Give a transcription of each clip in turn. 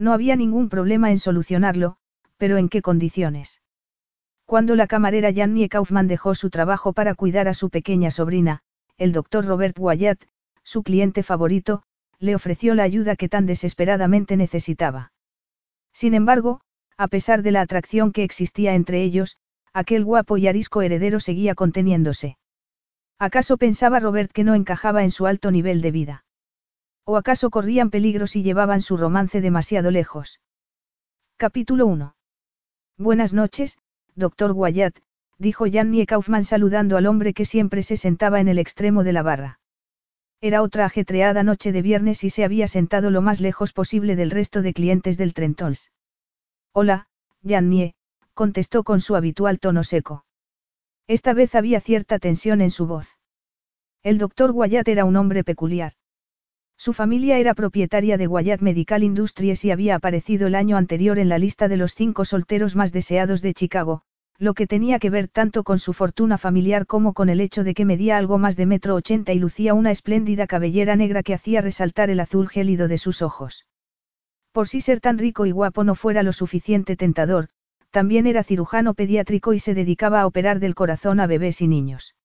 No había ningún problema en solucionarlo, pero ¿en qué condiciones? Cuando la camarera Jannie Kaufman dejó su trabajo para cuidar a su pequeña sobrina, el doctor Robert Wyatt, su cliente favorito, le ofreció la ayuda que tan desesperadamente necesitaba. Sin embargo, a pesar de la atracción que existía entre ellos, aquel guapo y arisco heredero seguía conteniéndose. ¿Acaso pensaba Robert que no encajaba en su alto nivel de vida? ¿O acaso corrían peligros y llevaban su romance demasiado lejos? Capítulo 1. Buenas noches, doctor Wyatt, dijo Jannie Kaufman saludando al hombre que siempre se sentaba en el extremo de la barra. Era otra ajetreada noche de viernes y se había sentado lo más lejos posible del resto de clientes del Trentols. Hola, Jannie, contestó con su habitual tono seco. Esta vez había cierta tensión en su voz. El doctor Wyatt era un hombre peculiar. Su familia era propietaria de Wyatt Medical Industries y había aparecido el año anterior en la lista de los cinco solteros más deseados de Chicago, lo que tenía que ver tanto con su fortuna familiar como con el hecho de que medía algo más de metro ochenta y lucía una espléndida cabellera negra que hacía resaltar el azul gélido de sus ojos. Por si ser tan rico y guapo no fuera lo suficiente tentador, también era cirujano pediátrico y se dedicaba a operar del corazón a bebés y niños.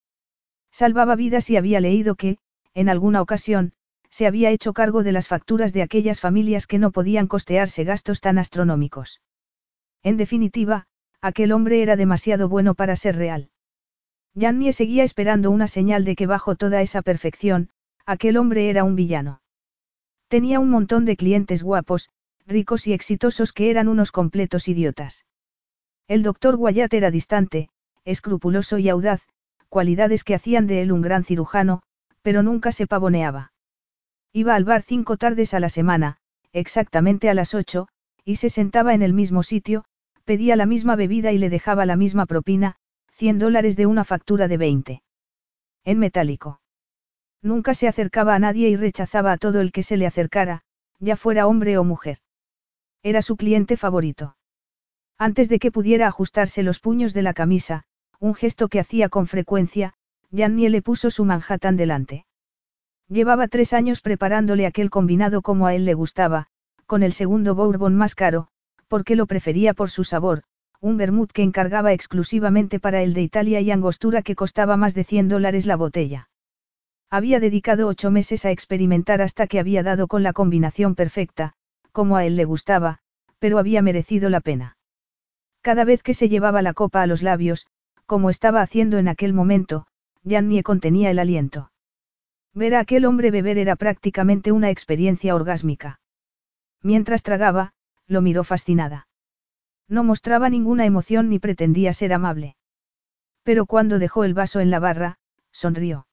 Salvaba vidas y había leído que, en alguna ocasión, se había hecho cargo de las facturas de aquellas familias que no podían costearse gastos tan astronómicos. En definitiva, aquel hombre era demasiado bueno para ser real. Jannie seguía esperando una señal de que bajo toda esa perfección, aquel hombre era un villano. Tenía un montón de clientes guapos, ricos y exitosos que eran unos completos idiotas. El doctor Wyatt era distante, escrupuloso y audaz, cualidades que hacían de él un gran cirujano, pero nunca se pavoneaba. Iba al bar cinco tardes a la semana, exactamente a las ocho, y se sentaba en el mismo sitio, pedía la misma bebida y le dejaba la misma propina, 100 dólares de una factura de 20. En metálico. Nunca se acercaba a nadie y rechazaba a todo el que se le acercara, ya fuera hombre o mujer. Era su cliente favorito. Antes de que pudiera ajustarse los puños de la camisa, un gesto que hacía con frecuencia, Jannie le puso su Manhattan delante. Llevaba tres años preparándole aquel combinado como a él le gustaba, con el segundo bourbon más caro, porque lo prefería por su sabor, un vermut que encargaba exclusivamente para el de Italia y angostura que costaba más de 100 dólares la botella. Había dedicado ocho meses a experimentar hasta que había dado con la combinación perfecta, como a él le gustaba, pero había merecido la pena. Cada vez que se llevaba la copa a los labios, como estaba haciendo en aquel momento, Jannie contenía el aliento. Ver a aquel hombre beber era prácticamente una experiencia orgásmica. Mientras tragaba, lo miró fascinada. No mostraba ninguna emoción ni pretendía ser amable. Pero cuando dejó el vaso en la barra, sonrió.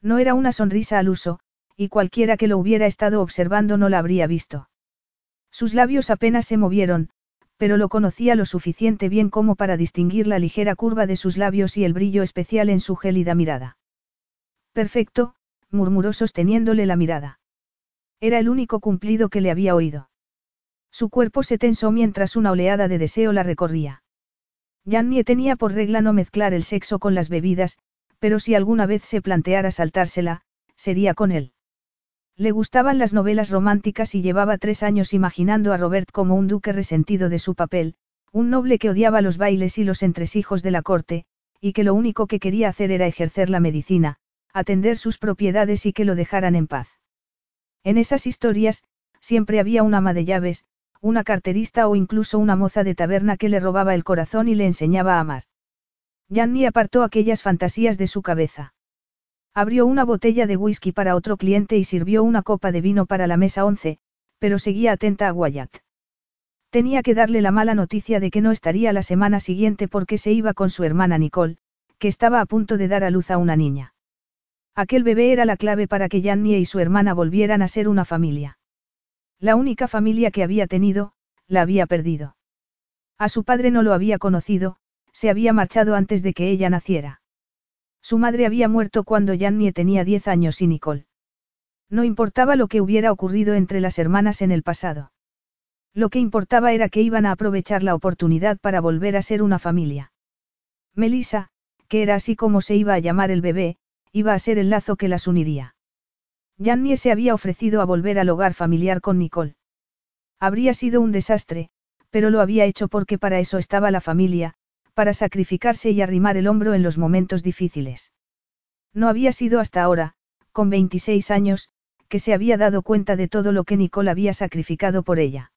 No era una sonrisa al uso, y cualquiera que lo hubiera estado observando no la habría visto. Sus labios apenas se movieron, pero lo conocía lo suficiente bien como para distinguir la ligera curva de sus labios y el brillo especial en su gélida mirada. Perfecto, murmuró sosteniéndole la mirada. Era el único cumplido que le había oído. Su cuerpo se tensó mientras una oleada de deseo la recorría. Jannie tenía por regla no mezclar el sexo con las bebidas, pero si alguna vez se planteara saltársela, sería con él. Le gustaban las novelas románticas y llevaba tres años imaginando a Robert como un duque resentido de su papel, un noble que odiaba los bailes y los entresijos de la corte, y que lo único que quería hacer era ejercer la medicina, atender sus propiedades y que lo dejaran en paz. En esas historias, siempre había una ama de llaves, una carterista o incluso una moza de taberna que le robaba el corazón y le enseñaba a amar. Janny apartó aquellas fantasías de su cabeza. Abrió una botella de whisky para otro cliente y sirvió una copa de vino para la mesa once, pero seguía atenta a Wyatt. Tenía que darle la mala noticia de que no estaría la semana siguiente porque se iba con su hermana Nicole, que estaba a punto de dar a luz a una niña. Aquel bebé era la clave para que Jannie y su hermana volvieran a ser una familia. La única familia que había tenido, la había perdido. A su padre no lo había conocido, se había marchado antes de que ella naciera. Su madre había muerto cuando Jannie tenía diez años y Nicole. No importaba lo que hubiera ocurrido entre las hermanas en el pasado. Lo que importaba era que iban a aprovechar la oportunidad para volver a ser una familia. Melissa, que era así como se iba a llamar el bebé, iba a ser el lazo que las uniría. Jannie se había ofrecido a volver al hogar familiar con Nicole. Habría sido un desastre, pero lo había hecho porque para eso estaba la familia, para sacrificarse y arrimar el hombro en los momentos difíciles. No había sido hasta ahora, con 26 años, que se había dado cuenta de todo lo que Nicole había sacrificado por ella.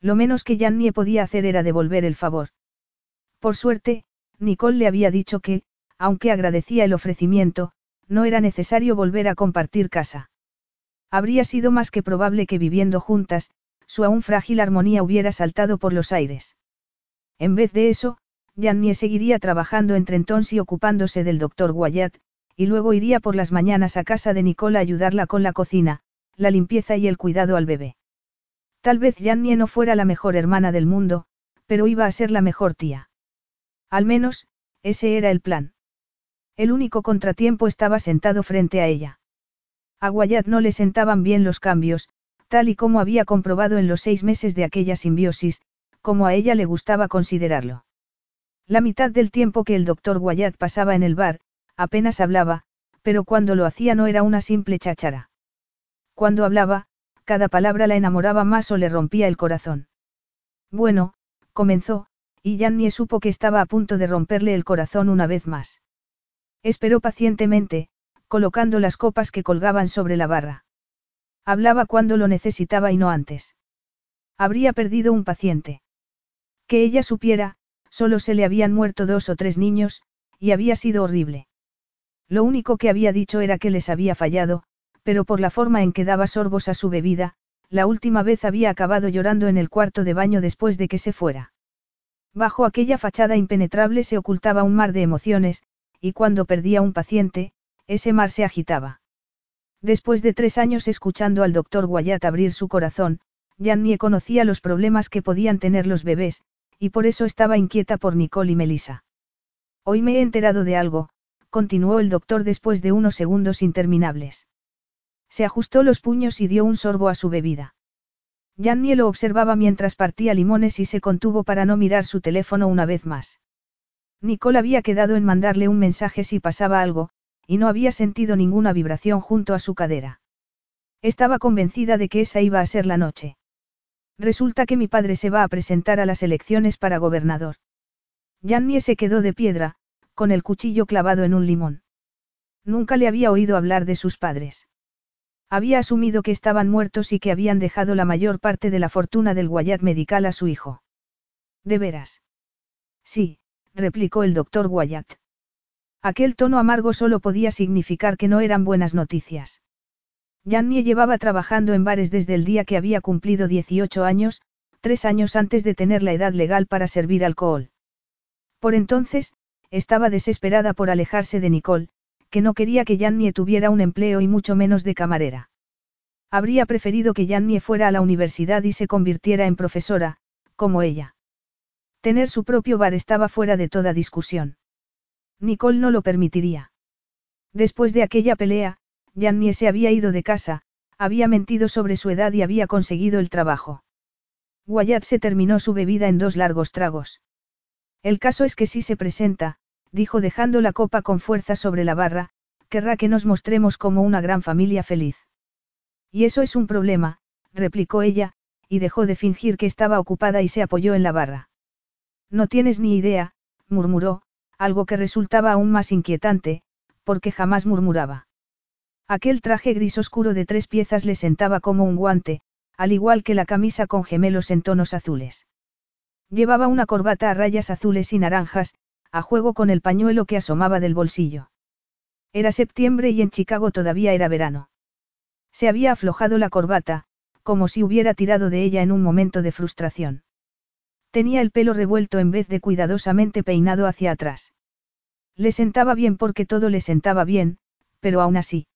Lo menos que Jannie podía hacer era devolver el favor. Por suerte, Nicole le había dicho que, aunque agradecía el ofrecimiento, no era necesario volver a compartir casa. Habría sido más que probable que viviendo juntas, su aún frágil armonía hubiera saltado por los aires. En vez de eso, Jannie seguiría trabajando en Trentons y ocupándose del doctor Wyatt, y luego iría por las mañanas a casa de Nicole a ayudarla con la cocina, la limpieza y el cuidado al bebé. Tal vez Jannie no fuera la mejor hermana del mundo, pero iba a ser la mejor tía. Al menos, ese era el plan. El único contratiempo estaba sentado frente a ella. A Wyatt no le sentaban bien los cambios, tal y como había comprobado en los seis meses de aquella simbiosis, como a ella le gustaba considerarlo. La mitad del tiempo que el doctor Wyatt pasaba en el bar, apenas hablaba, pero cuando lo hacía no era una simple cháchara. Cuando hablaba, cada palabra la enamoraba más o le rompía el corazón. Bueno, comenzó, y Jannie supo que estaba a punto de romperle el corazón una vez más. Esperó pacientemente, colocando las copas que colgaban sobre la barra. Hablaba cuando lo necesitaba y no antes. Habría perdido un paciente. Que ella supiera, solo se le habían muerto dos o tres niños, y había sido horrible. Lo único que había dicho era que les había fallado, pero por la forma en que daba sorbos a su bebida, la última vez había acabado llorando en el cuarto de baño después de que se fuera. Bajo aquella fachada impenetrable se ocultaba un mar de emociones, y cuando perdía un paciente, ese mar se agitaba. Después de tres años escuchando al doctor Wyatt abrir su corazón, Jannie conocía los problemas que podían tener los bebés, y por eso estaba inquieta por Nicole y Melissa. Hoy me he enterado de algo, continuó el doctor después de unos segundos interminables. Se ajustó los puños y dio un sorbo a su bebida. Jannie lo observaba mientras partía limones y se contuvo para no mirar su teléfono una vez más. Nicole había quedado en mandarle un mensaje si pasaba algo, y no había sentido ninguna vibración junto a su cadera. Estaba convencida de que esa iba a ser la noche. Resulta que mi padre se va a presentar a las elecciones para gobernador. Jannie se quedó de piedra, con el cuchillo clavado en un limón. Nunca le había oído hablar de sus padres. Había asumido que estaban muertos y que habían dejado la mayor parte de la fortuna del Guayat medical a su hijo. ¿De veras? Sí, replicó el doctor Guayat. Aquel tono amargo solo podía significar que no eran buenas noticias. Jannie llevaba trabajando en bares desde el día que había cumplido 18 años, tres años antes de tener la edad legal para servir alcohol. Por entonces, estaba desesperada por alejarse de Nicole, que no quería que Jannie tuviera un empleo y mucho menos de camarera. Habría preferido que Jannie fuera a la universidad y se convirtiera en profesora, como ella. Tener su propio bar estaba fuera de toda discusión. Nicole no lo permitiría. Después de aquella pelea, Jannie se había ido de casa, había mentido sobre su edad y había conseguido el trabajo. Wyatt se terminó su bebida en dos largos tragos. El caso es que si se presenta, dijo dejando la copa con fuerza sobre la barra, querrá que nos mostremos como una gran familia feliz. Y eso es un problema, replicó ella, y dejó de fingir que estaba ocupada y se apoyó en la barra. No tienes ni idea, murmuró, algo que resultaba aún más inquietante, porque jamás murmuraba. Aquel traje gris oscuro de tres piezas le sentaba como un guante, al igual que la camisa con gemelos en tonos azules. Llevaba una corbata a rayas azules y naranjas, a juego con el pañuelo que asomaba del bolsillo. Era septiembre y en Chicago todavía era verano. Se había aflojado la corbata, como si hubiera tirado de ella en un momento de frustración. Tenía el pelo revuelto en vez de cuidadosamente peinado hacia atrás. Le sentaba bien porque todo le sentaba bien, pero aún así.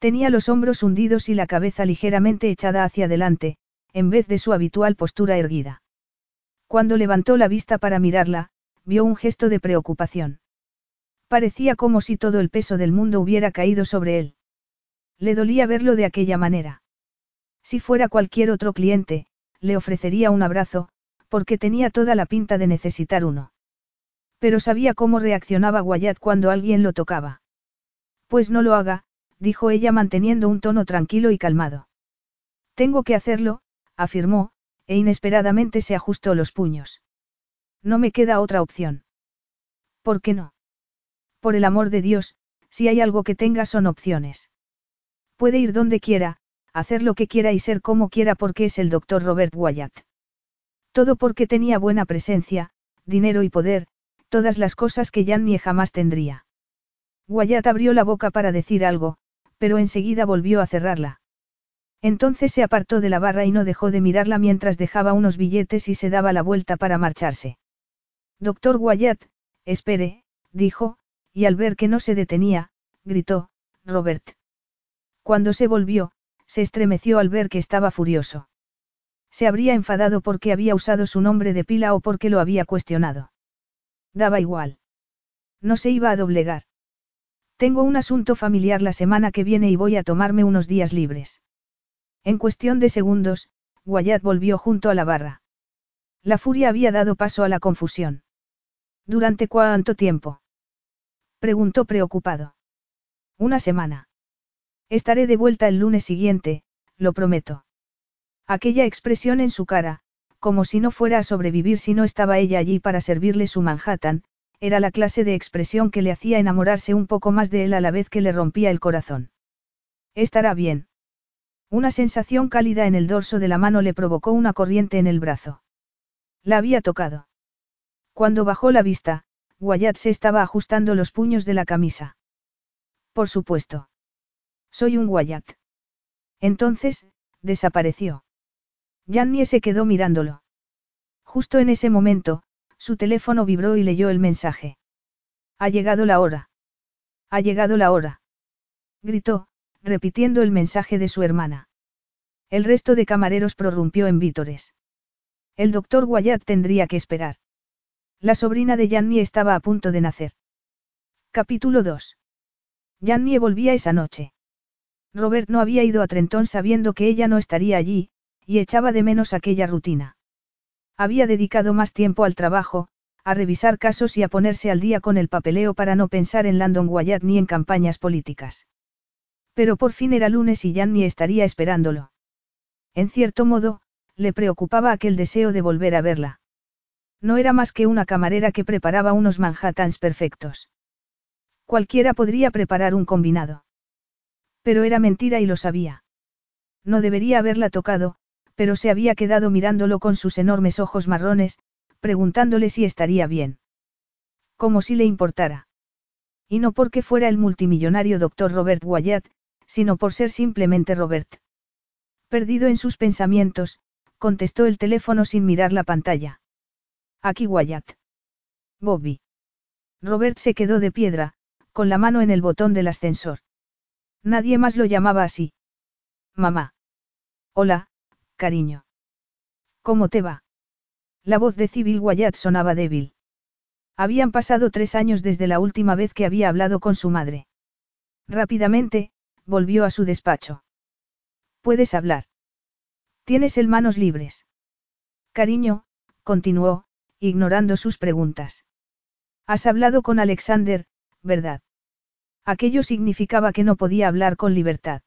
Tenía los hombros hundidos y la cabeza ligeramente echada hacia adelante, en vez de su habitual postura erguida. Cuando levantó la vista para mirarla, vio un gesto de preocupación. Parecía como si todo el peso del mundo hubiera caído sobre él. Le dolía verlo de aquella manera. Si fuera cualquier otro cliente, le ofrecería un abrazo, porque tenía toda la pinta de necesitar uno. Pero sabía cómo reaccionaba Guayat cuando alguien lo tocaba. Pues no lo haga, dijo ella manteniendo un tono tranquilo y calmado. Tengo que hacerlo, afirmó, e inesperadamente se ajustó los puños. No me queda otra opción. ¿Por qué no? Por el amor de Dios, si hay algo que tenga son opciones. Puede ir donde quiera, hacer lo que quiera y ser como quiera porque es el doctor Robert Wyatt. Todo porque tenía buena presencia, dinero y poder, todas las cosas que Jannie jamás tendría. Wyatt abrió la boca para decir algo, pero enseguida volvió a cerrarla. Entonces se apartó de la barra y no dejó de mirarla mientras dejaba unos billetes y se daba la vuelta para marcharse. Doctor Wyatt, espere, dijo, y al ver que no se detenía, gritó, Robert. Cuando se volvió, se estremeció al ver que estaba furioso. Se habría enfadado porque había usado su nombre de pila o porque lo había cuestionado. Daba igual. No se iba a doblegar. Tengo un asunto familiar la semana que viene y voy a tomarme unos días libres. En cuestión de segundos, Wyatt volvió junto a la barra. La furia había dado paso a la confusión. ¿Durante cuánto tiempo? Preguntó preocupado. Una semana. Estaré de vuelta el lunes siguiente, lo prometo. Aquella expresión en su cara, como si no fuera a sobrevivir si no estaba ella allí para servirle su Manhattan, era la clase de expresión que le hacía enamorarse un poco más de él a la vez que le rompía el corazón. Estará bien. Una sensación cálida en el dorso de la mano le provocó una corriente en el brazo. La había tocado. Cuando bajó la vista, Wyatt se estaba ajustando los puños de la camisa. Por supuesto. Soy un Wyatt. Entonces, desapareció. Jannie se quedó mirándolo. Justo en ese momento, su teléfono vibró y leyó el mensaje. Ha llegado la hora. Ha llegado la hora. Gritó, repitiendo el mensaje de su hermana. El resto de camareros prorrumpió en vítores. El doctor Wyatt tendría que esperar. La sobrina de Jannie estaba a punto de nacer. Capítulo 2. Jannie volvía esa noche. Robert no había ido a Trentón sabiendo que ella no estaría allí, y echaba de menos aquella rutina. Había dedicado más tiempo al trabajo, a revisar casos y a ponerse al día con el papeleo para no pensar en Landon Wyatt ni en campañas políticas. Pero por fin era lunes y Jannie estaría esperándolo. En cierto modo, le preocupaba aquel deseo de volver a verla. No era más que una camarera que preparaba unos Manhattans perfectos. Cualquiera podría preparar un combinado. Pero era mentira y lo sabía. No debería haberla tocado, pero se había quedado mirándolo con sus enormes ojos marrones, preguntándole si estaría bien. Como si le importara. Y no porque fuera el multimillonario doctor Robert Wyatt, sino por ser simplemente Robert. Perdido en sus pensamientos, contestó el teléfono sin mirar la pantalla. Aquí Wyatt. Bobby. Robert se quedó de piedra, con la mano en el botón del ascensor. Nadie más lo llamaba así. Mamá. Hola, cariño. ¿Cómo te va? La voz de Civil Wyatt sonaba débil. Habían pasado tres años desde la última vez que había hablado con su madre. Rápidamente, volvió a su despacho. Puedes hablar. Tienes el manos libres. Cariño, continuó, ignorando sus preguntas. Has hablado con Alexander, ¿verdad? Aquello significaba que no podía hablar con libertad.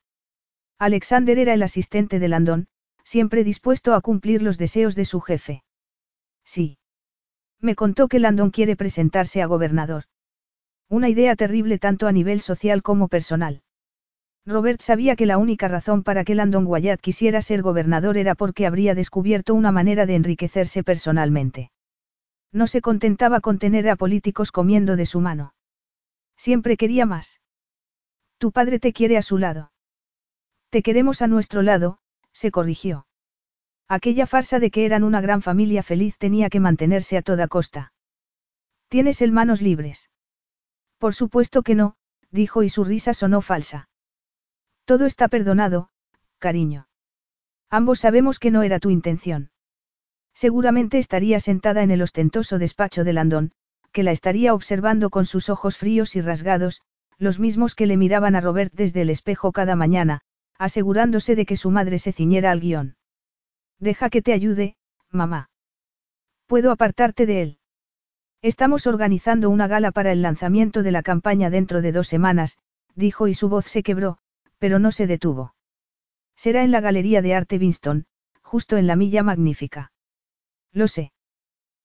Alexander era el asistente de Landon, siempre dispuesto a cumplir los deseos de su jefe. Sí. Me contó que Landon quiere presentarse a gobernador. Una idea terrible tanto a nivel social como personal. Robert sabía que la única razón para que Landon Wyatt quisiera ser gobernador era porque habría descubierto una manera de enriquecerse personalmente. No se contentaba con tener a políticos comiendo de su mano. Siempre quería más. Tu padre te quiere a su lado. Te queremos a nuestro lado, se corrigió. Aquella farsa de que eran una gran familia feliz tenía que mantenerse a toda costa. ¿Tienes el manos libres? Por supuesto que no, dijo y su risa sonó falsa. Todo está perdonado, cariño. Ambos sabemos que no era tu intención. Seguramente estaría sentada en el ostentoso despacho de Landón, que la estaría observando con sus ojos fríos y rasgados, los mismos que le miraban a Robert desde el espejo cada mañana, asegurándose de que su madre se ciñera al guion. Deja que te ayude, mamá. Puedo apartarte de él. Estamos organizando una gala para el lanzamiento de la campaña dentro de dos semanas, dijo y su voz se quebró, pero no se detuvo. Será en la Galería de Arte Winston, justo en la Milla Magnífica. Lo sé.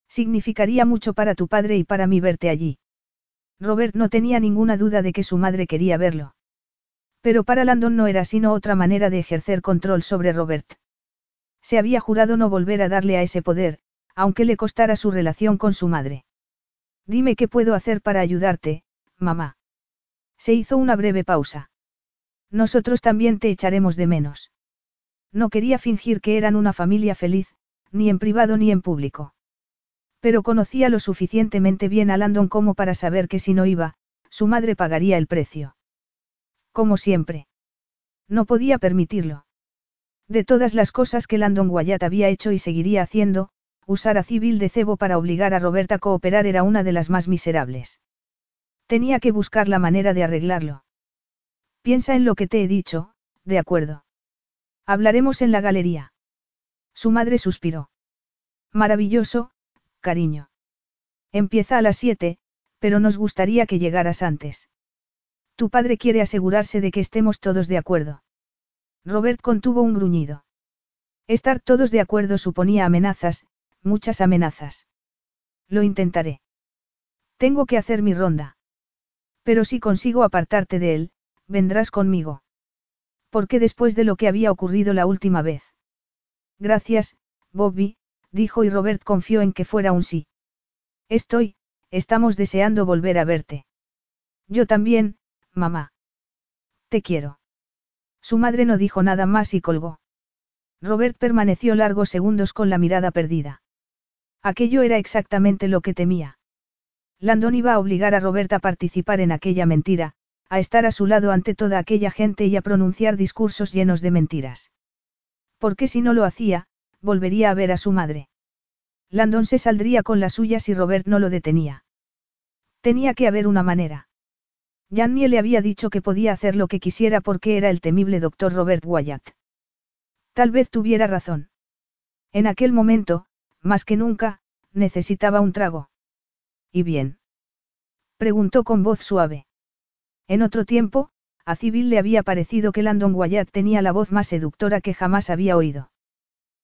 Significaría mucho para tu padre y para mí verte allí. Robert no tenía ninguna duda de que su madre quería verlo. Pero para Landon no era sino otra manera de ejercer control sobre Robert. Se había jurado no volver a darle a ese poder, aunque le costara su relación con su madre. Dime qué puedo hacer para ayudarte, mamá. Se hizo una breve pausa. Nosotros también te echaremos de menos. No quería fingir que eran una familia feliz, ni en privado ni en público. Pero conocía lo suficientemente bien a Landon como para saber que si no iba, su madre pagaría el precio. Como siempre. No podía permitirlo. De todas las cosas que Landon Wyatt había hecho y seguiría haciendo, usar a Civil de cebo para obligar a Roberta a cooperar era una de las más miserables. Tenía que buscar la manera de arreglarlo. Piensa en lo que te he dicho, de acuerdo. Hablaremos en la galería. Su madre suspiró. Maravilloso, cariño. Empieza a las siete, pero nos gustaría que llegaras antes. Tu padre quiere asegurarse de que estemos todos de acuerdo. Robert contuvo un gruñido. Estar todos de acuerdo suponía amenazas, muchas amenazas. Lo intentaré. Tengo que hacer mi ronda. Pero si consigo apartarte de él, vendrás conmigo. Porque después de lo que había ocurrido la última vez. Gracias, Bobby, dijo y Robert confió en que fuera un sí. Estoy, estamos deseando volver a verte. Yo también, mamá. Te quiero. Su madre no dijo nada más y colgó. Robert permaneció largos segundos con la mirada perdida. Aquello era exactamente lo que temía. Landon iba a obligar a Robert a participar en aquella mentira, a estar a su lado ante toda aquella gente y a pronunciar discursos llenos de mentiras. Porque si no lo hacía, volvería a ver a su madre. Landon se saldría con las suyas y Robert no lo detenía. Tenía que haber una manera. Jannie le había dicho que podía hacer lo que quisiera porque era el temible doctor Robert Wyatt. Tal vez tuviera razón. En aquel momento, más que nunca, necesitaba un trago. ¿Y bien? Preguntó con voz suave. En otro tiempo, a Civil le había parecido que Landon Wyatt tenía la voz más seductora que jamás había oído.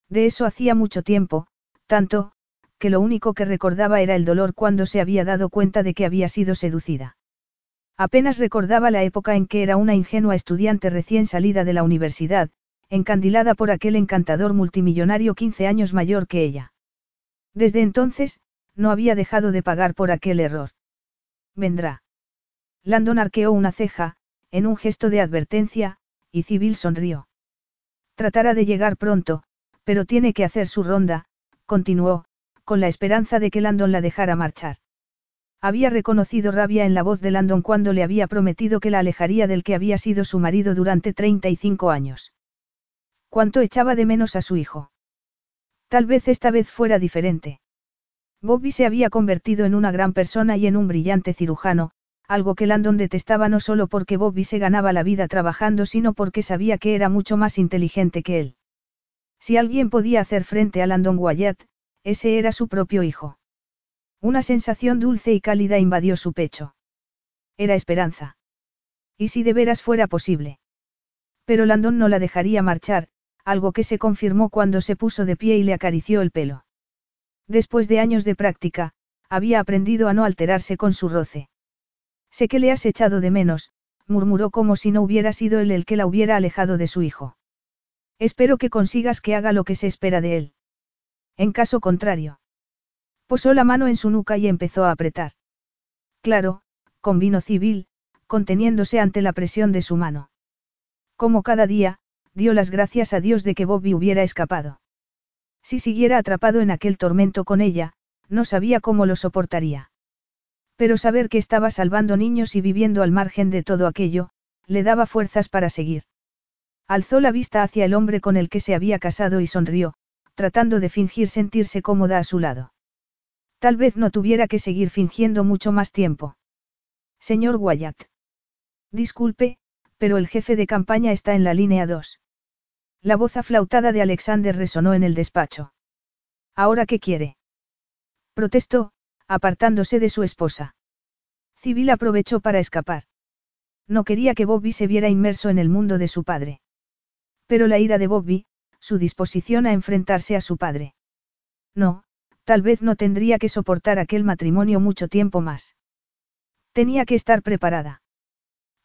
De eso hacía mucho tiempo, tanto, que lo único que recordaba era el dolor cuando se había dado cuenta de que había sido seducida. Apenas recordaba la época en que era una ingenua estudiante recién salida de la universidad, encandilada por aquel encantador multimillonario 15 años mayor que ella. Desde entonces, no había dejado de pagar por aquel error. Vendrá. Landon arqueó una ceja, en un gesto de advertencia, y Civil sonrió. Tratará de llegar pronto, pero tiene que hacer su ronda, continuó, con la esperanza de que Landon la dejara marchar. Había reconocido rabia en la voz de Landon cuando le había prometido que la alejaría del que había sido su marido durante 35 años. ¿Cuánto echaba de menos a su hijo? Tal vez esta vez fuera diferente. Bobby se había convertido en una gran persona y en un brillante cirujano, algo que Landon detestaba no solo porque Bobby se ganaba la vida trabajando, sino porque sabía que era mucho más inteligente que él. Si alguien podía hacer frente a Landon Wyatt, ese era su propio hijo. Una sensación dulce y cálida invadió su pecho. Era esperanza. ¿Y si de veras fuera posible? Pero Landon no la dejaría marchar, algo que se confirmó cuando se puso de pie y le acarició el pelo. Después de años de práctica, había aprendido a no alterarse con su roce. Sé que le has echado de menos, murmuró como si no hubiera sido él el que la hubiera alejado de su hijo. Espero que consigas que haga lo que se espera de él. En caso contrario. Posó la mano en su nuca y empezó a apretar. Claro, con vino civil, conteniéndose ante la presión de su mano. Como cada día, dio las gracias a Dios de que Bobby hubiera escapado. Si siguiera atrapado en aquel tormento con ella, no sabía cómo lo soportaría. Pero saber que estaba salvando niños y viviendo al margen de todo aquello, le daba fuerzas para seguir. Alzó la vista hacia el hombre con el que se había casado y sonrió, tratando de fingir sentirse cómoda a su lado. Tal vez no tuviera que seguir fingiendo mucho más tiempo. Señor Wyatt. Disculpe, pero el jefe de campaña está en la línea 2. La voz aflautada de Alexander resonó en el despacho. ¿Ahora qué quiere? Protestó, apartándose de su esposa. Civil aprovechó para escapar. No quería que Bobby se viera inmerso en el mundo de su padre. Pero la ira de Bobby, su disposición a enfrentarse a su padre. No, tal vez no tendría que soportar aquel matrimonio mucho tiempo más. Tenía que estar preparada.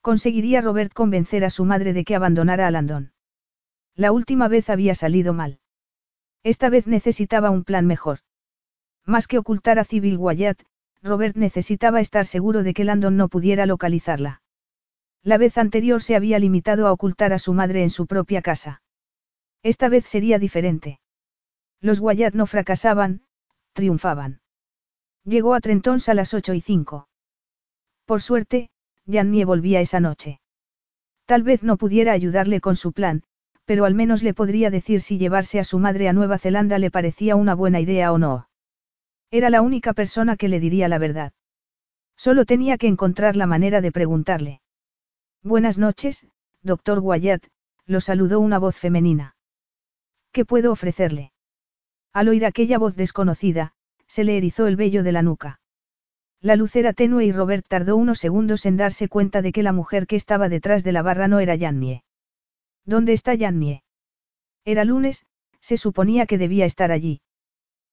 Conseguiría Robert convencer a su madre de que abandonara a Landon. La última vez había salido mal. Esta vez necesitaba un plan mejor. Más que ocultar a Civil Wyatt, Robert necesitaba estar seguro de que Landon no pudiera localizarla. La vez anterior se había limitado a ocultar a su madre en su propia casa. Esta vez sería diferente. Los Wyatt no fracasaban, triunfaban. Llegó a Trentons a las 8 y 5. Por suerte, Jannie volvía esa noche. Tal vez no pudiera ayudarle con su plan, pero al menos le podría decir si llevarse a su madre a Nueva Zelanda le parecía una buena idea o no. Era la única persona que le diría la verdad. Solo tenía que encontrar la manera de preguntarle. Buenas noches, doctor Wyatt, lo saludó una voz femenina. ¿Qué puedo ofrecerle? Al oír aquella voz desconocida, se le erizó el vello de la nuca. La luz era tenue y Robert tardó unos segundos en darse cuenta de que la mujer que estaba detrás de la barra no era Jannie. ¿Dónde está Jannie? Era lunes, se suponía que debía estar allí.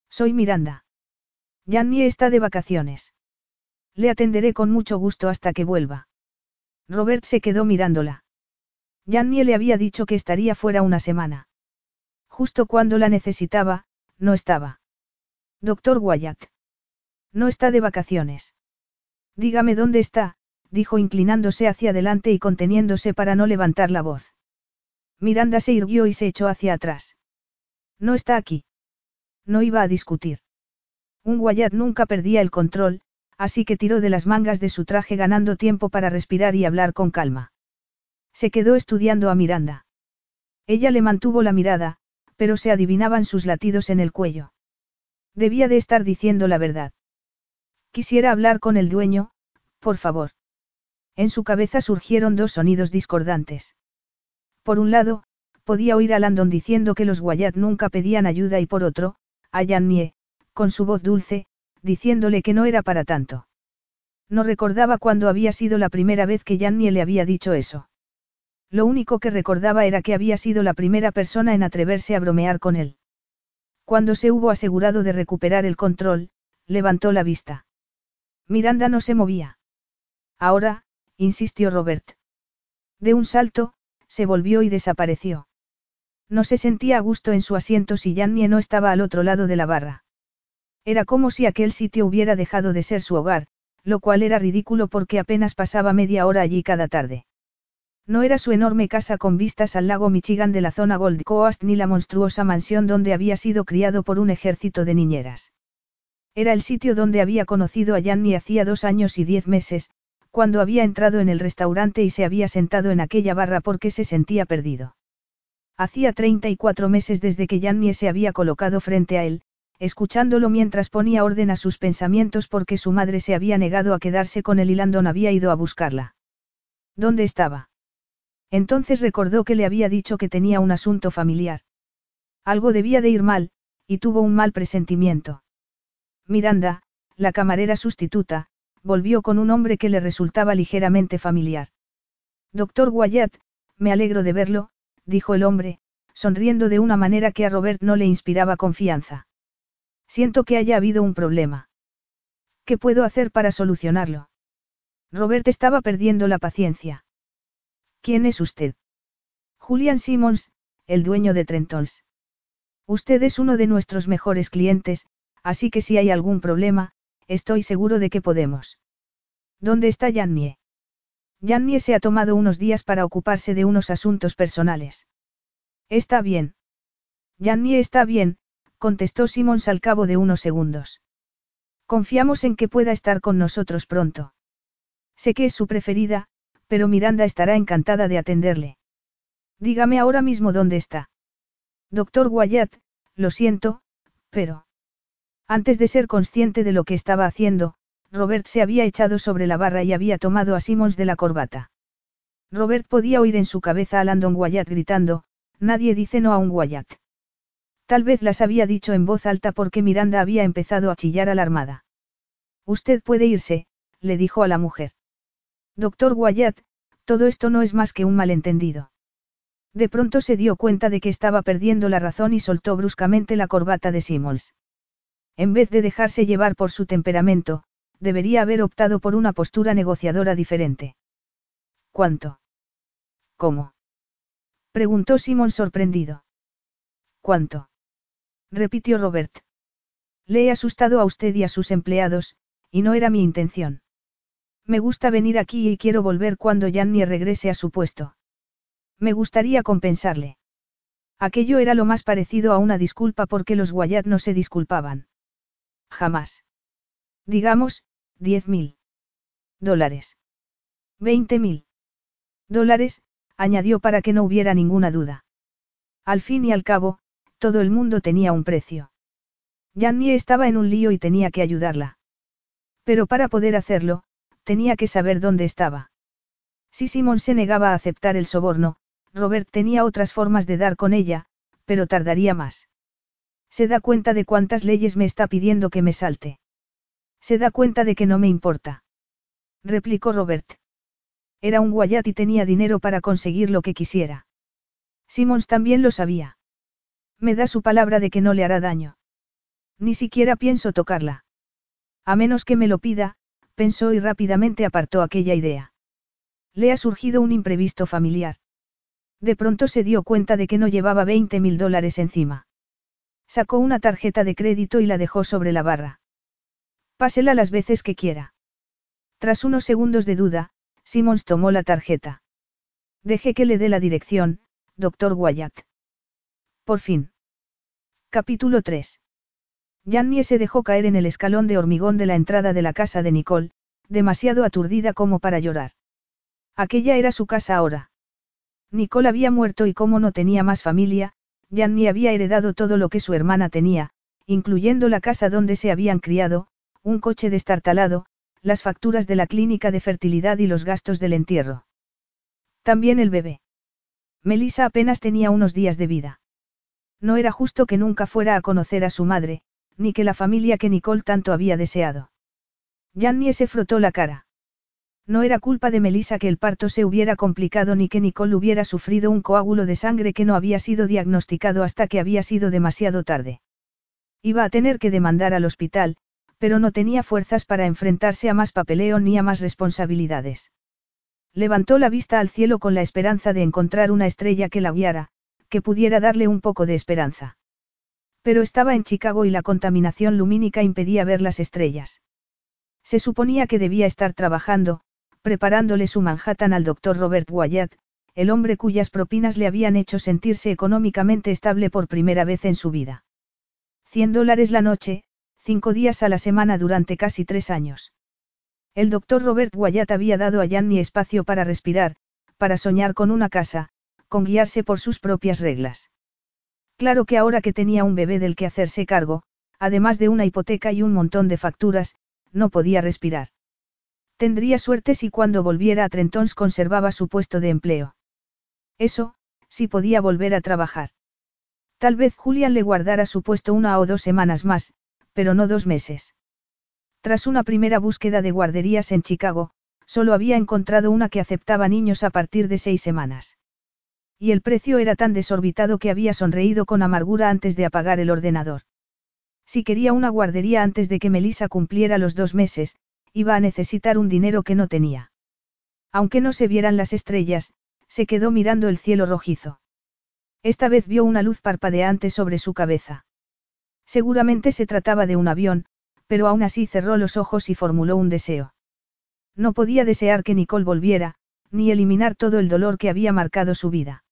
Soy Miranda. Jannie está de vacaciones. Le atenderé con mucho gusto hasta que vuelva. Robert se quedó mirándola. Jannie le había dicho que estaría fuera una semana. Justo cuando la necesitaba, no estaba. Doctor Wyatt. No está de vacaciones. Dígame dónde está, dijo inclinándose hacia adelante y conteniéndose para no levantar la voz. Miranda se irguió y se echó hacia atrás. No está aquí. No iba a discutir. Un Wyatt nunca perdía el control, así que tiró de las mangas de su traje ganando tiempo para respirar y hablar con calma. Se quedó estudiando a Miranda. Ella le mantuvo la mirada, pero se adivinaban sus latidos en el cuello. Debía de estar diciendo la verdad. Quisiera hablar con el dueño, por favor. En su cabeza surgieron dos sonidos discordantes. Por un lado, podía oír a Landon diciendo que los Wyatt nunca pedían ayuda y por otro, a Jannie, con su voz dulce, diciéndole que no era para tanto. No recordaba cuándo había sido la primera vez que Jannie le había dicho eso. Lo único que recordaba era que había sido la primera persona en atreverse a bromear con él. Cuando se hubo asegurado de recuperar el control, levantó la vista. Miranda no se movía. Ahora, insistió Robert. De un salto, se volvió y desapareció. No se sentía a gusto en su asiento si Jannie no estaba al otro lado de la barra. Era como si aquel sitio hubiera dejado de ser su hogar, lo cual era ridículo porque apenas pasaba media hora allí cada tarde. No era su enorme casa con vistas al lago Michigan de la zona Gold Coast ni la monstruosa mansión donde había sido criado por un ejército de niñeras. Era el sitio donde había conocido a Janny hacía dos años y diez meses, cuando había entrado en el restaurante y se había sentado en aquella barra porque se sentía perdido. Hacía 34 meses desde que Janny se había colocado frente a él, escuchándolo mientras ponía orden a sus pensamientos porque su madre se había negado a quedarse con él y Landon había ido a buscarla. ¿Dónde estaba? Entonces recordó que le había dicho que tenía un asunto familiar. Algo debía de ir mal, y tuvo un mal presentimiento. Miranda, la camarera sustituta, volvió con un hombre que le resultaba ligeramente familiar. Doctor Wyatt, me alegro de verlo, dijo el hombre, sonriendo de una manera que a Robert no le inspiraba confianza. Siento que haya habido un problema. ¿Qué puedo hacer para solucionarlo? Robert estaba perdiendo la paciencia. ¿Quién es usted? Julian Simmons, el dueño de Trentons. Usted es uno de nuestros mejores clientes, así que si hay algún problema, estoy seguro de que podemos. ¿Dónde está Jannie? Jannie se ha tomado unos días para ocuparse de unos asuntos personales. Está bien. Jannie está bien, contestó Simmons al cabo de unos segundos. Confiamos en que pueda estar con nosotros pronto. Sé que es su preferida, pero Miranda estará encantada de atenderle. Dígame ahora mismo dónde está. Doctor Wyatt, lo siento, pero... Antes de ser consciente de lo que estaba haciendo, Robert se había echado sobre la barra y había tomado a Simmons de la corbata. Robert podía oír en su cabeza a Landon Wyatt gritando, nadie dice no a un Wyatt. Tal vez las había dicho en voz alta porque Miranda había empezado a chillar alarmada. Usted puede irse, le dijo a la mujer. Doctor Wyatt, todo esto no es más que un malentendido. De pronto se dio cuenta de que estaba perdiendo la razón y soltó bruscamente la corbata de Simmons. En vez de dejarse llevar por su temperamento, debería haber optado por una postura negociadora diferente. ¿Cuánto? ¿Cómo? preguntó Simon sorprendido. ¿Cuánto? repitió Robert. Le he asustado a usted y a sus empleados, y no era mi intención. Me gusta venir aquí y quiero volver cuando Janny regrese a su puesto. Me gustaría compensarle. Aquello era lo más parecido a una disculpa porque los Wyatt no se disculpaban. Jamás. Digamos, diez mil. Dólares. Veinte mil. Dólares, añadió para que no hubiera ninguna duda. Al fin y al cabo, todo el mundo tenía un precio. Janny estaba en un lío y tenía que ayudarla. Pero para poder hacerlo, tenía que saber dónde estaba. Si Simón se negaba a aceptar el soborno, Robert tenía otras formas de dar con ella, pero tardaría más. Se da cuenta de cuántas leyes me está pidiendo que me salte. Se da cuenta de que no me importa. Replicó Robert. Era un guayat y tenía dinero para conseguir lo que quisiera. Simons también lo sabía. Me da su palabra de que no le hará daño. Ni siquiera pienso tocarla. A menos que me lo pida, pensó y rápidamente apartó aquella idea. Le ha surgido un imprevisto familiar. De pronto se dio cuenta de que no llevaba 20 mil dólares encima. Sacó una tarjeta de crédito y la dejó sobre la barra. Pásela las veces que quiera. Tras unos segundos de duda, Simmons tomó la tarjeta. Deje que le dé la dirección, doctor Wyatt. Por fin. Capítulo 3. Jannie se dejó caer en el escalón de hormigón de la entrada de la casa de Nicole, demasiado aturdida como para llorar. Aquella era su casa ahora. Nicole había muerto y como no tenía más familia, Jannie había heredado todo lo que su hermana tenía, incluyendo la casa donde se habían criado, un coche destartalado, las facturas de la clínica de fertilidad y los gastos del entierro. También el bebé. Melissa apenas tenía unos días de vida. No era justo que nunca fuera a conocer a su madre, ni que la familia que Nicole tanto había deseado. Jannie se frotó la cara. No era culpa de Melissa que el parto se hubiera complicado ni que Nicole hubiera sufrido un coágulo de sangre que no había sido diagnosticado hasta que había sido demasiado tarde. Iba a tener que demandar al hospital, pero no tenía fuerzas para enfrentarse a más papeleo ni a más responsabilidades. Levantó la vista al cielo con la esperanza de encontrar una estrella que la guiara, que pudiera darle un poco de esperanza. Pero estaba en Chicago y la contaminación lumínica impedía ver las estrellas. Se suponía que debía estar trabajando, preparándole su Manhattan al doctor Robert Wyatt, el hombre cuyas propinas le habían hecho sentirse económicamente estable por primera vez en su vida. Cien dólares la noche, cinco días a la semana durante casi tres años. El doctor Robert Wyatt había dado a Janny espacio para respirar, para soñar con una casa, con guiarse por sus propias reglas. Claro que ahora que tenía un bebé del que hacerse cargo, además de una hipoteca y un montón de facturas, no podía respirar. Tendría suerte si cuando volviera a Trentons conservaba su puesto de empleo. Eso, si podía volver a trabajar. Tal vez Julian le guardara su puesto una o dos semanas más, pero no dos meses. Tras una primera búsqueda de guarderías en Chicago, solo había encontrado una que aceptaba niños a partir de seis semanas. Y el precio era tan desorbitado que había sonreído con amargura antes de apagar el ordenador. Si quería una guardería antes de que Melissa cumpliera los dos meses, iba a necesitar un dinero que no tenía. Aunque no se vieran las estrellas, se quedó mirando el cielo rojizo. Esta vez vio una luz parpadeante sobre su cabeza. Seguramente se trataba de un avión, pero aún así cerró los ojos y formuló un deseo. No podía desear que Nicole volviera, ni eliminar todo el dolor que había marcado su vida.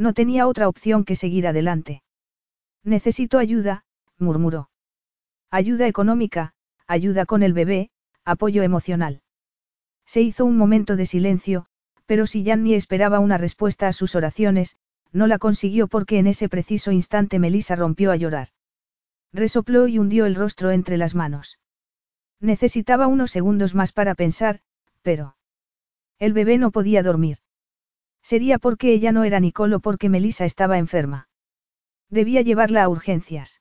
No tenía otra opción que seguir adelante. Necesito ayuda, murmuró. Ayuda económica, ayuda con el bebé, apoyo emocional. Se hizo un momento de silencio, Pero si Janny esperaba una respuesta a sus oraciones, no la consiguió porque en ese preciso instante Melissa rompió a llorar. Resopló y hundió el rostro entre las manos. Necesitaba unos segundos más para pensar, pero... El bebé no podía dormir. Sería porque ella no era Nicole o porque Melissa estaba enferma. Debía llevarla a urgencias.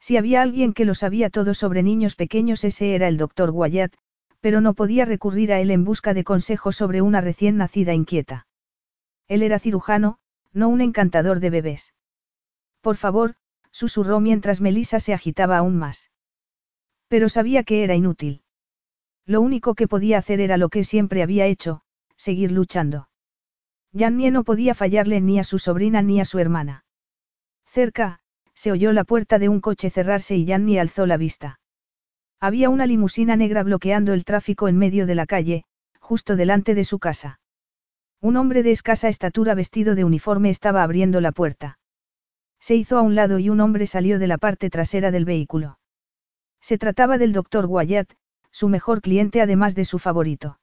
Si había alguien que lo sabía todo sobre niños pequeños ese era el doctor Wyatt, pero no podía recurrir a él en busca de consejos sobre una recién nacida inquieta. Él era cirujano, no un encantador de bebés. Por favor, susurró mientras Melissa se agitaba aún más. Pero sabía que era inútil. Lo único que podía hacer era lo que siempre había hecho, seguir luchando. Jannie no podía fallarle ni a su sobrina ni a su hermana. Cerca, se oyó la puerta de un coche cerrarse y Jannie alzó la vista. Había una limusina negra bloqueando el tráfico en medio de la calle, justo delante de su casa. Un hombre de escasa estatura vestido de uniforme estaba abriendo la puerta. Se hizo a un lado y un hombre salió de la parte trasera del vehículo. Se trataba del doctor Wyatt, su mejor cliente además de su favorito.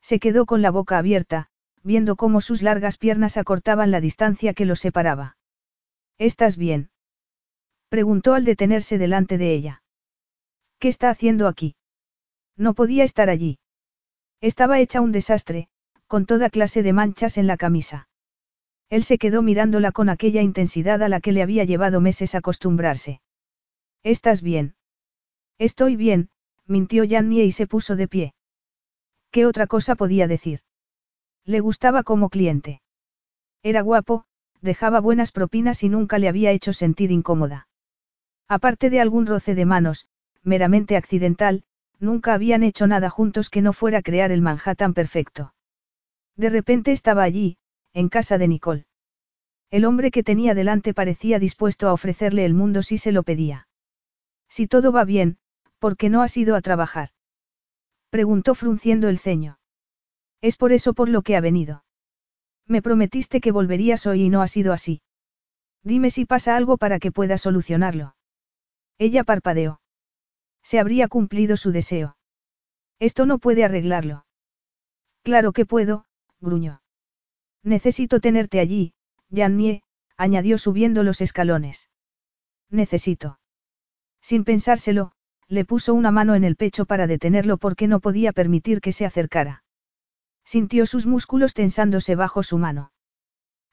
Se quedó con la boca abierta, viendo cómo sus largas piernas acortaban la distancia que los separaba. ¿Estás bien? preguntó al detenerse delante de ella. ¿Qué está haciendo aquí? No podía estar allí. Estaba hecha un desastre, con toda clase de manchas en la camisa. Él se quedó mirándola con aquella intensidad a la que le había llevado meses acostumbrarse. ¿Estás bien? Estoy bien, mintió Jannie y se puso de pie. ¿Qué otra cosa podía decir? Le gustaba como cliente. Era guapo, dejaba buenas propinas y nunca le había hecho sentir incómoda. Aparte de algún roce de manos, meramente accidental, nunca habían hecho nada juntos que no fuera crear el Manhattan perfecto. De repente estaba allí, en casa de Nicole. El hombre que tenía delante parecía dispuesto a ofrecerle el mundo si se lo pedía. Si todo va bien, ¿por qué no has ido a trabajar? Preguntó frunciendo el ceño. Es por eso por lo que ha venido. Me prometiste que volverías hoy y no ha sido así. Dime si pasa algo para que pueda solucionarlo. Ella parpadeó. Se habría cumplido su deseo. Esto no puede arreglarlo. Claro que puedo, gruñó. Necesito tenerte allí, Jannie, añadió subiendo los escalones. Necesito. Sin pensárselo, le puso una mano en el pecho para detenerlo porque no podía permitir que se acercara. Sintió sus músculos tensándose bajo su mano.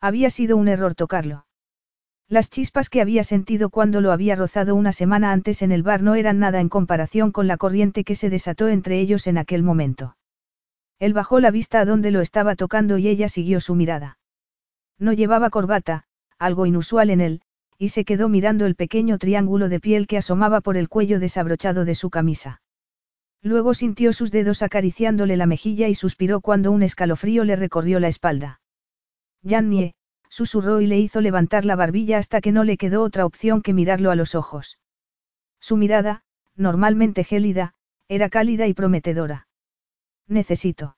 Había sido un error tocarlo. Las chispas que había sentido cuando lo había rozado una semana antes en el bar no eran nada en comparación con la corriente que se desató entre ellos en aquel momento. Él bajó la vista a donde lo estaba tocando y ella siguió su mirada. No llevaba corbata, algo inusual en él, y se quedó mirando el pequeño triángulo de piel que asomaba por el cuello desabrochado de su camisa. Luego sintió sus dedos acariciándole la mejilla y suspiró cuando un escalofrío le recorrió la espalda. Jannie, susurró y le hizo levantar la barbilla hasta que no le quedó otra opción que mirarlo a los ojos. Su mirada, normalmente gélida, era cálida y prometedora. Necesito.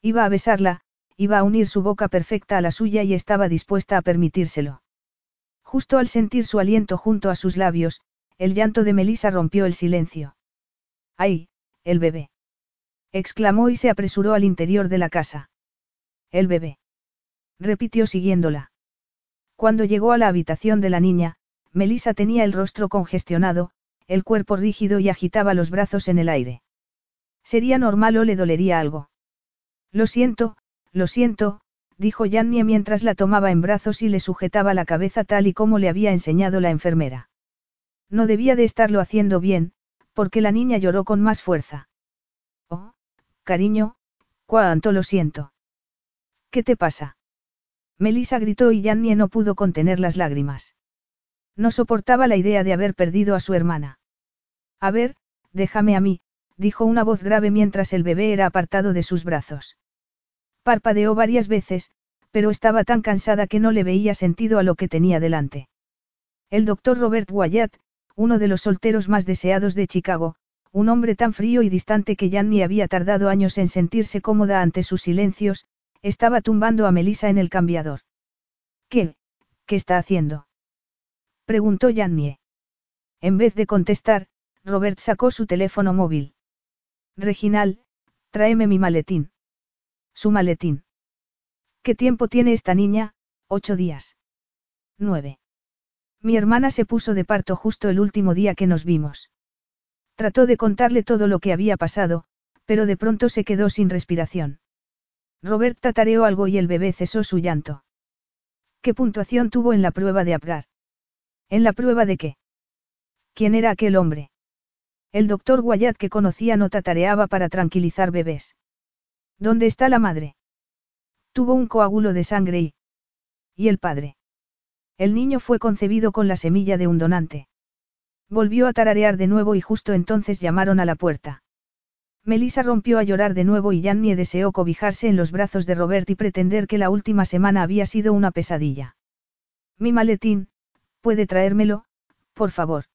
Iba a besarla, iba a unir su boca perfecta a la suya y estaba dispuesta a permitírselo. Justo al sentir su aliento junto a sus labios, el llanto de Melisa rompió el silencio. ¡Ay, el bebé! exclamó y se apresuró al interior de la casa. El bebé repitió siguiéndola. Cuando llegó a la habitación de la niña, Melissa tenía el rostro congestionado, el cuerpo rígido y agitaba los brazos en el aire. ¿Sería normal o le dolería algo? Lo siento, lo siento, dijo Jannie mientras la tomaba en brazos y le sujetaba la cabeza tal y como le había enseñado la enfermera. No debía de estarlo haciendo bien, porque la niña lloró con más fuerza. Oh, cariño, cuánto lo siento. ¿Qué te pasa? Melissa gritó y Jannie no pudo contener las lágrimas. No soportaba la idea de haber perdido a su hermana. A ver, déjame a mí, dijo una voz grave mientras el bebé era apartado de sus brazos. Parpadeó varias veces, pero estaba tan cansada que no le veía sentido a lo que tenía delante. El doctor Robert Wyatt, uno de los solteros más deseados de Chicago, un hombre tan frío y distante que Jannie había tardado años en sentirse cómoda ante sus silencios, estaba tumbando a Melissa en el cambiador. ¿Qué? ¿Qué está haciendo? Preguntó Jannie. En vez de contestar, Robert sacó su teléfono móvil. Reginal, tráeme mi maletín. Su maletín. ¿Qué tiempo tiene esta niña? Ocho días. Nueve. Mi hermana se puso de parto justo el último día que nos vimos. Trató de contarle todo lo que había pasado, pero de pronto se quedó sin respiración. Robert tatareó algo y el bebé cesó su llanto. ¿Qué puntuación tuvo en la prueba de Apgar? ¿En la prueba de qué? ¿Quién era aquel hombre? El doctor Wyatt que conocía no tatareaba para tranquilizar bebés. ¿Dónde está la madre? Tuvo un coágulo de sangre y... ¿Y el padre? El niño fue concebido con la semilla de un donante. Volvió a tararear de nuevo y justo entonces llamaron a la puerta. Melissa rompió a llorar de nuevo y Jannie deseó cobijarse en los brazos de Robert y pretender que la última semana había sido una pesadilla. Mi maletín, ¿puede traérmelo, por favor?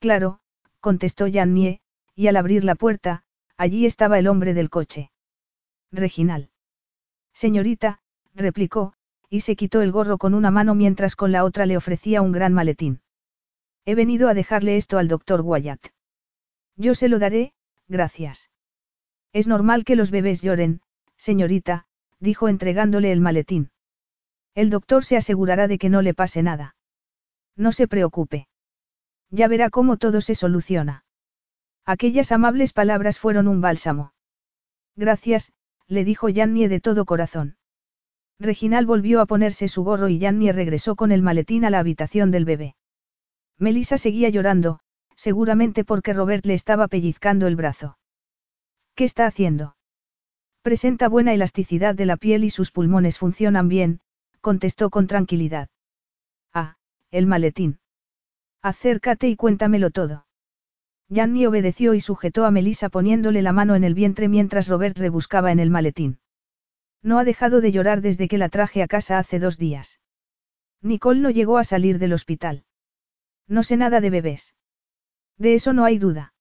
Claro, contestó Jannie, y al abrir la puerta, allí estaba el hombre del coche. Reginal. Señorita, replicó, y se quitó el gorro con una mano mientras con la otra le ofrecía un gran maletín. He venido a dejarle esto al doctor Wyatt. Yo se lo daré, gracias. Es normal que los bebés lloren, señorita, dijo entregándole el maletín. El doctor se asegurará de que no le pase nada. No se preocupe. Ya verá cómo todo se soluciona. Aquellas amables palabras fueron un bálsamo. Gracias, le dijo Yannie de todo corazón. Reginal volvió a ponerse su gorro y Yannie regresó con el maletín a la habitación del bebé. Melissa seguía llorando, seguramente porque Robert le estaba pellizcando el brazo. ¿Qué está haciendo? Presenta buena elasticidad de la piel y sus pulmones funcionan bien, contestó con tranquilidad. Ah, el maletín. Acércate y cuéntamelo todo. Janny obedeció y sujetó a Melissa poniéndole la mano en el vientre mientras Robert rebuscaba en el maletín. No ha dejado de llorar desde que la traje a casa hace dos días. Nicole no llegó a salir del hospital. No sé nada de bebés. De eso no hay duda.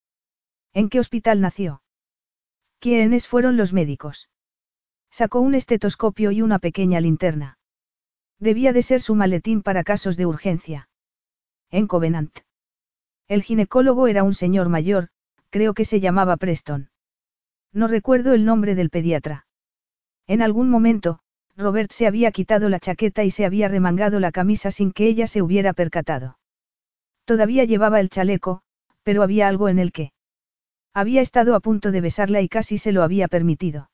¿En qué hospital nació? ¿Quiénes fueron los médicos? Sacó un estetoscopio y una pequeña linterna. Debía de ser su maletín para casos de urgencia. En Covenant. El ginecólogo era un señor mayor, creo que se llamaba Preston. No recuerdo el nombre del pediatra. En algún momento, Robert se había quitado la chaqueta y se había remangado la camisa sin que ella se hubiera percatado. Todavía llevaba el chaleco, pero había algo en el que. Había estado a punto de besarla y casi se lo había permitido.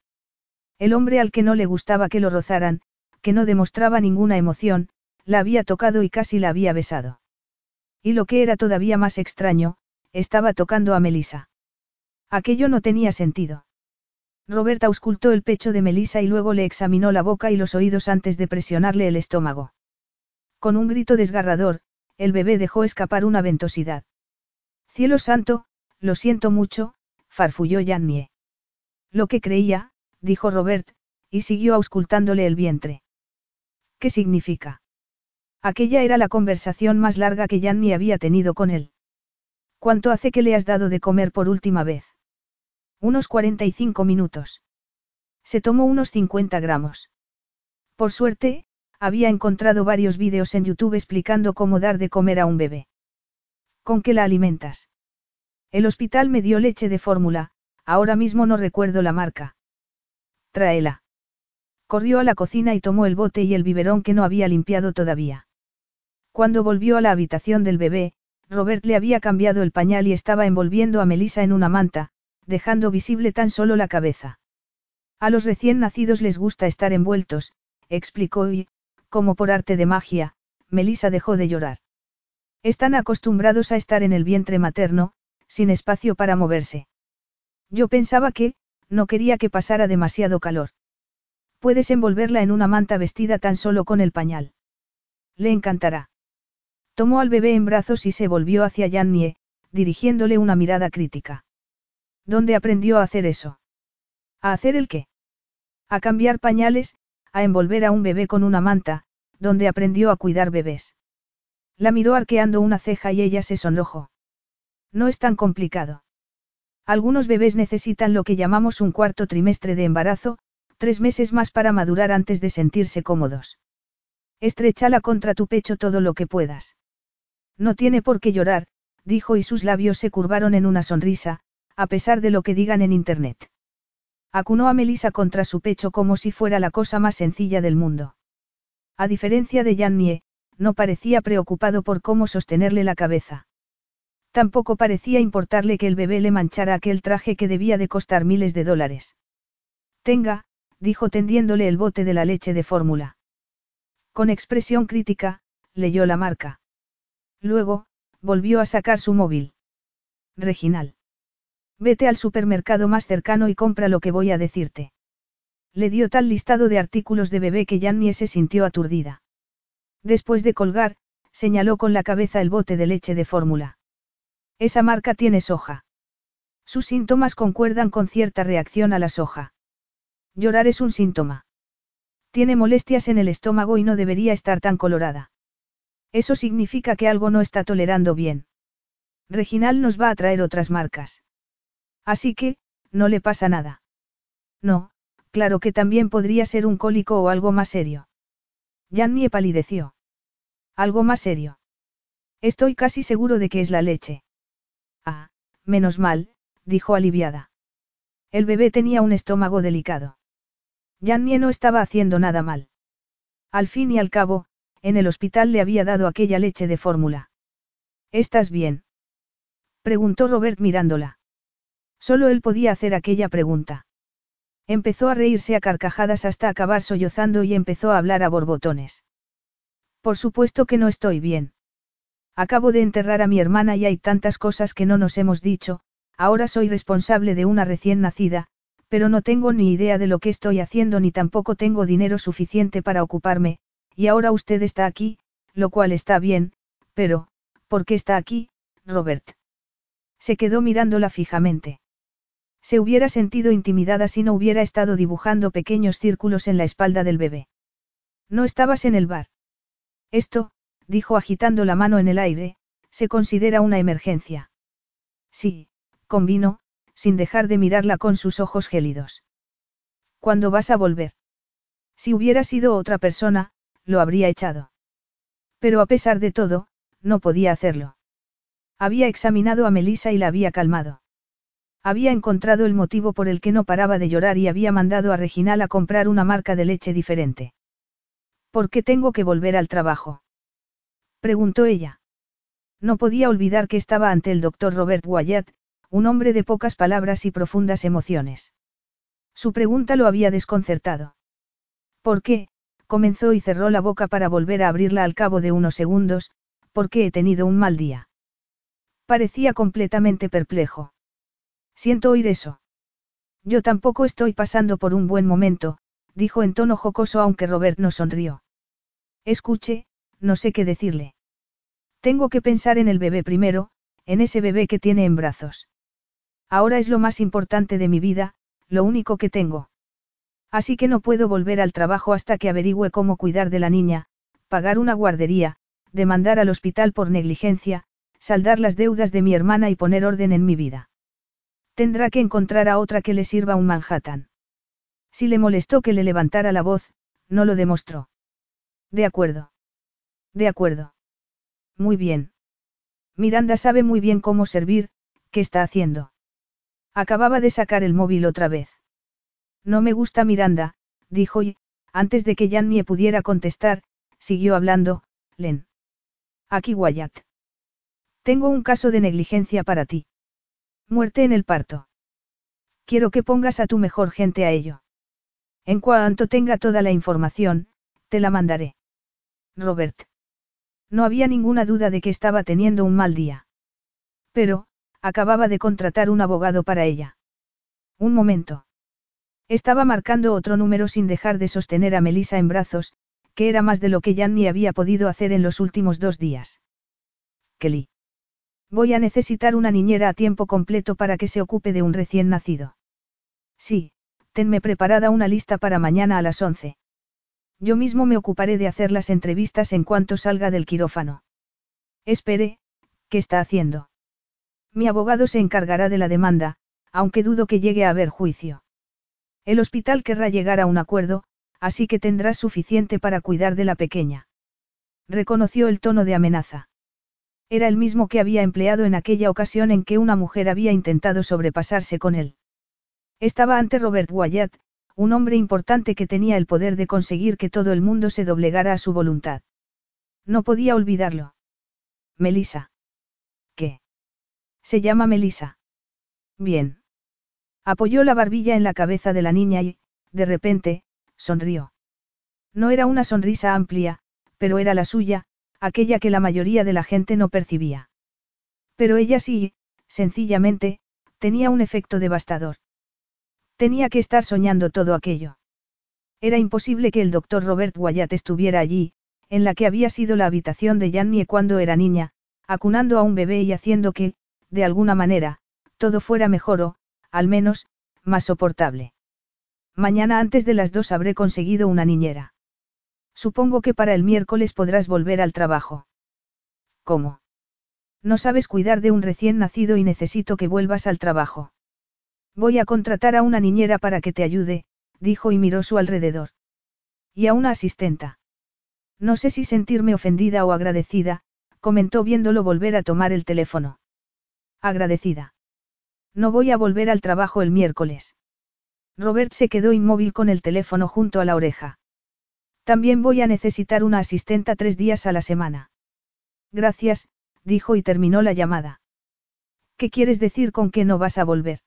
El hombre al que no le gustaba que lo rozaran, que no demostraba ninguna emoción, la había tocado y casi la había besado. Y lo que era todavía más extraño, estaba tocando a Melisa. Aquello no tenía sentido. Roberta auscultó el pecho de Melisa y luego le examinó la boca y los oídos antes de presionarle el estómago. Con un grito desgarrador, el bebé dejó escapar una ventosidad. Cielo santo, lo siento mucho, farfulló Jannie. Lo que creía, dijo Robert, y siguió auscultándole el vientre. ¿Qué significa? Aquella era la conversación más larga que Jannie había tenido con él. ¿Cuánto hace que le has dado de comer por última vez? Unos 45 minutos. Se tomó unos 50 gramos. Por suerte, había encontrado varios vídeos en YouTube explicando cómo dar de comer a un bebé. ¿Con qué la alimentas? El hospital me dio leche de fórmula, ahora mismo no recuerdo la marca. Tráela. Corrió a la cocina y tomó el bote y el biberón que no había limpiado todavía. Cuando volvió a la habitación del bebé, Robert le había cambiado el pañal y estaba envolviendo a Melissa en una manta, dejando visible tan solo la cabeza. A los recién nacidos les gusta estar envueltos, explicó y, como por arte de magia, Melissa dejó de llorar. Están acostumbrados a estar en el vientre materno, sin espacio para moverse. Yo pensaba que, no quería que pasara demasiado calor. Puedes envolverla en una manta vestida tan solo con el pañal. Le encantará. Tomó al bebé en brazos y se volvió hacia Jannie, dirigiéndole una mirada crítica. ¿Dónde aprendió a hacer eso? ¿A hacer el qué? A cambiar pañales, a envolver a un bebé con una manta, donde aprendió a cuidar bebés. La miró arqueando una ceja y ella se sonrojó. No es tan complicado. Algunos bebés necesitan lo que llamamos un cuarto trimestre de embarazo, tres meses más para madurar antes de sentirse cómodos. Estrechala contra tu pecho todo lo que puedas. No tiene por qué llorar, dijo y sus labios se curvaron en una sonrisa, a pesar de lo que digan en Internet. Acunó a Melissa contra su pecho como si fuera la cosa más sencilla del mundo. A diferencia de Jannie, no parecía preocupado por cómo sostenerle la cabeza. Tampoco parecía importarle que el bebé le manchara aquel traje que debía de costar miles de dólares. Tenga, dijo tendiéndole el bote de la leche de fórmula. Con expresión crítica, leyó la marca. Luego, volvió a sacar su móvil. Reginal. Vete al supermercado más cercano y compra lo que voy a decirte. Le dio tal listado de artículos de bebé que Jannie se sintió aturdida. Después de colgar, señaló con la cabeza el bote de leche de fórmula. Esa marca tiene soja. Sus síntomas concuerdan con cierta reacción a la soja. Llorar es un síntoma. Tiene molestias en el estómago y no debería estar tan colorada. Eso significa que algo no está tolerando bien. Reginal nos va a traer otras marcas. Así que, no le pasa nada. No, claro que también podría ser un cólico o algo más serio. Jannie palideció. Algo más serio. Estoy casi seguro de que es la leche. Ah, menos mal, dijo aliviada. El bebé tenía un estómago delicado. Jannie no estaba haciendo nada mal. Al fin y al cabo, en el hospital le había dado aquella leche de fórmula. ¿Estás bien? preguntó Robert mirándola. Solo él podía hacer aquella pregunta. Empezó a reírse a carcajadas hasta acabar sollozando y empezó a hablar a borbotones. Por supuesto que no estoy bien. Acabo de enterrar a mi hermana y hay tantas cosas que no nos hemos dicho, ahora soy responsable de una recién nacida, pero no tengo ni idea de lo que estoy haciendo ni tampoco tengo dinero suficiente para ocuparme, y ahora usted está aquí, lo cual está bien, pero, ¿por qué está aquí, Robert? Se quedó mirándola fijamente. Se hubiera sentido intimidada si no hubiera estado dibujando pequeños círculos en la espalda del bebé. No estabas en el bar. Esto, dijo agitando la mano en el aire, se considera una emergencia. Sí, convino, sin dejar de mirarla con sus ojos gélidos. ¿Cuándo vas a volver? Si hubiera sido otra persona, lo habría echado. Pero a pesar de todo, no podía hacerlo. Había examinado a Melissa y la había calmado. Había encontrado el motivo por el que no paraba de llorar y había mandado a Reginal a comprar una marca de leche diferente. ¿Por qué tengo que volver al trabajo? preguntó ella. No podía olvidar que estaba ante el doctor Robert Wyatt, un hombre de pocas palabras y profundas emociones. Su pregunta lo había desconcertado. ¿Por qué? comenzó y cerró la boca para volver a abrirla al cabo de unos segundos, porque he tenido un mal día. Parecía completamente perplejo. Siento oír eso. Yo tampoco estoy pasando por un buen momento, dijo en tono jocoso aunque Robert no sonrió. Escuche, no sé qué decirle. Tengo que pensar en el bebé primero, en ese bebé que tiene en brazos. Ahora es lo más importante de mi vida, lo único que tengo. Así que no puedo volver al trabajo hasta que averigüe cómo cuidar de la niña, pagar una guardería, demandar al hospital por negligencia, saldar las deudas de mi hermana y poner orden en mi vida. Tendrá que encontrar a otra que le sirva un Manhattan. Si le molestó que le levantara la voz, no lo demostró. De acuerdo. De acuerdo. Muy bien. Miranda sabe muy bien cómo servir, ¿qué está haciendo? Acababa de sacar el móvil otra vez. No me gusta Miranda, dijo y, antes de que Jannie pudiera contestar, siguió hablando, Len. Aquí Wyatt. Tengo un caso de negligencia para ti. Muerte en el parto. Quiero que pongas a tu mejor gente a ello. En cuanto tenga toda la información, te la mandaré. Robert. No había ninguna duda de que estaba teniendo un mal día. Pero, acababa de contratar un abogado para ella. Un momento. Estaba marcando otro número sin dejar de sostener a Melissa en brazos, que era más de lo que Janny había podido hacer en los últimos dos días. Kelly. Voy a necesitar una niñera a tiempo completo para que se ocupe de un recién nacido. Sí, tenme preparada una lista para mañana a las once. Yo mismo me ocuparé de hacer las entrevistas en cuanto salga del quirófano. Espere, ¿qué está haciendo? Mi abogado se encargará de la demanda, aunque dudo que llegue a haber juicio. El hospital querrá llegar a un acuerdo, así que tendrás suficiente para cuidar de la pequeña. Reconoció el tono de amenaza. Era el mismo que había empleado en aquella ocasión en que una mujer había intentado sobrepasarse con él. Estaba ante Robert Wyatt, un hombre importante que tenía el poder de conseguir que todo el mundo se doblegara a su voluntad. No podía olvidarlo. Melissa. ¿Qué? Se llama Melissa. Bien. Apoyó la barbilla en la cabeza de la niña y, de repente, sonrió. No era una sonrisa amplia, pero era la suya, aquella que la mayoría de la gente no percibía. Pero ella sí, sencillamente, tenía un efecto devastador. Tenía que estar soñando todo aquello. Era imposible que el doctor Robert Wyatt estuviera allí, en la que había sido la habitación de Jannie cuando era niña, acunando a un bebé y haciendo que, de alguna manera, todo fuera mejor o, al menos, más soportable. Mañana antes de las dos habré conseguido una niñera. Supongo que para el miércoles podrás volver al trabajo. ¿Cómo? No sabes cuidar de un recién nacido y necesito que vuelvas al trabajo. Voy a contratar a una niñera para que te ayude, dijo y miró su alrededor. Y a una asistenta. No sé si sentirme ofendida o agradecida, comentó viéndolo volver a tomar el teléfono. Agradecida. No voy a volver al trabajo el miércoles. Robert se quedó inmóvil con el teléfono junto a la oreja. También voy a necesitar una asistenta tres días a la semana. Gracias, dijo y terminó la llamada. ¿Qué quieres decir con que no vas a volver?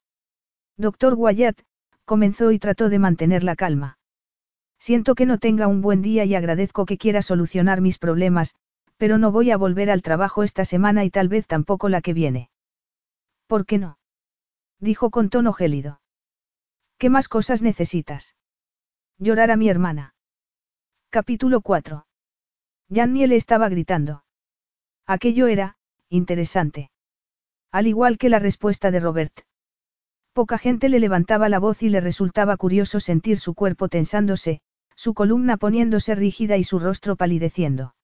Doctor Wyatt, comenzó y trató de mantener la calma. Siento que no tenga un buen día y agradezco que quiera solucionar mis problemas, pero no voy a volver al trabajo esta semana y tal vez tampoco la que viene. ¿Por qué no? dijo con tono gélido. ¿Qué más cosas necesitas? Llorar a mi hermana. Capítulo 4. Jannie le estaba gritando. Aquello era, interesante. Al igual que la respuesta de Robert. Poca gente le levantaba la voz y le resultaba curioso sentir su cuerpo tensándose, su columna poniéndose rígida y su rostro palideciendo.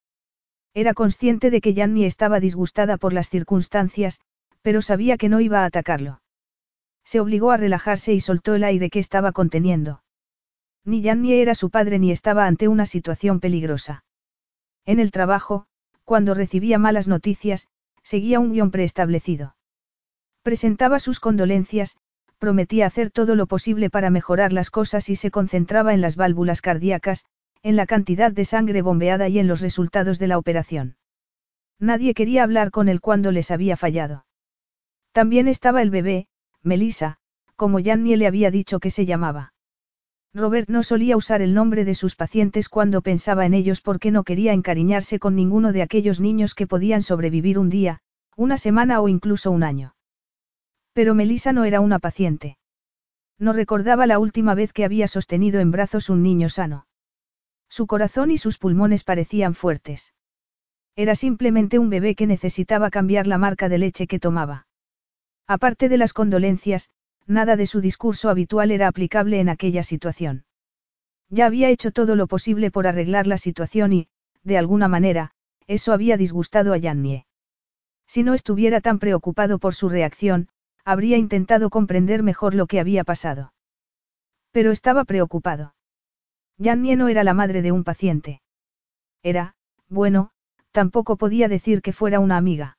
Era consciente de que Janny estaba disgustada por las circunstancias, pero sabía que no iba a atacarlo. Se obligó a relajarse y soltó el aire que estaba conteniendo. Ni Janny era su padre ni estaba ante una situación peligrosa. En el trabajo, cuando recibía malas noticias, seguía un guion preestablecido. Presentaba sus condolencias, prometía hacer todo lo posible para mejorar las cosas y se concentraba en las válvulas cardíacas, en la cantidad de sangre bombeada y en los resultados de la operación. Nadie quería hablar con él cuando les había fallado. También estaba el bebé, Melissa, como Jannie le había dicho que se llamaba. Robert no solía usar el nombre de sus pacientes cuando pensaba en ellos porque no quería encariñarse con ninguno de aquellos niños que podían sobrevivir un día, una semana o incluso un año. Pero Melissa no era una paciente. No recordaba la última vez que había sostenido en brazos un niño sano. Su corazón y sus pulmones parecían fuertes. Era simplemente un bebé que necesitaba cambiar la marca de leche que tomaba. Aparte de las condolencias, nada de su discurso habitual era aplicable en aquella situación. Ya había hecho todo lo posible por arreglar la situación y, de alguna manera, eso había disgustado a Jannie. Si no estuviera tan preocupado por su reacción, habría intentado comprender mejor lo que había pasado. Pero estaba preocupado. Jannie no era la madre de un paciente. Era, bueno, tampoco podía decir que fuera una amiga.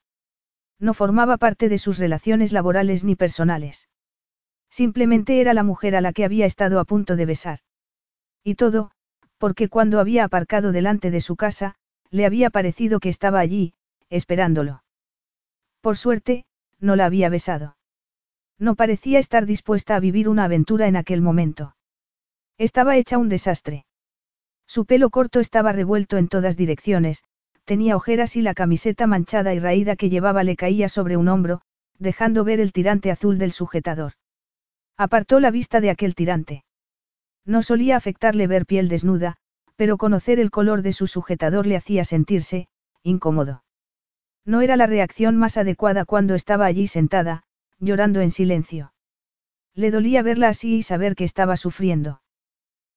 No formaba parte de sus relaciones laborales ni personales. Simplemente era la mujer a la que había estado a punto de besar. Y todo, porque cuando había aparcado delante de su casa, le había parecido que estaba allí, esperándolo. Por suerte, no la había besado. No parecía estar dispuesta a vivir una aventura en aquel momento. Estaba hecha un desastre. Su pelo corto estaba revuelto en todas direcciones, tenía ojeras y la camiseta manchada y raída que llevaba le caía sobre un hombro, dejando ver el tirante azul del sujetador. Apartó la vista de aquel tirante. No solía afectarle ver piel desnuda, pero conocer el color de su sujetador le hacía sentirse, incómodo. No era la reacción más adecuada cuando estaba allí sentada, llorando en silencio. Le dolía verla así y saber que estaba sufriendo.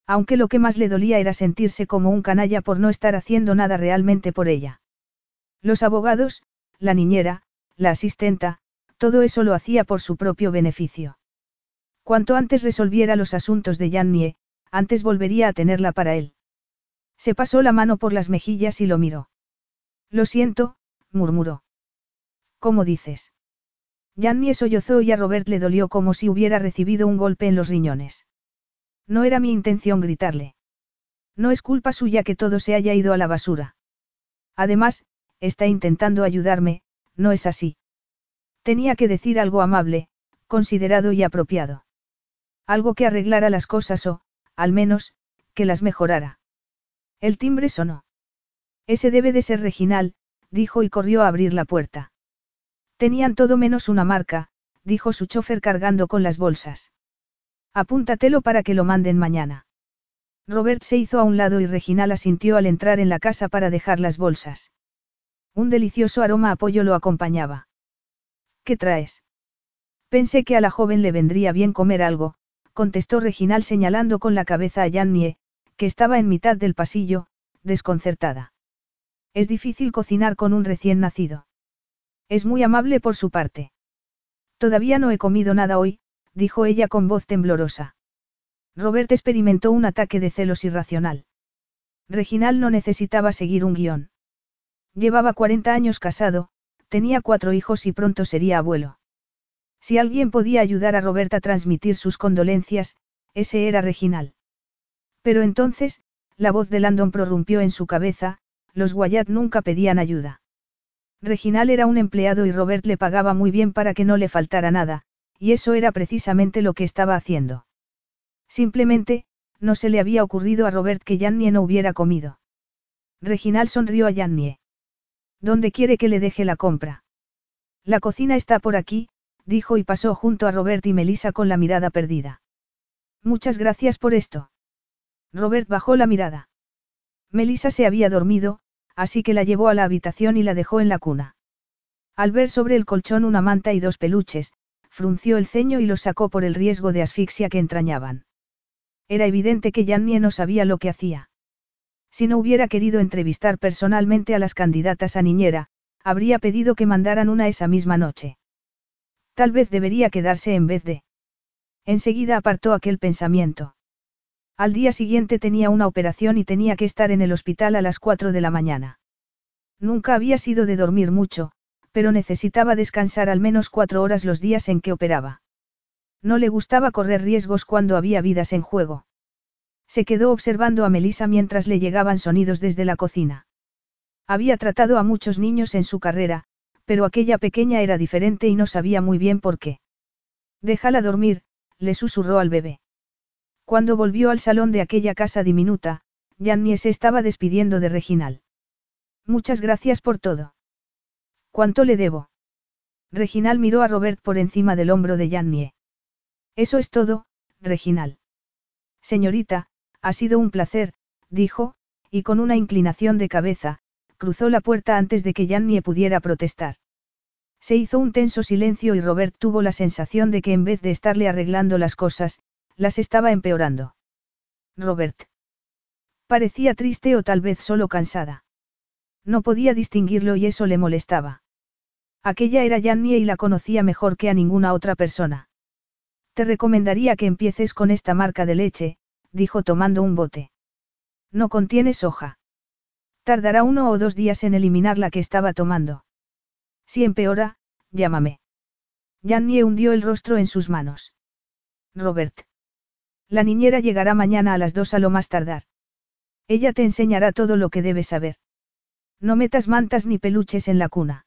Aunque lo que más le dolía era sentirse como un canalla por no estar haciendo nada realmente por ella. Los abogados, la niñera, la asistenta, todo eso lo hacía por su propio beneficio. Cuanto antes resolviera los asuntos de Jannie, antes volvería a tenerla para él. Se pasó la mano por las mejillas y lo miró. Lo siento, murmuró. ¿Cómo dices? Jannie sollozó y a Robert le dolió como si hubiera recibido un golpe en los riñones. No era mi intención gritarle. No es culpa suya que todo se haya ido a la basura. Además, está intentando ayudarme, no es así. Tenía que decir algo amable, considerado y apropiado. Algo que arreglara las cosas o, al menos, que las mejorara. El timbre sonó. Ese debe de ser Reginal, dijo y corrió a abrir la puerta. Tenían todo menos una marca, dijo su chofer cargando con las bolsas. Apúntatelo para que lo manden mañana. Robert se hizo a un lado y Reginal asintió al entrar en la casa para dejar las bolsas. Un delicioso aroma a pollo lo acompañaba. ¿Qué traes? Pensé que a la joven le vendría bien comer algo, contestó Reginal señalando con la cabeza a Jannie, que estaba en mitad del pasillo, desconcertada. Es difícil cocinar con un recién nacido. Es muy amable por su parte. Todavía no he comido nada hoy, dijo ella con voz temblorosa. Robert experimentó un ataque de celos irracional. Reginal no necesitaba seguir un guion. Llevaba 40 años casado, tenía cuatro hijos y pronto sería abuelo. Si alguien podía ayudar a Robert a transmitir sus condolencias, ese era Reginal. Pero entonces, la voz de Landon prorrumpió en su cabeza, los Wyatt nunca pedían ayuda. Reginal era un empleado y Robert le pagaba muy bien para que no le faltara nada, y eso era precisamente lo que estaba haciendo. Simplemente, no se le había ocurrido a Robert que Jannie no hubiera comido. Reginal sonrió a Jannie. ¿Dónde quiere que le deje la compra? La cocina está por aquí, dijo y pasó junto a Robert y Melissa con la mirada perdida. Muchas gracias por esto. Robert bajó la mirada. Melissa se había dormido, así que la llevó a la habitación y la dejó en la cuna. Al ver sobre el colchón una manta y dos peluches, frunció el ceño y los sacó por el riesgo de asfixia que entrañaban. Era evidente que Jannie no sabía lo que hacía. Si no hubiera querido entrevistar personalmente a las candidatas a niñera, habría pedido que mandaran una esa misma noche. Tal vez debería quedarse en vez de. Enseguida apartó aquel pensamiento. Al día siguiente tenía una operación y tenía que estar en el hospital a las 4 de la mañana. Nunca había sido de dormir mucho, pero necesitaba descansar al menos cuatro horas los días en que operaba. No le gustaba correr riesgos cuando había vidas en juego. Se quedó observando a Melissa mientras le llegaban sonidos desde la cocina. Había tratado a muchos niños en su carrera, pero aquella pequeña era diferente y no sabía muy bien por qué. Déjala dormir, le susurró al bebé. Cuando volvió al salón de aquella casa diminuta, Jannie se estaba despidiendo de Reginal. Muchas gracias por todo. ¿Cuánto le debo? Reginal miró a Robert por encima del hombro de Jannie. Eso es todo, Reginal. Señorita, ha sido un placer, dijo, y con una inclinación de cabeza, cruzó la puerta antes de que Jannie pudiera protestar. Se hizo un tenso silencio y Robert tuvo la sensación de que en vez de estarle arreglando las cosas, las estaba empeorando. Robert. Parecía triste o tal vez solo cansada. No podía distinguirlo y eso le molestaba. Aquella era Jannie y la conocía mejor que a ninguna otra persona. Te recomendaría que empieces con esta marca de leche, dijo tomando un bote. No contiene soja. Tardará uno o dos días en eliminar la que estaba tomando. Si empeora, llámame. Jannie hundió el rostro en sus manos. Robert. La niñera llegará mañana a las dos a lo más tardar. Ella te enseñará todo lo que debes saber. No metas mantas ni peluches en la cuna.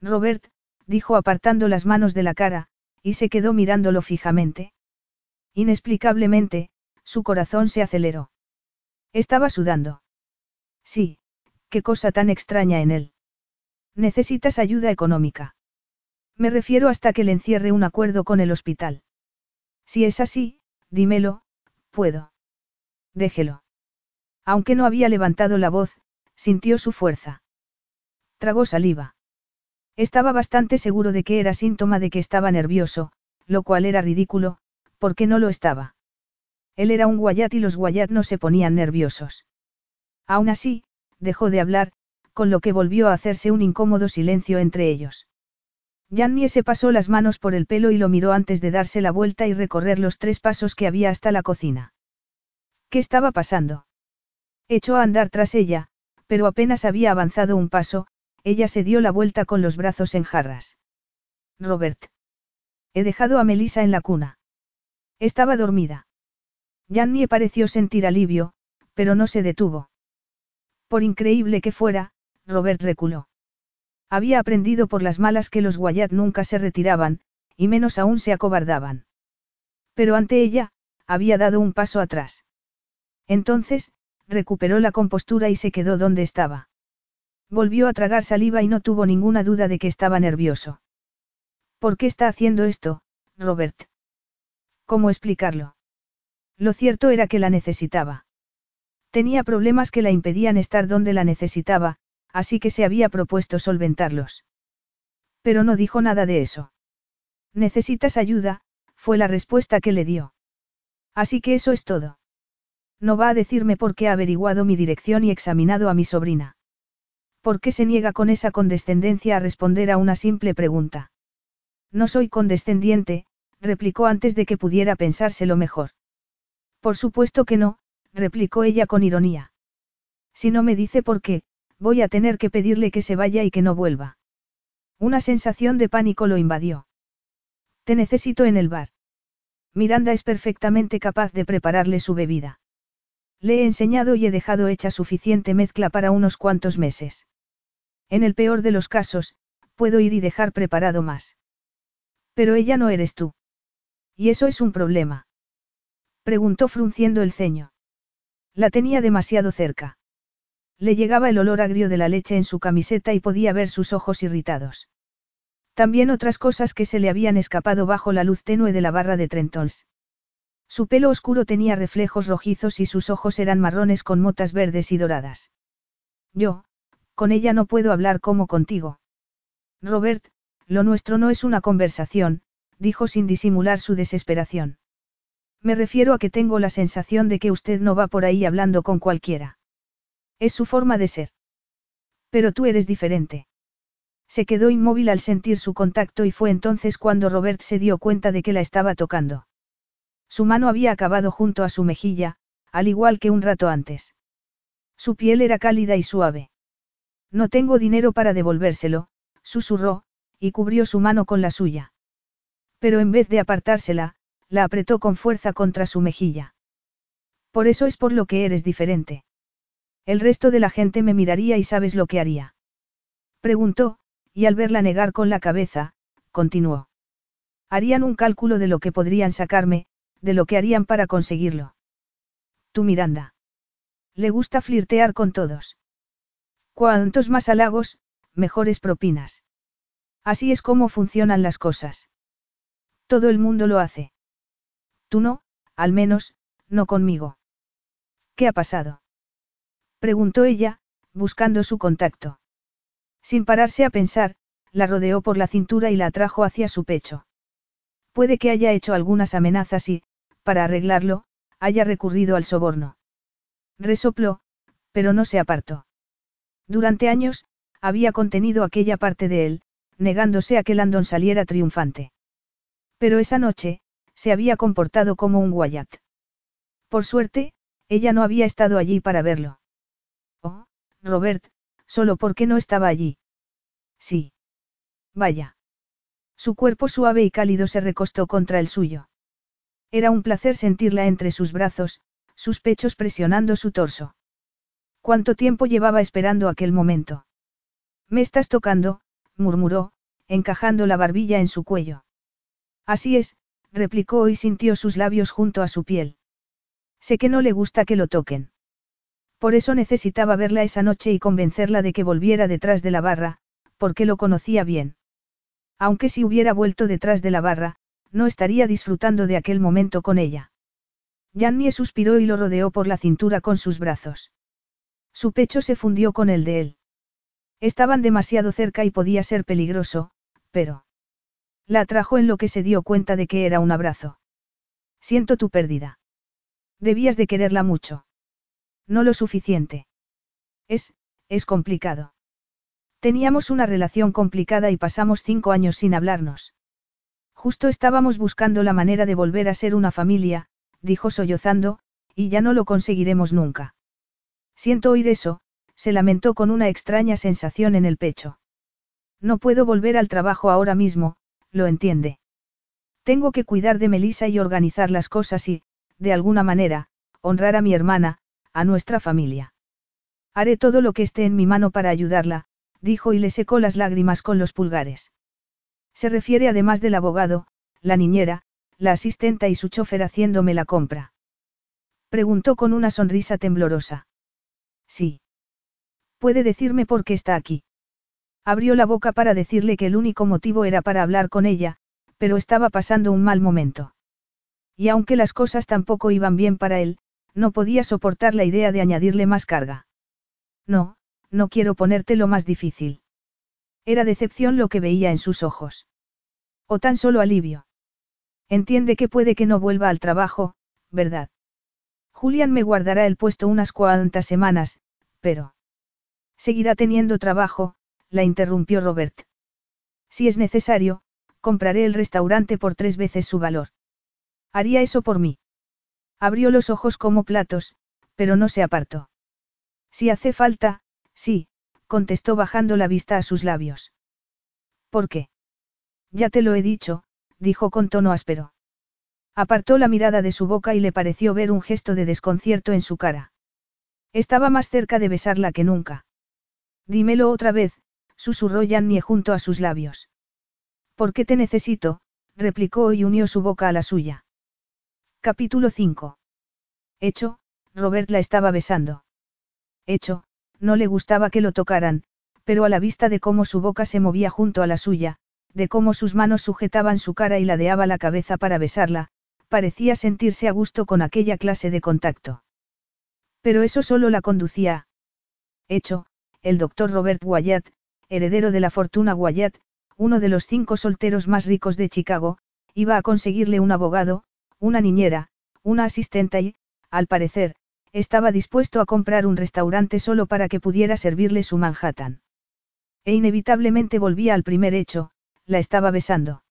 Robert, dijo apartando las manos de la cara, y se quedó mirándolo fijamente. Inexplicablemente, su corazón se aceleró. Estaba sudando. Sí, qué cosa tan extraña en él. Necesitas ayuda económica. Me refiero hasta que le encierre un acuerdo con el hospital. Si es así, dímelo, puedo. Déjelo. Aunque no había levantado la voz, sintió su fuerza. Tragó saliva. Estaba bastante seguro de que era síntoma de que estaba nervioso, lo cual era ridículo, porque no lo estaba. Él era un guayat y los guayat no se ponían nerviosos. Aún así, dejó de hablar, con lo que volvió a hacerse un incómodo silencio entre ellos. Jannie se pasó las manos por el pelo y lo miró antes de darse la vuelta y recorrer los tres pasos que había hasta la cocina. ¿Qué estaba pasando? Echó a andar tras ella, pero apenas había avanzado un paso, ella se dio la vuelta con los brazos en jarras. Robert. He dejado a Melissa en la cuna. Estaba dormida. Jannie pareció sentir alivio, pero no se detuvo. Por increíble que fuera, Robert reculó. Había aprendido por las malas que los Wyatt nunca se retiraban, y menos aún se acobardaban. Pero ante ella, había dado un paso atrás. Entonces, recuperó la compostura y se quedó donde estaba. Volvió a tragar saliva y no tuvo ninguna duda de que estaba nervioso. ¿Por qué está haciendo esto, Robert? ¿Cómo explicarlo? Lo cierto era que la necesitaba. Tenía problemas que la impedían estar donde la necesitaba, así que se había propuesto solventarlos. Pero no dijo nada de eso. Necesitas ayuda, fue la respuesta que le dio. Así que eso es todo. No va a decirme por qué ha averiguado mi dirección y examinado a mi sobrina. ¿Por qué se niega con esa condescendencia a responder a una simple pregunta? No soy condescendiente, replicó antes de que pudiera pensárselo mejor. Por supuesto que no, replicó ella con ironía. Si no me dice por qué, voy a tener que pedirle que se vaya y que no vuelva. Una sensación de pánico lo invadió. Te necesito en el bar. Miranda es perfectamente capaz de prepararle su bebida. Le he enseñado y he dejado hecha suficiente mezcla para unos cuantos meses. En el peor de los casos, puedo ir y dejar preparado más. Pero ella no eres tú. Y eso es un problema. Preguntó frunciendo el ceño. La tenía demasiado cerca. Le llegaba el olor agrio de la leche en su camiseta y podía ver sus ojos irritados. También otras cosas que se le habían escapado bajo la luz tenue de la barra de Trentons. Su pelo oscuro tenía reflejos rojizos y sus ojos eran marrones con motas verdes y doradas. Yo, con ella no puedo hablar como contigo. Robert, lo nuestro no es una conversación, dijo sin disimular su desesperación. Me refiero a que tengo la sensación de que usted no va por ahí hablando con cualquiera. Es su forma de ser. Pero tú eres diferente. Se quedó inmóvil al sentir su contacto y fue entonces cuando Robert se dio cuenta de que la estaba tocando. Su mano había acabado junto a su mejilla, al igual que un rato antes. Su piel era cálida y suave. No tengo dinero para devolvérselo, susurró, y cubrió su mano con la suya. Pero en vez de apartársela, la apretó con fuerza contra su mejilla. Por eso es por lo que eres diferente. El resto de la gente me miraría y sabes lo que haría. Preguntó, y al verla negar con la cabeza, continuó. Harían un cálculo de lo que podrían sacarme, de lo que harían para conseguirlo. Tú Miranda. Le gusta flirtear con todos. Cuantos más halagos, mejores propinas. Así es como funcionan las cosas. Todo el mundo lo hace. Tú no, al menos, no conmigo. ¿Qué ha pasado? Preguntó ella, buscando su contacto. Sin pararse a pensar, la rodeó por la cintura y la atrajo hacia su pecho. Puede que haya hecho algunas amenazas y, para arreglarlo, haya recurrido al soborno. Resopló, pero no se apartó. Durante años, había contenido aquella parte de él, negándose a que Landon saliera triunfante. Pero esa noche, se había comportado como un guayat. Por suerte, ella no había estado allí para verlo. Oh, Robert, solo porque no estaba allí. Sí. Vaya. Su cuerpo suave y cálido se recostó contra el suyo. Era un placer sentirla entre sus brazos, sus pechos presionando su torso. ¿Cuánto tiempo llevaba esperando aquel momento? Me estás tocando, murmuró, encajando la barbilla en su cuello. Así es, replicó y sintió sus labios junto a su piel. Sé que no le gusta que lo toquen. Por eso necesitaba verla esa noche y convencerla de que volviera detrás de la barra, porque lo conocía bien. Aunque si hubiera vuelto detrás de la barra, no estaría disfrutando de aquel momento con ella. Jannie suspiró y lo rodeó por la cintura con sus brazos. Su pecho se fundió con el de él. Estaban demasiado cerca y podía ser peligroso, pero... La atrajo en lo que se dio cuenta de que era un abrazo. Siento tu pérdida. Debías de quererla mucho. No lo suficiente. Es, es complicado. Teníamos una relación complicada y pasamos cinco años sin hablarnos. Justo estábamos buscando la manera de volver a ser una familia, dijo sollozando, y ya no lo conseguiremos nunca. Siento oír eso, se lamentó con una extraña sensación en el pecho. No puedo volver al trabajo ahora mismo, lo entiende. Tengo que cuidar de Melissa y organizar las cosas y, de alguna manera, honrar a mi hermana, a nuestra familia. Haré todo lo que esté en mi mano para ayudarla, dijo y le secó las lágrimas con los pulgares. Se refiere además del abogado, la niñera, la asistenta y su chofer haciéndome la compra. Preguntó con una sonrisa temblorosa. Sí. ¿Puede decirme por qué está aquí? Abrió la boca para decirle que el único motivo era para hablar con ella, pero estaba pasando un mal momento. Y aunque las cosas tampoco iban bien para él, no podía soportar la idea de añadirle más carga. No, no quiero ponerte lo más difícil. Era decepción lo que veía en sus ojos. O tan solo alivio. Entiende que puede que no vuelva al trabajo, ¿verdad? Julián me guardará el puesto unas cuantas semanas, pero... Seguirá teniendo trabajo, la interrumpió Robert. Si es necesario, compraré el restaurante por tres veces su valor. Haría eso por mí. Abrió los ojos como platos, pero no se apartó. Si hace falta, sí, contestó bajando la vista a sus labios. ¿Por qué? Ya te lo he dicho, dijo con tono áspero. Apartó la mirada de su boca y le pareció ver un gesto de desconcierto en su cara. Estaba más cerca de besarla que nunca. Dímelo otra vez, susurró Yannie junto a sus labios. ¿Por qué te necesito? replicó y unió su boca a la suya. Capítulo 5. Hecho, Robert la estaba besando. Hecho, no le gustaba que lo tocaran, pero a la vista de cómo su boca se movía junto a la suya, de cómo sus manos sujetaban su cara y ladeaba la cabeza para besarla, parecía sentirse a gusto con aquella clase de contacto. Pero eso solo la conducía. Hecho, el doctor Robert Wyatt, heredero de la fortuna Wyatt, uno de los cinco solteros más ricos de Chicago, iba a conseguirle un abogado, una niñera, una asistente y, al parecer, estaba dispuesto a comprar un restaurante solo para que pudiera servirle su Manhattan. E inevitablemente volvía al primer hecho, la estaba besando.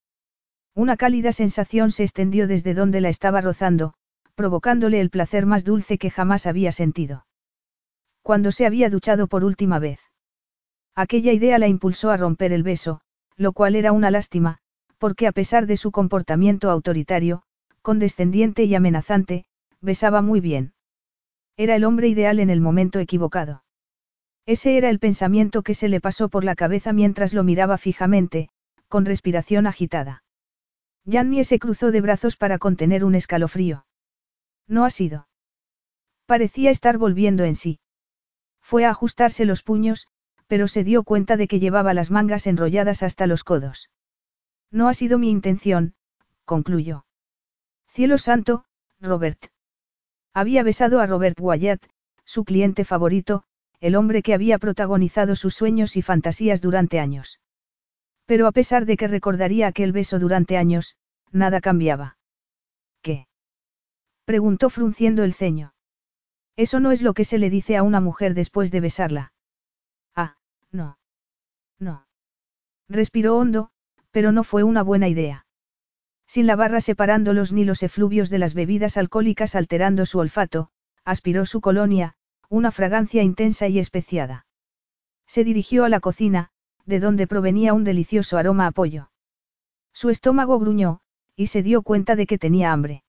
Una cálida sensación se extendió desde donde la estaba rozando, provocándole el placer más dulce que jamás había sentido. Cuando se había duchado por última vez. Aquella idea la impulsó a romper el beso, lo cual era una lástima, porque a pesar de su comportamiento autoritario, condescendiente y amenazante, besaba muy bien. Era el hombre ideal en el momento equivocado. Ese era el pensamiento que se le pasó por la cabeza mientras lo miraba fijamente, con respiración agitada. Yannie se cruzó de brazos para contener un escalofrío. No ha sido. Parecía estar volviendo en sí. Fue a ajustarse los puños, pero se dio cuenta de que llevaba las mangas enrolladas hasta los codos. No ha sido mi intención, concluyó. Cielo santo, Robert. Había besado a Robert Wyatt, su cliente favorito, el hombre que había protagonizado sus sueños y fantasías durante años. Pero a pesar de que recordaría aquel beso durante años, nada cambiaba. ¿Qué? preguntó frunciendo el ceño. Eso no es lo que se le dice a una mujer después de besarla. No. No. Respiró hondo, pero no fue una buena idea sin la barra separándolos ni los efluvios de las bebidas alcohólicas alterando su olfato, aspiró su colonia, una fragancia intensa y especiada. Se dirigió a la cocina, de donde provenía un delicioso aroma a pollo. Su estómago gruñó, y se dio cuenta de que tenía hambre.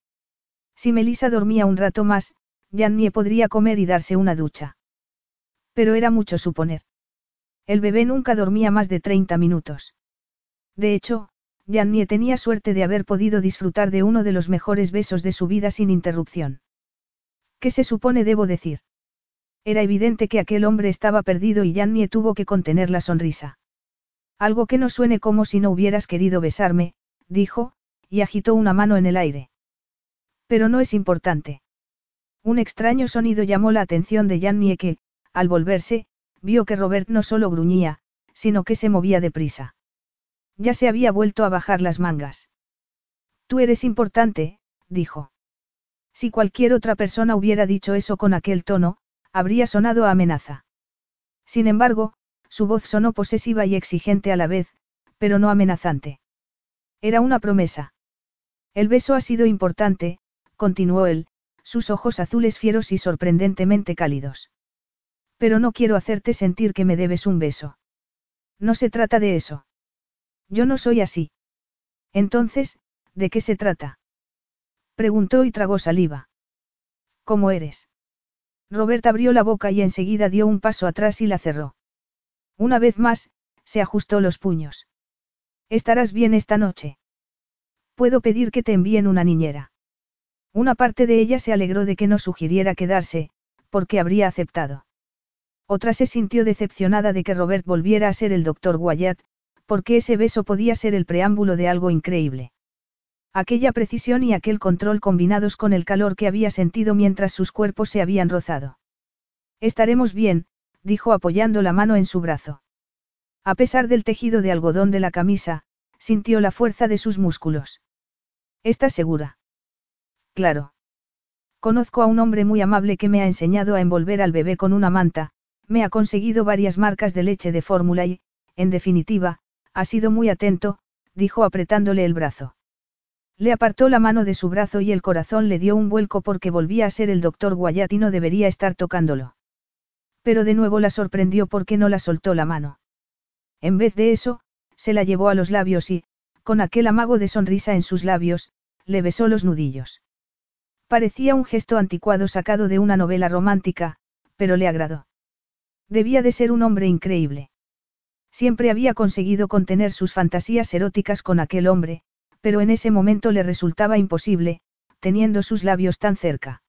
Si Melissa dormía un rato más, Jannie podría comer y darse una ducha. Pero era mucho suponer. El bebé nunca dormía más de 30 minutos. De hecho, Jannie tenía suerte de haber podido disfrutar de uno de los mejores besos de su vida sin interrupción. ¿Qué se supone debo decir? Era evidente que aquel hombre estaba perdido y Jannie tuvo que contener la sonrisa. Algo que no suene como si no hubieras querido besarme, dijo, y agitó una mano en el aire. Pero no es importante. Un extraño sonido llamó la atención de Jannie que, al volverse, vio que Robert no solo gruñía, sino que se movía deprisa. Ya se había vuelto a bajar las mangas. Tú eres importante, dijo. Si cualquier otra persona hubiera dicho eso con aquel tono, habría sonado amenaza. Sin embargo, su voz sonó posesiva y exigente a la vez, pero no amenazante. Era una promesa. El beso ha sido importante, continuó él, sus ojos azules fieros y sorprendentemente cálidos. Pero no quiero hacerte sentir que me debes un beso. No se trata de eso. Yo no soy así. Entonces, ¿de qué se trata? Preguntó y tragó saliva. ¿Cómo eres? Robert abrió la boca y enseguida dio un paso atrás y la cerró. Una vez más, se ajustó los puños. ¿Estarás bien esta noche? Puedo pedir que te envíen una niñera. Una parte de ella se alegró de que no sugiriera quedarse, porque habría aceptado. Otra se sintió decepcionada de que Robert volviera a ser el doctor Wyatt, porque ese beso podía ser el preámbulo de algo increíble. Aquella precisión y aquel control combinados con el calor que había sentido mientras sus cuerpos se habían rozado. Estaremos bien, dijo apoyando la mano en su brazo. A pesar del tejido de algodón de la camisa, sintió la fuerza de sus músculos. ¿Estás segura? Claro. Conozco a un hombre muy amable que me ha enseñado a envolver al bebé con una manta, me ha conseguido varias marcas de leche de fórmula y, en definitiva, ha sido muy atento, dijo apretándole el brazo. Le apartó la mano de su brazo y el corazón le dio un vuelco porque volvía a ser el doctor Guayat y no debería estar tocándolo. Pero de nuevo la sorprendió porque no la soltó la mano. En vez de eso, se la llevó a los labios y, con aquel amago de sonrisa en sus labios, le besó los nudillos. Parecía un gesto anticuado sacado de una novela romántica, pero le agradó. Debía de ser un hombre increíble. Siempre había conseguido contener sus fantasías eróticas con aquel hombre, pero en ese momento le resultaba imposible, teniendo sus labios tan cerca.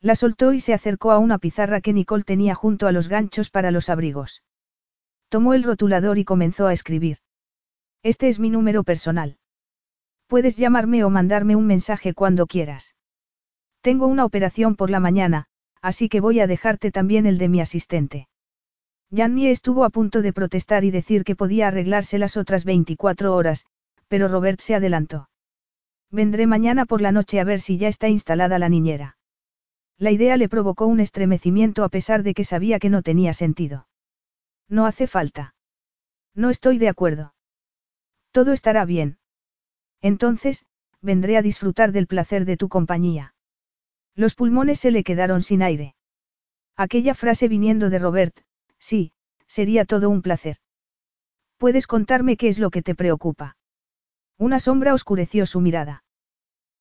La soltó y se acercó a una pizarra que Nicole tenía junto a los ganchos para los abrigos. Tomó el rotulador y comenzó a escribir. Este es mi número personal. Puedes llamarme o mandarme un mensaje cuando quieras. Tengo una operación por la mañana, así que voy a dejarte también el de mi asistente. Jannie estuvo a punto de protestar y decir que podía arreglarse las otras 24 horas, pero Robert se adelantó. Vendré mañana por la noche a ver si ya está instalada la niñera. La idea le provocó un estremecimiento a pesar de que sabía que no tenía sentido. No hace falta. No estoy de acuerdo. Todo estará bien. Entonces, vendré a disfrutar del placer de tu compañía. Los pulmones se le quedaron sin aire. Aquella frase viniendo de Robert, sí, sería todo un placer. ¿Puedes contarme qué es lo que te preocupa? Una sombra oscureció su mirada.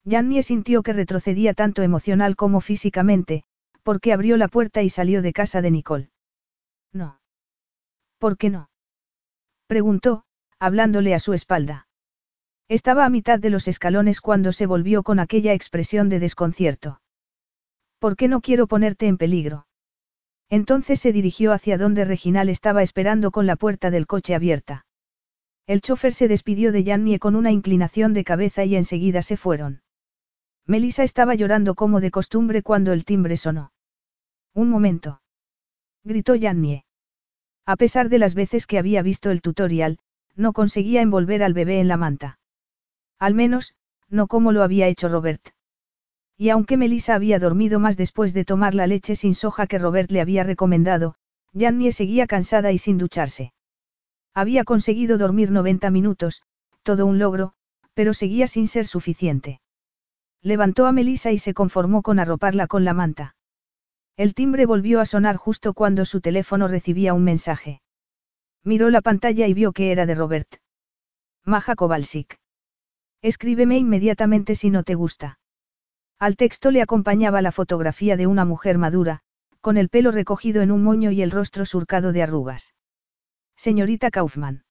Jannie sintió que retrocedía tanto emocional como físicamente, porque abrió la puerta y salió de casa de Nicole. No. ¿Por qué no? Preguntó, hablándole a su espalda. Estaba a mitad de los escalones cuando se volvió con aquella expresión de desconcierto. ¿Por qué no quiero ponerte en peligro? Entonces se dirigió hacia donde Reginal estaba esperando con la puerta del coche abierta. El chofer se despidió de Jannie con una inclinación de cabeza y enseguida se fueron. Melissa estaba llorando como de costumbre cuando el timbre sonó. Un momento. Gritó Jannie. A pesar de las veces que había visto el tutorial, no conseguía envolver al bebé en la manta. Al menos, no como lo había hecho Robert. Y aunque Melissa había dormido más después de tomar la leche sin soja que Robert le había recomendado, Jannie seguía cansada y sin ducharse. Había conseguido dormir 90 minutos, todo un logro, pero seguía sin ser suficiente. Levantó a Melissa y se conformó con arroparla con la manta. El timbre volvió a sonar justo cuando su teléfono recibía un mensaje. Miró la pantalla y vio que era de Robert. Maja Kowalczyk. Escríbeme inmediatamente si no te gusta. Al texto le acompañaba la fotografía de una mujer madura, con el pelo recogido en un moño y el rostro surcado de arrugas. Señorita Kaufman.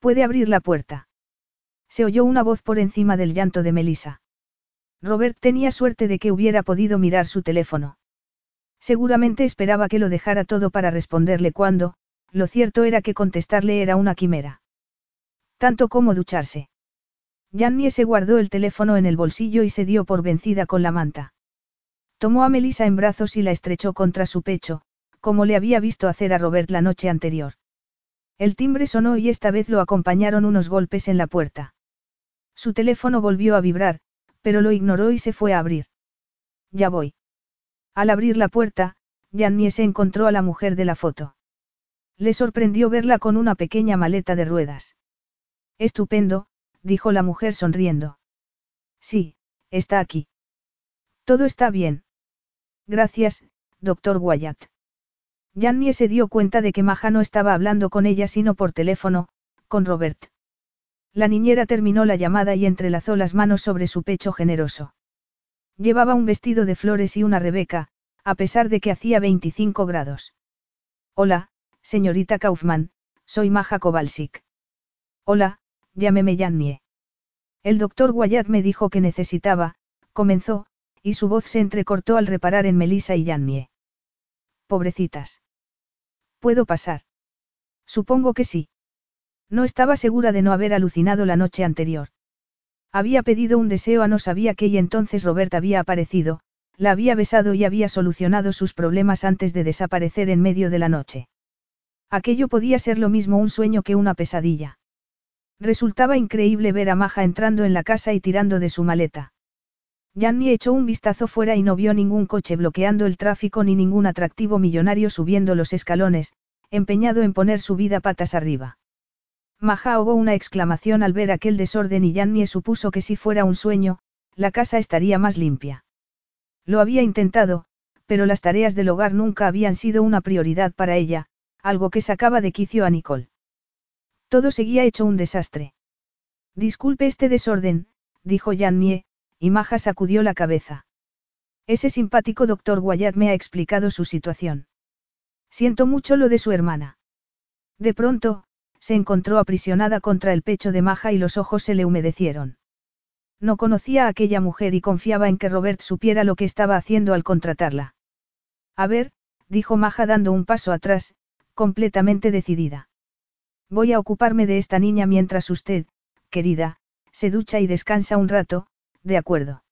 ¿Puede abrir la puerta? Se oyó una voz por encima del llanto de Melissa. Robert tenía suerte de que hubiera podido mirar su teléfono. Seguramente esperaba que lo dejara todo para responderle cuando, lo cierto era que contestarle era una quimera. Tanto como ducharse. Jannie se guardó el teléfono en el bolsillo y se dio por vencida con la manta. Tomó a Melissa en brazos y la estrechó contra su pecho, como le había visto hacer a Robert la noche anterior. El timbre sonó y esta vez lo acompañaron unos golpes en la puerta. Su teléfono volvió a vibrar, pero lo ignoró y se fue a abrir. Ya voy. Al abrir la puerta, Jannie se encontró a la mujer de la foto. Le sorprendió verla con una pequeña maleta de ruedas. Estupendo, dijo la mujer sonriendo. Sí, está aquí. Todo está bien. Gracias, doctor Wyatt. Jannie se dio cuenta de que Maja no estaba hablando con ella sino por teléfono, con Robert. La niñera terminó la llamada y entrelazó las manos sobre su pecho generoso. Llevaba un vestido de flores y una rebeca, a pesar de que hacía 25 grados. Hola, señorita Kaufman, soy Maja Kowalsik. Hola, llámeme Jannie. El doctor Wyatt me dijo que necesitaba, comenzó, y su voz se entrecortó al reparar en Melissa y Jannie. Pobrecitas. ¿Puedo pasar? Supongo que sí. No estaba segura de no haber alucinado la noche anterior. Había pedido un deseo a no sabía qué y entonces Robert había aparecido, la había besado y había solucionado sus problemas antes de desaparecer en medio de la noche. Aquello podía ser lo mismo un sueño que una pesadilla. Resultaba increíble ver a Maja entrando en la casa y tirando de su maleta. Janny echó un vistazo fuera y no vio ningún coche bloqueando el tráfico ni ningún atractivo millonario subiendo los escalones, empeñado en poner su vida patas arriba. Maja ahogó una exclamación al ver aquel desorden y Janny supuso que si fuera un sueño, la casa estaría más limpia. Lo había intentado, pero las tareas del hogar nunca habían sido una prioridad para ella, algo que sacaba de quicio a Nicole. Todo seguía hecho un desastre. Disculpe este desorden, dijo Jannie, y Maja sacudió la cabeza. Ese simpático doctor Wyatt me ha explicado su situación. Siento mucho lo de su hermana. De pronto, se encontró aprisionada contra el pecho de Maja y los ojos se le humedecieron. No conocía a aquella mujer y confiaba en que Robert supiera lo que estaba haciendo al contratarla. A ver, dijo Maja dando un paso atrás, completamente decidida. Voy a ocuparme de esta niña mientras usted, querida, se ducha y descansa un rato, de acuerdo.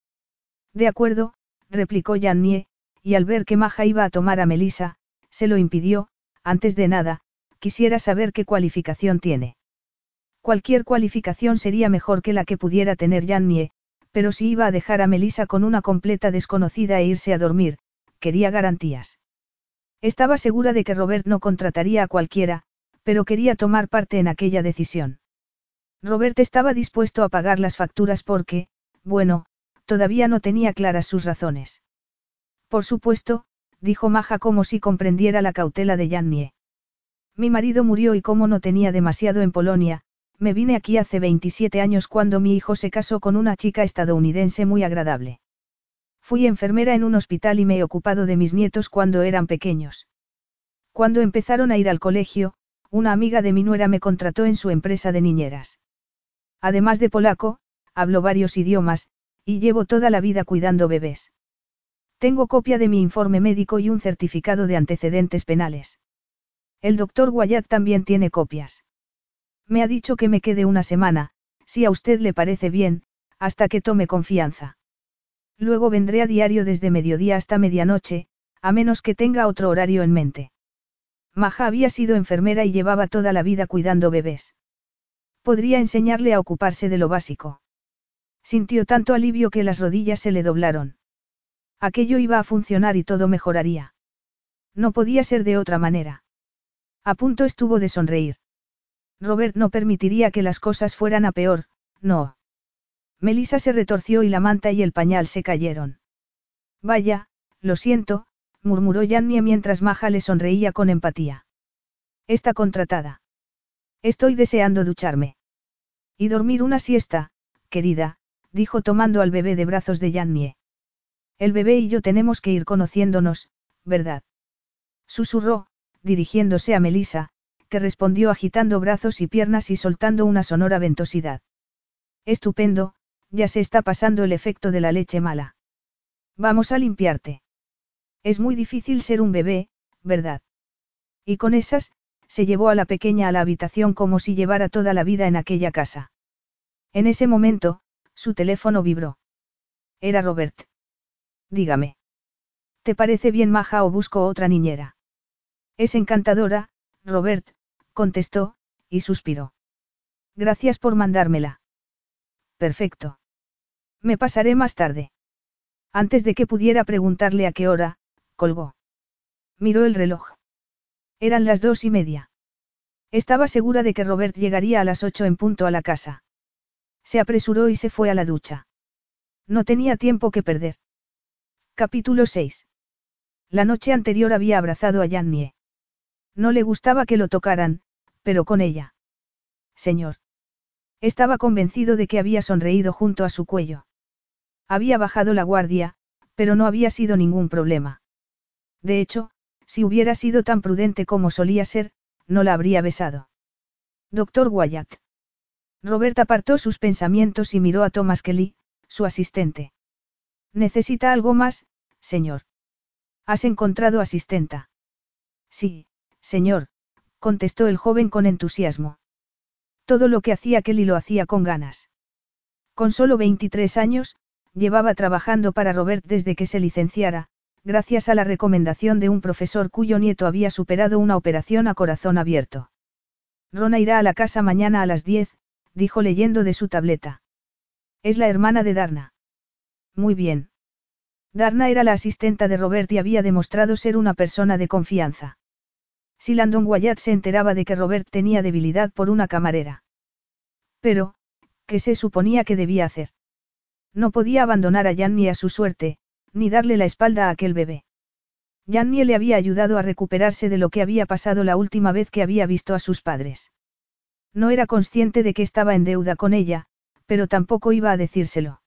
De acuerdo, replicó Jannie, y al ver que Maja iba a tomar a Melissa, se lo impidió, antes de nada, quisiera saber qué cualificación tiene. Cualquier cualificación sería mejor que la que pudiera tener Jannie, pero si iba a dejar a Melissa con una completa desconocida e irse a dormir, quería garantías. Estaba segura de que Robert no contrataría a cualquiera, pero quería tomar parte en aquella decisión. Robert estaba dispuesto a pagar las facturas porque, bueno, todavía no tenía claras sus razones. Por supuesto, dijo Maja como si comprendiera la cautela de Jannie. Mi marido murió y como no tenía demasiado en Polonia, me vine aquí hace 27 años cuando mi hijo se casó con una chica estadounidense muy agradable. Fui enfermera en un hospital y me he ocupado de mis nietos cuando eran pequeños. Cuando empezaron a ir al colegio, una amiga de mi nuera me contrató en su empresa de niñeras. Además de polaco, hablo varios idiomas, y llevo toda la vida cuidando bebés. Tengo copia de mi informe médico y un certificado de antecedentes penales. El doctor Wyatt también tiene copias. Me ha dicho que me quede una semana, si a usted le parece bien, hasta que tome confianza. Luego vendré a diario desde mediodía hasta medianoche, a menos que tenga otro horario en mente. Maja había sido enfermera y llevaba toda la vida cuidando bebés. Podría enseñarle a ocuparse de lo básico. Sintió tanto alivio que las rodillas se le doblaron. Aquello iba a funcionar y todo mejoraría. No podía ser de otra manera. A punto estuvo de sonreír. Robert no permitiría que las cosas fueran a peor, no. Melissa se retorció y la manta y el pañal se cayeron. Vaya, lo siento, murmuró Jannie mientras Maja le sonreía con empatía. Está contratada. Estoy deseando ducharme. Y dormir una siesta, querida, dijo tomando al bebé de brazos de Jannie. El bebé y yo tenemos que ir conociéndonos, ¿verdad? Susurró, dirigiéndose a Melissa, que respondió agitando brazos y piernas y soltando una sonora ventosidad. Estupendo, ya se está pasando el efecto de la leche mala. Vamos a limpiarte. Es muy difícil ser un bebé, ¿verdad? Y con esas, se llevó a la pequeña a la habitación como si llevara toda la vida en aquella casa. En ese momento, su teléfono vibró. Era Robert. Dígame. ¿Te parece bien maja o busco otra niñera? Es encantadora, Robert, contestó, y suspiró. Gracias por mandármela. Perfecto. Me pasaré más tarde. Antes de que pudiera preguntarle a qué hora, colgó. Miró el reloj. Eran las dos y media. Estaba segura de que Robert llegaría a las ocho en punto a la casa. Se apresuró y se fue a la ducha. No tenía tiempo que perder. Capítulo 6. La noche anterior había abrazado a Jannie. No le gustaba que lo tocaran, pero con ella. Señor. Estaba convencido de que había sonreído junto a su cuello. Había bajado la guardia, pero no había sido ningún problema. De hecho, si hubiera sido tan prudente como solía ser, no la habría besado. Doctor Wyatt. Robert apartó sus pensamientos y miró a Thomas Kelly, su asistente. ¿Necesita algo más, señor? ¿Has encontrado asistenta? Sí, señor, contestó el joven con entusiasmo. Todo lo que hacía Kelly lo hacía con ganas. Con solo 23 años, llevaba trabajando para Robert desde que se licenciara, gracias a la recomendación de un profesor cuyo nieto había superado una operación a corazón abierto. Rona irá a la casa mañana a las 10, dijo leyendo de su tableta. Es la hermana de Darna. Muy bien. Darna era la asistenta de Robert y había demostrado ser una persona de confianza. Si Landon Wyatt se enteraba de que Robert tenía debilidad por una camarera. Pero, ¿qué se suponía que debía hacer? No podía abandonar a Jan ni a su suerte, ni darle la espalda a aquel bebé. Jannie le había ayudado a recuperarse de lo que había pasado la última vez que había visto a sus padres. No era consciente de que estaba en deuda con ella, pero tampoco iba a decírselo.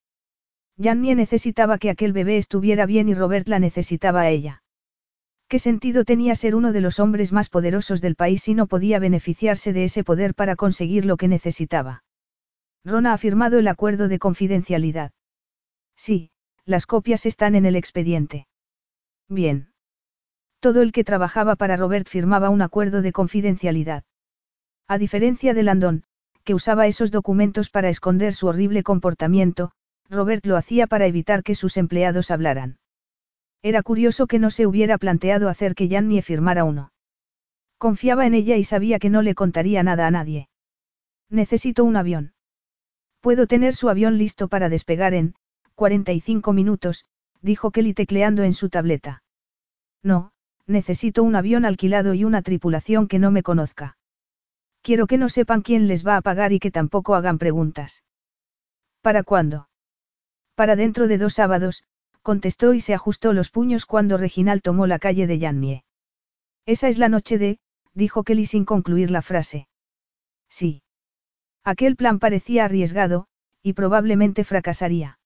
Jannie necesitaba que aquel bebé estuviera bien y Robert la necesitaba a ella. ¿Qué sentido tenía ser uno de los hombres más poderosos del país si no podía beneficiarse de ese poder para conseguir lo que necesitaba? Rona ha firmado el acuerdo de confidencialidad. Sí, las copias están en el expediente. Bien. Todo el que trabajaba para Robert firmaba un acuerdo de confidencialidad. A diferencia de Landon, que usaba esos documentos para esconder su horrible comportamiento, Robert lo hacía para evitar que sus empleados hablaran. Era curioso que no se hubiera planteado hacer que Jannie firmara uno. Confiaba en ella y sabía que no le contaría nada a nadie. Necesito un avión. Puedo tener su avión listo para despegar en 45 minutos, dijo Kelly tecleando en su tableta. No, necesito un avión alquilado y una tripulación que no me conozca. Quiero que no sepan quién les va a pagar y que tampoco hagan preguntas. ¿Para cuándo? Para dentro de dos sábados, contestó y se ajustó los puños cuando Reginal tomó la calle de Yannie. Esa es la noche de, dijo Kelly sin concluir la frase. Sí. Aquel plan parecía arriesgado, y probablemente fracasaría.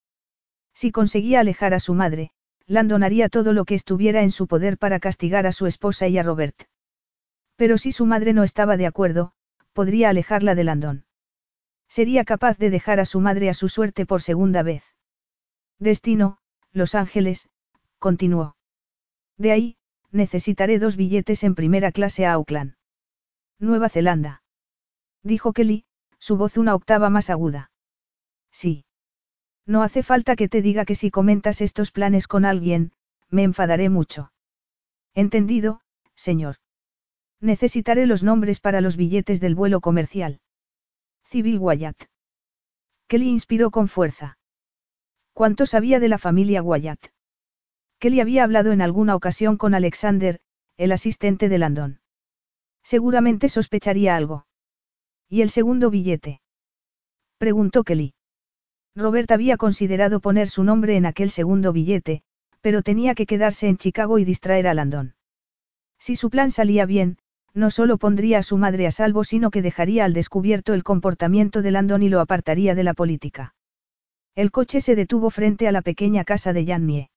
Si conseguía alejar a su madre, Landon haría todo lo que estuviera en su poder para castigar a su esposa y a Robert. Pero si su madre no estaba de acuerdo, podría alejarla de Landon. Sería capaz de dejar a su madre a su suerte por segunda vez. Destino, Los Ángeles, continuó. De ahí, necesitaré dos billetes en primera clase a Auckland. Nueva Zelanda. Dijo Kelly, su voz una octava más aguda. Sí. No hace falta que te diga que si comentas estos planes con alguien, me enfadaré mucho. Entendido, señor. Necesitaré los nombres para los billetes del vuelo comercial. Civil Wyatt. Kelly inspiró con fuerza. ¿Cuánto sabía de la familia Wyatt? Kelly había hablado en alguna ocasión con Alexander, el asistente de Landon. Seguramente sospecharía algo. ¿Y el segundo billete? Preguntó Kelly. Robert había considerado poner su nombre en aquel segundo billete, pero tenía que quedarse en Chicago y distraer a Landon. Si su plan salía bien, no solo pondría a su madre a salvo, sino que dejaría al descubierto el comportamiento de Landon y lo apartaría de la política. El coche se detuvo frente a la pequeña casa de Jannie.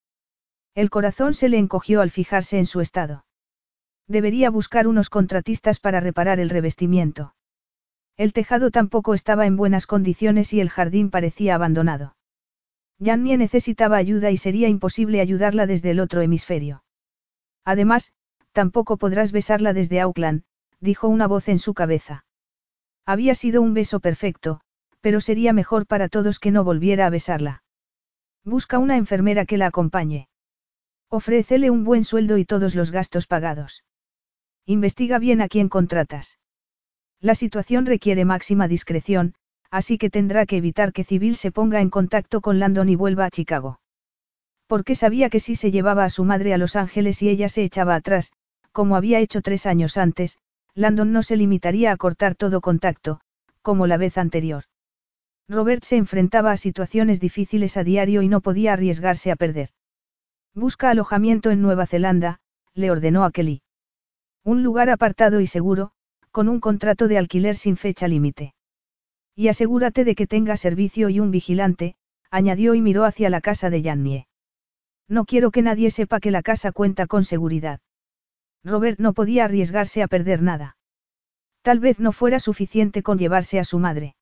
El corazón se le encogió al fijarse en su estado. Debería buscar unos contratistas para reparar el revestimiento. El tejado tampoco estaba en buenas condiciones y el jardín parecía abandonado. Jannie necesitaba ayuda y sería imposible ayudarla desde el otro hemisferio. Además, tampoco podrás besarla desde Auckland, dijo una voz en su cabeza. Había sido un beso perfecto, pero sería mejor para todos que no volviera a besarla. Busca una enfermera que la acompañe. Ofrécele un buen sueldo y todos los gastos pagados. Investiga bien a quién contratas. La situación requiere máxima discreción, así que tendrá que evitar que Civil se ponga en contacto con Landon y vuelva a Chicago. Porque sabía que si se llevaba a su madre a Los Ángeles y ella se echaba atrás, como había hecho tres años antes, Landon no se limitaría a cortar todo contacto, como la vez anterior. Robert se enfrentaba a situaciones difíciles a diario y no podía arriesgarse a perder. Busca alojamiento en Nueva Zelanda, le ordenó a Kelly. Un lugar apartado y seguro, con un contrato de alquiler sin fecha límite. Y asegúrate de que tenga servicio y un vigilante, añadió y miró hacia la casa de Jannie. No quiero que nadie sepa que la casa cuenta con seguridad. Robert no podía arriesgarse a perder nada. Tal vez no fuera suficiente con llevarse a su madre.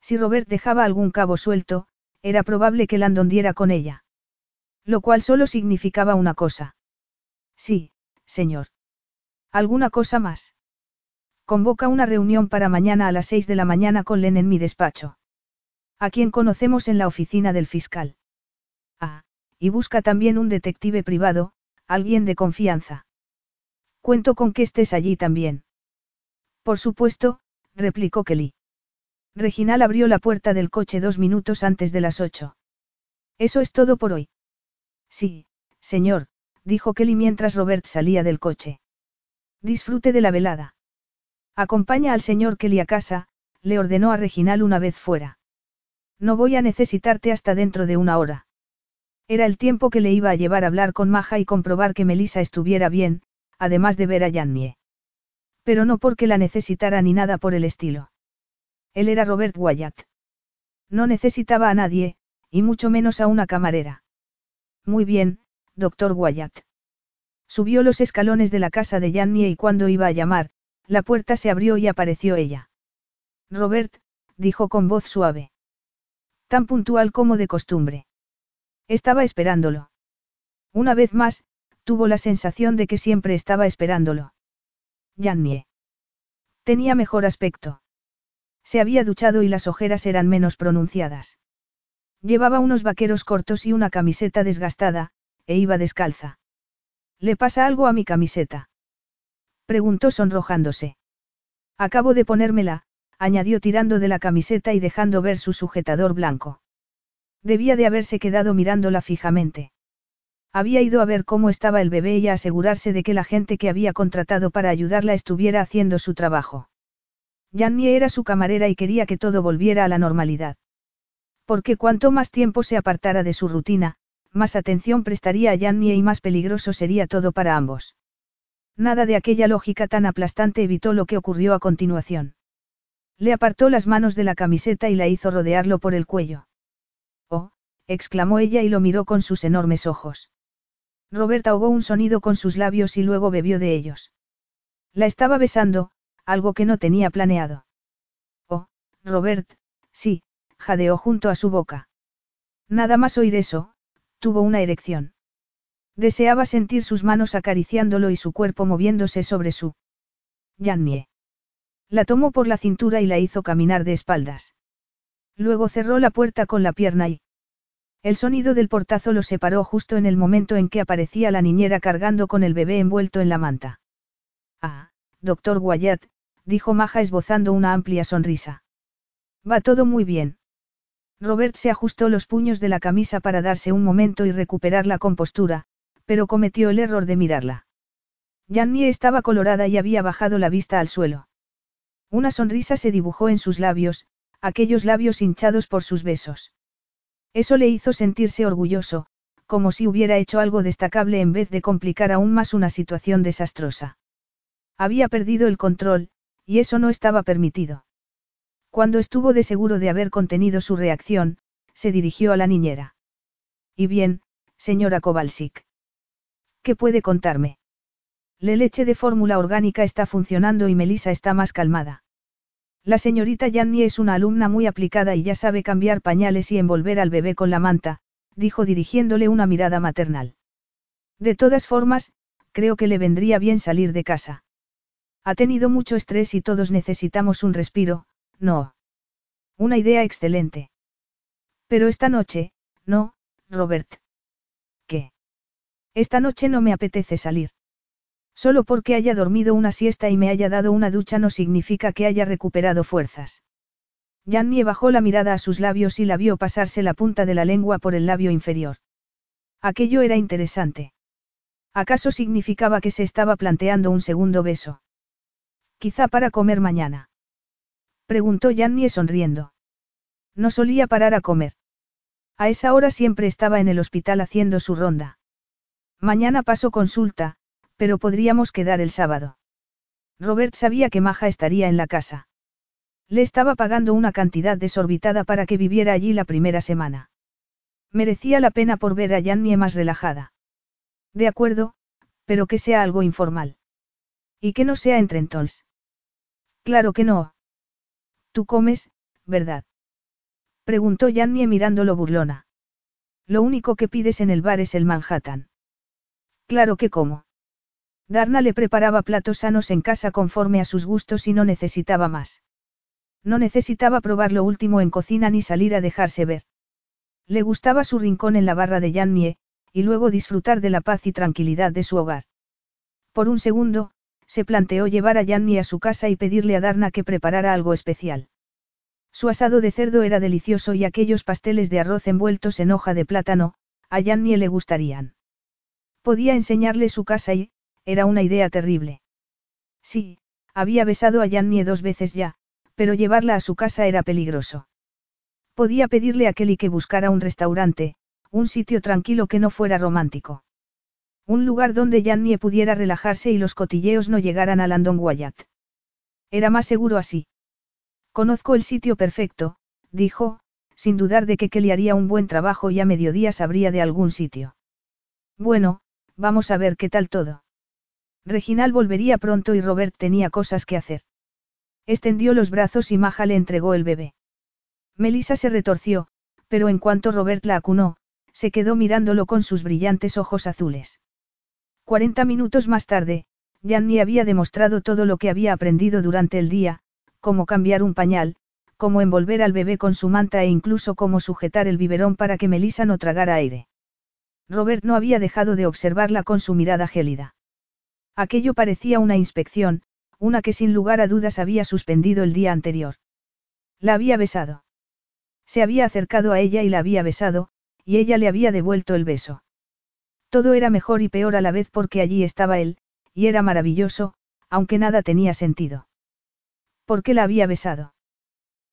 Si Robert dejaba algún cabo suelto, era probable que Landon diera con ella. Lo cual solo significaba una cosa. Sí, señor. ¿Alguna cosa más? Convoca una reunión para mañana a las seis de la mañana con Len en mi despacho. A quien conocemos en la oficina del fiscal. Ah, y busca también un detective privado, alguien de confianza. Cuento con que estés allí también. Por supuesto, replicó Kelly. Reginal abrió la puerta del coche dos minutos antes de las ocho. Eso es todo por hoy. Sí, señor, dijo Kelly mientras Robert salía del coche. Disfrute de la velada. Acompaña al señor Kelly a casa, le ordenó a Reginal una vez fuera. No voy a necesitarte hasta dentro de una hora. Era el tiempo que le iba a llevar a hablar con Maja y comprobar que Melissa estuviera bien, además de ver a Jannie. Pero no porque la necesitara ni nada por el estilo. Él era Robert Wyatt. No necesitaba a nadie, y mucho menos a una camarera. Muy bien, doctor Wyatt. Subió los escalones de la casa de Jannie y cuando iba a llamar, la puerta se abrió y apareció ella. Robert, dijo con voz suave. Tan puntual como de costumbre. Estaba esperándolo. Una vez más, tuvo la sensación de que siempre estaba esperándolo. Jannie. Tenía mejor aspecto. Se había duchado y las ojeras eran menos pronunciadas. Llevaba unos vaqueros cortos y una camiseta desgastada, e iba descalza. ¿Le pasa algo a mi camiseta? Preguntó sonrojándose. Acabo de ponérmela, añadió tirando de la camiseta y dejando ver su sujetador blanco. Debía de haberse quedado mirándola fijamente. Había ido a ver cómo estaba el bebé y a asegurarse de que la gente que había contratado para ayudarla estuviera haciendo su trabajo. Jannie era su camarera y quería que todo volviera a la normalidad. Porque cuanto más tiempo se apartara de su rutina, más atención prestaría a Jannie y más peligroso sería todo para ambos. Nada de aquella lógica tan aplastante evitó lo que ocurrió a continuación. Le apartó las manos de la camiseta y la hizo rodearlo por el cuello. Oh, exclamó ella y lo miró con sus enormes ojos. Robert ahogó un sonido con sus labios y luego bebió de ellos. La estaba besando, algo que no tenía planeado. Oh, Robert, sí, jadeó junto a su boca. Nada más oír eso, tuvo una erección. Deseaba sentir sus manos acariciándolo y su cuerpo moviéndose sobre su. Jannie. La tomó por la cintura y la hizo caminar de espaldas. Luego cerró la puerta con la pierna y. El sonido del portazo lo separó justo en el momento en que aparecía la niñera cargando con el bebé envuelto en la manta. Ah, doctor Wyatt, dijo Maja esbozando una amplia sonrisa. Va todo muy bien. Robert se ajustó los puños de la camisa para darse un momento y recuperar la compostura, pero cometió el error de mirarla. Jannie estaba colorada y había bajado la vista al suelo. Una sonrisa se dibujó en sus labios, aquellos labios hinchados por sus besos. Eso le hizo sentirse orgulloso, como si hubiera hecho algo destacable en vez de complicar aún más una situación desastrosa. Había perdido el control, y eso no estaba permitido. Cuando estuvo de seguro de haber contenido su reacción, se dirigió a la niñera. Y bien, señora Kowalsik. ¿Qué puede contarme? La leche de fórmula orgánica está funcionando y Melissa está más calmada. La señorita Janny es una alumna muy aplicada y ya sabe cambiar pañales y envolver al bebé con la manta, dijo dirigiéndole una mirada maternal. De todas formas, creo que le vendría bien salir de casa. Ha tenido mucho estrés y todos necesitamos un respiro, no. Una idea excelente. Pero esta noche, no, Robert. Esta noche no me apetece salir. Solo porque haya dormido una siesta y me haya dado una ducha no significa que haya recuperado fuerzas. Jannie bajó la mirada a sus labios y la vio pasarse la punta de la lengua por el labio inferior. Aquello era interesante. ¿Acaso significaba que se estaba planteando un segundo beso? Quizá para comer mañana. Preguntó Jannie sonriendo. No solía parar a comer. A esa hora siempre estaba en el hospital haciendo su ronda. Mañana paso consulta, pero podríamos quedar el sábado. Robert sabía que Maja estaría en la casa. Le estaba pagando una cantidad desorbitada para que viviera allí la primera semana. Merecía la pena por ver a Yannie más relajada. De acuerdo, pero que sea algo informal. Y que no sea entre entonces. Claro que no. Tú comes, ¿verdad? Preguntó Yannie mirándolo burlona. Lo único que pides en el bar es el Manhattan. Claro que como. Darna le preparaba platos sanos en casa conforme a sus gustos y no necesitaba más. No necesitaba probar lo último en cocina ni salir a dejarse ver. Le gustaba su rincón en la barra de Yannie, y luego disfrutar de la paz y tranquilidad de su hogar. Por un segundo, se planteó llevar a Yanni a su casa y pedirle a Darna que preparara algo especial. Su asado de cerdo era delicioso y aquellos pasteles de arroz envueltos en hoja de plátano, a Yanni le gustarían. Podía enseñarle su casa y, era una idea terrible. Sí, había besado a Yanni dos veces ya, pero llevarla a su casa era peligroso. Podía pedirle a Kelly que buscara un restaurante, un sitio tranquilo que no fuera romántico. Un lugar donde Jannie pudiera relajarse y los cotilleos no llegaran a Landon Wyatt. Era más seguro así. Conozco el sitio perfecto, dijo, sin dudar de que Kelly haría un buen trabajo y a mediodía sabría de algún sitio. Bueno, vamos a ver qué tal todo. Reginal volvería pronto y Robert tenía cosas que hacer. Extendió los brazos y Maja le entregó el bebé. Melissa se retorció, pero en cuanto Robert la acunó, se quedó mirándolo con sus brillantes ojos azules. Cuarenta minutos más tarde, Janny había demostrado todo lo que había aprendido durante el día, cómo cambiar un pañal, cómo envolver al bebé con su manta e incluso cómo sujetar el biberón para que Melissa no tragara aire. Robert no había dejado de observarla con su mirada gélida. Aquello parecía una inspección, una que sin lugar a dudas había suspendido el día anterior. La había besado. Se había acercado a ella y la había besado, y ella le había devuelto el beso. Todo era mejor y peor a la vez porque allí estaba él, y era maravilloso, aunque nada tenía sentido. ¿Por qué la había besado?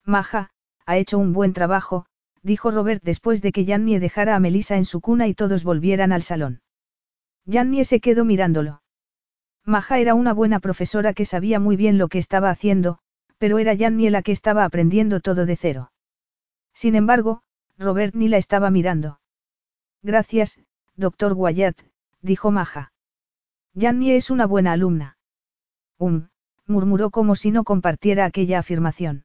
Maja, ha hecho un buen trabajo, dijo Robert después de que Jannie dejara a Melissa en su cuna y todos volvieran al salón. Jannie se quedó mirándolo. Maja era una buena profesora que sabía muy bien lo que estaba haciendo, pero era Jannie la que estaba aprendiendo todo de cero. Sin embargo, Robert ni la estaba mirando. Gracias, Doctor Wyatt, dijo Maja. Jannie es una buena alumna. Um, murmuró como si no compartiera aquella afirmación.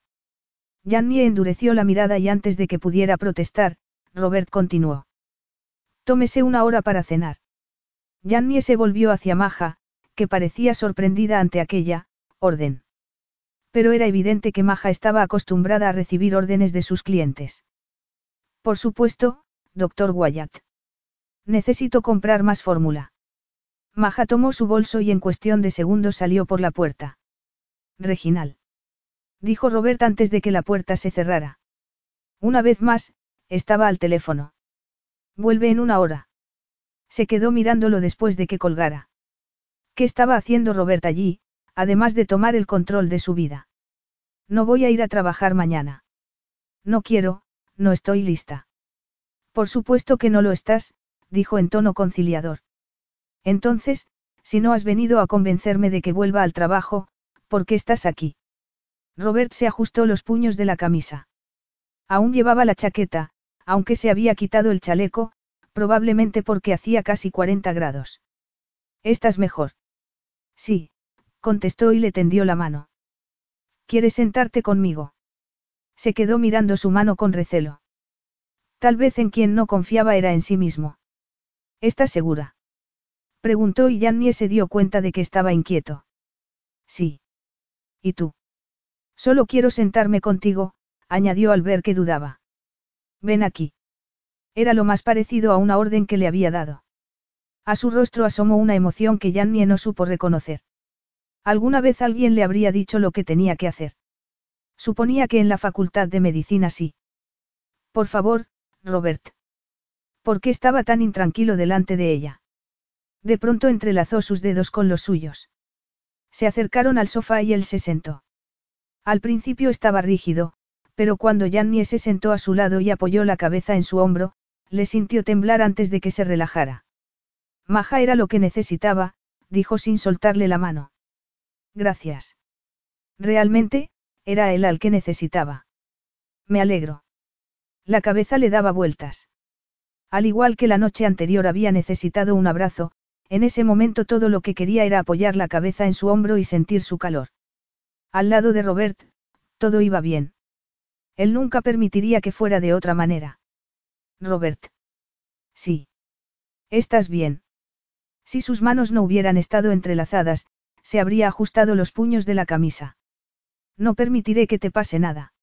Jannie endureció la mirada y antes de que pudiera protestar, Robert continuó. Tómese una hora para cenar. Jannie se volvió hacia Maja, que parecía sorprendida ante aquella, orden. Pero era evidente que Maja estaba acostumbrada a recibir órdenes de sus clientes. Por supuesto, doctor Wyatt. Necesito comprar más fórmula. Maja tomó su bolso y en cuestión de segundos salió por la puerta. Reginal. Dijo Robert antes de que la puerta se cerrara. Una vez más, estaba al teléfono. Vuelve en una hora. Se quedó mirándolo después de que colgara. ¿Qué estaba haciendo Robert allí, además de tomar el control de su vida? No voy a ir a trabajar mañana. No quiero, no estoy lista. Por supuesto que no lo estás, dijo en tono conciliador. Entonces, si no has venido a convencerme de que vuelva al trabajo, ¿por qué estás aquí? Robert se ajustó los puños de la camisa. Aún llevaba la chaqueta, aunque se había quitado el chaleco, probablemente porque hacía casi 40 grados. ¿Estás mejor? Sí, contestó y le tendió la mano. ¿Quieres sentarte conmigo? Se quedó mirando su mano con recelo. Tal vez en quien no confiaba era en sí mismo. ¿Estás segura? Preguntó y Jannie se dio cuenta de que estaba inquieto. Sí. ¿Y tú? Solo quiero sentarme contigo, añadió al ver que dudaba. Ven aquí. Era lo más parecido a una orden que le había dado. A su rostro asomó una emoción que Jannie no supo reconocer. Alguna vez alguien le habría dicho lo que tenía que hacer. Suponía que en la facultad de medicina sí. Por favor, Robert. ¿Por qué estaba tan intranquilo delante de ella? De pronto entrelazó sus dedos con los suyos. Se acercaron al sofá y él se sentó. Al principio estaba rígido, pero cuando Jannie se sentó a su lado y apoyó la cabeza en su hombro, le sintió temblar antes de que se relajara. Maja era lo que necesitaba, dijo sin soltarle la mano. Gracias. Realmente, era él al que necesitaba. Me alegro. La cabeza le daba vueltas. Al igual que la noche anterior había necesitado un abrazo, en ese momento todo lo que quería era apoyar la cabeza en su hombro y sentir su calor. Al lado de Robert, todo iba bien. Él nunca permitiría que fuera de otra manera. Robert. Sí. ¿Estás bien? Si sus manos no hubieran estado entrelazadas, se habría ajustado los puños de la camisa. No permitiré que te pase nada.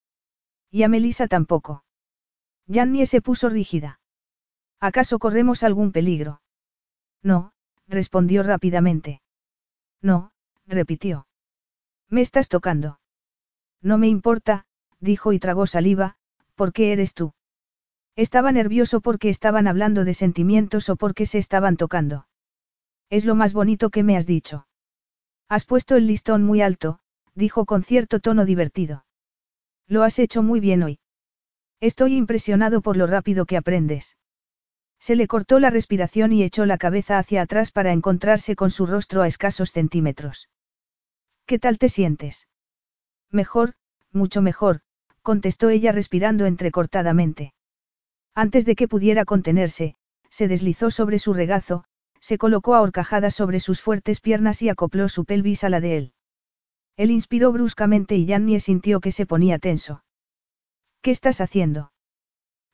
Y a Melissa tampoco. Jannie se puso rígida. ¿Acaso corremos algún peligro? No, respondió rápidamente. No, repitió. Me estás tocando. No me importa, dijo y tragó saliva, ¿por qué eres tú? Estaba nervioso porque estaban hablando de sentimientos o porque se estaban tocando. Es lo más bonito que me has dicho. Has puesto el listón muy alto, dijo con cierto tono divertido. Lo has hecho muy bien hoy. Estoy impresionado por lo rápido que aprendes. Se le cortó la respiración y echó la cabeza hacia atrás para encontrarse con su rostro a escasos centímetros. ¿Qué tal te sientes? Mejor, mucho mejor, contestó ella respirando entrecortadamente. Antes de que pudiera contenerse, se deslizó sobre su regazo, se colocó a horcajadas sobre sus fuertes piernas y acopló su pelvis a la de él. Él inspiró bruscamente y Yannie sintió que se ponía tenso. ¿Qué estás haciendo?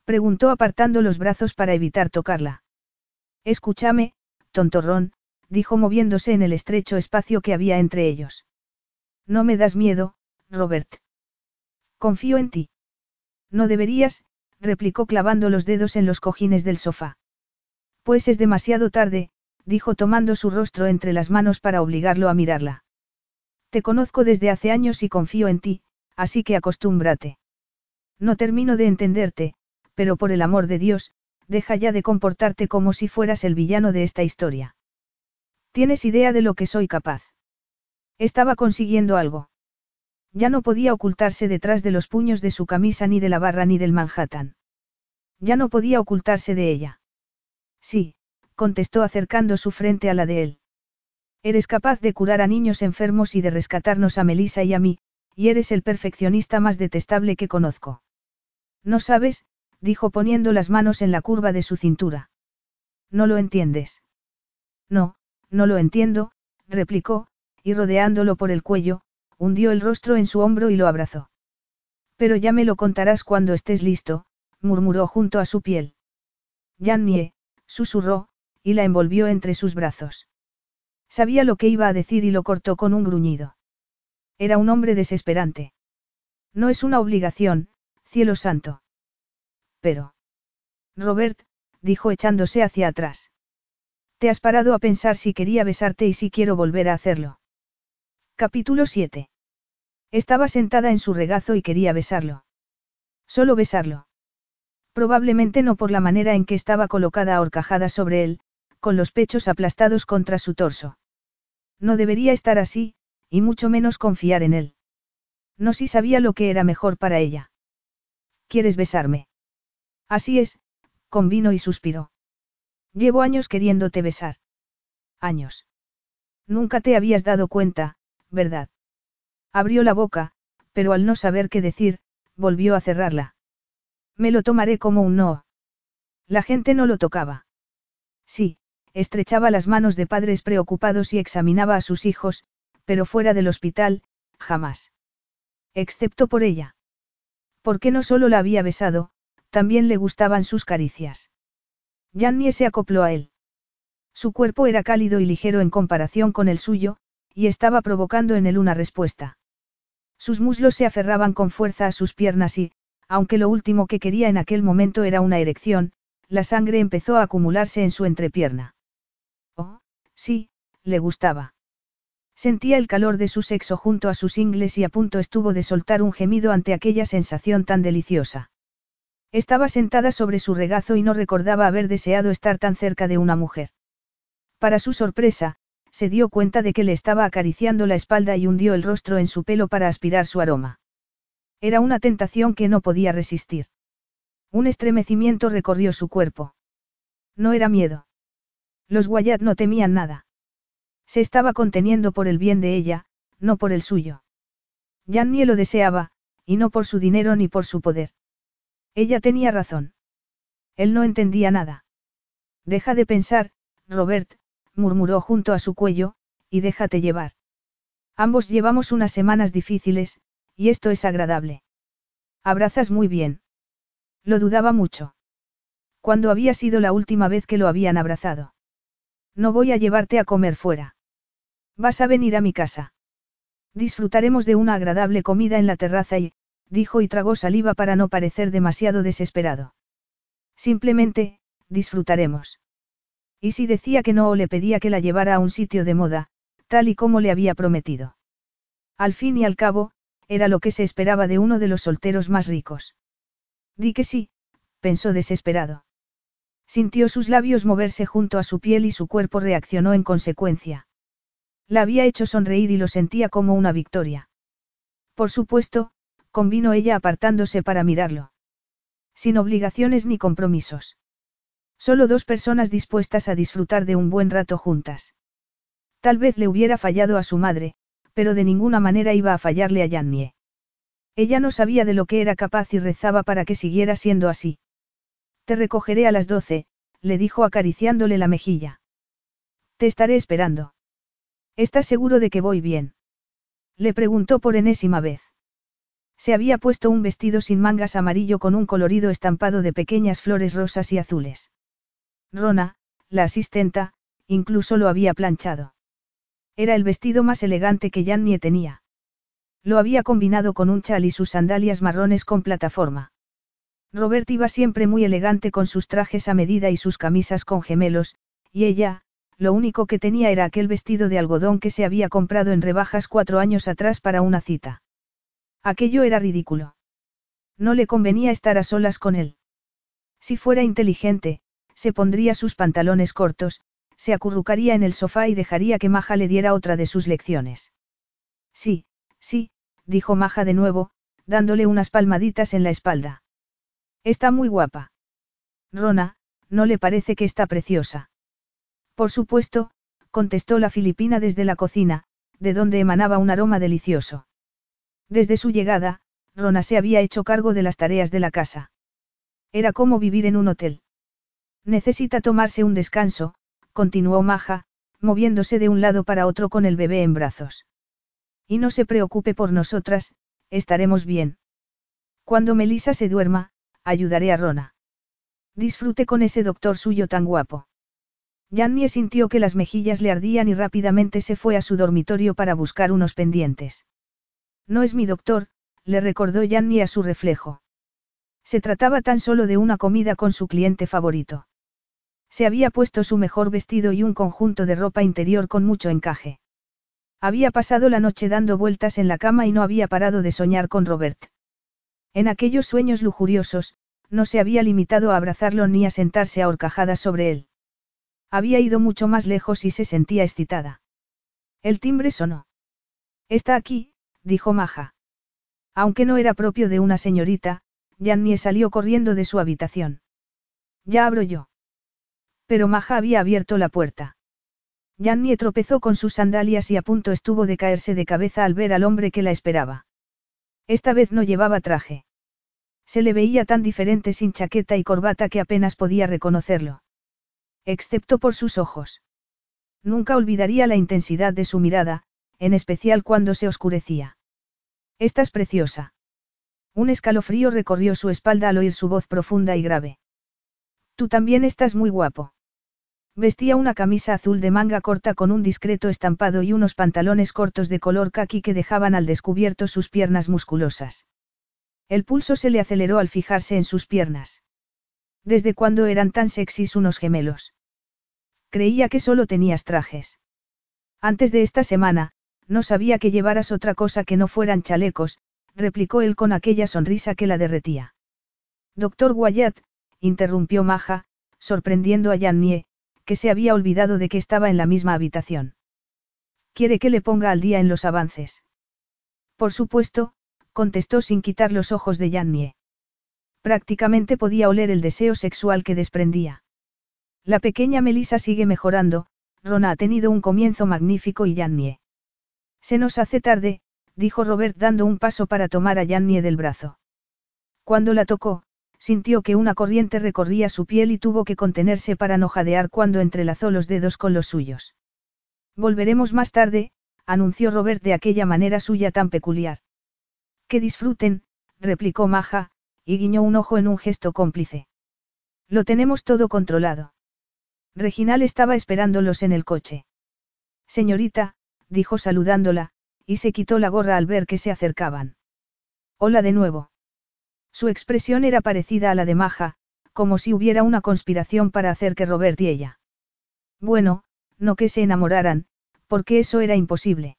Preguntó apartando los brazos para evitar tocarla. Escúchame, tontorrón, dijo moviéndose en el estrecho espacio que había entre ellos. No me das miedo, Robert. Confío en ti. No deberías, replicó clavando los dedos en los cojines del sofá. Pues es demasiado tarde, dijo tomando su rostro entre las manos para obligarlo a mirarla. Te conozco desde hace años y confío en ti, así que acostúmbrate. No termino de entenderte, pero por el amor de Dios, deja ya de comportarte como si fueras el villano de esta historia. ¿Tienes idea de lo que soy capaz? Estaba consiguiendo algo. Ya no podía ocultarse detrás de los puños de su camisa ni de la barra ni del Manhattan. Ya no podía ocultarse de ella. Sí, contestó acercando su frente a la de él. Eres capaz de curar a niños enfermos y de rescatarnos a Melissa y a mí, y eres el perfeccionista más detestable que conozco. No sabes, dijo poniendo las manos en la curva de su cintura. No lo entiendes. No, no lo entiendo, replicó, y rodeándolo por el cuello, hundió el rostro en su hombro y lo abrazó. Pero ya me lo contarás cuando estés listo, murmuró junto a su piel. Jannie, susurró, y la envolvió entre sus brazos. Sabía lo que iba a decir y lo cortó con un gruñido. Era un hombre desesperante. No es una obligación, cielo santo. Pero. Robert, dijo echándose hacia atrás. Te has parado a pensar si quería besarte y si quiero volver a hacerlo. Capítulo 7. Estaba sentada en su regazo y quería besarlo. Solo besarlo. Probablemente no por la manera en que estaba colocada ahorcajada sobre él, con los pechos aplastados contra su torso. No debería estar así, y mucho menos confiar en él. No si sabía lo que era mejor para ella. ¿Quieres besarme? Así es, convino y suspiró. Llevo años queriéndote besar. Años. Nunca te habías dado cuenta, ¿verdad? Abrió la boca, pero al no saber qué decir, volvió a cerrarla. Me lo tomaré como un no. La gente no lo tocaba. Sí, estrechaba las manos de padres preocupados y examinaba a sus hijos, pero fuera del hospital, jamás. Excepto por ella. Porque no solo la había besado, también le gustaban sus caricias. Jannie se acopló a él. Su cuerpo era cálido y ligero en comparación con el suyo, y estaba provocando en él una respuesta. Sus muslos se aferraban con fuerza a sus piernas y, aunque lo último que quería en aquel momento era una erección, la sangre empezó a acumularse en su entrepierna. Oh, sí, le gustaba. Sentía el calor de su sexo junto a sus ingles y a punto estuvo de soltar un gemido ante aquella sensación tan deliciosa. Estaba sentada sobre su regazo y no recordaba haber deseado estar tan cerca de una mujer. Para su sorpresa, se dio cuenta de que le estaba acariciando la espalda y hundió el rostro en su pelo para aspirar su aroma. Era una tentación que no podía resistir. Un estremecimiento recorrió su cuerpo. No era miedo. Los Wyatt no temían nada. Se estaba conteniendo por el bien de ella, no por el suyo. Jannie lo deseaba, y no por su dinero ni por su poder. Ella tenía razón. Él no entendía nada. Deja de pensar, Robert, murmuró junto a su cuello, y déjate llevar. Ambos llevamos unas semanas difíciles, y esto es agradable. Abrazas muy bien. Lo dudaba mucho. ¿Cuándo había sido la última vez que lo habían abrazado? No voy a llevarte a comer fuera. Vas a venir a mi casa. Disfrutaremos de una agradable comida en la terraza y, dijo y tragó saliva para no parecer demasiado desesperado. Simplemente, disfrutaremos. Y si decía que no o le pedía que la llevara a un sitio de moda, tal y como le había prometido. Al fin y al cabo, era lo que se esperaba de uno de los solteros más ricos. Di que sí, pensó desesperado. Sintió sus labios moverse junto a su piel y su cuerpo reaccionó en consecuencia. La había hecho sonreír y lo sentía como una victoria. Por supuesto, convino ella apartándose para mirarlo. Sin obligaciones ni compromisos. Solo dos personas dispuestas a disfrutar de un buen rato juntas. Tal vez le hubiera fallado a su madre, pero de ninguna manera iba a fallarle a Yannie. Ella no sabía de lo que era capaz y rezaba para que siguiera siendo así. Te recogeré a las doce, le dijo acariciándole la mejilla. Te estaré esperando. ¿Estás seguro de que voy bien? Le preguntó por enésima vez. Se había puesto un vestido sin mangas amarillo con un colorido estampado de pequeñas flores rosas y azules. Rona, la asistenta, incluso lo había planchado. Era el vestido más elegante que Jannie tenía. Lo había combinado con un chal y sus sandalias marrones con plataforma. Robert iba siempre muy elegante con sus trajes a medida y sus camisas con gemelos, y ella, lo único que tenía era aquel vestido de algodón que se había comprado en rebajas cuatro años atrás para una cita. Aquello era ridículo. No le convenía estar a solas con él. Si fuera inteligente, se pondría sus pantalones cortos, se acurrucaría en el sofá y dejaría que Maja le diera otra de sus lecciones. Sí, sí, dijo Maja de nuevo, dándole unas palmaditas en la espalda. Está muy guapa. Rona, ¿no le parece que está preciosa? Por supuesto, contestó la filipina desde la cocina, de donde emanaba un aroma delicioso. Desde su llegada, Rona se había hecho cargo de las tareas de la casa. Era como vivir en un hotel. Necesita tomarse un descanso, continuó Maja, moviéndose de un lado para otro con el bebé en brazos. Y no se preocupe por nosotras, estaremos bien. Cuando Melisa se duerma, ayudaré a Rona. Disfrute con ese doctor suyo tan guapo. Jannie sintió que las mejillas le ardían y rápidamente se fue a su dormitorio para buscar unos pendientes. No es mi doctor, le recordó Jannie a su reflejo. Se trataba tan solo de una comida con su cliente favorito. Se había puesto su mejor vestido y un conjunto de ropa interior con mucho encaje. Había pasado la noche dando vueltas en la cama y no había parado de soñar con Robert. En aquellos sueños lujuriosos, no se había limitado a abrazarlo ni a sentarse a horcajadas sobre él. Había ido mucho más lejos y se sentía excitada. El timbre sonó. Está aquí, dijo Maja. Aunque no era propio de una señorita, Jannie salió corriendo de su habitación. Ya abro yo. Pero Maja había abierto la puerta. Jannie tropezó con sus sandalias y a punto estuvo de caerse de cabeza al ver al hombre que la esperaba. Esta vez no llevaba traje. Se le veía tan diferente sin chaqueta y corbata que apenas podía reconocerlo. Excepto por sus ojos. Nunca olvidaría la intensidad de su mirada, en especial cuando se oscurecía. Estás preciosa. Un escalofrío recorrió su espalda al oír su voz profunda y grave. Tú también estás muy guapo. Vestía una camisa azul de manga corta con un discreto estampado y unos pantalones cortos de color caqui que dejaban al descubierto sus piernas musculosas. El pulso se le aceleró al fijarse en sus piernas. ¿Desde cuándo eran tan sexys unos gemelos? Creía que solo tenías trajes. Antes de esta semana, no sabía que llevaras otra cosa que no fueran chalecos, replicó él con aquella sonrisa que la derretía. Doctor Wyatt, interrumpió Maja, sorprendiendo a Jannie, que se había olvidado de que estaba en la misma habitación. ¿Quiere que le ponga al día en los avances? Por supuesto, contestó sin quitar los ojos de Yannie. Prácticamente podía oler el deseo sexual que desprendía. La pequeña Melisa sigue mejorando, Rona ha tenido un comienzo magnífico y Yannie. Se nos hace tarde, dijo Robert dando un paso para tomar a Jannie del brazo. Cuando la tocó, sintió que una corriente recorría su piel y tuvo que contenerse para no jadear cuando entrelazó los dedos con los suyos. Volveremos más tarde, anunció Robert de aquella manera suya tan peculiar. Que disfruten, replicó Maja, y guiñó un ojo en un gesto cómplice. Lo tenemos todo controlado. Reginal estaba esperándolos en el coche. Señorita, dijo saludándola, y se quitó la gorra al ver que se acercaban. Hola de nuevo. Su expresión era parecida a la de Maja, como si hubiera una conspiración para hacer que Robert y ella. Bueno, no que se enamoraran, porque eso era imposible.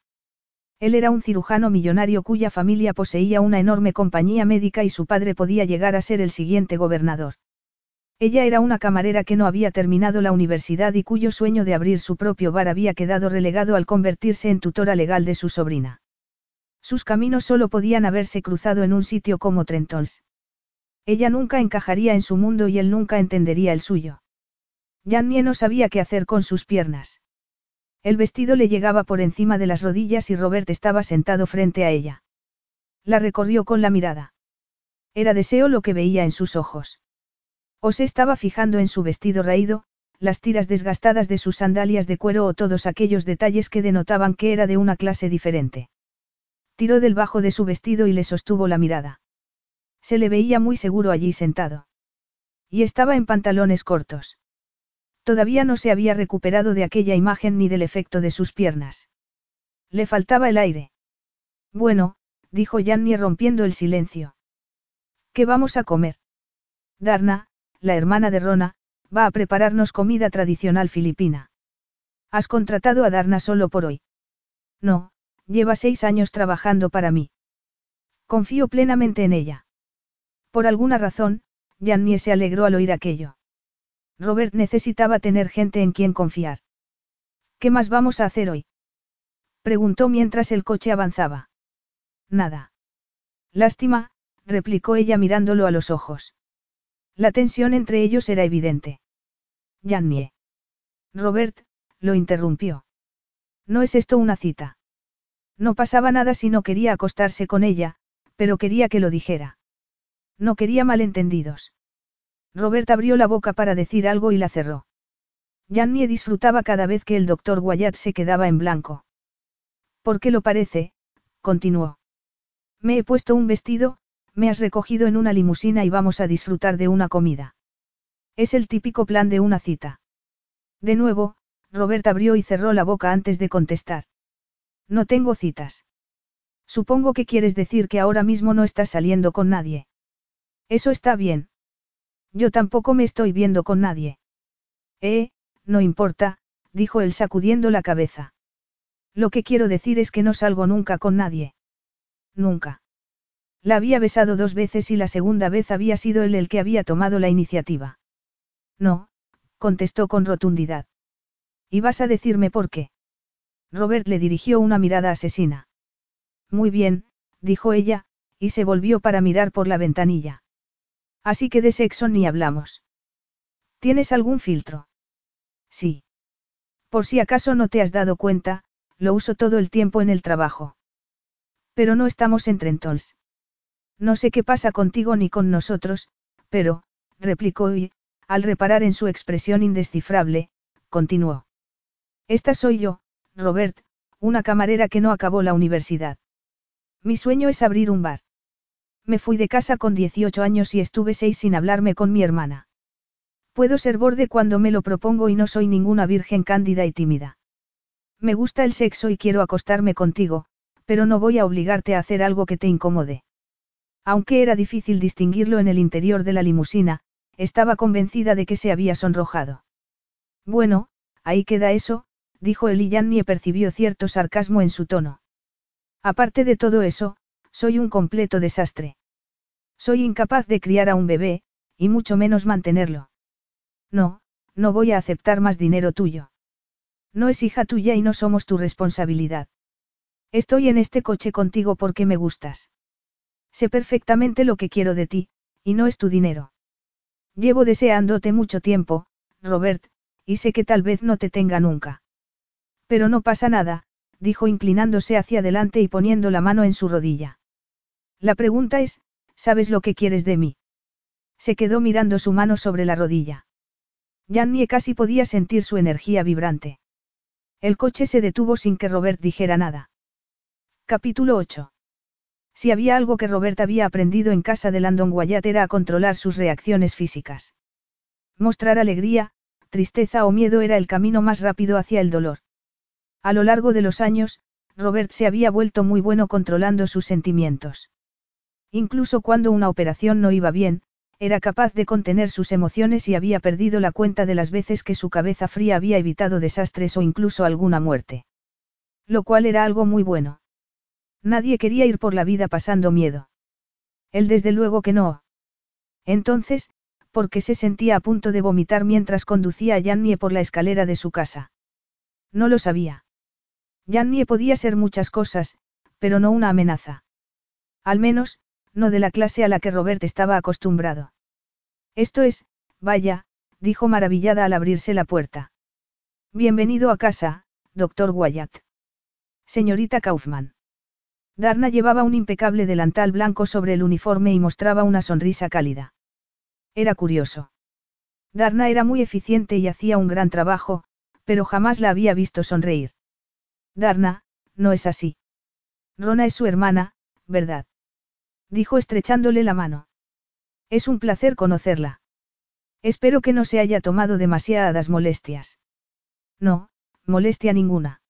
Él era un cirujano millonario cuya familia poseía una enorme compañía médica y su padre podía llegar a ser el siguiente gobernador. Ella era una camarera que no había terminado la universidad y cuyo sueño de abrir su propio bar había quedado relegado al convertirse en tutora legal de su sobrina. Sus caminos solo podían haberse cruzado en un sitio como Trentons. Ella nunca encajaría en su mundo y él nunca entendería el suyo. Jannie no sabía qué hacer con sus piernas. El vestido le llegaba por encima de las rodillas y Robert estaba sentado frente a ella. La recorrió con la mirada. Era deseo lo que veía en sus ojos. O se estaba fijando en su vestido raído, las tiras desgastadas de sus sandalias de cuero o todos aquellos detalles que denotaban que era de una clase diferente. Tiró del bajo de su vestido y le sostuvo la mirada. Se le veía muy seguro allí sentado. Y estaba en pantalones cortos. Todavía no se había recuperado de aquella imagen ni del efecto de sus piernas. Le faltaba el aire. Bueno, dijo Janny rompiendo el silencio. ¿Qué vamos a comer? Darna, la hermana de Rona, va a prepararnos comida tradicional filipina. ¿Has contratado a Darna solo por hoy? No, lleva seis años trabajando para mí. Confío plenamente en ella. Por alguna razón, Jannie se alegró al oír aquello. Robert necesitaba tener gente en quien confiar. ¿Qué más vamos a hacer hoy? Preguntó mientras el coche avanzaba. Nada. Lástima, replicó ella mirándolo a los ojos. La tensión entre ellos era evidente. Jannie. Robert, lo interrumpió. No es esto una cita. No pasaba nada si no quería acostarse con ella, pero quería que lo dijera. No quería malentendidos. Robert abrió la boca para decir algo y la cerró. Jannie disfrutaba cada vez que el doctor Wyatt se quedaba en blanco. ¿Por qué lo parece? continuó. Me he puesto un vestido, me has recogido en una limusina y vamos a disfrutar de una comida. Es el típico plan de una cita. De nuevo, Robert abrió y cerró la boca antes de contestar. No tengo citas. Supongo que quieres decir que ahora mismo no estás saliendo con nadie. Eso está bien. Yo tampoco me estoy viendo con nadie. Eh, no importa, dijo él sacudiendo la cabeza. Lo que quiero decir es que no salgo nunca con nadie. Nunca. La había besado dos veces y la segunda vez había sido él el que había tomado la iniciativa. No, contestó con rotundidad. ¿Y vas a decirme por qué? Robert le dirigió una mirada asesina. Muy bien, dijo ella, y se volvió para mirar por la ventanilla. Así que de sexo ni hablamos. ¿Tienes algún filtro? Sí. Por si acaso no te has dado cuenta, lo uso todo el tiempo en el trabajo. Pero no estamos en Trentons. No sé qué pasa contigo ni con nosotros, pero, replicó y, al reparar en su expresión indescifrable, continuó. Esta soy yo, Robert, una camarera que no acabó la universidad. Mi sueño es abrir un bar. Me fui de casa con 18 años y estuve seis sin hablarme con mi hermana. Puedo ser borde cuando me lo propongo y no soy ninguna virgen cándida y tímida. Me gusta el sexo y quiero acostarme contigo, pero no voy a obligarte a hacer algo que te incomode. Aunque era difícil distinguirlo en el interior de la limusina, estaba convencida de que se había sonrojado. Bueno, ahí queda eso, dijo él y percibió cierto sarcasmo en su tono. Aparte de todo eso, soy un completo desastre. Soy incapaz de criar a un bebé, y mucho menos mantenerlo. No, no voy a aceptar más dinero tuyo. No es hija tuya y no somos tu responsabilidad. Estoy en este coche contigo porque me gustas. Sé perfectamente lo que quiero de ti, y no es tu dinero. Llevo deseándote mucho tiempo, Robert, y sé que tal vez no te tenga nunca. Pero no pasa nada, dijo inclinándose hacia adelante y poniendo la mano en su rodilla. La pregunta es, ¿sabes lo que quieres de mí? Se quedó mirando su mano sobre la rodilla. Jannie casi podía sentir su energía vibrante. El coche se detuvo sin que Robert dijera nada. Capítulo 8. Si había algo que Robert había aprendido en casa de Landon Wyatt era a controlar sus reacciones físicas. Mostrar alegría, tristeza o miedo era el camino más rápido hacia el dolor. A lo largo de los años, Robert se había vuelto muy bueno controlando sus sentimientos. Incluso cuando una operación no iba bien, era capaz de contener sus emociones y había perdido la cuenta de las veces que su cabeza fría había evitado desastres o incluso alguna muerte. Lo cual era algo muy bueno. Nadie quería ir por la vida pasando miedo. Él desde luego que no. Entonces, ¿por qué se sentía a punto de vomitar mientras conducía a Yannie por la escalera de su casa? No lo sabía. Yannie podía ser muchas cosas, pero no una amenaza. Al menos, no de la clase a la que Robert estaba acostumbrado. Esto es, vaya, dijo maravillada al abrirse la puerta. Bienvenido a casa, doctor Wyatt. Señorita Kaufman. Darna llevaba un impecable delantal blanco sobre el uniforme y mostraba una sonrisa cálida. Era curioso. Darna era muy eficiente y hacía un gran trabajo, pero jamás la había visto sonreír. Darna, no es así. Rona es su hermana, ¿verdad? Dijo estrechándole la mano. Es un placer conocerla. Espero que no se haya tomado demasiadas molestias. No, molestia ninguna.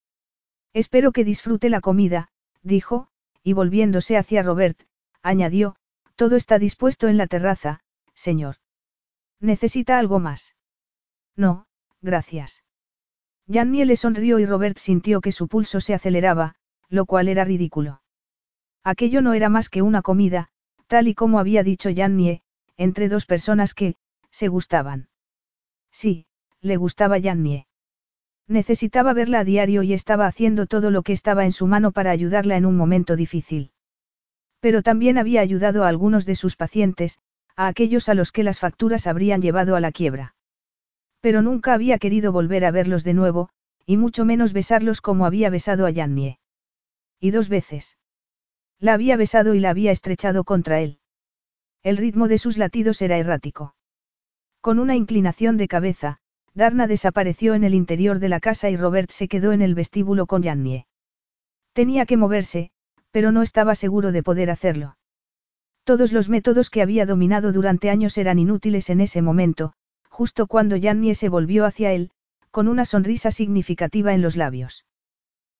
Espero que disfrute la comida, dijo, y volviéndose hacia Robert, añadió, todo está dispuesto en la terraza, señor. ¿Necesita algo más? No, gracias. Jannie le sonrió y Robert sintió que su pulso se aceleraba, lo cual era ridículo. Aquello no era más que una comida, tal y como había dicho Jannie, entre dos personas que, se gustaban. Sí, le gustaba Jannie. Necesitaba verla a diario y estaba haciendo todo lo que estaba en su mano para ayudarla en un momento difícil. Pero también había ayudado a algunos de sus pacientes, a aquellos a los que las facturas habrían llevado a la quiebra. Pero nunca había querido volver a verlos de nuevo, y mucho menos besarlos como había besado a Yannie. Y dos veces. La había besado y la había estrechado contra él. El ritmo de sus latidos era errático. Con una inclinación de cabeza, Darna desapareció en el interior de la casa y Robert se quedó en el vestíbulo con Jannie. Tenía que moverse, pero no estaba seguro de poder hacerlo. Todos los métodos que había dominado durante años eran inútiles en ese momento, justo cuando Jannie se volvió hacia él, con una sonrisa significativa en los labios.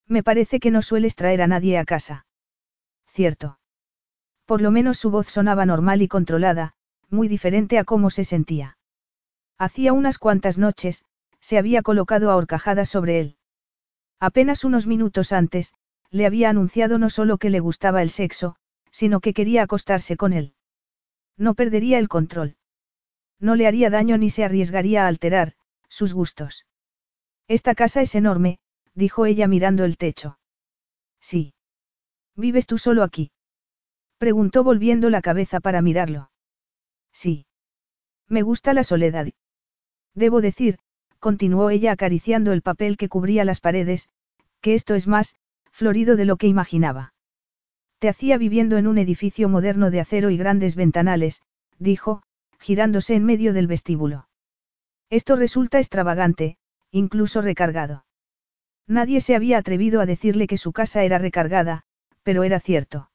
Me parece que no sueles traer a nadie a casa. Cierto. Por lo menos su voz sonaba normal y controlada, muy diferente a cómo se sentía. Hacía unas cuantas noches, se había colocado a horcajadas sobre él. Apenas unos minutos antes, le había anunciado no solo que le gustaba el sexo, sino que quería acostarse con él. No perdería el control. No le haría daño ni se arriesgaría a alterar, sus gustos. Esta casa es enorme, dijo ella mirando el techo. Sí. ¿Vives tú solo aquí? Preguntó volviendo la cabeza para mirarlo. Sí. Me gusta la soledad. Debo decir, continuó ella acariciando el papel que cubría las paredes, que esto es más, florido de lo que imaginaba. Te hacía viviendo en un edificio moderno de acero y grandes ventanales, dijo, girándose en medio del vestíbulo. Esto resulta extravagante, incluso recargado. Nadie se había atrevido a decirle que su casa era recargada, pero era cierto.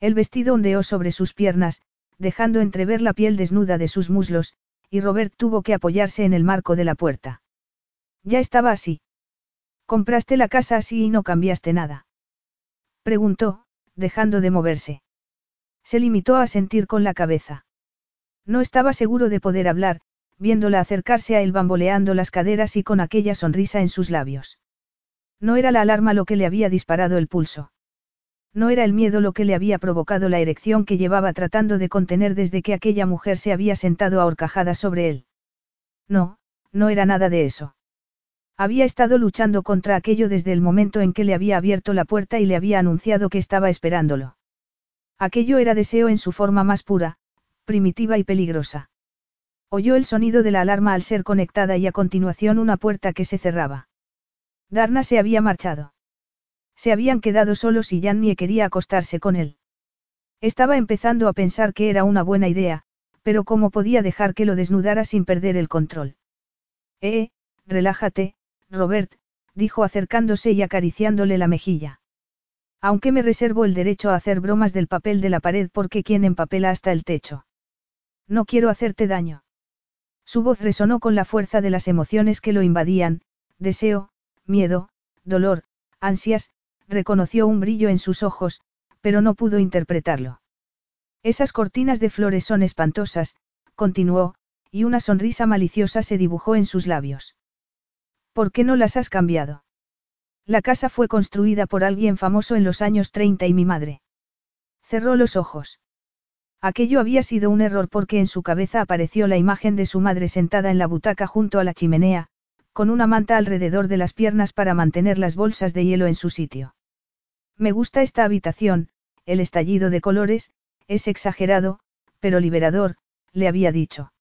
El vestido ondeó sobre sus piernas, dejando entrever la piel desnuda de sus muslos, y Robert tuvo que apoyarse en el marco de la puerta. Ya estaba así. ¿Compraste la casa así y no cambiaste nada? Preguntó, dejando de moverse. Se limitó a sentir con la cabeza. No estaba seguro de poder hablar, viéndola acercarse a él bamboleando las caderas y con aquella sonrisa en sus labios. No era la alarma lo que le había disparado el pulso. No era el miedo lo que le había provocado la erección que llevaba tratando de contener desde que aquella mujer se había sentado a horcajadas sobre él. No, no era nada de eso. Había estado luchando contra aquello desde el momento en que le había abierto la puerta y le había anunciado que estaba esperándolo. Aquello era deseo en su forma más pura, primitiva y peligrosa. Oyó el sonido de la alarma al ser conectada y a continuación una puerta que se cerraba. Darna se había marchado. Se habían quedado solos y Jannie quería acostarse con él. Estaba empezando a pensar que era una buena idea, pero cómo podía dejar que lo desnudara sin perder el control. Eh, relájate, Robert, dijo acercándose y acariciándole la mejilla. Aunque me reservo el derecho a hacer bromas del papel de la pared porque quien empapela hasta el techo. No quiero hacerte daño. Su voz resonó con la fuerza de las emociones que lo invadían, deseo, miedo, dolor, ansias, reconoció un brillo en sus ojos, pero no pudo interpretarlo. Esas cortinas de flores son espantosas, continuó, y una sonrisa maliciosa se dibujó en sus labios. ¿Por qué no las has cambiado? La casa fue construida por alguien famoso en los años 30 y mi madre. Cerró los ojos. Aquello había sido un error porque en su cabeza apareció la imagen de su madre sentada en la butaca junto a la chimenea, con una manta alrededor de las piernas para mantener las bolsas de hielo en su sitio. Me gusta esta habitación, el estallido de colores, es exagerado, pero liberador, le había dicho.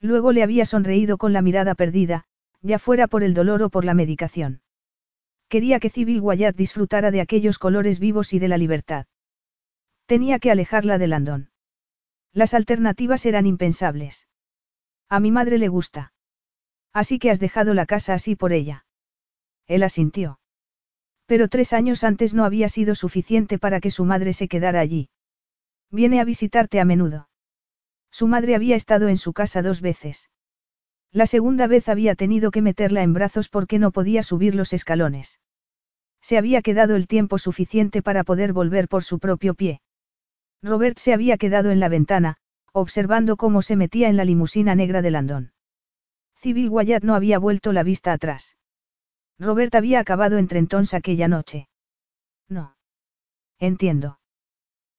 Luego le había sonreído con la mirada perdida, ya fuera por el dolor o por la medicación. Quería que Civil Wyatt disfrutara de aquellos colores vivos y de la libertad. Tenía que alejarla de Landon. Las alternativas eran impensables. A mi madre le gusta. Así que has dejado la casa así por ella. Él asintió. Pero tres años antes no había sido suficiente para que su madre se quedara allí. Viene a visitarte a menudo. Su madre había estado en su casa dos veces. La segunda vez había tenido que meterla en brazos porque no podía subir los escalones. Se había quedado el tiempo suficiente para poder volver por su propio pie. Robert se había quedado en la ventana, observando cómo se metía en la limusina negra de Landon. Civil Wyatt no había vuelto la vista atrás. Robert había acabado en Trentons aquella noche. No. Entiendo.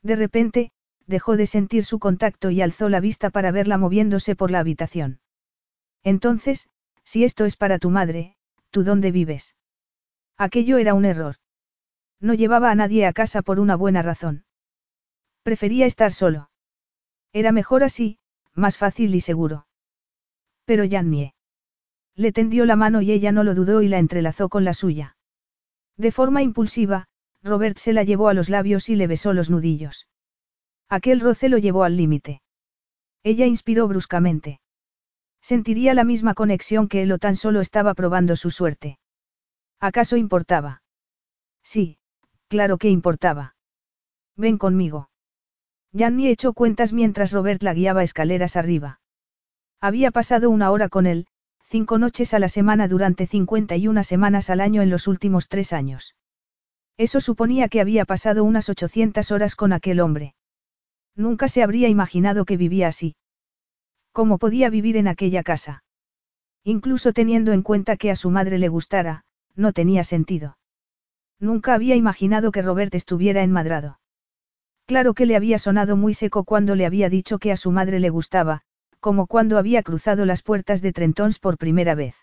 De repente, dejó de sentir su contacto y alzó la vista para verla moviéndose por la habitación. Entonces, si esto es para tu madre, ¿tú dónde vives? Aquello era un error. No llevaba a nadie a casa por una buena razón. Prefería estar solo. Era mejor así, más fácil y seguro. Pero Jannie. Le tendió la mano y ella no lo dudó y la entrelazó con la suya. De forma impulsiva, Robert se la llevó a los labios y le besó los nudillos. Aquel roce lo llevó al límite. Ella inspiró bruscamente. Sentiría la misma conexión que él o tan solo estaba probando su suerte. ¿Acaso importaba? Sí, claro que importaba. Ven conmigo. Janny echó cuentas mientras Robert la guiaba escaleras arriba. Había pasado una hora con él, cinco noches a la semana durante 51 semanas al año en los últimos tres años. Eso suponía que había pasado unas 800 horas con aquel hombre. Nunca se habría imaginado que vivía así. ¿Cómo podía vivir en aquella casa? Incluso teniendo en cuenta que a su madre le gustara, no tenía sentido. Nunca había imaginado que Robert estuviera enmadrado. Claro que le había sonado muy seco cuando le había dicho que a su madre le gustaba, como cuando había cruzado las puertas de Trentons por primera vez.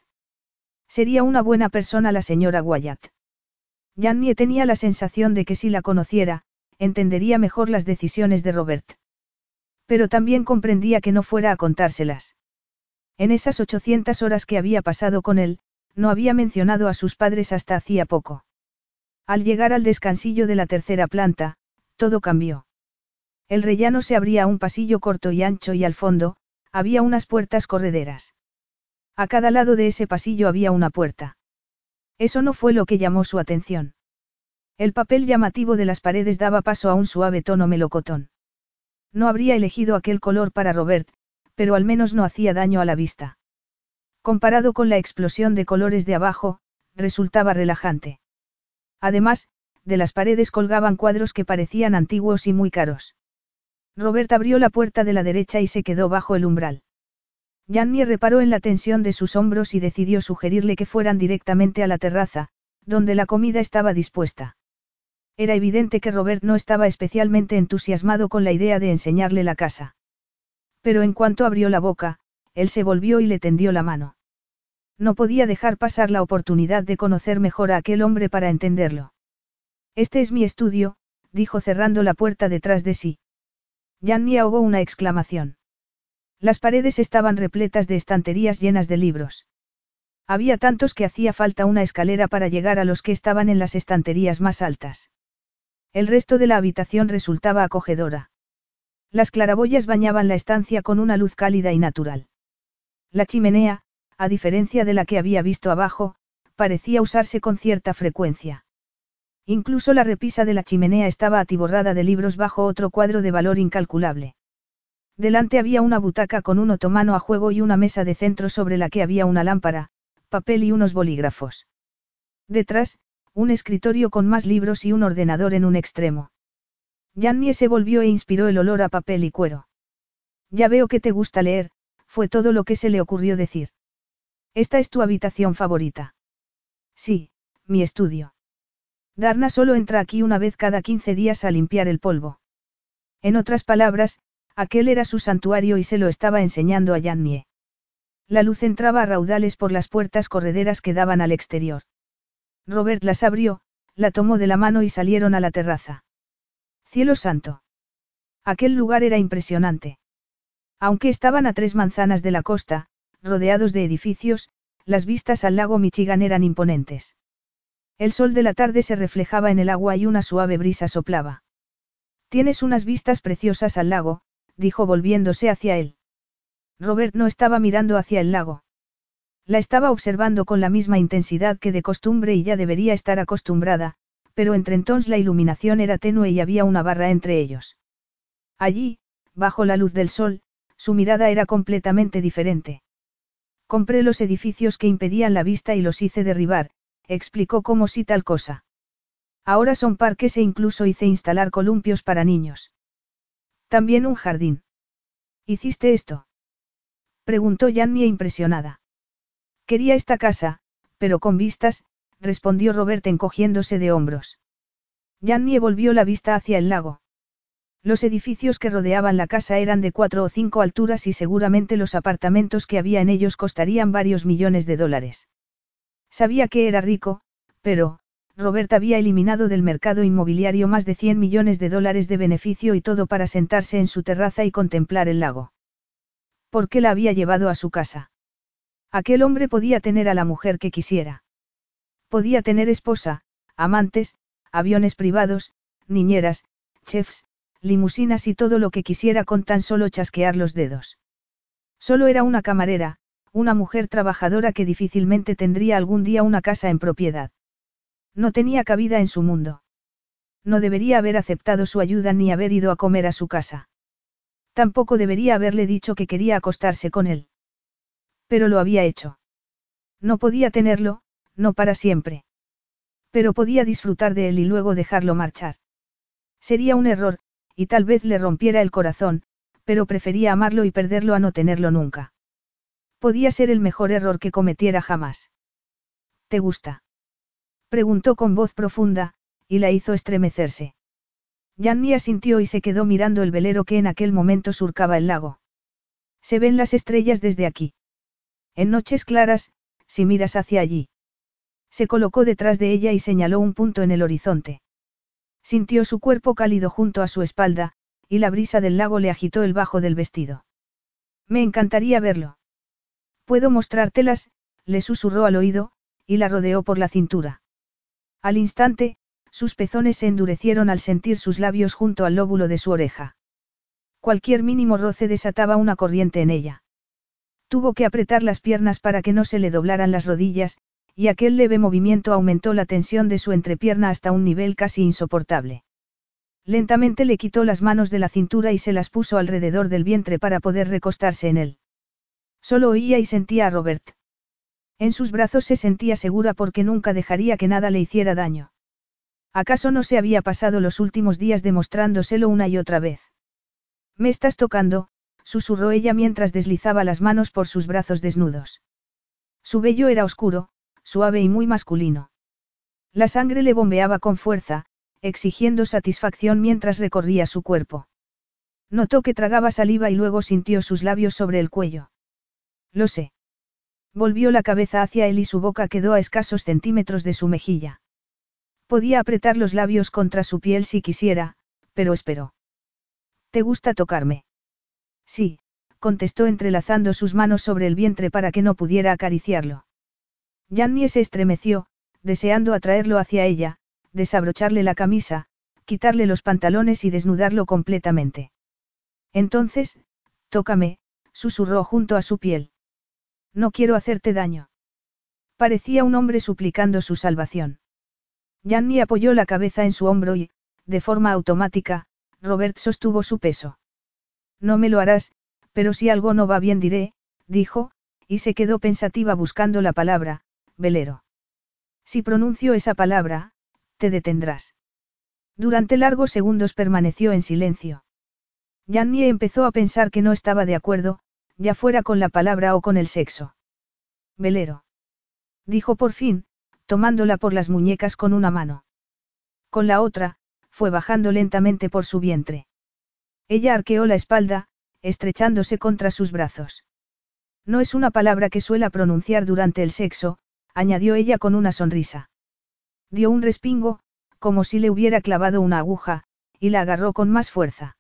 Sería una buena persona la señora Wyatt. Jannie tenía la sensación de que si la conociera, entendería mejor las decisiones de Robert. Pero también comprendía que no fuera a contárselas. En esas 800 horas que había pasado con él, no había mencionado a sus padres hasta hacía poco. Al llegar al descansillo de la tercera planta, todo cambió. El rellano se abría a un pasillo corto y ancho y al fondo, había unas puertas correderas. A cada lado de ese pasillo había una puerta. Eso no fue lo que llamó su atención. El papel llamativo de las paredes daba paso a un suave tono melocotón. No habría elegido aquel color para Robert, pero al menos no hacía daño a la vista. Comparado con la explosión de colores de abajo, resultaba relajante. Además, de las paredes colgaban cuadros que parecían antiguos y muy caros. Robert abrió la puerta de la derecha y se quedó bajo el umbral. Janny reparó en la tensión de sus hombros y decidió sugerirle que fueran directamente a la terraza, donde la comida estaba dispuesta. Era evidente que Robert no estaba especialmente entusiasmado con la idea de enseñarle la casa. Pero en cuanto abrió la boca, él se volvió y le tendió la mano. No podía dejar pasar la oportunidad de conocer mejor a aquel hombre para entenderlo. Este es mi estudio, dijo cerrando la puerta detrás de sí. Janny ahogó una exclamación. Las paredes estaban repletas de estanterías llenas de libros. Había tantos que hacía falta una escalera para llegar a los que estaban en las estanterías más altas. El resto de la habitación resultaba acogedora. Las claraboyas bañaban la estancia con una luz cálida y natural. La chimenea, a diferencia de la que había visto abajo, parecía usarse con cierta frecuencia. Incluso la repisa de la chimenea estaba atiborrada de libros bajo otro cuadro de valor incalculable. Delante había una butaca con un otomano a juego y una mesa de centro sobre la que había una lámpara, papel y unos bolígrafos. Detrás, un escritorio con más libros y un ordenador en un extremo. Jannie se volvió e inspiró el olor a papel y cuero. Ya veo que te gusta leer, fue todo lo que se le ocurrió decir. Esta es tu habitación favorita. Sí, mi estudio. Darna solo entra aquí una vez cada 15 días a limpiar el polvo. En otras palabras, aquel era su santuario y se lo estaba enseñando a Jannie. La luz entraba a raudales por las puertas correderas que daban al exterior. Robert las abrió, la tomó de la mano y salieron a la terraza. Cielo santo. Aquel lugar era impresionante. Aunque estaban a tres manzanas de la costa, rodeados de edificios, las vistas al lago Michigan eran imponentes. El sol de la tarde se reflejaba en el agua y una suave brisa soplaba. Tienes unas vistas preciosas al lago, dijo volviéndose hacia él. Robert no estaba mirando hacia el lago. La estaba observando con la misma intensidad que de costumbre y ya debería estar acostumbrada, pero entre entonces la iluminación era tenue y había una barra entre ellos. Allí, bajo la luz del sol, su mirada era completamente diferente. Compré los edificios que impedían la vista y los hice derribar, explicó como si tal cosa. Ahora son parques e incluso hice instalar columpios para niños. También un jardín. ¿Hiciste esto? Preguntó Yannia impresionada. Quería esta casa, pero con vistas, respondió Robert encogiéndose de hombros. Yannie volvió la vista hacia el lago. Los edificios que rodeaban la casa eran de cuatro o cinco alturas y seguramente los apartamentos que había en ellos costarían varios millones de dólares. Sabía que era rico, pero, Robert había eliminado del mercado inmobiliario más de 100 millones de dólares de beneficio y todo para sentarse en su terraza y contemplar el lago. ¿Por qué la había llevado a su casa? Aquel hombre podía tener a la mujer que quisiera. Podía tener esposa, amantes, aviones privados, niñeras, chefs, limusinas y todo lo que quisiera con tan solo chasquear los dedos. Solo era una camarera, una mujer trabajadora que difícilmente tendría algún día una casa en propiedad. No tenía cabida en su mundo. No debería haber aceptado su ayuda ni haber ido a comer a su casa. Tampoco debería haberle dicho que quería acostarse con él. Pero lo había hecho. No podía tenerlo, no para siempre. Pero podía disfrutar de él y luego dejarlo marchar. Sería un error, y tal vez le rompiera el corazón, pero prefería amarlo y perderlo a no tenerlo nunca. Podía ser el mejor error que cometiera jamás. ¿Te gusta? Preguntó con voz profunda, y la hizo estremecerse. Janni asintió y se quedó mirando el velero que en aquel momento surcaba el lago. Se ven las estrellas desde aquí. En noches claras, si miras hacia allí. Se colocó detrás de ella y señaló un punto en el horizonte. Sintió su cuerpo cálido junto a su espalda, y la brisa del lago le agitó el bajo del vestido. Me encantaría verlo. Puedo mostrártelas, le susurró al oído, y la rodeó por la cintura. Al instante, sus pezones se endurecieron al sentir sus labios junto al lóbulo de su oreja. Cualquier mínimo roce desataba una corriente en ella. Tuvo que apretar las piernas para que no se le doblaran las rodillas, y aquel leve movimiento aumentó la tensión de su entrepierna hasta un nivel casi insoportable. Lentamente le quitó las manos de la cintura y se las puso alrededor del vientre para poder recostarse en él. Solo oía y sentía a Robert. En sus brazos se sentía segura porque nunca dejaría que nada le hiciera daño. ¿Acaso no se había pasado los últimos días demostrándoselo una y otra vez? Me estás tocando, susurró ella mientras deslizaba las manos por sus brazos desnudos. Su vello era oscuro, suave y muy masculino. La sangre le bombeaba con fuerza, exigiendo satisfacción mientras recorría su cuerpo. Notó que tragaba saliva y luego sintió sus labios sobre el cuello. Lo sé. Volvió la cabeza hacia él y su boca quedó a escasos centímetros de su mejilla. Podía apretar los labios contra su piel si quisiera, pero esperó. ¿Te gusta tocarme? Sí, contestó entrelazando sus manos sobre el vientre para que no pudiera acariciarlo. Jannie se estremeció, deseando atraerlo hacia ella, desabrocharle la camisa, quitarle los pantalones y desnudarlo completamente. Entonces, tócame, susurró junto a su piel. No quiero hacerte daño. Parecía un hombre suplicando su salvación. Janny apoyó la cabeza en su hombro y, de forma automática, Robert sostuvo su peso. No me lo harás, pero si algo no va bien diré, dijo, y se quedó pensativa buscando la palabra, velero. Si pronuncio esa palabra, te detendrás. Durante largos segundos permaneció en silencio. Jannie empezó a pensar que no estaba de acuerdo, ya fuera con la palabra o con el sexo. Velero. Dijo por fin, tomándola por las muñecas con una mano. Con la otra, fue bajando lentamente por su vientre. Ella arqueó la espalda, estrechándose contra sus brazos. No es una palabra que suela pronunciar durante el sexo, añadió ella con una sonrisa. Dio un respingo, como si le hubiera clavado una aguja, y la agarró con más fuerza.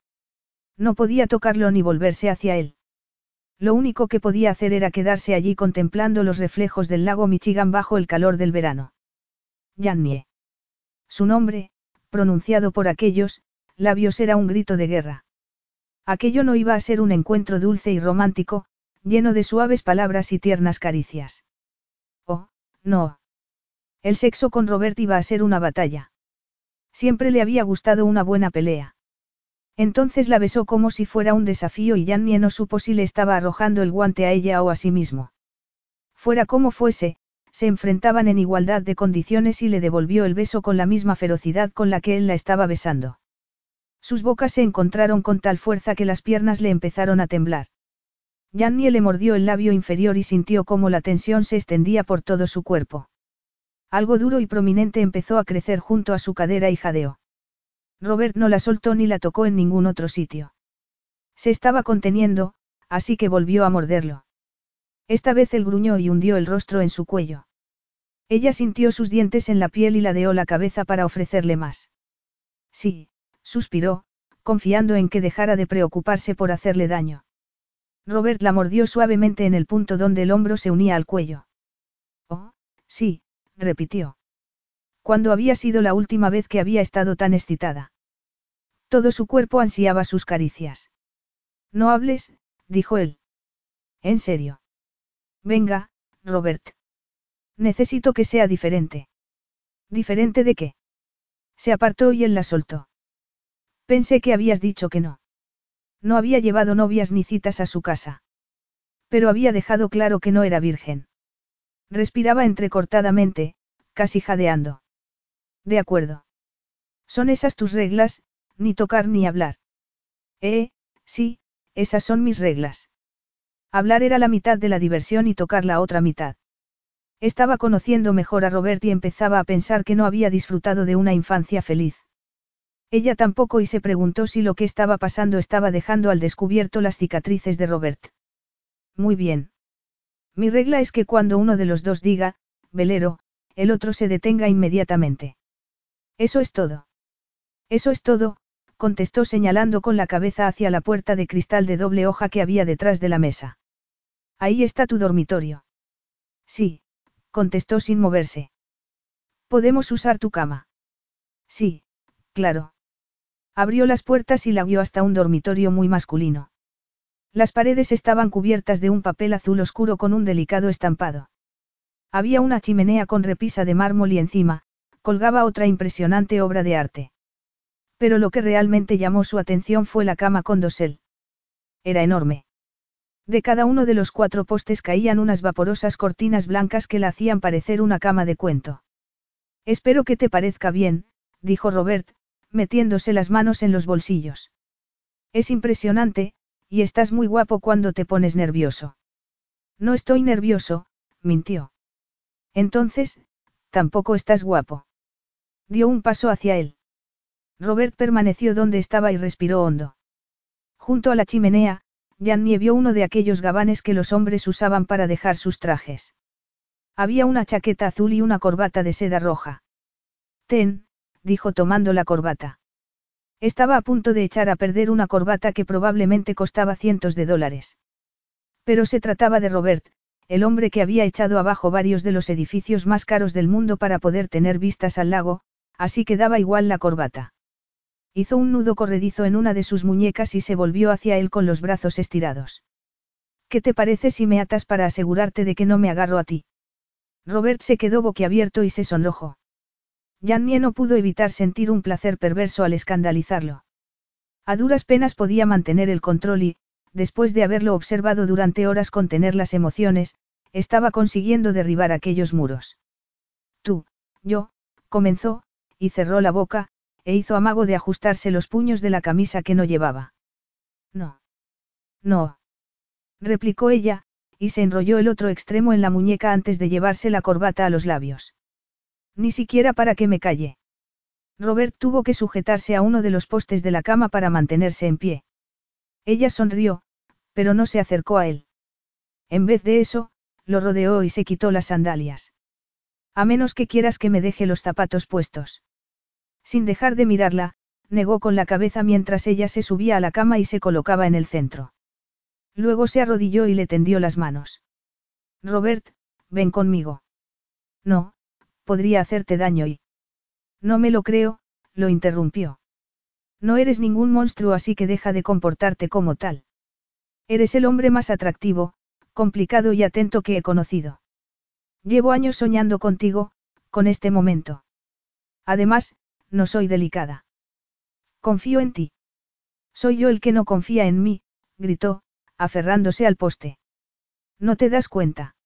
No podía tocarlo ni volverse hacia él. Lo único que podía hacer era quedarse allí contemplando los reflejos del lago Michigan bajo el calor del verano. Yannie. Su nombre, pronunciado por aquellos, labios era un grito de guerra. Aquello no iba a ser un encuentro dulce y romántico, lleno de suaves palabras y tiernas caricias. Oh, no. El sexo con Robert iba a ser una batalla. Siempre le había gustado una buena pelea. Entonces la besó como si fuera un desafío y Jannie no supo si le estaba arrojando el guante a ella o a sí mismo. Fuera como fuese, se enfrentaban en igualdad de condiciones y le devolvió el beso con la misma ferocidad con la que él la estaba besando. Sus bocas se encontraron con tal fuerza que las piernas le empezaron a temblar. Jannie le mordió el labio inferior y sintió cómo la tensión se extendía por todo su cuerpo. Algo duro y prominente empezó a crecer junto a su cadera y jadeó. Robert no la soltó ni la tocó en ningún otro sitio. Se estaba conteniendo, así que volvió a morderlo. Esta vez él gruñó y hundió el rostro en su cuello. Ella sintió sus dientes en la piel y ladeó la cabeza para ofrecerle más. Sí, suspiró, confiando en que dejara de preocuparse por hacerle daño. Robert la mordió suavemente en el punto donde el hombro se unía al cuello. Oh, sí, repitió. ¿Cuándo había sido la última vez que había estado tan excitada? Todo su cuerpo ansiaba sus caricias. No hables, dijo él. En serio. Venga, Robert. Necesito que sea diferente. ¿Diferente de qué? Se apartó y él la soltó. Pensé que habías dicho que no. No había llevado novias ni citas a su casa. Pero había dejado claro que no era virgen. Respiraba entrecortadamente, casi jadeando. De acuerdo. Son esas tus reglas, ni tocar ni hablar. Eh, sí, esas son mis reglas. Hablar era la mitad de la diversión y tocar la otra mitad. Estaba conociendo mejor a Robert y empezaba a pensar que no había disfrutado de una infancia feliz. Ella tampoco y se preguntó si lo que estaba pasando estaba dejando al descubierto las cicatrices de Robert. Muy bien. Mi regla es que cuando uno de los dos diga, velero, el otro se detenga inmediatamente. Eso es todo. Eso es todo, contestó señalando con la cabeza hacia la puerta de cristal de doble hoja que había detrás de la mesa. Ahí está tu dormitorio. Sí, contestó sin moverse. ¿Podemos usar tu cama? Sí, claro. Abrió las puertas y la guió hasta un dormitorio muy masculino. Las paredes estaban cubiertas de un papel azul oscuro con un delicado estampado. Había una chimenea con repisa de mármol y encima, colgaba otra impresionante obra de arte. Pero lo que realmente llamó su atención fue la cama con dosel. Era enorme. De cada uno de los cuatro postes caían unas vaporosas cortinas blancas que la hacían parecer una cama de cuento. Espero que te parezca bien, dijo Robert, metiéndose las manos en los bolsillos. Es impresionante, y estás muy guapo cuando te pones nervioso. No estoy nervioso, mintió. Entonces, tampoco estás guapo. Dio un paso hacia él. Robert permaneció donde estaba y respiró hondo. Junto a la chimenea, Jannie vio uno de aquellos gabanes que los hombres usaban para dejar sus trajes. Había una chaqueta azul y una corbata de seda roja. Ten, dijo tomando la corbata. Estaba a punto de echar a perder una corbata que probablemente costaba cientos de dólares. Pero se trataba de Robert, el hombre que había echado abajo varios de los edificios más caros del mundo para poder tener vistas al lago, así que daba igual la corbata. Hizo un nudo corredizo en una de sus muñecas y se volvió hacia él con los brazos estirados. ¿Qué te parece si me atas para asegurarte de que no me agarro a ti? Robert se quedó boquiabierto y se sonrojó. Jannie no pudo evitar sentir un placer perverso al escandalizarlo. A duras penas podía mantener el control y, después de haberlo observado durante horas contener las emociones, estaba consiguiendo derribar aquellos muros. Tú, yo, comenzó, y cerró la boca, e hizo amago de ajustarse los puños de la camisa que no llevaba. No. No replicó ella, y se enrolló el otro extremo en la muñeca antes de llevarse la corbata a los labios. Ni siquiera para que me calle. Robert tuvo que sujetarse a uno de los postes de la cama para mantenerse en pie. Ella sonrió, pero no se acercó a él. En vez de eso, lo rodeó y se quitó las sandalias. A menos que quieras que me deje los zapatos puestos. Sin dejar de mirarla, negó con la cabeza mientras ella se subía a la cama y se colocaba en el centro. Luego se arrodilló y le tendió las manos. Robert, ven conmigo. No, podría hacerte daño y... No me lo creo, lo interrumpió. No eres ningún monstruo así que deja de comportarte como tal. Eres el hombre más atractivo, complicado y atento que he conocido. Llevo años soñando contigo, con este momento. Además, no soy delicada. Confío en ti. Soy yo el que no confía en mí, gritó, aferrándose al poste. ¿No te das cuenta?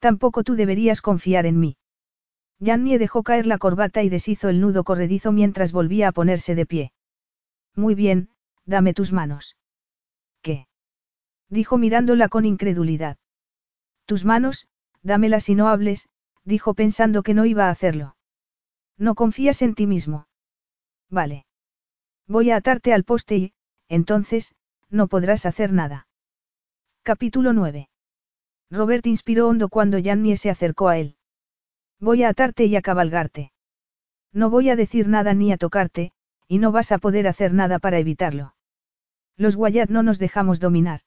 Tampoco tú deberías confiar en mí. Jannie dejó caer la corbata y deshizo el nudo corredizo mientras volvía a ponerse de pie. Muy bien, dame tus manos. ¿Qué? dijo mirándola con incredulidad. Tus manos, dámelas y no hables, dijo pensando que no iba a hacerlo. No confías en ti mismo. Vale. Voy a atarte al poste y, entonces, no podrás hacer nada. Capítulo 9. Robert inspiró hondo cuando Jannie se acercó a él. Voy a atarte y a cabalgarte. No voy a decir nada ni a tocarte, y no vas a poder hacer nada para evitarlo. Los Wyatt no nos dejamos dominar.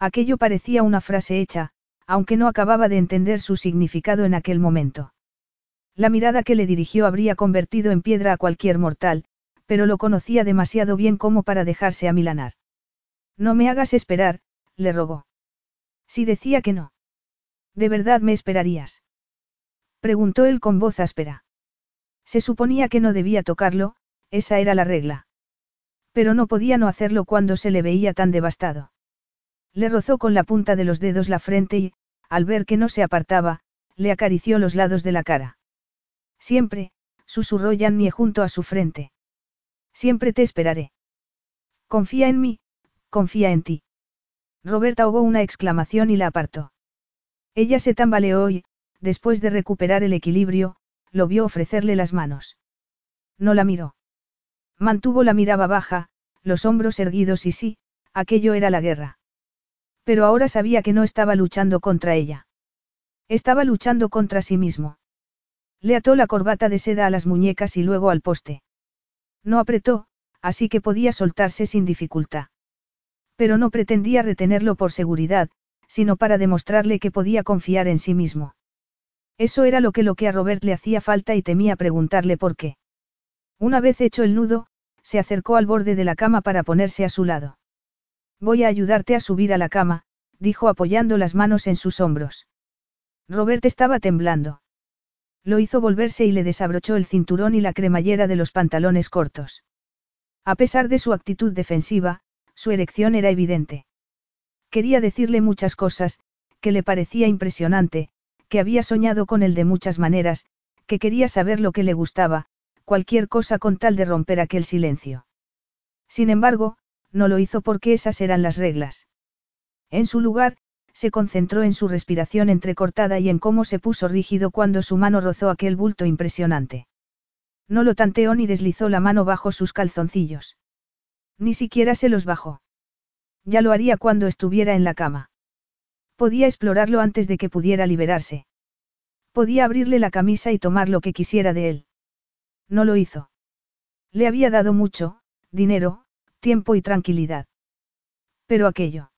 Aquello parecía una frase hecha, aunque no acababa de entender su significado en aquel momento. La mirada que le dirigió habría convertido en piedra a cualquier mortal, pero lo conocía demasiado bien como para dejarse amilanar. No me hagas esperar, le rogó. Si decía que no. ¿De verdad me esperarías? Preguntó él con voz áspera. Se suponía que no debía tocarlo, esa era la regla. Pero no podía no hacerlo cuando se le veía tan devastado. Le rozó con la punta de los dedos la frente y, al ver que no se apartaba, le acarició los lados de la cara. Siempre, susurró Jannie junto a su frente. Siempre te esperaré. Confía en mí, confía en ti. Roberta ahogó una exclamación y la apartó. Ella se tambaleó y, después de recuperar el equilibrio, lo vio ofrecerle las manos. No la miró. Mantuvo la mirada baja, los hombros erguidos y sí, aquello era la guerra. Pero ahora sabía que no estaba luchando contra ella. Estaba luchando contra sí mismo. Le ató la corbata de seda a las muñecas y luego al poste. No apretó, así que podía soltarse sin dificultad. Pero no pretendía retenerlo por seguridad, sino para demostrarle que podía confiar en sí mismo. Eso era lo que lo que a Robert le hacía falta y temía preguntarle por qué. Una vez hecho el nudo, se acercó al borde de la cama para ponerse a su lado. Voy a ayudarte a subir a la cama, dijo apoyando las manos en sus hombros. Robert estaba temblando. Lo hizo volverse y le desabrochó el cinturón y la cremallera de los pantalones cortos. A pesar de su actitud defensiva, su erección era evidente. Quería decirle muchas cosas, que le parecía impresionante, que había soñado con él de muchas maneras, que quería saber lo que le gustaba, cualquier cosa con tal de romper aquel silencio. Sin embargo, no lo hizo porque esas eran las reglas. En su lugar, se concentró en su respiración entrecortada y en cómo se puso rígido cuando su mano rozó aquel bulto impresionante. No lo tanteó ni deslizó la mano bajo sus calzoncillos. Ni siquiera se los bajó. Ya lo haría cuando estuviera en la cama. Podía explorarlo antes de que pudiera liberarse. Podía abrirle la camisa y tomar lo que quisiera de él. No lo hizo. Le había dado mucho, dinero, tiempo y tranquilidad. Pero aquello.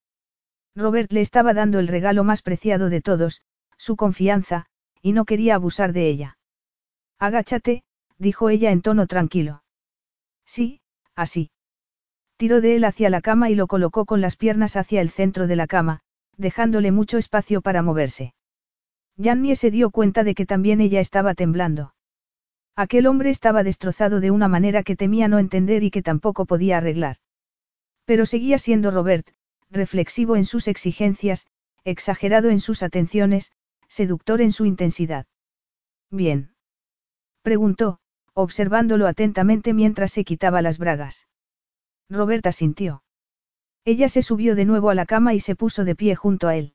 Robert le estaba dando el regalo más preciado de todos, su confianza, y no quería abusar de ella. Agáchate, dijo ella en tono tranquilo. Sí, así. Tiró de él hacia la cama y lo colocó con las piernas hacia el centro de la cama, dejándole mucho espacio para moverse. Jannie se dio cuenta de que también ella estaba temblando. Aquel hombre estaba destrozado de una manera que temía no entender y que tampoco podía arreglar. Pero seguía siendo Robert, reflexivo en sus exigencias, exagerado en sus atenciones, seductor en su intensidad. Bien. Preguntó, observándolo atentamente mientras se quitaba las bragas. Roberta sintió. Ella se subió de nuevo a la cama y se puso de pie junto a él.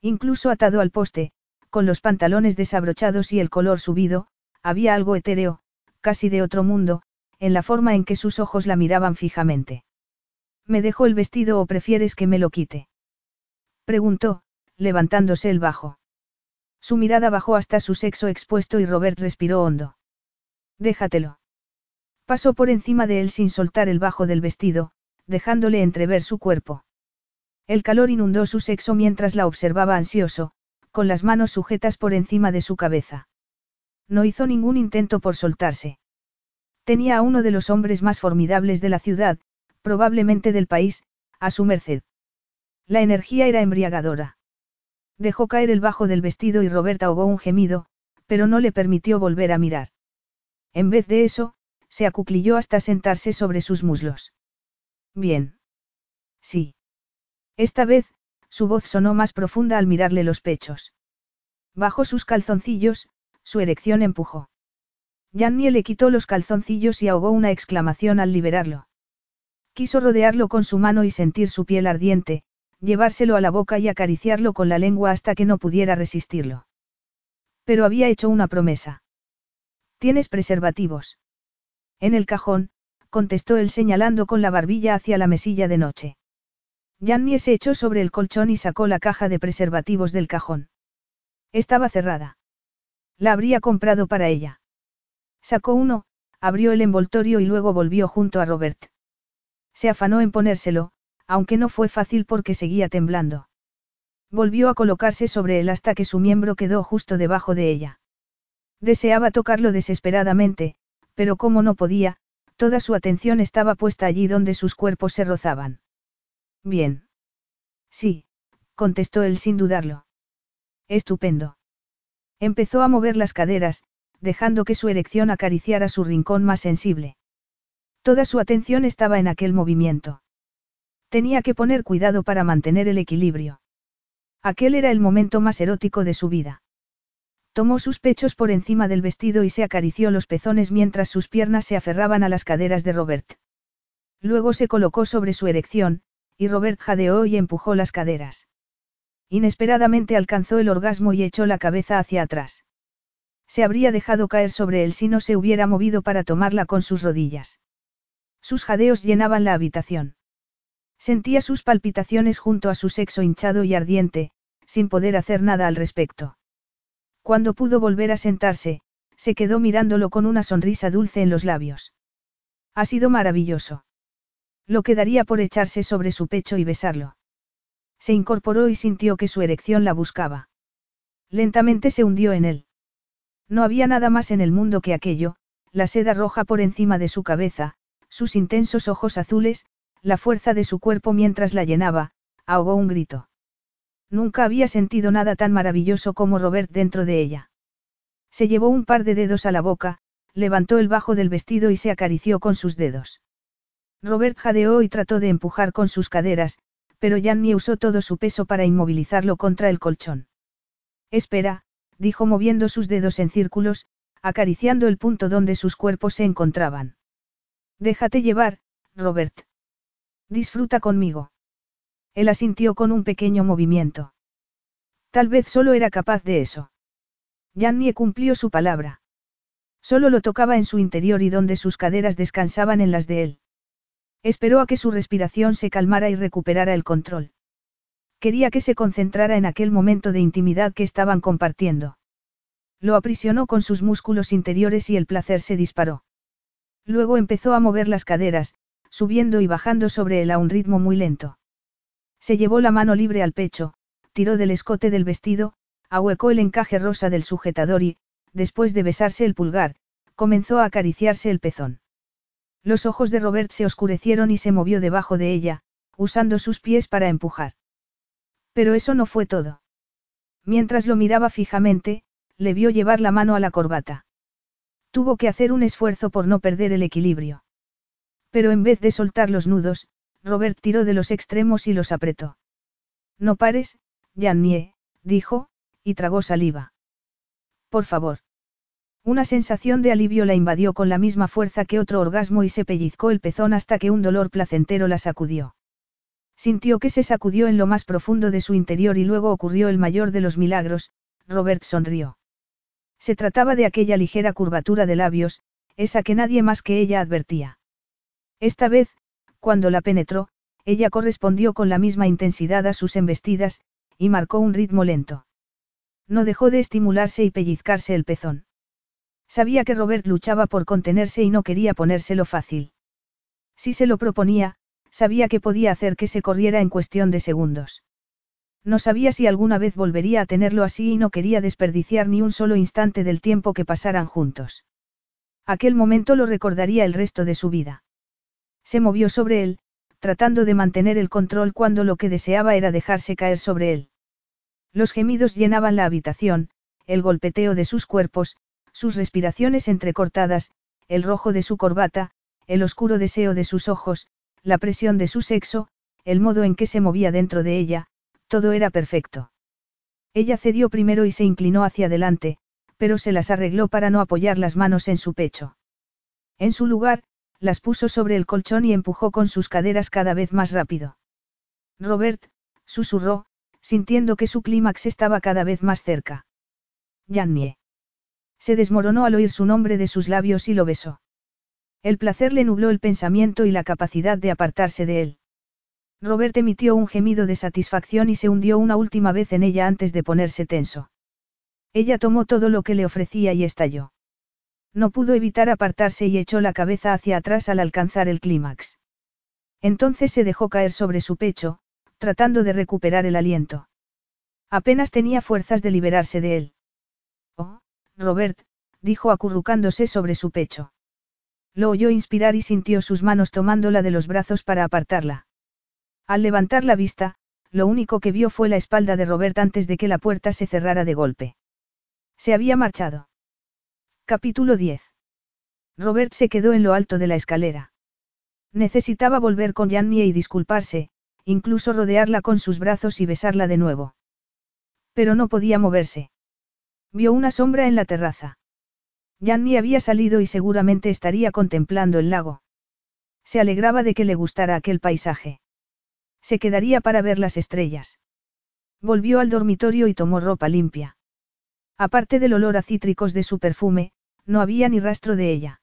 Incluso atado al poste, con los pantalones desabrochados y el color subido, había algo etéreo, casi de otro mundo, en la forma en que sus ojos la miraban fijamente. ¿Me dejo el vestido o prefieres que me lo quite? Preguntó, levantándose el bajo. Su mirada bajó hasta su sexo expuesto y Robert respiró hondo. Déjatelo. Pasó por encima de él sin soltar el bajo del vestido, dejándole entrever su cuerpo. El calor inundó su sexo mientras la observaba ansioso, con las manos sujetas por encima de su cabeza. No hizo ningún intento por soltarse. Tenía a uno de los hombres más formidables de la ciudad, probablemente del país, a su merced. La energía era embriagadora. Dejó caer el bajo del vestido y Roberta ahogó un gemido, pero no le permitió volver a mirar. En vez de eso, se acuclilló hasta sentarse sobre sus muslos. Bien. Sí. Esta vez, su voz sonó más profunda al mirarle los pechos. Bajo sus calzoncillos, su erección empujó. Jannie le quitó los calzoncillos y ahogó una exclamación al liberarlo. Quiso rodearlo con su mano y sentir su piel ardiente, llevárselo a la boca y acariciarlo con la lengua hasta que no pudiera resistirlo. Pero había hecho una promesa. ¿Tienes preservativos? En el cajón, contestó él señalando con la barbilla hacia la mesilla de noche. Jannie se echó sobre el colchón y sacó la caja de preservativos del cajón. Estaba cerrada. La habría comprado para ella. Sacó uno, abrió el envoltorio y luego volvió junto a Robert. Se afanó en ponérselo, aunque no fue fácil porque seguía temblando. Volvió a colocarse sobre él hasta que su miembro quedó justo debajo de ella. Deseaba tocarlo desesperadamente, pero como no podía, toda su atención estaba puesta allí donde sus cuerpos se rozaban. Bien. Sí, contestó él sin dudarlo. Estupendo. Empezó a mover las caderas, dejando que su erección acariciara su rincón más sensible. Toda su atención estaba en aquel movimiento. Tenía que poner cuidado para mantener el equilibrio. Aquel era el momento más erótico de su vida. Tomó sus pechos por encima del vestido y se acarició los pezones mientras sus piernas se aferraban a las caderas de Robert. Luego se colocó sobre su erección, y Robert jadeó y empujó las caderas. Inesperadamente alcanzó el orgasmo y echó la cabeza hacia atrás. Se habría dejado caer sobre él si no se hubiera movido para tomarla con sus rodillas. Sus jadeos llenaban la habitación. Sentía sus palpitaciones junto a su sexo hinchado y ardiente, sin poder hacer nada al respecto. Cuando pudo volver a sentarse, se quedó mirándolo con una sonrisa dulce en los labios. Ha sido maravilloso. Lo quedaría por echarse sobre su pecho y besarlo. Se incorporó y sintió que su erección la buscaba. Lentamente se hundió en él. No había nada más en el mundo que aquello, la seda roja por encima de su cabeza, sus intensos ojos azules, la fuerza de su cuerpo mientras la llenaba, ahogó un grito. Nunca había sentido nada tan maravilloso como Robert dentro de ella. Se llevó un par de dedos a la boca, levantó el bajo del vestido y se acarició con sus dedos. Robert jadeó y trató de empujar con sus caderas, pero Jannie usó todo su peso para inmovilizarlo contra el colchón. Espera, dijo moviendo sus dedos en círculos, acariciando el punto donde sus cuerpos se encontraban. Déjate llevar, Robert. Disfruta conmigo. Él asintió con un pequeño movimiento. Tal vez solo era capaz de eso. Jannie cumplió su palabra. Solo lo tocaba en su interior y donde sus caderas descansaban en las de él. Esperó a que su respiración se calmara y recuperara el control. Quería que se concentrara en aquel momento de intimidad que estaban compartiendo. Lo aprisionó con sus músculos interiores y el placer se disparó. Luego empezó a mover las caderas, subiendo y bajando sobre él a un ritmo muy lento. Se llevó la mano libre al pecho, tiró del escote del vestido, ahuecó el encaje rosa del sujetador y, después de besarse el pulgar, comenzó a acariciarse el pezón. Los ojos de Robert se oscurecieron y se movió debajo de ella, usando sus pies para empujar. Pero eso no fue todo. Mientras lo miraba fijamente, le vio llevar la mano a la corbata. Tuvo que hacer un esfuerzo por no perder el equilibrio. Pero en vez de soltar los nudos, Robert tiró de los extremos y los apretó. No pares, Jannie, dijo, y tragó saliva. Por favor. Una sensación de alivio la invadió con la misma fuerza que otro orgasmo y se pellizcó el pezón hasta que un dolor placentero la sacudió. Sintió que se sacudió en lo más profundo de su interior y luego ocurrió el mayor de los milagros, Robert sonrió. Se trataba de aquella ligera curvatura de labios, esa que nadie más que ella advertía. Esta vez, cuando la penetró, ella correspondió con la misma intensidad a sus embestidas, y marcó un ritmo lento. No dejó de estimularse y pellizcarse el pezón. Sabía que Robert luchaba por contenerse y no quería ponérselo fácil. Si se lo proponía, sabía que podía hacer que se corriera en cuestión de segundos. No sabía si alguna vez volvería a tenerlo así y no quería desperdiciar ni un solo instante del tiempo que pasaran juntos. Aquel momento lo recordaría el resto de su vida. Se movió sobre él, tratando de mantener el control cuando lo que deseaba era dejarse caer sobre él. Los gemidos llenaban la habitación, el golpeteo de sus cuerpos, sus respiraciones entrecortadas, el rojo de su corbata, el oscuro deseo de sus ojos, la presión de su sexo, el modo en que se movía dentro de ella, todo era perfecto. Ella cedió primero y se inclinó hacia adelante, pero se las arregló para no apoyar las manos en su pecho. En su lugar, las puso sobre el colchón y empujó con sus caderas cada vez más rápido. Robert, susurró, sintiendo que su clímax estaba cada vez más cerca. Jannie. Se desmoronó al oír su nombre de sus labios y lo besó. El placer le nubló el pensamiento y la capacidad de apartarse de él. Robert emitió un gemido de satisfacción y se hundió una última vez en ella antes de ponerse tenso. Ella tomó todo lo que le ofrecía y estalló. No pudo evitar apartarse y echó la cabeza hacia atrás al alcanzar el clímax. Entonces se dejó caer sobre su pecho, tratando de recuperar el aliento. Apenas tenía fuerzas de liberarse de él. Oh, Robert, dijo acurrucándose sobre su pecho. Lo oyó inspirar y sintió sus manos tomándola de los brazos para apartarla. Al levantar la vista, lo único que vio fue la espalda de Robert antes de que la puerta se cerrara de golpe. Se había marchado. Capítulo 10. Robert se quedó en lo alto de la escalera. Necesitaba volver con Jannie y disculparse, incluso rodearla con sus brazos y besarla de nuevo. Pero no podía moverse. Vio una sombra en la terraza. Janny había salido y seguramente estaría contemplando el lago. Se alegraba de que le gustara aquel paisaje. Se quedaría para ver las estrellas. Volvió al dormitorio y tomó ropa limpia. Aparte del olor a cítricos de su perfume, no había ni rastro de ella.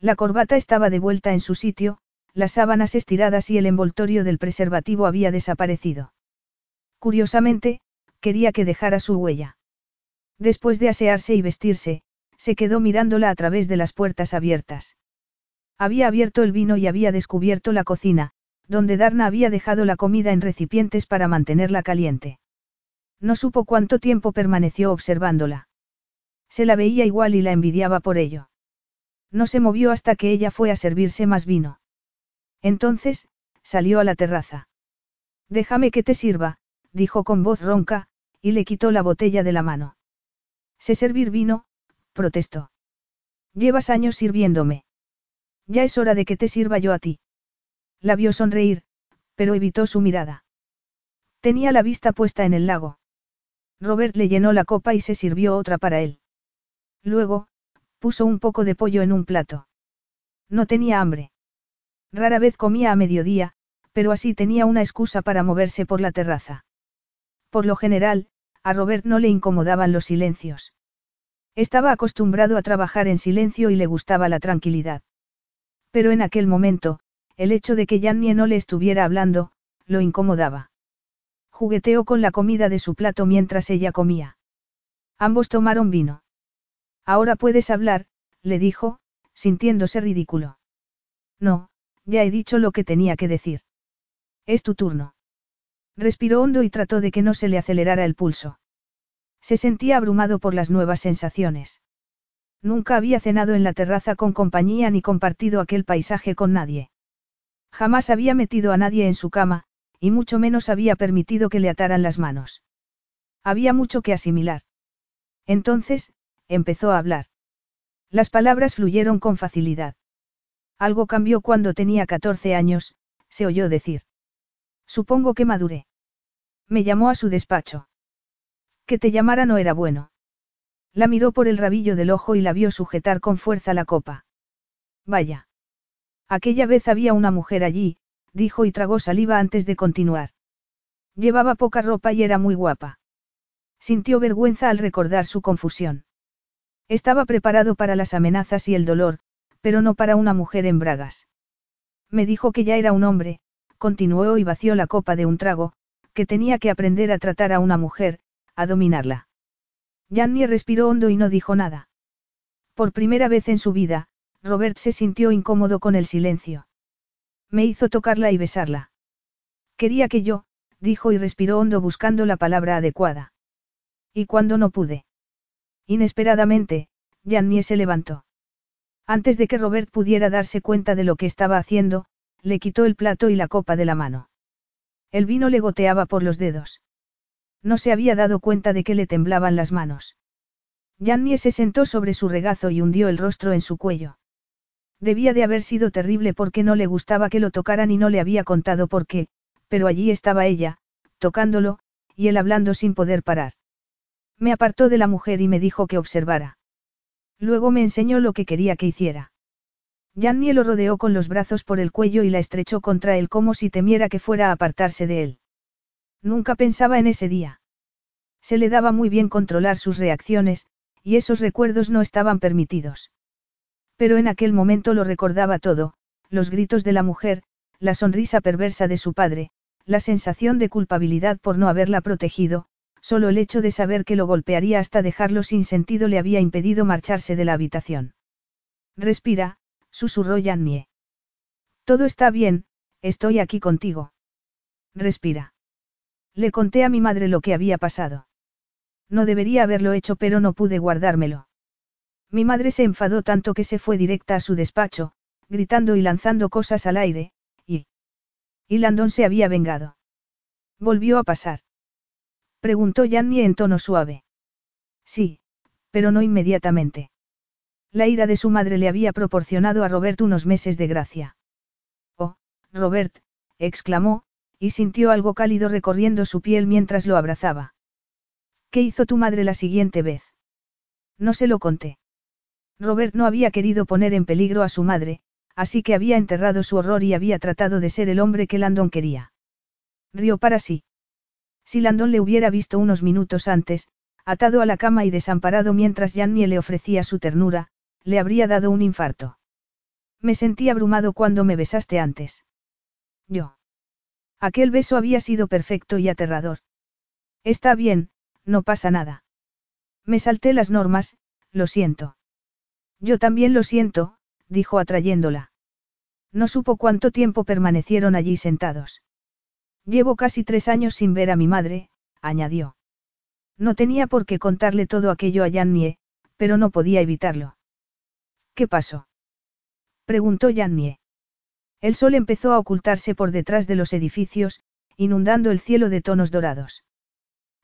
La corbata estaba de vuelta en su sitio, las sábanas estiradas y el envoltorio del preservativo había desaparecido. Curiosamente, quería que dejara su huella. Después de asearse y vestirse, se quedó mirándola a través de las puertas abiertas. Había abierto el vino y había descubierto la cocina, donde Darna había dejado la comida en recipientes para mantenerla caliente. No supo cuánto tiempo permaneció observándola. Se la veía igual y la envidiaba por ello. No se movió hasta que ella fue a servirse más vino. Entonces, salió a la terraza. Déjame que te sirva, dijo con voz ronca, y le quitó la botella de la mano. Sé servir vino, protestó. Llevas años sirviéndome. Ya es hora de que te sirva yo a ti. La vio sonreír, pero evitó su mirada. Tenía la vista puesta en el lago. Robert le llenó la copa y se sirvió otra para él. Luego, puso un poco de pollo en un plato. No tenía hambre. Rara vez comía a mediodía, pero así tenía una excusa para moverse por la terraza. Por lo general, a Robert no le incomodaban los silencios. Estaba acostumbrado a trabajar en silencio y le gustaba la tranquilidad. Pero en aquel momento, el hecho de que Jannie no le estuviera hablando, lo incomodaba. Jugueteó con la comida de su plato mientras ella comía. Ambos tomaron vino. Ahora puedes hablar, le dijo, sintiéndose ridículo. No, ya he dicho lo que tenía que decir. Es tu turno. Respiró hondo y trató de que no se le acelerara el pulso. Se sentía abrumado por las nuevas sensaciones. Nunca había cenado en la terraza con compañía ni compartido aquel paisaje con nadie. Jamás había metido a nadie en su cama, y mucho menos había permitido que le ataran las manos. Había mucho que asimilar. Entonces, empezó a hablar. Las palabras fluyeron con facilidad. Algo cambió cuando tenía 14 años, se oyó decir. Supongo que maduré. Me llamó a su despacho. Que te llamara no era bueno. La miró por el rabillo del ojo y la vio sujetar con fuerza la copa. Vaya. Aquella vez había una mujer allí, dijo y tragó saliva antes de continuar. Llevaba poca ropa y era muy guapa. Sintió vergüenza al recordar su confusión. Estaba preparado para las amenazas y el dolor, pero no para una mujer en bragas. Me dijo que ya era un hombre, continuó y vació la copa de un trago, que tenía que aprender a tratar a una mujer, a dominarla. Jannie respiró hondo y no dijo nada. Por primera vez en su vida, Robert se sintió incómodo con el silencio. Me hizo tocarla y besarla. Quería que yo, dijo y respiró hondo buscando la palabra adecuada. Y cuando no pude. Inesperadamente, Jannie se levantó. Antes de que Robert pudiera darse cuenta de lo que estaba haciendo, le quitó el plato y la copa de la mano. El vino le goteaba por los dedos. No se había dado cuenta de que le temblaban las manos. Jannie se sentó sobre su regazo y hundió el rostro en su cuello. Debía de haber sido terrible porque no le gustaba que lo tocaran y no le había contado por qué, pero allí estaba ella, tocándolo, y él hablando sin poder parar. Me apartó de la mujer y me dijo que observara. Luego me enseñó lo que quería que hiciera. Jannie lo rodeó con los brazos por el cuello y la estrechó contra él como si temiera que fuera a apartarse de él. Nunca pensaba en ese día. Se le daba muy bien controlar sus reacciones, y esos recuerdos no estaban permitidos. Pero en aquel momento lo recordaba todo, los gritos de la mujer, la sonrisa perversa de su padre, la sensación de culpabilidad por no haberla protegido, solo el hecho de saber que lo golpearía hasta dejarlo sin sentido le había impedido marcharse de la habitación. Respira, susurró Jannie. Todo está bien, estoy aquí contigo. Respira. Le conté a mi madre lo que había pasado. No debería haberlo hecho pero no pude guardármelo. Mi madre se enfadó tanto que se fue directa a su despacho, gritando y lanzando cosas al aire, y... Y Landon se había vengado. Volvió a pasar. Preguntó Jannie en tono suave. Sí, pero no inmediatamente. La ira de su madre le había proporcionado a Robert unos meses de gracia. Oh, Robert, exclamó, y sintió algo cálido recorriendo su piel mientras lo abrazaba. ¿Qué hizo tu madre la siguiente vez? No se lo conté. Robert no había querido poner en peligro a su madre, así que había enterrado su horror y había tratado de ser el hombre que Landon quería. Rió para sí. Si Landon le hubiera visto unos minutos antes, atado a la cama y desamparado mientras Jannie le ofrecía su ternura, le habría dado un infarto. Me sentí abrumado cuando me besaste antes. Yo. Aquel beso había sido perfecto y aterrador. Está bien, no pasa nada. Me salté las normas, lo siento. Yo también lo siento, dijo atrayéndola. No supo cuánto tiempo permanecieron allí sentados. Llevo casi tres años sin ver a mi madre, añadió. No tenía por qué contarle todo aquello a Jannie, pero no podía evitarlo. ¿Qué pasó? preguntó Jannie. El sol empezó a ocultarse por detrás de los edificios, inundando el cielo de tonos dorados.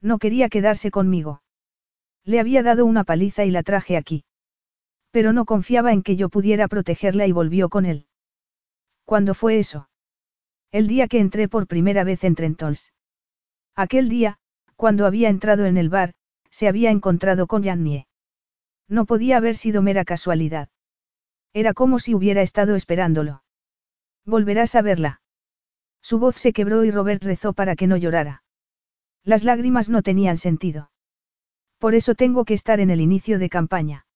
No quería quedarse conmigo. Le había dado una paliza y la traje aquí. Pero no confiaba en que yo pudiera protegerla y volvió con él. ¿Cuándo fue eso? El día que entré por primera vez en Trentols. Aquel día, cuando había entrado en el bar, se había encontrado con Jannie. No podía haber sido mera casualidad. Era como si hubiera estado esperándolo. Volverás a verla. Su voz se quebró y Robert rezó para que no llorara. Las lágrimas no tenían sentido. Por eso tengo que estar en el inicio de campaña.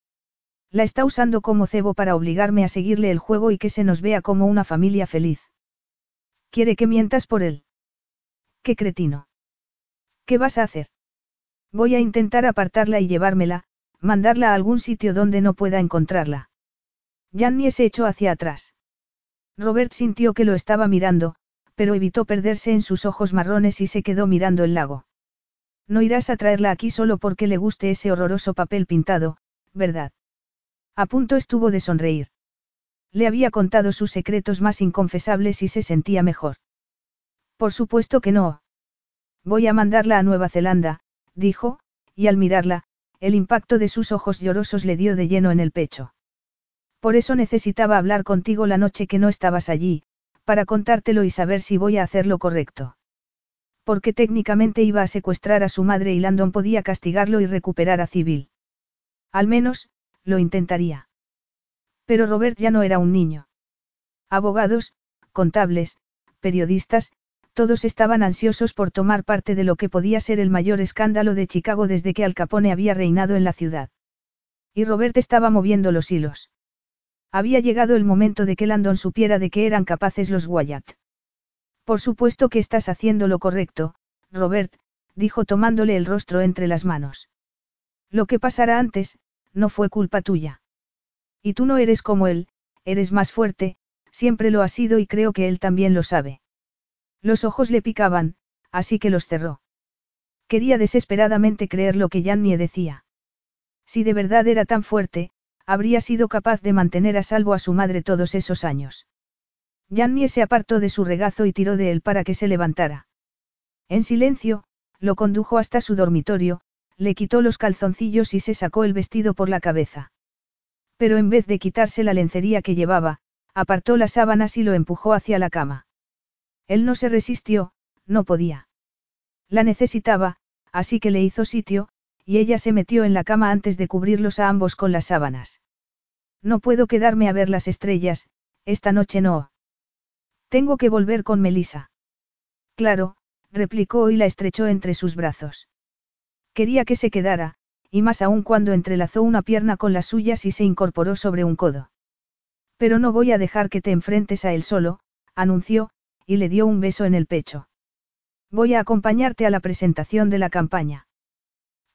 La está usando como cebo para obligarme a seguirle el juego y que se nos vea como una familia feliz. Quiere que mientas por él. Qué cretino. ¿Qué vas a hacer? Voy a intentar apartarla y llevármela, mandarla a algún sitio donde no pueda encontrarla. Jannie se echó hacia atrás. Robert sintió que lo estaba mirando, pero evitó perderse en sus ojos marrones y se quedó mirando el lago. No irás a traerla aquí solo porque le guste ese horroroso papel pintado, ¿verdad? A punto estuvo de sonreír. Le había contado sus secretos más inconfesables y se sentía mejor. Por supuesto que no. Voy a mandarla a Nueva Zelanda, dijo, y al mirarla, el impacto de sus ojos llorosos le dio de lleno en el pecho. Por eso necesitaba hablar contigo la noche que no estabas allí, para contártelo y saber si voy a hacer lo correcto. Porque técnicamente iba a secuestrar a su madre y Landon podía castigarlo y recuperar a Civil. Al menos, lo intentaría. Pero Robert ya no era un niño. Abogados, contables, periodistas, todos estaban ansiosos por tomar parte de lo que podía ser el mayor escándalo de Chicago desde que Al Capone había reinado en la ciudad. Y Robert estaba moviendo los hilos. Había llegado el momento de que Landon supiera de qué eran capaces los Wyatt. Por supuesto que estás haciendo lo correcto, Robert, dijo tomándole el rostro entre las manos. Lo que pasará antes, no fue culpa tuya. Y tú no eres como él, eres más fuerte, siempre lo has sido y creo que él también lo sabe. Los ojos le picaban, así que los cerró. Quería desesperadamente creer lo que Jannie decía. Si de verdad era tan fuerte, habría sido capaz de mantener a salvo a su madre todos esos años. Jannie se apartó de su regazo y tiró de él para que se levantara. En silencio, lo condujo hasta su dormitorio, le quitó los calzoncillos y se sacó el vestido por la cabeza. Pero en vez de quitarse la lencería que llevaba, apartó las sábanas y lo empujó hacia la cama. Él no se resistió, no podía. La necesitaba, así que le hizo sitio, y ella se metió en la cama antes de cubrirlos a ambos con las sábanas. No puedo quedarme a ver las estrellas, esta noche no. Tengo que volver con Melisa. Claro, replicó y la estrechó entre sus brazos. Quería que se quedara, y más aún cuando entrelazó una pierna con las suyas y se incorporó sobre un codo. Pero no voy a dejar que te enfrentes a él solo, anunció, y le dio un beso en el pecho. Voy a acompañarte a la presentación de la campaña.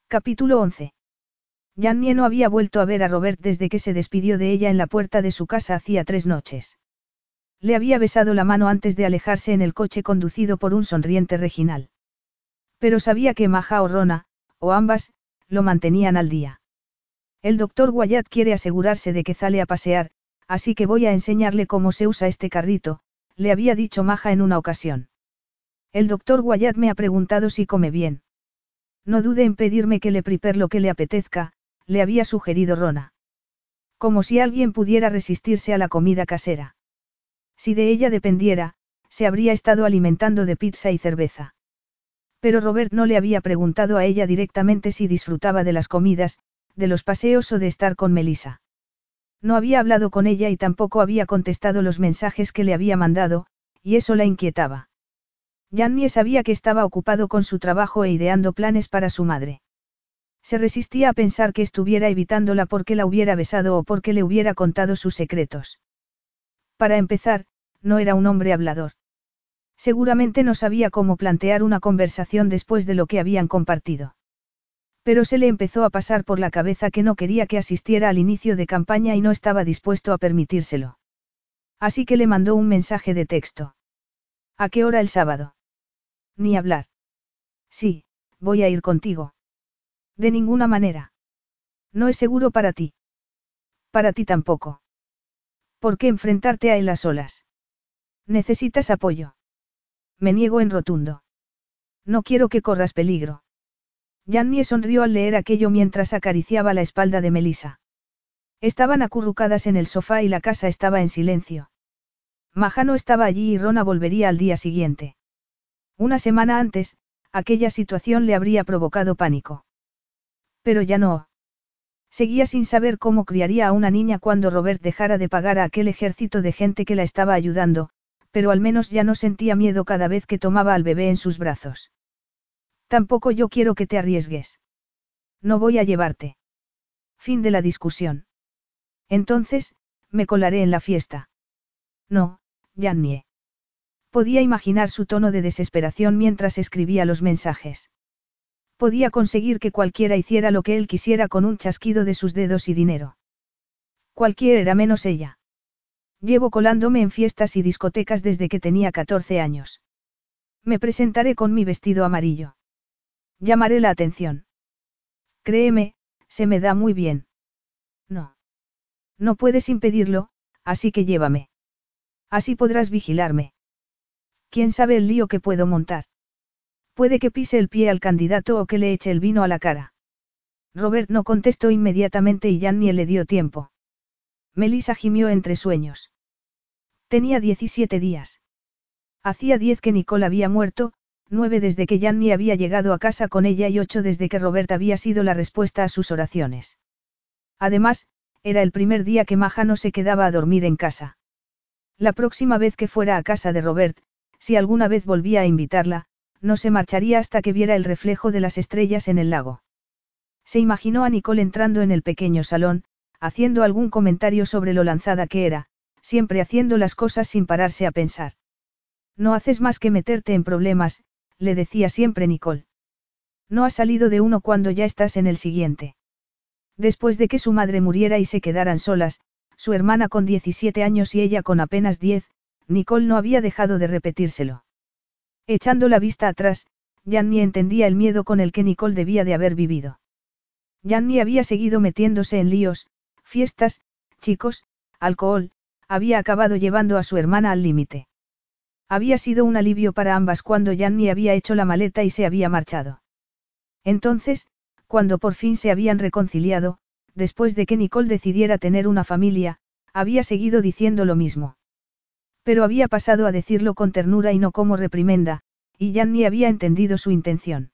Capítulo 11. Jannie no había vuelto a ver a Robert desde que se despidió de ella en la puerta de su casa hacía tres noches. Le había besado la mano antes de alejarse en el coche conducido por un sonriente Reginal. Pero sabía que Maja o Rona, o ambas, lo mantenían al día. El doctor Wyatt quiere asegurarse de que sale a pasear, así que voy a enseñarle cómo se usa este carrito, le había dicho Maja en una ocasión. El doctor Wyatt me ha preguntado si come bien. No dude en pedirme que le prepare lo que le apetezca, le había sugerido Rona. Como si alguien pudiera resistirse a la comida casera. Si de ella dependiera, se habría estado alimentando de pizza y cerveza. Pero Robert no le había preguntado a ella directamente si disfrutaba de las comidas, de los paseos o de estar con Melissa. No había hablado con ella y tampoco había contestado los mensajes que le había mandado, y eso la inquietaba. Jannie sabía que estaba ocupado con su trabajo e ideando planes para su madre. Se resistía a pensar que estuviera evitándola porque la hubiera besado o porque le hubiera contado sus secretos. Para empezar, no era un hombre hablador. Seguramente no sabía cómo plantear una conversación después de lo que habían compartido. Pero se le empezó a pasar por la cabeza que no quería que asistiera al inicio de campaña y no estaba dispuesto a permitírselo. Así que le mandó un mensaje de texto. ¿A qué hora el sábado? Ni hablar. Sí, voy a ir contigo. De ninguna manera. No es seguro para ti. Para ti tampoco. ¿Por qué enfrentarte a él a solas? Necesitas apoyo. Me niego en rotundo. No quiero que corras peligro. Jannie sonrió al leer aquello mientras acariciaba la espalda de Melissa. Estaban acurrucadas en el sofá y la casa estaba en silencio. Maja no estaba allí y Rona volvería al día siguiente. Una semana antes, aquella situación le habría provocado pánico. Pero ya no. Seguía sin saber cómo criaría a una niña cuando Robert dejara de pagar a aquel ejército de gente que la estaba ayudando, pero al menos ya no sentía miedo cada vez que tomaba al bebé en sus brazos. Tampoco yo quiero que te arriesgues. No voy a llevarte. Fin de la discusión. Entonces, me colaré en la fiesta. No, Jannie. Podía imaginar su tono de desesperación mientras escribía los mensajes. Podía conseguir que cualquiera hiciera lo que él quisiera con un chasquido de sus dedos y dinero. Cualquiera menos ella. Llevo colándome en fiestas y discotecas desde que tenía 14 años. Me presentaré con mi vestido amarillo. Llamaré la atención. Créeme, se me da muy bien. No. No puedes impedirlo, así que llévame. Así podrás vigilarme. ¿Quién sabe el lío que puedo montar? Puede que pise el pie al candidato o que le eche el vino a la cara. Robert no contestó inmediatamente y Jan ni le dio tiempo. Melissa gimió entre sueños. Tenía 17 días. Hacía diez que Nicole había muerto, nueve desde que Janny había llegado a casa con ella y ocho desde que Robert había sido la respuesta a sus oraciones. Además, era el primer día que Maja no se quedaba a dormir en casa. La próxima vez que fuera a casa de Robert, si alguna vez volvía a invitarla, no se marcharía hasta que viera el reflejo de las estrellas en el lago. Se imaginó a Nicole entrando en el pequeño salón, haciendo algún comentario sobre lo lanzada que era, siempre haciendo las cosas sin pararse a pensar. No haces más que meterte en problemas, le decía siempre Nicole. No has salido de uno cuando ya estás en el siguiente. Después de que su madre muriera y se quedaran solas, su hermana con 17 años y ella con apenas 10, Nicole no había dejado de repetírselo. Echando la vista atrás, Janny entendía el miedo con el que Nicole debía de haber vivido. Janny había seguido metiéndose en líos, fiestas, chicos, alcohol, había acabado llevando a su hermana al límite. Había sido un alivio para ambas cuando Janny había hecho la maleta y se había marchado. Entonces, cuando por fin se habían reconciliado, después de que Nicole decidiera tener una familia, había seguido diciendo lo mismo. Pero había pasado a decirlo con ternura y no como reprimenda, y Janny había entendido su intención.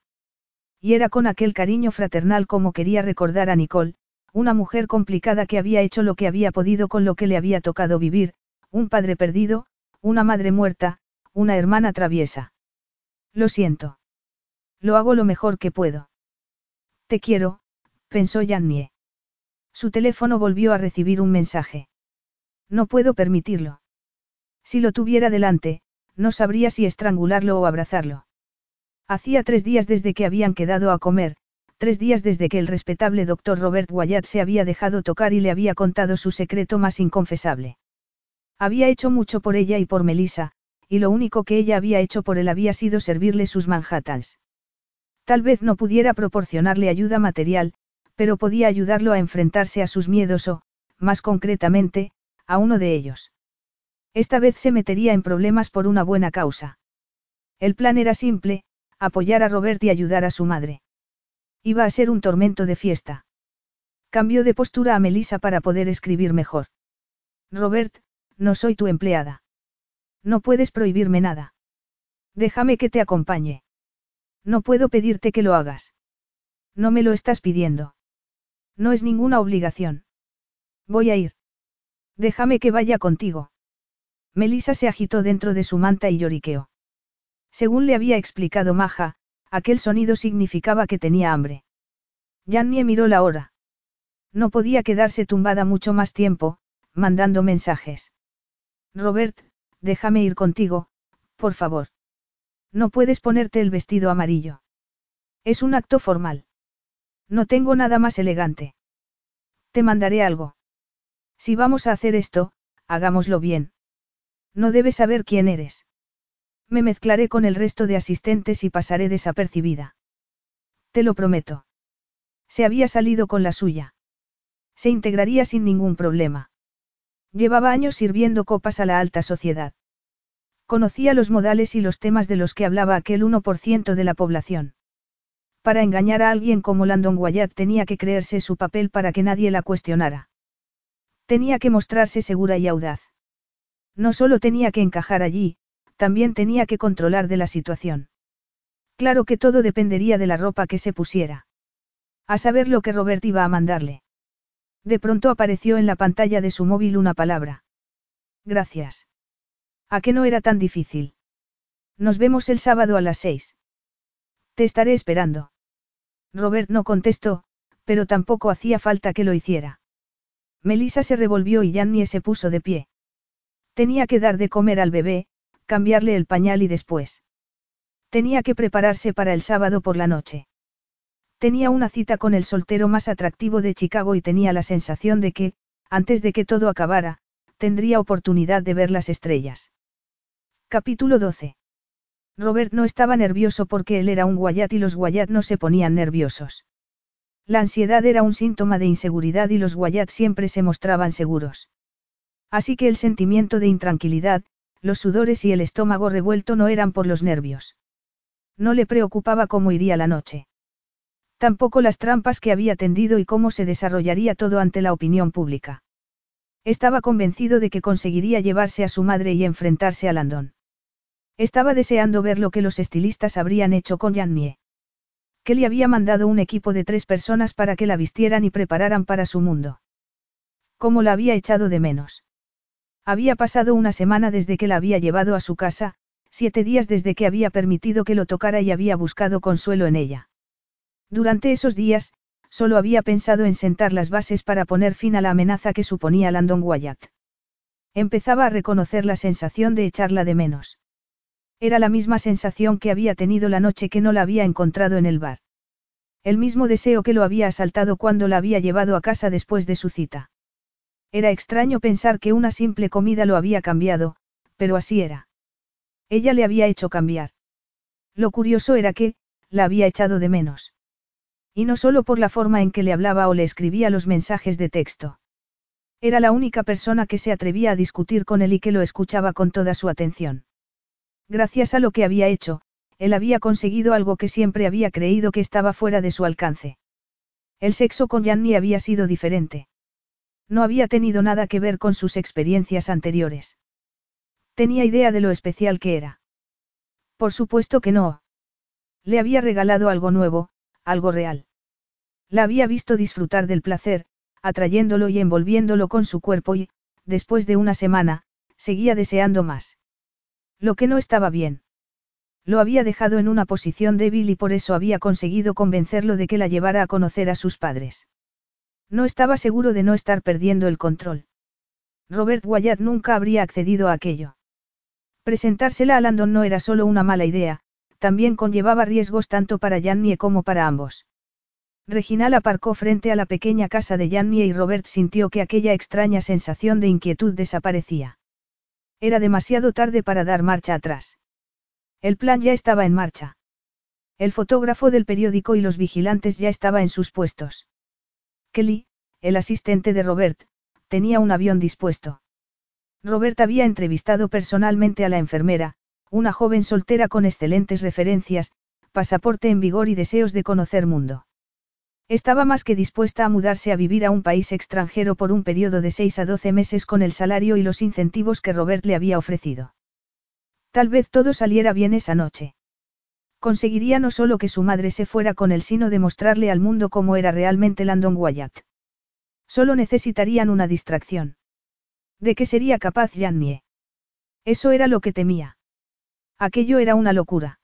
Y era con aquel cariño fraternal como quería recordar a Nicole, una mujer complicada que había hecho lo que había podido con lo que le había tocado vivir, un padre perdido, una madre muerta, una hermana traviesa. Lo siento. Lo hago lo mejor que puedo. Te quiero, pensó Jannie. Su teléfono volvió a recibir un mensaje. No puedo permitirlo. Si lo tuviera delante, no sabría si estrangularlo o abrazarlo. Hacía tres días desde que habían quedado a comer, tres días desde que el respetable doctor Robert Wyatt se había dejado tocar y le había contado su secreto más inconfesable. Había hecho mucho por ella y por Melissa, y lo único que ella había hecho por él había sido servirle sus Manhattans. Tal vez no pudiera proporcionarle ayuda material, pero podía ayudarlo a enfrentarse a sus miedos o, más concretamente, a uno de ellos. Esta vez se metería en problemas por una buena causa. El plan era simple, apoyar a Robert y ayudar a su madre. Iba a ser un tormento de fiesta. Cambió de postura a Melissa para poder escribir mejor. Robert, no soy tu empleada. No puedes prohibirme nada. Déjame que te acompañe. No puedo pedirte que lo hagas. No me lo estás pidiendo. No es ninguna obligación. Voy a ir. Déjame que vaya contigo. Melissa se agitó dentro de su manta y lloriqueó. Según le había explicado Maja, aquel sonido significaba que tenía hambre. Jannie miró la hora. No podía quedarse tumbada mucho más tiempo, mandando mensajes. Robert, déjame ir contigo, por favor. No puedes ponerte el vestido amarillo. Es un acto formal. No tengo nada más elegante. Te mandaré algo. Si vamos a hacer esto, hagámoslo bien. No debes saber quién eres. Me mezclaré con el resto de asistentes y pasaré desapercibida. Te lo prometo. Se había salido con la suya. Se integraría sin ningún problema. Llevaba años sirviendo copas a la alta sociedad. Conocía los modales y los temas de los que hablaba aquel 1% de la población. Para engañar a alguien como Landon Wyatt tenía que creerse su papel para que nadie la cuestionara. Tenía que mostrarse segura y audaz. No solo tenía que encajar allí, también tenía que controlar de la situación. Claro que todo dependería de la ropa que se pusiera. A saber lo que Robert iba a mandarle. De pronto apareció en la pantalla de su móvil una palabra. Gracias. ¿A qué no era tan difícil? Nos vemos el sábado a las seis. Te estaré esperando. Robert no contestó, pero tampoco hacía falta que lo hiciera. Melissa se revolvió y Jannie se puso de pie. Tenía que dar de comer al bebé, cambiarle el pañal y después. Tenía que prepararse para el sábado por la noche. Tenía una cita con el soltero más atractivo de Chicago y tenía la sensación de que, antes de que todo acabara, tendría oportunidad de ver las estrellas. Capítulo 12. Robert no estaba nervioso porque él era un guayat y los guayat no se ponían nerviosos. La ansiedad era un síntoma de inseguridad y los guayat siempre se mostraban seguros. Así que el sentimiento de intranquilidad, los sudores y el estómago revuelto no eran por los nervios. No le preocupaba cómo iría la noche. Tampoco las trampas que había tendido y cómo se desarrollaría todo ante la opinión pública. Estaba convencido de que conseguiría llevarse a su madre y enfrentarse a Landon. Estaba deseando ver lo que los estilistas habrían hecho con Yannie. Que le había mandado un equipo de tres personas para que la vistieran y prepararan para su mundo. ¿Cómo la había echado de menos? Había pasado una semana desde que la había llevado a su casa, siete días desde que había permitido que lo tocara y había buscado consuelo en ella. Durante esos días, solo había pensado en sentar las bases para poner fin a la amenaza que suponía Landon Wyatt. Empezaba a reconocer la sensación de echarla de menos. Era la misma sensación que había tenido la noche que no la había encontrado en el bar. El mismo deseo que lo había asaltado cuando la había llevado a casa después de su cita. Era extraño pensar que una simple comida lo había cambiado, pero así era. Ella le había hecho cambiar. Lo curioso era que, la había echado de menos. Y no solo por la forma en que le hablaba o le escribía los mensajes de texto. Era la única persona que se atrevía a discutir con él y que lo escuchaba con toda su atención. Gracias a lo que había hecho, él había conseguido algo que siempre había creído que estaba fuera de su alcance. El sexo con Yanni había sido diferente. No había tenido nada que ver con sus experiencias anteriores. Tenía idea de lo especial que era. Por supuesto que no. Le había regalado algo nuevo, algo real. La había visto disfrutar del placer, atrayéndolo y envolviéndolo con su cuerpo y, después de una semana, seguía deseando más. Lo que no estaba bien. Lo había dejado en una posición débil y por eso había conseguido convencerlo de que la llevara a conocer a sus padres. No estaba seguro de no estar perdiendo el control. Robert Wyatt nunca habría accedido a aquello. Presentársela a Landon no era solo una mala idea, también conllevaba riesgos tanto para Jannie como para ambos. Reginal aparcó frente a la pequeña casa de Jannie y Robert sintió que aquella extraña sensación de inquietud desaparecía. Era demasiado tarde para dar marcha atrás. El plan ya estaba en marcha. El fotógrafo del periódico y los vigilantes ya estaban en sus puestos. Kelly, el asistente de Robert, tenía un avión dispuesto. Robert había entrevistado personalmente a la enfermera, una joven soltera con excelentes referencias, pasaporte en vigor y deseos de conocer mundo. Estaba más que dispuesta a mudarse a vivir a un país extranjero por un periodo de 6 a 12 meses con el salario y los incentivos que Robert le había ofrecido. Tal vez todo saliera bien esa noche. Conseguiría no solo que su madre se fuera con él, sino demostrarle al mundo cómo era realmente Landon Wyatt. Solo necesitarían una distracción. ¿De qué sería capaz Jannie? Eso era lo que temía. Aquello era una locura.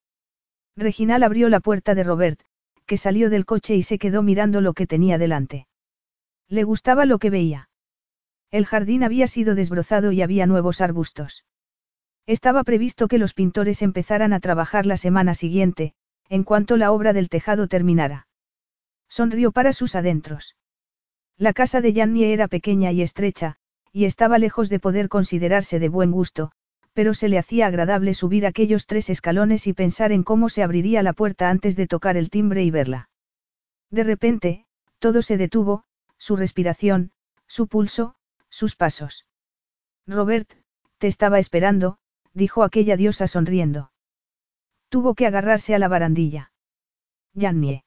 Reginal abrió la puerta de Robert, que salió del coche y se quedó mirando lo que tenía delante. Le gustaba lo que veía. El jardín había sido desbrozado y había nuevos arbustos. Estaba previsto que los pintores empezaran a trabajar la semana siguiente, en cuanto la obra del tejado terminara. Sonrió para sus adentros. La casa de Jannie era pequeña y estrecha, y estaba lejos de poder considerarse de buen gusto, pero se le hacía agradable subir aquellos tres escalones y pensar en cómo se abriría la puerta antes de tocar el timbre y verla. De repente, todo se detuvo, su respiración, su pulso, sus pasos. Robert, te estaba esperando, dijo aquella diosa sonriendo. Tuvo que agarrarse a la barandilla. Yannie.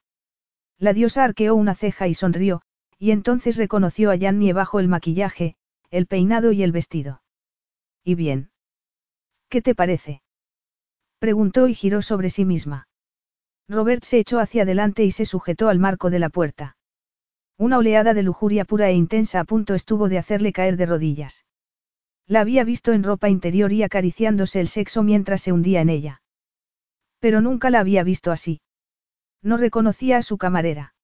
La diosa arqueó una ceja y sonrió, y entonces reconoció a Yannie bajo el maquillaje, el peinado y el vestido. ¿Y bien? ¿Qué te parece? Preguntó y giró sobre sí misma. Robert se echó hacia adelante y se sujetó al marco de la puerta. Una oleada de lujuria pura e intensa a punto estuvo de hacerle caer de rodillas. La había visto en ropa interior y acariciándose el sexo mientras se hundía en ella. Pero nunca la había visto así. No reconocía a su camarera.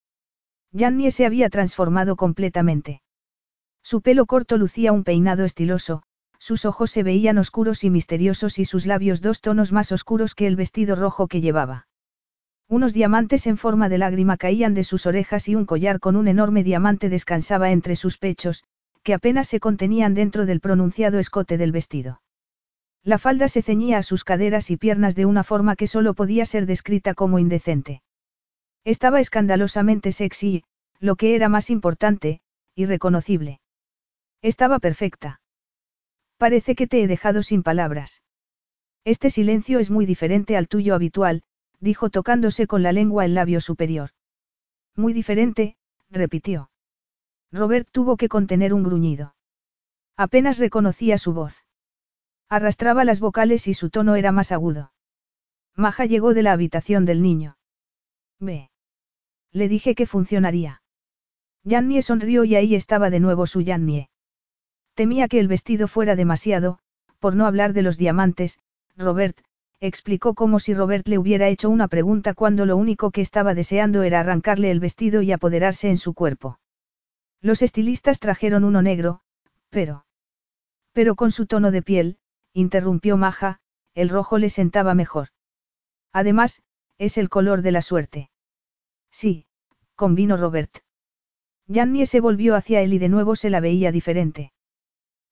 Jannie se había transformado completamente. Su pelo corto lucía un peinado estiloso, sus ojos se veían oscuros y misteriosos y sus labios dos tonos más oscuros que el vestido rojo que llevaba. Unos diamantes en forma de lágrima caían de sus orejas y un collar con un enorme diamante descansaba entre sus pechos, que apenas se contenían dentro del pronunciado escote del vestido. La falda se ceñía a sus caderas y piernas de una forma que solo podía ser descrita como indecente. Estaba escandalosamente sexy, lo que era más importante, irreconocible. Estaba perfecta. Parece que te he dejado sin palabras. Este silencio es muy diferente al tuyo habitual, dijo tocándose con la lengua el labio superior. Muy diferente, repitió. Robert tuvo que contener un gruñido. Apenas reconocía su voz. Arrastraba las vocales y su tono era más agudo. Maja llegó de la habitación del niño. Ve. Le dije que funcionaría. Yannie sonrió y ahí estaba de nuevo su Yannie. Temía que el vestido fuera demasiado, por no hablar de los diamantes, Robert, explicó como si Robert le hubiera hecho una pregunta cuando lo único que estaba deseando era arrancarle el vestido y apoderarse en su cuerpo. Los estilistas trajeron uno negro, pero... Pero con su tono de piel, interrumpió Maja, el rojo le sentaba mejor. Además, es el color de la suerte. Sí, convino Robert. Jannie se volvió hacia él y de nuevo se la veía diferente.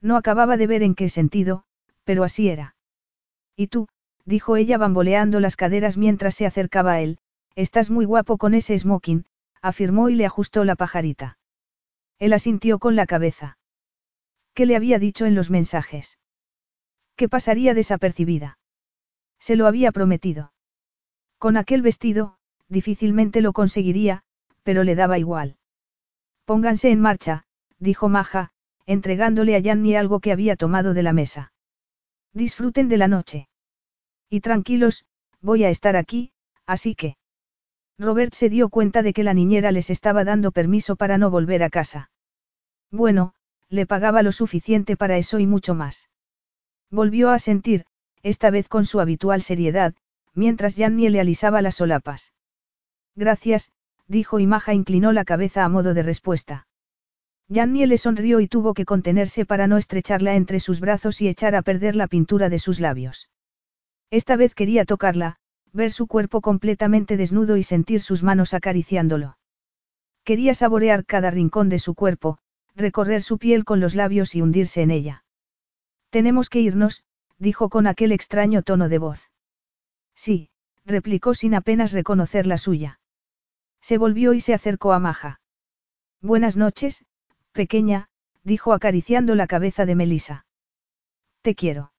No acababa de ver en qué sentido, pero así era. Y tú, dijo ella bamboleando las caderas mientras se acercaba a él, estás muy guapo con ese smoking, afirmó y le ajustó la pajarita. Él asintió con la cabeza. ¿Qué le había dicho en los mensajes? ¿Qué pasaría desapercibida? Se lo había prometido. Con aquel vestido, difícilmente lo conseguiría, pero le daba igual. Pónganse en marcha, dijo Maja, entregándole a Yanni algo que había tomado de la mesa. Disfruten de la noche. Y tranquilos, voy a estar aquí, así que... Robert se dio cuenta de que la niñera les estaba dando permiso para no volver a casa. Bueno, le pagaba lo suficiente para eso y mucho más. Volvió a sentir, esta vez con su habitual seriedad, mientras Yanni le alisaba las solapas. Gracias, dijo y Maja inclinó la cabeza a modo de respuesta. Yanni le sonrió y tuvo que contenerse para no estrecharla entre sus brazos y echar a perder la pintura de sus labios. Esta vez quería tocarla, ver su cuerpo completamente desnudo y sentir sus manos acariciándolo. Quería saborear cada rincón de su cuerpo, recorrer su piel con los labios y hundirse en ella. Tenemos que irnos, dijo con aquel extraño tono de voz. Sí, replicó sin apenas reconocer la suya. Se volvió y se acercó a Maja. Buenas noches, pequeña, dijo acariciando la cabeza de Melisa. Te quiero.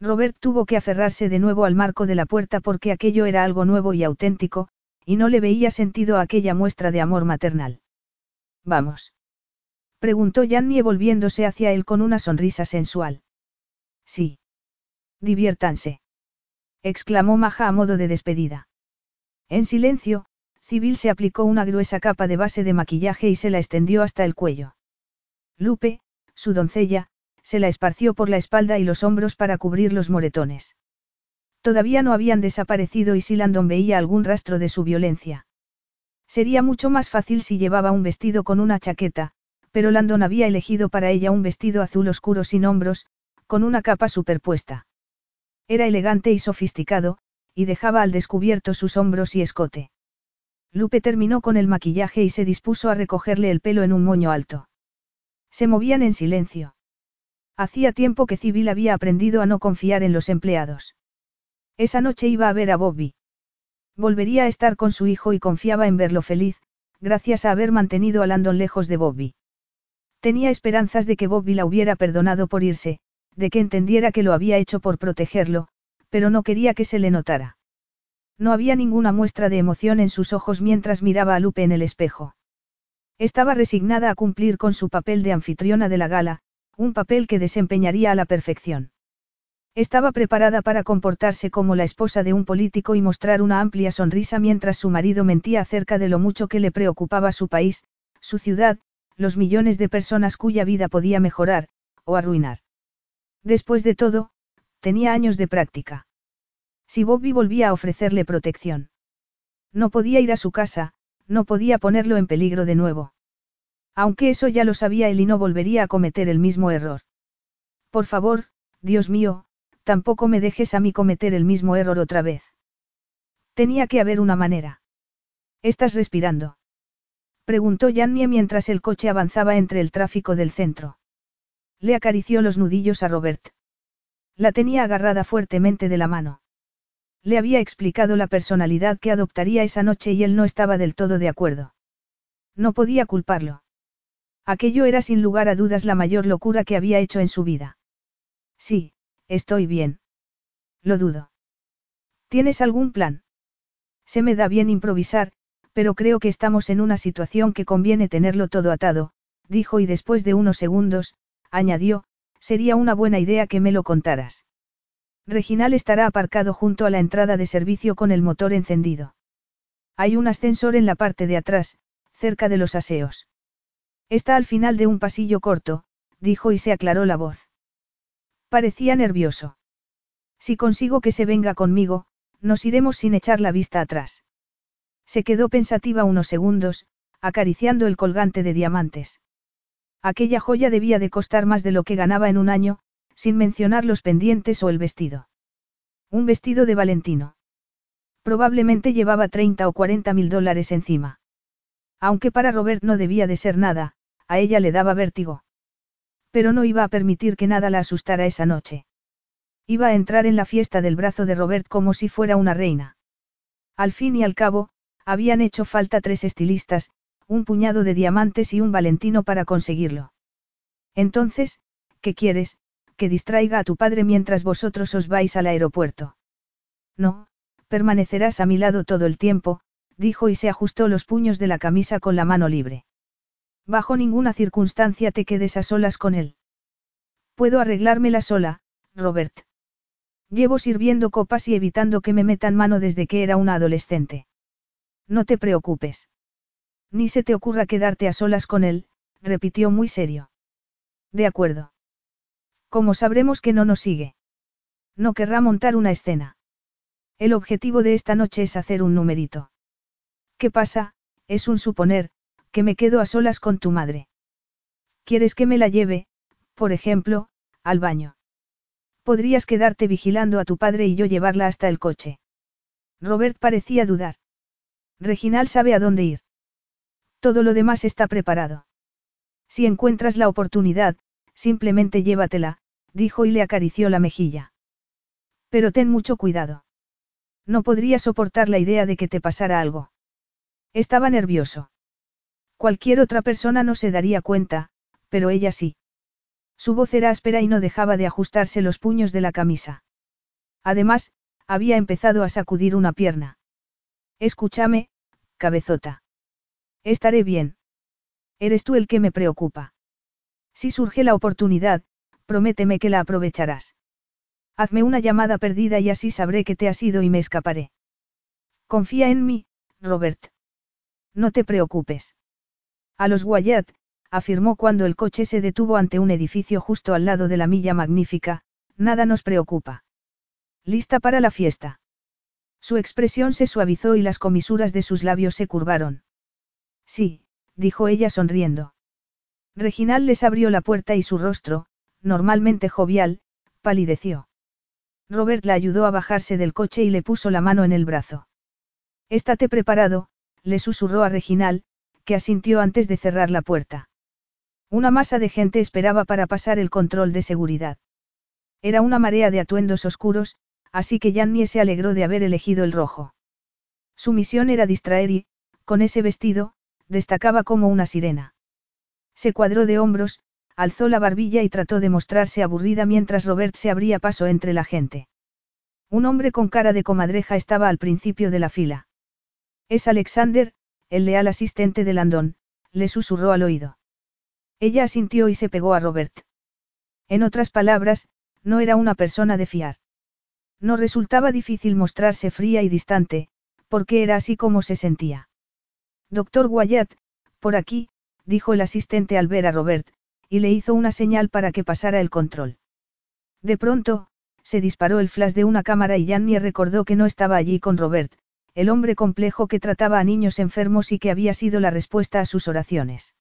Robert tuvo que aferrarse de nuevo al marco de la puerta porque aquello era algo nuevo y auténtico, y no le veía sentido aquella muestra de amor maternal. Vamos. Preguntó Jannie volviéndose hacia él con una sonrisa sensual. Sí. Diviértanse. Exclamó Maja a modo de despedida. En silencio, Civil se aplicó una gruesa capa de base de maquillaje y se la extendió hasta el cuello. Lupe, su doncella, se la esparció por la espalda y los hombros para cubrir los moretones. Todavía no habían desaparecido y si Landon veía algún rastro de su violencia. Sería mucho más fácil si llevaba un vestido con una chaqueta, pero Landon había elegido para ella un vestido azul oscuro sin hombros, con una capa superpuesta. Era elegante y sofisticado, y dejaba al descubierto sus hombros y escote. Lupe terminó con el maquillaje y se dispuso a recogerle el pelo en un moño alto. Se movían en silencio. Hacía tiempo que Civil había aprendido a no confiar en los empleados. Esa noche iba a ver a Bobby. Volvería a estar con su hijo y confiaba en verlo feliz, gracias a haber mantenido a Landon lejos de Bobby. Tenía esperanzas de que Bobby la hubiera perdonado por irse, de que entendiera que lo había hecho por protegerlo, pero no quería que se le notara. No había ninguna muestra de emoción en sus ojos mientras miraba a Lupe en el espejo. Estaba resignada a cumplir con su papel de anfitriona de la gala, un papel que desempeñaría a la perfección. Estaba preparada para comportarse como la esposa de un político y mostrar una amplia sonrisa mientras su marido mentía acerca de lo mucho que le preocupaba su país, su ciudad, los millones de personas cuya vida podía mejorar, o arruinar. Después de todo, tenía años de práctica. Si Bobby volvía a ofrecerle protección. No podía ir a su casa, no podía ponerlo en peligro de nuevo. Aunque eso ya lo sabía él y no volvería a cometer el mismo error. Por favor, Dios mío, tampoco me dejes a mí cometer el mismo error otra vez. Tenía que haber una manera. Estás respirando. Preguntó Jannie mientras el coche avanzaba entre el tráfico del centro. Le acarició los nudillos a Robert. La tenía agarrada fuertemente de la mano. Le había explicado la personalidad que adoptaría esa noche y él no estaba del todo de acuerdo. No podía culparlo. Aquello era sin lugar a dudas la mayor locura que había hecho en su vida. Sí, estoy bien. Lo dudo. ¿Tienes algún plan? Se me da bien improvisar, pero creo que estamos en una situación que conviene tenerlo todo atado, dijo y después de unos segundos, añadió, sería una buena idea que me lo contaras. Reginal estará aparcado junto a la entrada de servicio con el motor encendido. Hay un ascensor en la parte de atrás, cerca de los aseos. Está al final de un pasillo corto, dijo y se aclaró la voz. Parecía nervioso. Si consigo que se venga conmigo, nos iremos sin echar la vista atrás. Se quedó pensativa unos segundos, acariciando el colgante de diamantes. Aquella joya debía de costar más de lo que ganaba en un año, sin mencionar los pendientes o el vestido. Un vestido de Valentino. Probablemente llevaba 30 o 40 mil dólares encima. Aunque para Robert no debía de ser nada, a ella le daba vértigo. Pero no iba a permitir que nada la asustara esa noche. Iba a entrar en la fiesta del brazo de Robert como si fuera una reina. Al fin y al cabo, habían hecho falta tres estilistas, un puñado de diamantes y un Valentino para conseguirlo. Entonces, ¿qué quieres? Que distraiga a tu padre mientras vosotros os vais al aeropuerto. No, permanecerás a mi lado todo el tiempo, dijo y se ajustó los puños de la camisa con la mano libre. Bajo ninguna circunstancia te quedes a solas con él. Puedo arreglármela sola, Robert. Llevo sirviendo copas y evitando que me metan mano desde que era una adolescente. No te preocupes. Ni se te ocurra quedarte a solas con él, repitió muy serio. De acuerdo. ¿Cómo sabremos que no nos sigue? No querrá montar una escena. El objetivo de esta noche es hacer un numerito. ¿Qué pasa? Es un suponer, que me quedo a solas con tu madre. ¿Quieres que me la lleve, por ejemplo, al baño? Podrías quedarte vigilando a tu padre y yo llevarla hasta el coche. Robert parecía dudar. Reginal sabe a dónde ir. Todo lo demás está preparado. Si encuentras la oportunidad, simplemente llévatela, dijo y le acarició la mejilla. Pero ten mucho cuidado. No podría soportar la idea de que te pasara algo. Estaba nervioso. Cualquier otra persona no se daría cuenta, pero ella sí. Su voz era áspera y no dejaba de ajustarse los puños de la camisa. Además, había empezado a sacudir una pierna. Escúchame, cabezota. Estaré bien. Eres tú el que me preocupa. Si surge la oportunidad, prométeme que la aprovecharás. Hazme una llamada perdida y así sabré que te has ido y me escaparé. Confía en mí, Robert. No te preocupes. A los Wyatt, afirmó cuando el coche se detuvo ante un edificio justo al lado de la milla magnífica, nada nos preocupa. ¿Lista para la fiesta? Su expresión se suavizó y las comisuras de sus labios se curvaron. Sí, dijo ella sonriendo. Reginal les abrió la puerta y su rostro, normalmente jovial, palideció. Robert la ayudó a bajarse del coche y le puso la mano en el brazo. Estate preparado, le susurró a Reginal, que asintió antes de cerrar la puerta. Una masa de gente esperaba para pasar el control de seguridad. Era una marea de atuendos oscuros, así que Jannie se alegró de haber elegido el rojo. Su misión era distraer y, con ese vestido, destacaba como una sirena. Se cuadró de hombros, alzó la barbilla y trató de mostrarse aburrida mientras Robert se abría paso entre la gente. Un hombre con cara de comadreja estaba al principio de la fila. Es Alexander, el leal asistente de Landon, le susurró al oído. Ella asintió y se pegó a Robert. En otras palabras, no era una persona de fiar. No resultaba difícil mostrarse fría y distante, porque era así como se sentía. Doctor Wyatt, por aquí, dijo el asistente al ver a Robert, y le hizo una señal para que pasara el control. De pronto, se disparó el flash de una cámara y Jannie recordó que no estaba allí con Robert, el hombre complejo que trataba a niños enfermos y que había sido la respuesta a sus oraciones.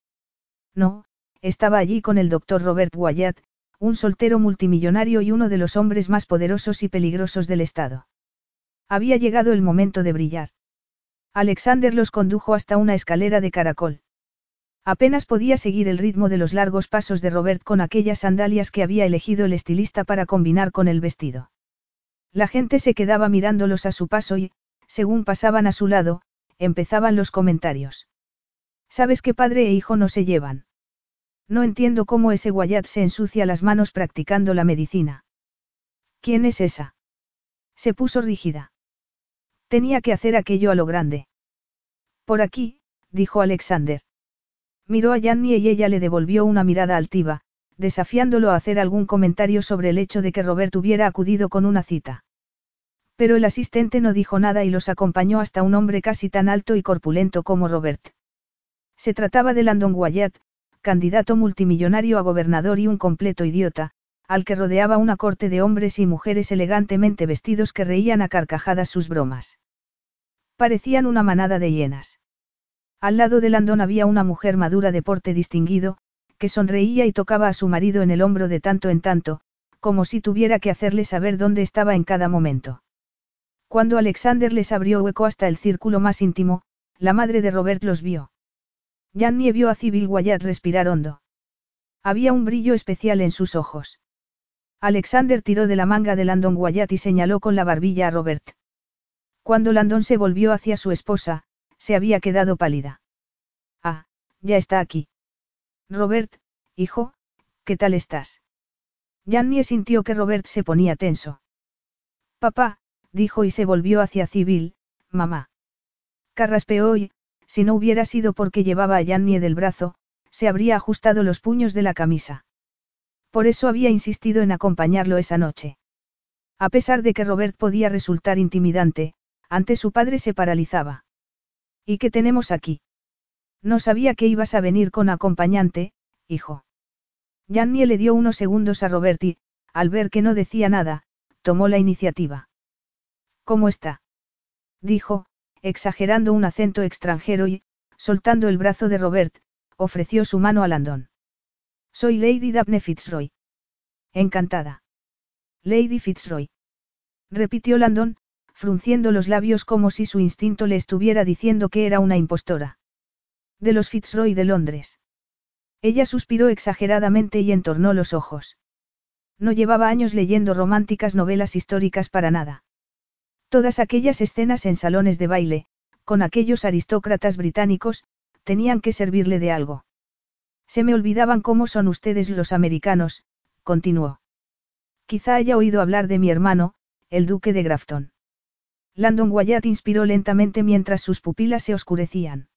No, estaba allí con el doctor Robert Wyatt, un soltero multimillonario y uno de los hombres más poderosos y peligrosos del Estado. Había llegado el momento de brillar. Alexander los condujo hasta una escalera de caracol. Apenas podía seguir el ritmo de los largos pasos de Robert con aquellas sandalias que había elegido el estilista para combinar con el vestido. La gente se quedaba mirándolos a su paso y, según pasaban a su lado, empezaban los comentarios. ¿Sabes que padre e hijo no se llevan? No entiendo cómo ese Guayat se ensucia las manos practicando la medicina. ¿Quién es esa? Se puso rígida. Tenía que hacer aquello a lo grande. Por aquí, dijo Alexander. Miró a Yanni y ella le devolvió una mirada altiva, desafiándolo a hacer algún comentario sobre el hecho de que Robert hubiera acudido con una cita. Pero el asistente no dijo nada y los acompañó hasta un hombre casi tan alto y corpulento como Robert. Se trataba de Landon Wyatt, candidato multimillonario a gobernador y un completo idiota, al que rodeaba una corte de hombres y mujeres elegantemente vestidos que reían a carcajadas sus bromas. Parecían una manada de hienas. Al lado de Landon había una mujer madura de porte distinguido, que sonreía y tocaba a su marido en el hombro de tanto en tanto, como si tuviera que hacerle saber dónde estaba en cada momento. Cuando Alexander les abrió hueco hasta el círculo más íntimo, la madre de Robert los vio. Jannie vio a Civil Wyatt respirar hondo. Había un brillo especial en sus ojos. Alexander tiró de la manga de Landon Wyatt y señaló con la barbilla a Robert. Cuando Landon se volvió hacia su esposa, se había quedado pálida. Ah, ya está aquí. Robert, hijo, ¿qué tal estás? Jannie sintió que Robert se ponía tenso. Papá, dijo y se volvió hacia Civil, mamá. Carraspeó y, si no hubiera sido porque llevaba a Jannie del brazo, se habría ajustado los puños de la camisa. Por eso había insistido en acompañarlo esa noche. A pesar de que Robert podía resultar intimidante, ante su padre se paralizaba. ¿Y qué tenemos aquí? No sabía que ibas a venir con acompañante, hijo. Jannie le dio unos segundos a Robert y, al ver que no decía nada, tomó la iniciativa. ¿Cómo está? Dijo, exagerando un acento extranjero y, soltando el brazo de Robert, ofreció su mano a Landon. Soy Lady Daphne Fitzroy. Encantada. Lady Fitzroy. Repitió Landon, frunciendo los labios como si su instinto le estuviera diciendo que era una impostora. De los Fitzroy de Londres. Ella suspiró exageradamente y entornó los ojos. No llevaba años leyendo románticas novelas históricas para nada. Todas aquellas escenas en salones de baile, con aquellos aristócratas británicos, tenían que servirle de algo. Se me olvidaban cómo son ustedes los americanos, continuó. Quizá haya oído hablar de mi hermano, el duque de Grafton. Landon Wyatt inspiró lentamente mientras sus pupilas se oscurecían.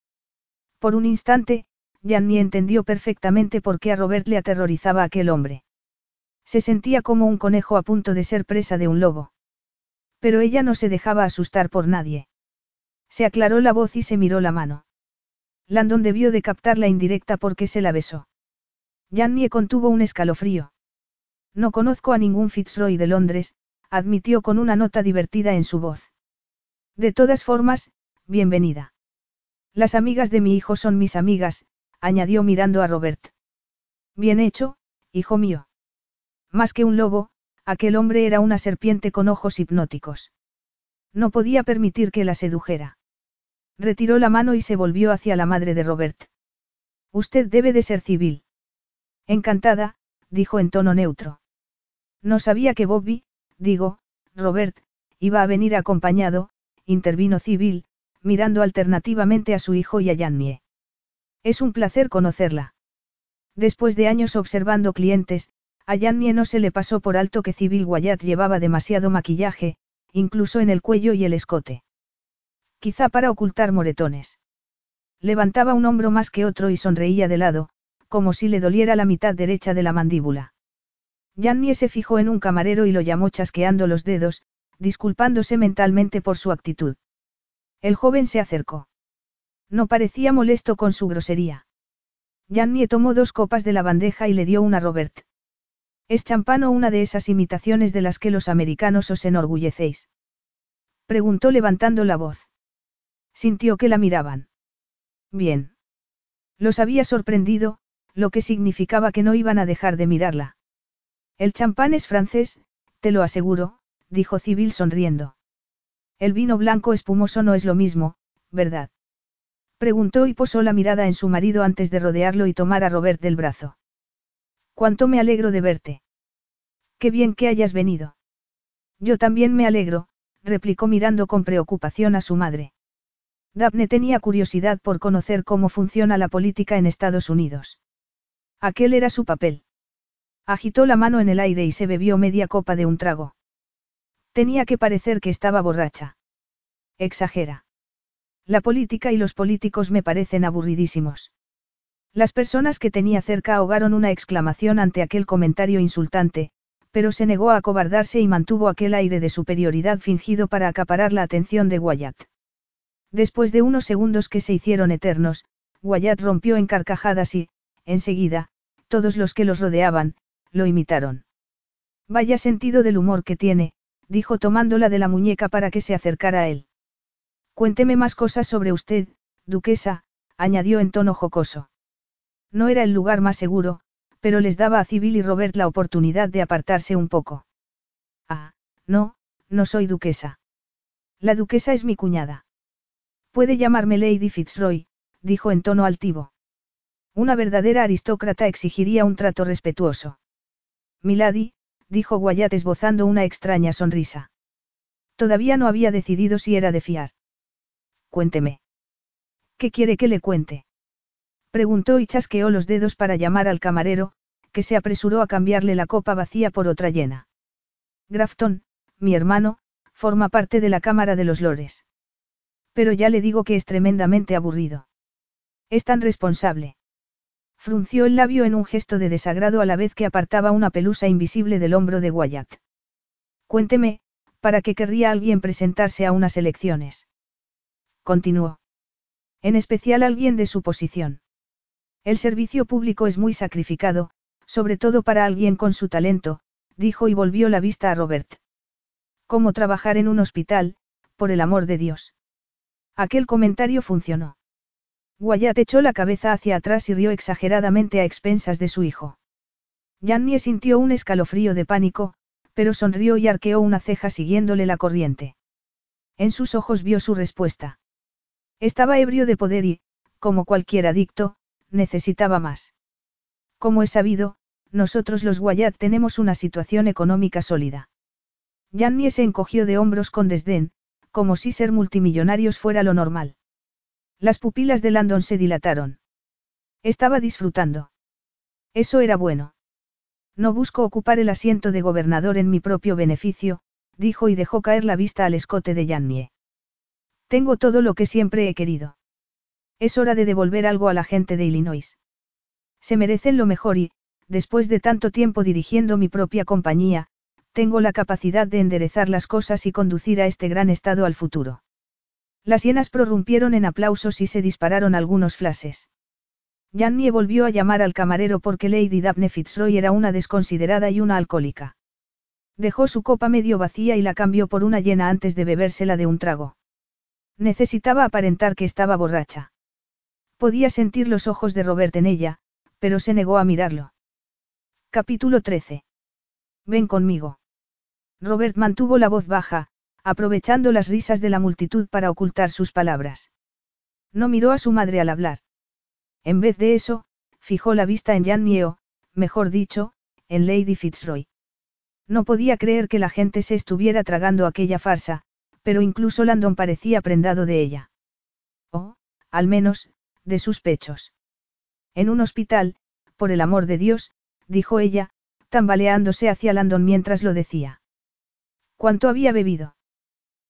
Por un instante, Janny entendió perfectamente por qué a Robert le aterrorizaba aquel hombre. Se sentía como un conejo a punto de ser presa de un lobo. Pero ella no se dejaba asustar por nadie. Se aclaró la voz y se miró la mano. Landon debió de captar la indirecta porque se la besó. Jannie contuvo un escalofrío. No conozco a ningún Fitzroy de Londres, admitió con una nota divertida en su voz. De todas formas, bienvenida. Las amigas de mi hijo son mis amigas, añadió mirando a Robert. Bien hecho, hijo mío. Más que un lobo, aquel hombre era una serpiente con ojos hipnóticos. No podía permitir que la sedujera. Retiró la mano y se volvió hacia la madre de Robert. Usted debe de ser civil. Encantada, dijo en tono neutro. No sabía que Bobby, digo, Robert, iba a venir acompañado, intervino Civil, mirando alternativamente a su hijo y a Yannie. Es un placer conocerla. Después de años observando clientes, a Yannie no se le pasó por alto que Civil Wyatt llevaba demasiado maquillaje, incluso en el cuello y el escote. Quizá para ocultar moretones. Levantaba un hombro más que otro y sonreía de lado, como si le doliera la mitad derecha de la mandíbula. Yannie se fijó en un camarero y lo llamó chasqueando los dedos, disculpándose mentalmente por su actitud. El joven se acercó. No parecía molesto con su grosería. Jannie tomó dos copas de la bandeja y le dio una a Robert. ¿Es champán o una de esas imitaciones de las que los americanos os enorgullecéis? Preguntó levantando la voz. Sintió que la miraban. Bien. Los había sorprendido, lo que significaba que no iban a dejar de mirarla. El champán es francés, te lo aseguro, dijo Civil sonriendo. El vino blanco espumoso no es lo mismo, ¿verdad? Preguntó y posó la mirada en su marido antes de rodearlo y tomar a Robert del brazo. Cuánto me alegro de verte. Qué bien que hayas venido. Yo también me alegro, replicó mirando con preocupación a su madre. Daphne tenía curiosidad por conocer cómo funciona la política en Estados Unidos. Aquel era su papel. Agitó la mano en el aire y se bebió media copa de un trago. Tenía que parecer que estaba borracha. Exagera. La política y los políticos me parecen aburridísimos. Las personas que tenía cerca ahogaron una exclamación ante aquel comentario insultante, pero se negó a acobardarse y mantuvo aquel aire de superioridad fingido para acaparar la atención de Wyatt. Después de unos segundos que se hicieron eternos, Wyatt rompió en carcajadas y, enseguida, todos los que los rodeaban, lo imitaron. Vaya sentido del humor que tiene, dijo tomándola de la muñeca para que se acercara a él. Cuénteme más cosas sobre usted, duquesa, añadió en tono jocoso. No era el lugar más seguro, pero les daba a Civil y Robert la oportunidad de apartarse un poco. Ah, no, no soy duquesa. La duquesa es mi cuñada. Puede llamarme Lady Fitzroy, dijo en tono altivo. Una verdadera aristócrata exigiría un trato respetuoso. Milady, dijo Wyatt esbozando una extraña sonrisa. Todavía no había decidido si era de fiar. Cuénteme. ¿Qué quiere que le cuente? Preguntó y chasqueó los dedos para llamar al camarero, que se apresuró a cambiarle la copa vacía por otra llena. Grafton, mi hermano, forma parte de la Cámara de los Lores. Pero ya le digo que es tremendamente aburrido. Es tan responsable. Frunció el labio en un gesto de desagrado a la vez que apartaba una pelusa invisible del hombro de Wyatt. Cuénteme, ¿para qué querría alguien presentarse a unas elecciones? Continuó. En especial alguien de su posición. El servicio público es muy sacrificado, sobre todo para alguien con su talento, dijo y volvió la vista a Robert. ¿Cómo trabajar en un hospital, por el amor de Dios? Aquel comentario funcionó. Wyatt echó la cabeza hacia atrás y rió exageradamente a expensas de su hijo. Jannie sintió un escalofrío de pánico, pero sonrió y arqueó una ceja siguiéndole la corriente. En sus ojos vio su respuesta. Estaba ebrio de poder y, como cualquier adicto, necesitaba más. Como he sabido, nosotros los Wyatt tenemos una situación económica sólida. Jannie se encogió de hombros con desdén, como si ser multimillonarios fuera lo normal. Las pupilas de Landon se dilataron. Estaba disfrutando. Eso era bueno. No busco ocupar el asiento de gobernador en mi propio beneficio, dijo y dejó caer la vista al escote de Jannie. Tengo todo lo que siempre he querido. Es hora de devolver algo a la gente de Illinois. Se merecen lo mejor y, después de tanto tiempo dirigiendo mi propia compañía, tengo la capacidad de enderezar las cosas y conducir a este gran estado al futuro. Las hienas prorrumpieron en aplausos y se dispararon algunos flashes. Jannie volvió a llamar al camarero porque Lady Daphne Fitzroy era una desconsiderada y una alcohólica. Dejó su copa medio vacía y la cambió por una llena antes de bebérsela de un trago. Necesitaba aparentar que estaba borracha. Podía sentir los ojos de Robert en ella, pero se negó a mirarlo. Capítulo 13. Ven conmigo. Robert mantuvo la voz baja, aprovechando las risas de la multitud para ocultar sus palabras. No miró a su madre al hablar. En vez de eso, fijó la vista en Jan Nieo, mejor dicho, en Lady Fitzroy. No podía creer que la gente se estuviera tragando aquella farsa, pero incluso Landon parecía prendado de ella. O, al menos, de sus pechos. En un hospital, por el amor de Dios, dijo ella, tambaleándose hacia Landon mientras lo decía. ¿Cuánto había bebido?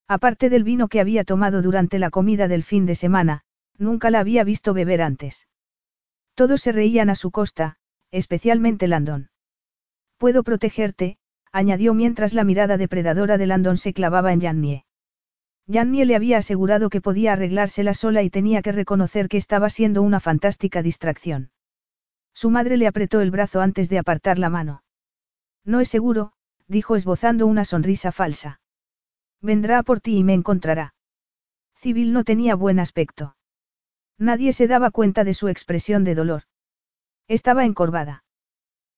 Aparte del vino que había tomado durante la comida del fin de semana, nunca la había visto beber antes. Todos se reían a su costa, especialmente Landon. Puedo protegerte, añadió mientras la mirada depredadora de Landon se clavaba en Jannie. Jannie le había asegurado que podía arreglársela sola y tenía que reconocer que estaba siendo una fantástica distracción. Su madre le apretó el brazo antes de apartar la mano. No es seguro, dijo esbozando una sonrisa falsa. Vendrá por ti y me encontrará. Civil no tenía buen aspecto. Nadie se daba cuenta de su expresión de dolor. Estaba encorvada.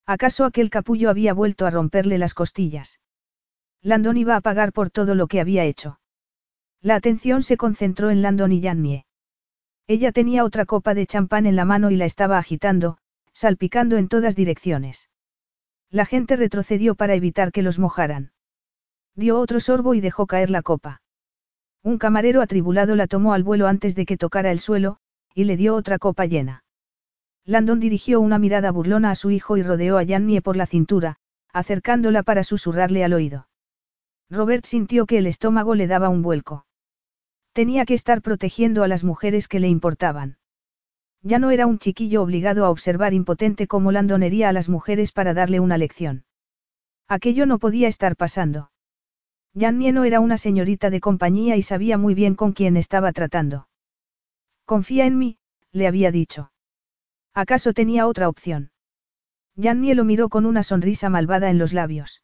¿Acaso aquel capullo había vuelto a romperle las costillas? Landon iba a pagar por todo lo que había hecho. La atención se concentró en Landon y Jannie. Ella tenía otra copa de champán en la mano y la estaba agitando, salpicando en todas direcciones. La gente retrocedió para evitar que los mojaran. Dio otro sorbo y dejó caer la copa. Un camarero atribulado la tomó al vuelo antes de que tocara el suelo, y le dio otra copa llena. Landon dirigió una mirada burlona a su hijo y rodeó a Jannie por la cintura, acercándola para susurrarle al oído. Robert sintió que el estómago le daba un vuelco. Tenía que estar protegiendo a las mujeres que le importaban. Ya no era un chiquillo obligado a observar impotente cómo Landon hería a las mujeres para darle una lección. Aquello no podía estar pasando. Jannie no era una señorita de compañía y sabía muy bien con quién estaba tratando. Confía en mí, le había dicho. ¿Acaso tenía otra opción? Jannie lo miró con una sonrisa malvada en los labios.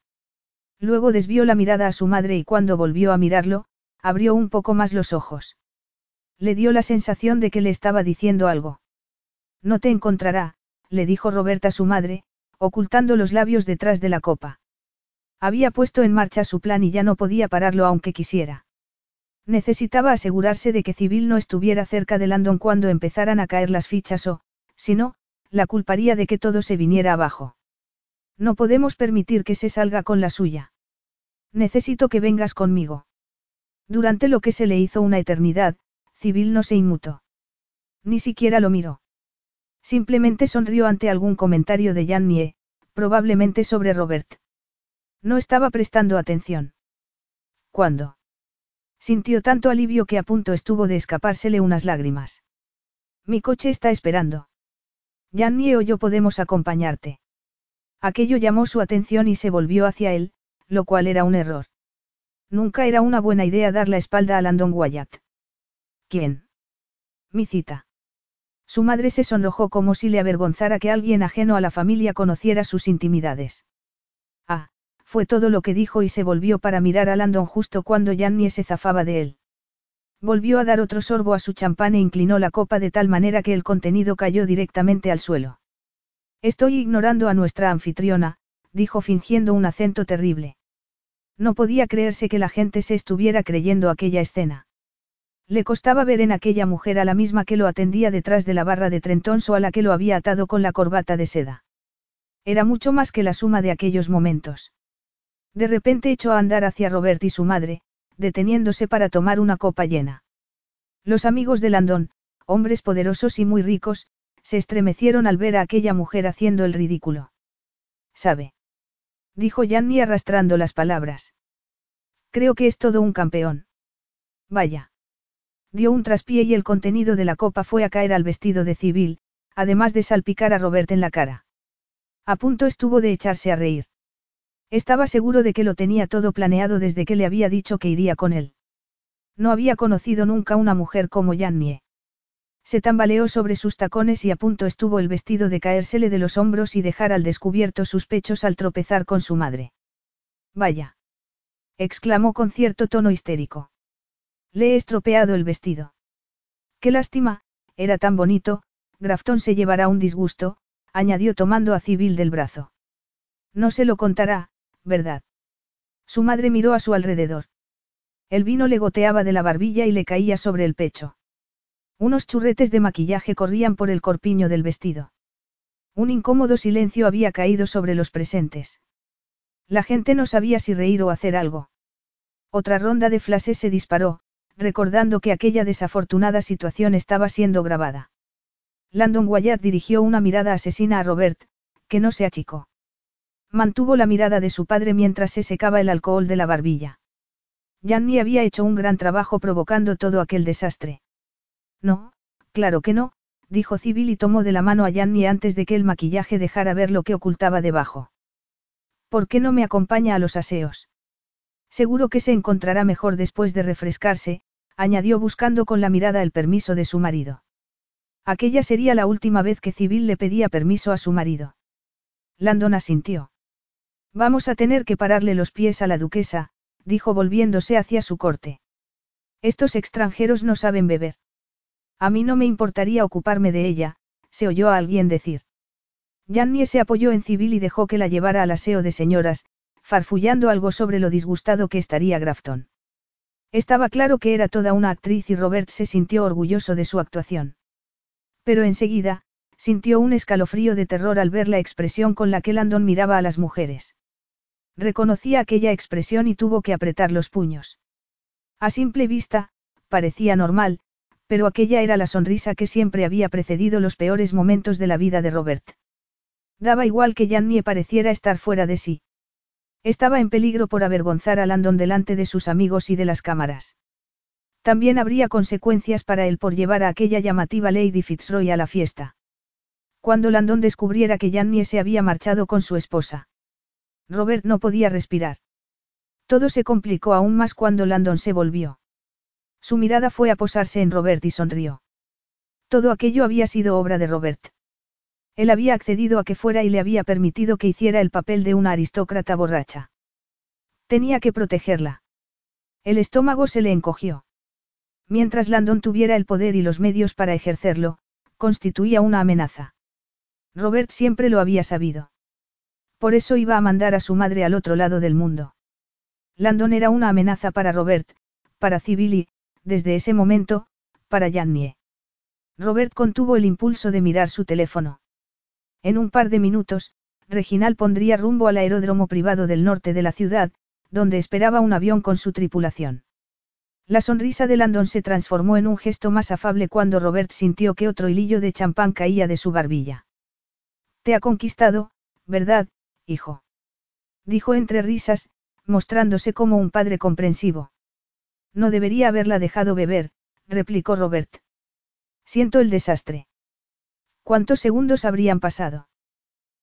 Luego desvió la mirada a su madre y cuando volvió a mirarlo, abrió un poco más los ojos. Le dio la sensación de que le estaba diciendo algo. No te encontrará, le dijo Roberta a su madre, ocultando los labios detrás de la copa. Había puesto en marcha su plan y ya no podía pararlo aunque quisiera. Necesitaba asegurarse de que Civil no estuviera cerca de Landon cuando empezaran a caer las fichas o, si no, la culparía de que todo se viniera abajo. No podemos permitir que se salga con la suya. Necesito que vengas conmigo. Durante lo que se le hizo una eternidad, Civil no se inmutó. Ni siquiera lo miró. Simplemente sonrió ante algún comentario de Jan Nie, probablemente sobre Robert. No estaba prestando atención. ¿Cuándo? Sintió tanto alivio que a punto estuvo de escapársele unas lágrimas. Mi coche está esperando. Jannie o yo podemos acompañarte. Aquello llamó su atención y se volvió hacia él, lo cual era un error. Nunca era una buena idea dar la espalda a Landon Wyatt. ¿Quién? Mi cita. Su madre se sonrojó como si le avergonzara que alguien ajeno a la familia conociera sus intimidades. Ah, fue todo lo que dijo y se volvió para mirar a Landon justo cuando Jannie se zafaba de él. Volvió a dar otro sorbo a su champán e inclinó la copa de tal manera que el contenido cayó directamente al suelo. Estoy ignorando a nuestra anfitriona, dijo fingiendo un acento terrible. No podía creerse que la gente se estuviera creyendo aquella escena. Le costaba ver en aquella mujer a la misma que lo atendía detrás de la barra de Trentons o a la que lo había atado con la corbata de seda. Era mucho más que la suma de aquellos momentos. De repente echó a andar hacia Robert y su madre, deteniéndose para tomar una copa llena. Los amigos de Landon, hombres poderosos y muy ricos, se estremecieron al ver a aquella mujer haciendo el ridículo. ¿Sabe? Dijo Janny arrastrando las palabras. Creo que es todo un campeón. Vaya. Dio un traspié y el contenido de la copa fue a caer al vestido de civil, además de salpicar a Robert en la cara. A punto estuvo de echarse a reír. Estaba seguro de que lo tenía todo planeado desde que le había dicho que iría con él. No había conocido nunca una mujer como Jannie. Se tambaleó sobre sus tacones y a punto estuvo el vestido de caérsele de los hombros y dejar al descubierto sus pechos al tropezar con su madre. Vaya. exclamó con cierto tono histérico. Le he estropeado el vestido. Qué lástima, era tan bonito, Grafton se llevará un disgusto, añadió tomando a Civil del brazo. No se lo contará, ¿verdad? Su madre miró a su alrededor. El vino le goteaba de la barbilla y le caía sobre el pecho. Unos churretes de maquillaje corrían por el corpiño del vestido. Un incómodo silencio había caído sobre los presentes. La gente no sabía si reír o hacer algo. Otra ronda de flashes se disparó, recordando que aquella desafortunada situación estaba siendo grabada. Landon Wyatt dirigió una mirada asesina a Robert, que no se achicó. Mantuvo la mirada de su padre mientras se secaba el alcohol de la barbilla. Janny había hecho un gran trabajo provocando todo aquel desastre. No, claro que no, dijo Civil y tomó de la mano a Janny antes de que el maquillaje dejara ver lo que ocultaba debajo. ¿Por qué no me acompaña a los aseos? Seguro que se encontrará mejor después de refrescarse, añadió buscando con la mirada el permiso de su marido. Aquella sería la última vez que Civil le pedía permiso a su marido. Landon asintió. Vamos a tener que pararle los pies a la duquesa, dijo volviéndose hacia su corte. Estos extranjeros no saben beber. A mí no me importaría ocuparme de ella, se oyó a alguien decir. Jannie se apoyó en civil y dejó que la llevara al aseo de señoras, farfullando algo sobre lo disgustado que estaría Grafton. Estaba claro que era toda una actriz y Robert se sintió orgulloso de su actuación. Pero enseguida, sintió un escalofrío de terror al ver la expresión con la que Landon miraba a las mujeres. Reconocía aquella expresión y tuvo que apretar los puños. A simple vista, parecía normal, pero aquella era la sonrisa que siempre había precedido los peores momentos de la vida de Robert. Daba igual que Jannie pareciera estar fuera de sí. Estaba en peligro por avergonzar a Landon delante de sus amigos y de las cámaras. También habría consecuencias para él por llevar a aquella llamativa Lady Fitzroy a la fiesta. Cuando Landon descubriera que Jannie se había marchado con su esposa. Robert no podía respirar. Todo se complicó aún más cuando Landon se volvió. Su mirada fue a posarse en Robert y sonrió. Todo aquello había sido obra de Robert. Él había accedido a que fuera y le había permitido que hiciera el papel de una aristócrata borracha. Tenía que protegerla. El estómago se le encogió. Mientras Landon tuviera el poder y los medios para ejercerlo, constituía una amenaza. Robert siempre lo había sabido. Por eso iba a mandar a su madre al otro lado del mundo. Landon era una amenaza para Robert, para Civil y, desde ese momento, para Jannie. Robert contuvo el impulso de mirar su teléfono. En un par de minutos, Reginal pondría rumbo al aeródromo privado del norte de la ciudad, donde esperaba un avión con su tripulación. La sonrisa de Landon se transformó en un gesto más afable cuando Robert sintió que otro hilillo de champán caía de su barbilla. Te ha conquistado, ¿verdad, hijo? Dijo entre risas, mostrándose como un padre comprensivo. No debería haberla dejado beber, replicó Robert. Siento el desastre. ¿Cuántos segundos habrían pasado?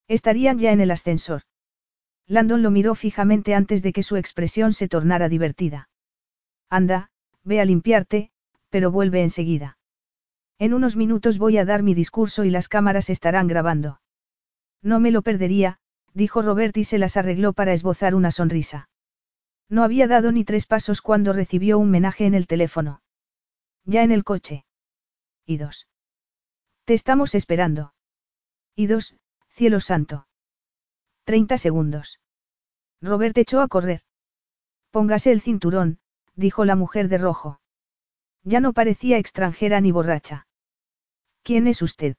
Estarían ya en el ascensor. Landon lo miró fijamente antes de que su expresión se tornara divertida. Anda, ve a limpiarte, pero vuelve enseguida. En unos minutos voy a dar mi discurso y las cámaras estarán grabando. No me lo perdería, dijo Robert y se las arregló para esbozar una sonrisa. No había dado ni tres pasos cuando recibió un menaje en el teléfono. Ya en el coche. Y dos. Te estamos esperando. Y dos, cielo santo. Treinta segundos. Robert echó a correr. Póngase el cinturón, dijo la mujer de rojo. Ya no parecía extranjera ni borracha. ¿Quién es usted?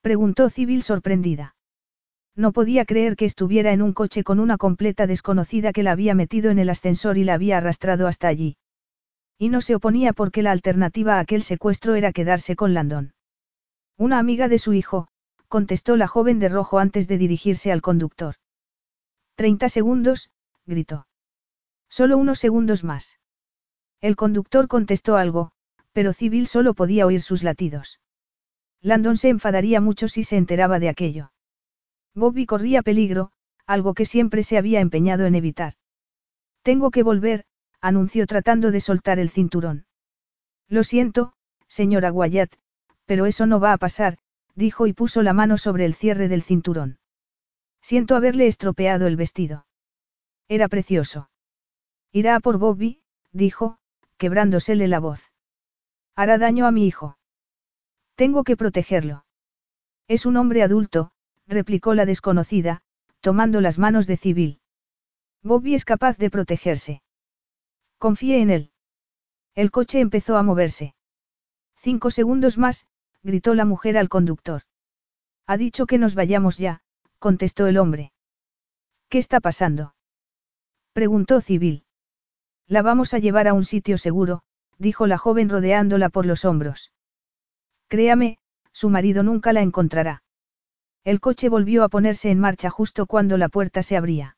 preguntó Civil sorprendida. No podía creer que estuviera en un coche con una completa desconocida que la había metido en el ascensor y la había arrastrado hasta allí. Y no se oponía porque la alternativa a aquel secuestro era quedarse con Landon. Una amiga de su hijo, contestó la joven de rojo antes de dirigirse al conductor. Treinta segundos, gritó. Solo unos segundos más. El conductor contestó algo, pero Civil solo podía oír sus latidos. Landon se enfadaría mucho si se enteraba de aquello. Bobby corría peligro, algo que siempre se había empeñado en evitar. Tengo que volver, anunció tratando de soltar el cinturón. Lo siento, señora Guayat, pero eso no va a pasar, dijo y puso la mano sobre el cierre del cinturón. Siento haberle estropeado el vestido. Era precioso. Irá a por Bobby, dijo, quebrándosele la voz. Hará daño a mi hijo. Tengo que protegerlo. Es un hombre adulto, replicó la desconocida, tomando las manos de Civil. Bobby es capaz de protegerse. Confíe en él. El coche empezó a moverse. Cinco segundos más, gritó la mujer al conductor. Ha dicho que nos vayamos ya, contestó el hombre. ¿Qué está pasando? preguntó Civil. La vamos a llevar a un sitio seguro, dijo la joven rodeándola por los hombros. Créame, su marido nunca la encontrará. El coche volvió a ponerse en marcha justo cuando la puerta se abría.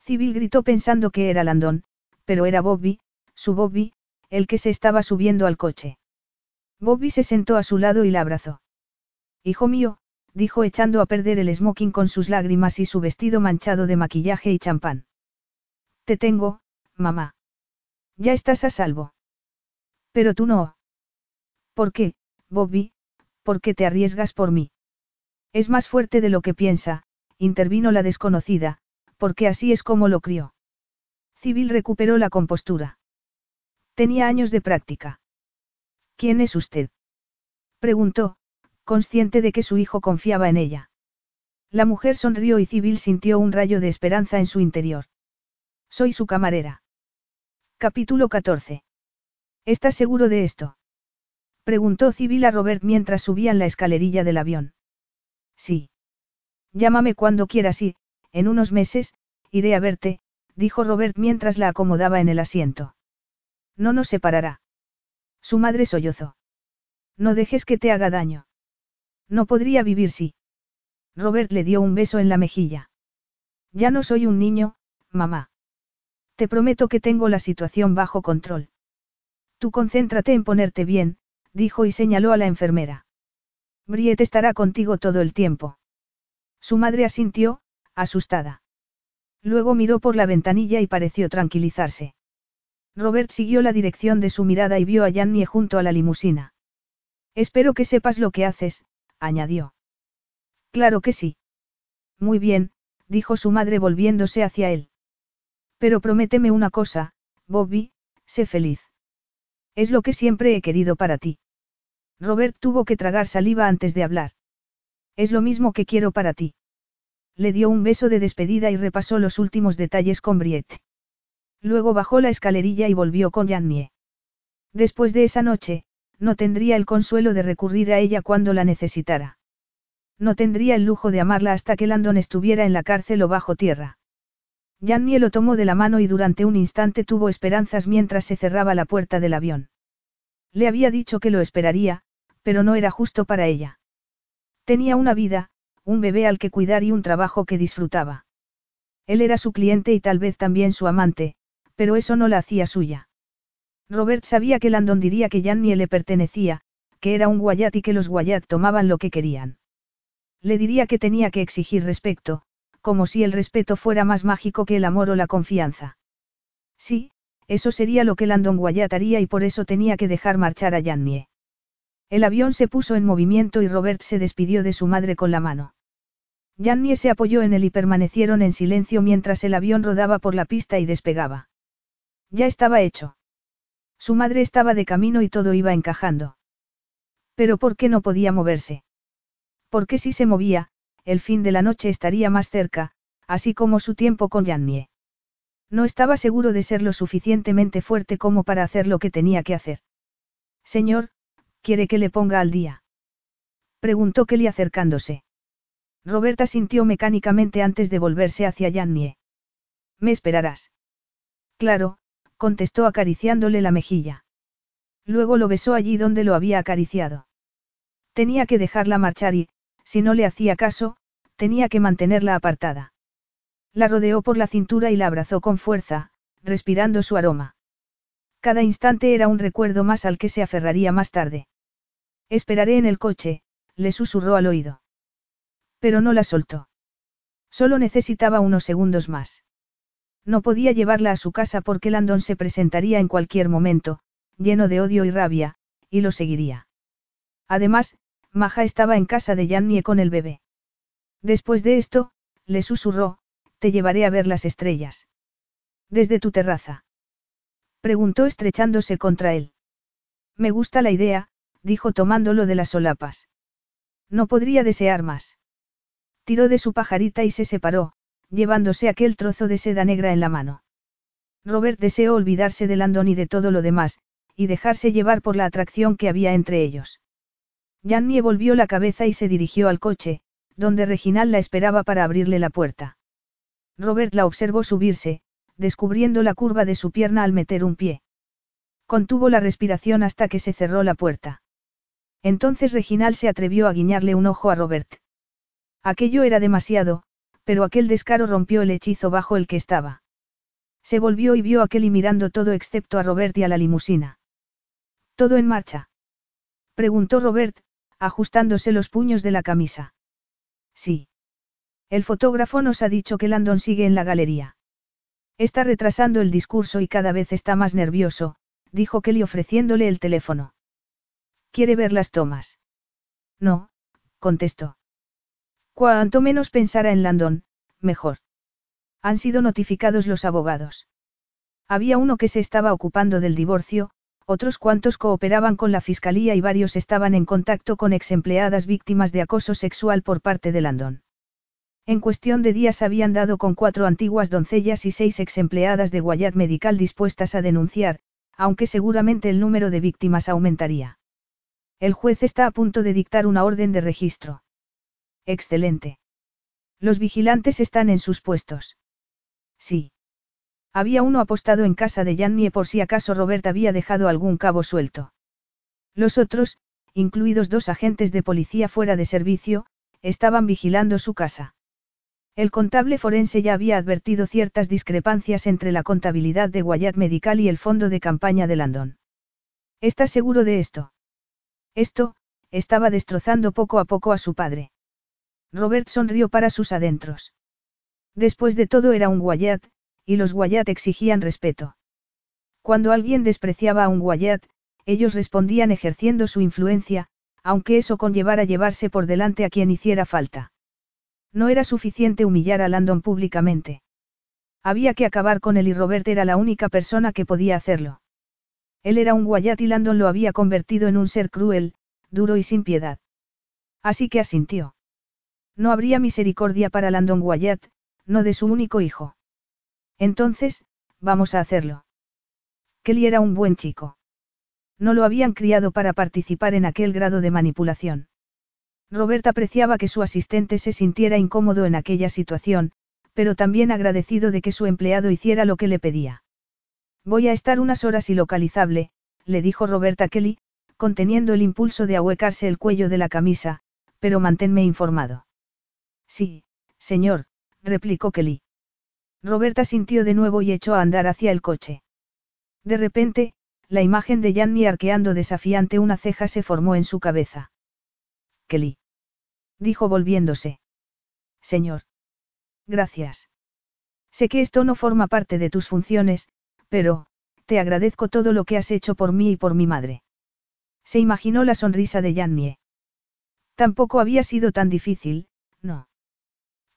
Civil gritó pensando que era Landón, pero era Bobby, su Bobby, el que se estaba subiendo al coche. Bobby se sentó a su lado y la abrazó. Hijo mío, dijo echando a perder el smoking con sus lágrimas y su vestido manchado de maquillaje y champán. Te tengo, mamá. Ya estás a salvo. Pero tú no. ¿Por qué, Bobby? ¿Por qué te arriesgas por mí? Es más fuerte de lo que piensa, intervino la desconocida, porque así es como lo crió. Civil recuperó la compostura. Tenía años de práctica. ¿Quién es usted? Preguntó, consciente de que su hijo confiaba en ella. La mujer sonrió y Civil sintió un rayo de esperanza en su interior. Soy su camarera. Capítulo 14. ¿Estás seguro de esto? Preguntó Civil a Robert mientras subían la escalerilla del avión. Sí. Llámame cuando quieras y, en unos meses, iré a verte, dijo Robert mientras la acomodaba en el asiento. No nos separará. Su madre sollozó. No dejes que te haga daño. No podría vivir si. Robert le dio un beso en la mejilla. Ya no soy un niño, mamá. Te prometo que tengo la situación bajo control. Tú concéntrate en ponerte bien, dijo y señaló a la enfermera. Briet estará contigo todo el tiempo. Su madre asintió, asustada. Luego miró por la ventanilla y pareció tranquilizarse. Robert siguió la dirección de su mirada y vio a Jannie junto a la limusina. Espero que sepas lo que haces, añadió. Claro que sí. Muy bien, dijo su madre volviéndose hacia él. Pero prométeme una cosa, Bobby, sé feliz. Es lo que siempre he querido para ti. Robert tuvo que tragar saliva antes de hablar. Es lo mismo que quiero para ti. Le dio un beso de despedida y repasó los últimos detalles con Briette. Luego bajó la escalerilla y volvió con Jannie. Después de esa noche, no tendría el consuelo de recurrir a ella cuando la necesitara. No tendría el lujo de amarla hasta que Landon estuviera en la cárcel o bajo tierra. Jannie lo tomó de la mano y durante un instante tuvo esperanzas mientras se cerraba la puerta del avión. Le había dicho que lo esperaría, pero no era justo para ella. Tenía una vida, un bebé al que cuidar y un trabajo que disfrutaba. Él era su cliente y tal vez también su amante, pero eso no la hacía suya. Robert sabía que Landon diría que Jannie le pertenecía, que era un guayat y que los guayat tomaban lo que querían. Le diría que tenía que exigir respeto, como si el respeto fuera más mágico que el amor o la confianza. Sí, eso sería lo que Landon Wyatt haría y por eso tenía que dejar marchar a Jannie. El avión se puso en movimiento y Robert se despidió de su madre con la mano. Jannie se apoyó en él y permanecieron en silencio mientras el avión rodaba por la pista y despegaba. Ya estaba hecho. Su madre estaba de camino y todo iba encajando. Pero ¿por qué no podía moverse? Porque si se movía, el fin de la noche estaría más cerca, así como su tiempo con Jannie. No estaba seguro de ser lo suficientemente fuerte como para hacer lo que tenía que hacer. Señor, ¿quiere que le ponga al día? Preguntó Kelly acercándose. Roberta sintió mecánicamente antes de volverse hacia Jannie. ¿Me esperarás? Claro, contestó acariciándole la mejilla. Luego lo besó allí donde lo había acariciado. Tenía que dejarla marchar y, si no le hacía caso, tenía que mantenerla apartada. La rodeó por la cintura y la abrazó con fuerza, respirando su aroma. Cada instante era un recuerdo más al que se aferraría más tarde. Esperaré en el coche, le susurró al oído. Pero no la soltó. Solo necesitaba unos segundos más. No podía llevarla a su casa porque Landon se presentaría en cualquier momento, lleno de odio y rabia, y lo seguiría. Además, Maja estaba en casa de Jannie con el bebé. Después de esto, le susurró, te llevaré a ver las estrellas. Desde tu terraza. Preguntó estrechándose contra él. Me gusta la idea, dijo tomándolo de las solapas. No podría desear más. Tiró de su pajarita y se separó, llevándose aquel trozo de seda negra en la mano. Robert deseó olvidarse de Landon y de todo lo demás, y dejarse llevar por la atracción que había entre ellos. Jannie volvió la cabeza y se dirigió al coche, donde Reginald la esperaba para abrirle la puerta. Robert la observó subirse, descubriendo la curva de su pierna al meter un pie. Contuvo la respiración hasta que se cerró la puerta. Entonces Reginald se atrevió a guiñarle un ojo a Robert. Aquello era demasiado, pero aquel descaro rompió el hechizo bajo el que estaba. Se volvió y vio a Kelly mirando todo excepto a Robert y a la limusina. ¿Todo en marcha? Preguntó Robert, ajustándose los puños de la camisa. Sí. El fotógrafo nos ha dicho que Landon sigue en la galería. Está retrasando el discurso y cada vez está más nervioso, dijo Kelly ofreciéndole el teléfono. ¿Quiere ver las tomas? No, contestó. Cuanto menos pensara en Landon, mejor. Han sido notificados los abogados. Había uno que se estaba ocupando del divorcio, otros cuantos cooperaban con la fiscalía y varios estaban en contacto con ex empleadas víctimas de acoso sexual por parte de Landon. En cuestión de días habían dado con cuatro antiguas doncellas y seis ex empleadas de Guayat Medical dispuestas a denunciar, aunque seguramente el número de víctimas aumentaría. El juez está a punto de dictar una orden de registro. Excelente. Los vigilantes están en sus puestos. Sí. Había uno apostado en casa de Jannie por si acaso Robert había dejado algún cabo suelto. Los otros, incluidos dos agentes de policía fuera de servicio, estaban vigilando su casa. El contable forense ya había advertido ciertas discrepancias entre la contabilidad de Guayat Medical y el fondo de campaña de Landon. ¿Estás seguro de esto? Esto, estaba destrozando poco a poco a su padre. Robert sonrió para sus adentros. Después de todo era un Guayat, y los Guayat exigían respeto. Cuando alguien despreciaba a un Guayat, ellos respondían ejerciendo su influencia, aunque eso conllevara llevarse por delante a quien hiciera falta. No era suficiente humillar a Landon públicamente. Había que acabar con él y Robert era la única persona que podía hacerlo. Él era un guayat y Landon lo había convertido en un ser cruel, duro y sin piedad. Así que asintió. No habría misericordia para Landon Guayat, no de su único hijo. Entonces, vamos a hacerlo. Kelly era un buen chico. No lo habían criado para participar en aquel grado de manipulación. Robert apreciaba que su asistente se sintiera incómodo en aquella situación, pero también agradecido de que su empleado hiciera lo que le pedía. Voy a estar unas horas ilocalizable, le dijo Robert a Kelly, conteniendo el impulso de ahuecarse el cuello de la camisa, pero manténme informado. Sí, señor, replicó Kelly. Roberta sintió de nuevo y echó a andar hacia el coche. De repente, la imagen de Janny arqueando desafiante una ceja se formó en su cabeza. Kelly dijo volviéndose. Señor. Gracias. Sé que esto no forma parte de tus funciones, pero, te agradezco todo lo que has hecho por mí y por mi madre. Se imaginó la sonrisa de Jannie. Tampoco había sido tan difícil, no.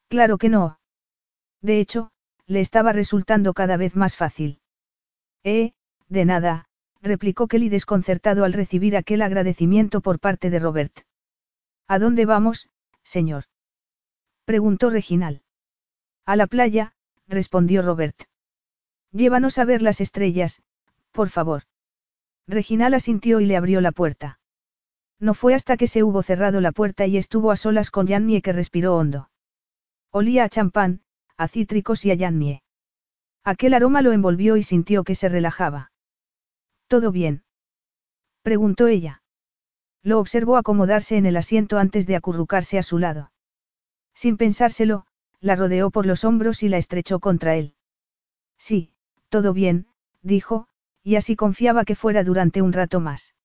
Claro que no. De hecho, le estaba resultando cada vez más fácil. Eh, de nada, replicó Kelly desconcertado al recibir aquel agradecimiento por parte de Robert. ¿A dónde vamos, señor? Preguntó Reginal. A la playa, respondió Robert. Llévanos a ver las estrellas, por favor. Reginal asintió y le abrió la puerta. No fue hasta que se hubo cerrado la puerta y estuvo a solas con Yannie que respiró hondo. Olía a champán, a cítricos y a Yannie. Aquel aroma lo envolvió y sintió que se relajaba. ¿Todo bien? preguntó ella. Lo observó acomodarse en el asiento antes de acurrucarse a su lado. Sin pensárselo, la rodeó por los hombros y la estrechó contra él. Sí, todo bien, dijo, y así confiaba que fuera durante un rato más.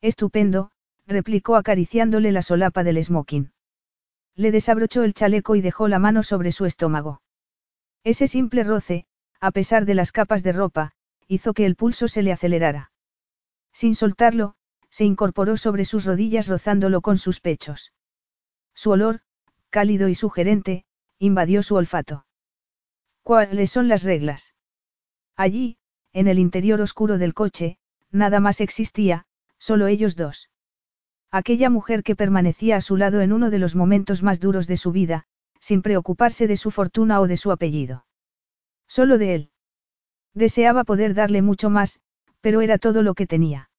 Estupendo, replicó acariciándole la solapa del smoking. Le desabrochó el chaleco y dejó la mano sobre su estómago. Ese simple roce, a pesar de las capas de ropa, hizo que el pulso se le acelerara. Sin soltarlo, se incorporó sobre sus rodillas rozándolo con sus pechos. Su olor, cálido y sugerente, invadió su olfato. ¿Cuáles son las reglas? Allí, en el interior oscuro del coche, nada más existía, solo ellos dos. Aquella mujer que permanecía a su lado en uno de los momentos más duros de su vida, sin preocuparse de su fortuna o de su apellido. Solo de él. Deseaba poder darle mucho más, pero era todo lo que tenía.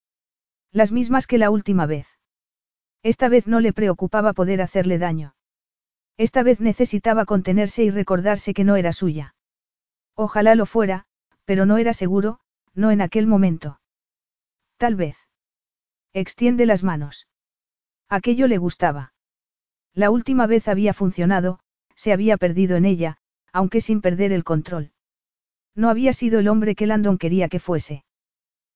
Las mismas que la última vez. Esta vez no le preocupaba poder hacerle daño. Esta vez necesitaba contenerse y recordarse que no era suya. Ojalá lo fuera, pero no era seguro, no en aquel momento. Tal vez. Extiende las manos. Aquello le gustaba. La última vez había funcionado, se había perdido en ella, aunque sin perder el control. No había sido el hombre que Landon quería que fuese.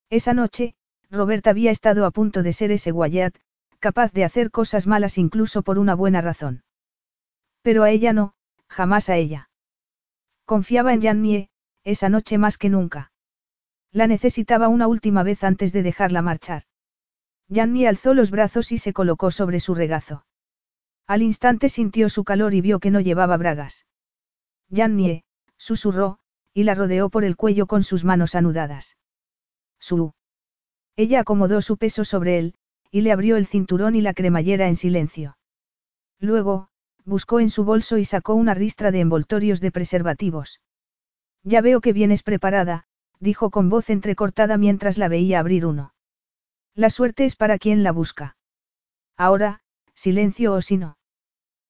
Esa noche, Robert había estado a punto de ser ese Guayat, capaz de hacer cosas malas incluso por una buena razón. Pero a ella no, jamás a ella. Confiaba en Jannie, esa noche más que nunca. La necesitaba una última vez antes de dejarla marchar. Jannie alzó los brazos y se colocó sobre su regazo. Al instante sintió su calor y vio que no llevaba bragas. Jannie, susurró, y la rodeó por el cuello con sus manos anudadas. Su. Ella acomodó su peso sobre él, y le abrió el cinturón y la cremallera en silencio. Luego, buscó en su bolso y sacó una ristra de envoltorios de preservativos. Ya veo que vienes preparada, dijo con voz entrecortada mientras la veía abrir uno. La suerte es para quien la busca. Ahora, silencio o si no.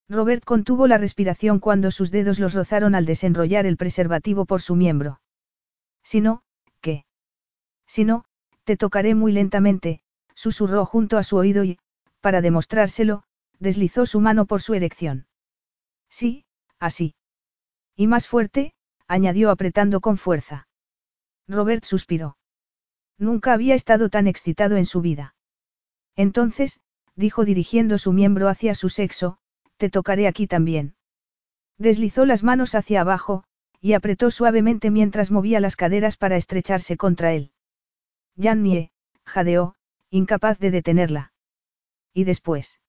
Robert contuvo la respiración cuando sus dedos los rozaron al desenrollar el preservativo por su miembro. Si no, ¿qué? Si no, te tocaré muy lentamente, susurró junto a su oído y, para demostrárselo, deslizó su mano por su erección. Sí, así. Y más fuerte, añadió apretando con fuerza. Robert suspiró. Nunca había estado tan excitado en su vida. Entonces, dijo dirigiendo su miembro hacia su sexo, te tocaré aquí también. Deslizó las manos hacia abajo, y apretó suavemente mientras movía las caderas para estrecharse contra él. Jannie, jadeó, incapaz de detenerla. ¿Y después?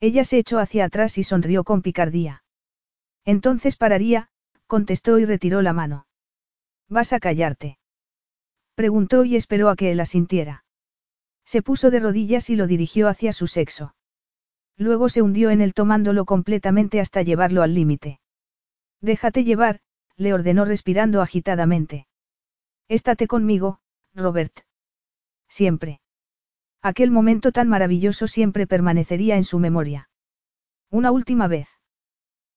Ella se echó hacia atrás y sonrió con picardía. Entonces pararía, contestó y retiró la mano. ¿Vas a callarte? Preguntó y esperó a que él asintiera. Se puso de rodillas y lo dirigió hacia su sexo. Luego se hundió en él tomándolo completamente hasta llevarlo al límite. Déjate llevar, le ordenó respirando agitadamente. Estate conmigo, Robert. Siempre. Aquel momento tan maravilloso siempre permanecería en su memoria. Una última vez.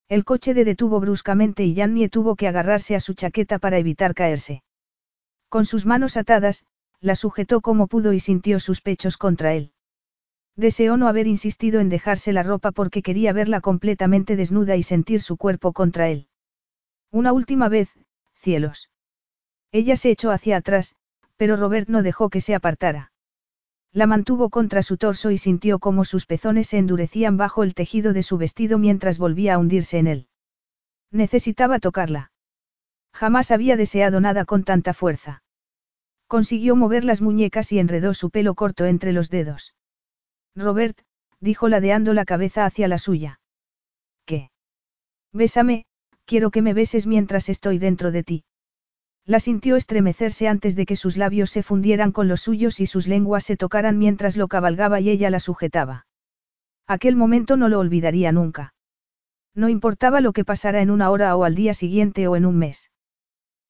El coche de detuvo bruscamente y Jannie tuvo que agarrarse a su chaqueta para evitar caerse. Con sus manos atadas, la sujetó como pudo y sintió sus pechos contra él. Deseó no haber insistido en dejarse la ropa porque quería verla completamente desnuda y sentir su cuerpo contra él. Una última vez, cielos. Ella se echó hacia atrás, pero Robert no dejó que se apartara. La mantuvo contra su torso y sintió cómo sus pezones se endurecían bajo el tejido de su vestido mientras volvía a hundirse en él. Necesitaba tocarla. Jamás había deseado nada con tanta fuerza. Consiguió mover las muñecas y enredó su pelo corto entre los dedos. Robert, dijo ladeando la cabeza hacia la suya. ¿Qué? Bésame, quiero que me beses mientras estoy dentro de ti. La sintió estremecerse antes de que sus labios se fundieran con los suyos y sus lenguas se tocaran mientras lo cabalgaba y ella la sujetaba. Aquel momento no lo olvidaría nunca. No importaba lo que pasara en una hora o al día siguiente o en un mes.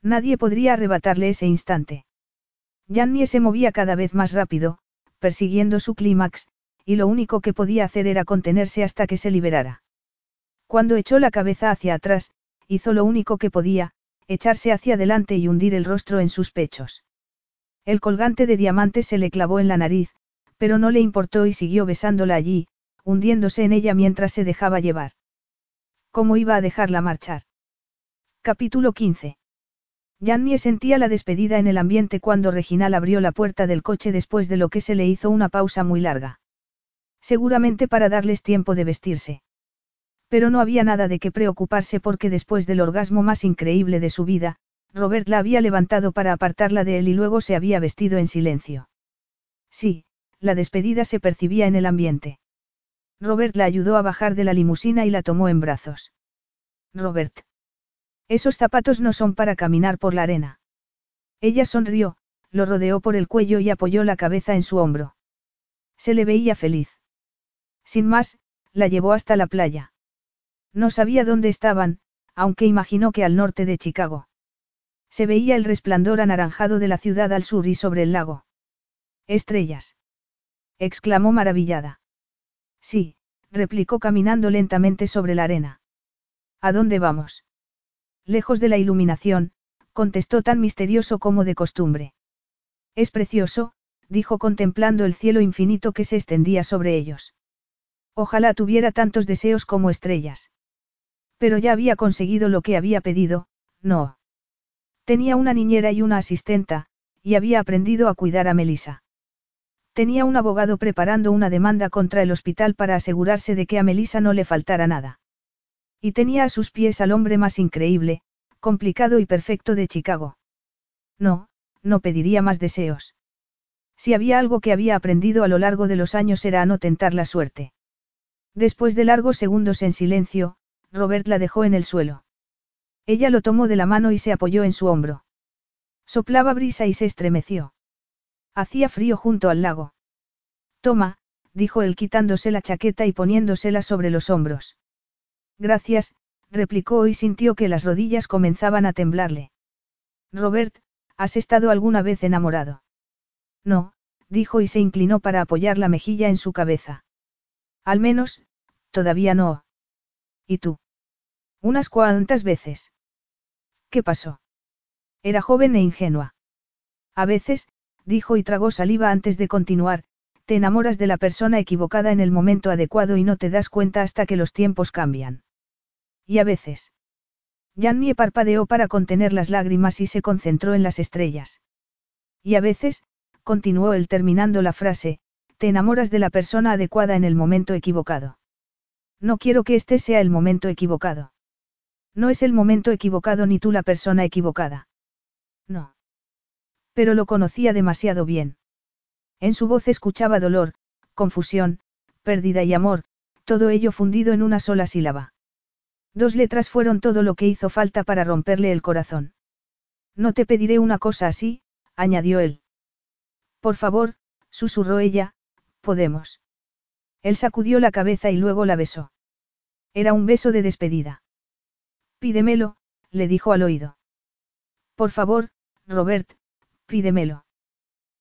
Nadie podría arrebatarle ese instante. Jannie se movía cada vez más rápido, persiguiendo su clímax, y lo único que podía hacer era contenerse hasta que se liberara. Cuando echó la cabeza hacia atrás, hizo lo único que podía, echarse hacia adelante y hundir el rostro en sus pechos. El colgante de diamantes se le clavó en la nariz, pero no le importó y siguió besándola allí, hundiéndose en ella mientras se dejaba llevar. ¿Cómo iba a dejarla marchar? Capítulo 15. Jannie sentía la despedida en el ambiente cuando Reginal abrió la puerta del coche después de lo que se le hizo una pausa muy larga. Seguramente para darles tiempo de vestirse. Pero no había nada de qué preocuparse porque después del orgasmo más increíble de su vida, Robert la había levantado para apartarla de él y luego se había vestido en silencio. Sí, la despedida se percibía en el ambiente. Robert la ayudó a bajar de la limusina y la tomó en brazos. Robert. Esos zapatos no son para caminar por la arena. Ella sonrió, lo rodeó por el cuello y apoyó la cabeza en su hombro. Se le veía feliz. Sin más, la llevó hasta la playa. No sabía dónde estaban, aunque imaginó que al norte de Chicago. Se veía el resplandor anaranjado de la ciudad al sur y sobre el lago. Estrellas. exclamó maravillada. Sí, replicó caminando lentamente sobre la arena. ¿A dónde vamos? Lejos de la iluminación, contestó tan misterioso como de costumbre. Es precioso, dijo contemplando el cielo infinito que se extendía sobre ellos. Ojalá tuviera tantos deseos como estrellas. Pero ya había conseguido lo que había pedido, no. Tenía una niñera y una asistenta, y había aprendido a cuidar a Melissa. Tenía un abogado preparando una demanda contra el hospital para asegurarse de que a Melissa no le faltara nada. Y tenía a sus pies al hombre más increíble, complicado y perfecto de Chicago. No, no pediría más deseos. Si había algo que había aprendido a lo largo de los años era a no tentar la suerte. Después de largos segundos en silencio, Robert la dejó en el suelo. Ella lo tomó de la mano y se apoyó en su hombro. Soplaba brisa y se estremeció. Hacía frío junto al lago. Toma, dijo él quitándose la chaqueta y poniéndosela sobre los hombros. Gracias, replicó y sintió que las rodillas comenzaban a temblarle. Robert, ¿has estado alguna vez enamorado? No, dijo y se inclinó para apoyar la mejilla en su cabeza. Al menos, todavía no. ¿Y tú? Unas cuantas veces. ¿Qué pasó? Era joven e ingenua. A veces, dijo y tragó saliva antes de continuar, te enamoras de la persona equivocada en el momento adecuado y no te das cuenta hasta que los tiempos cambian. Y a veces. Jannie parpadeó para contener las lágrimas y se concentró en las estrellas. Y a veces, continuó él terminando la frase, te enamoras de la persona adecuada en el momento equivocado. No quiero que este sea el momento equivocado. No es el momento equivocado ni tú la persona equivocada. No. Pero lo conocía demasiado bien. En su voz escuchaba dolor, confusión, pérdida y amor, todo ello fundido en una sola sílaba. Dos letras fueron todo lo que hizo falta para romperle el corazón. No te pediré una cosa así, añadió él. Por favor, susurró ella, podemos. Él sacudió la cabeza y luego la besó. Era un beso de despedida. Pídemelo, le dijo al oído. Por favor, Robert, pídemelo.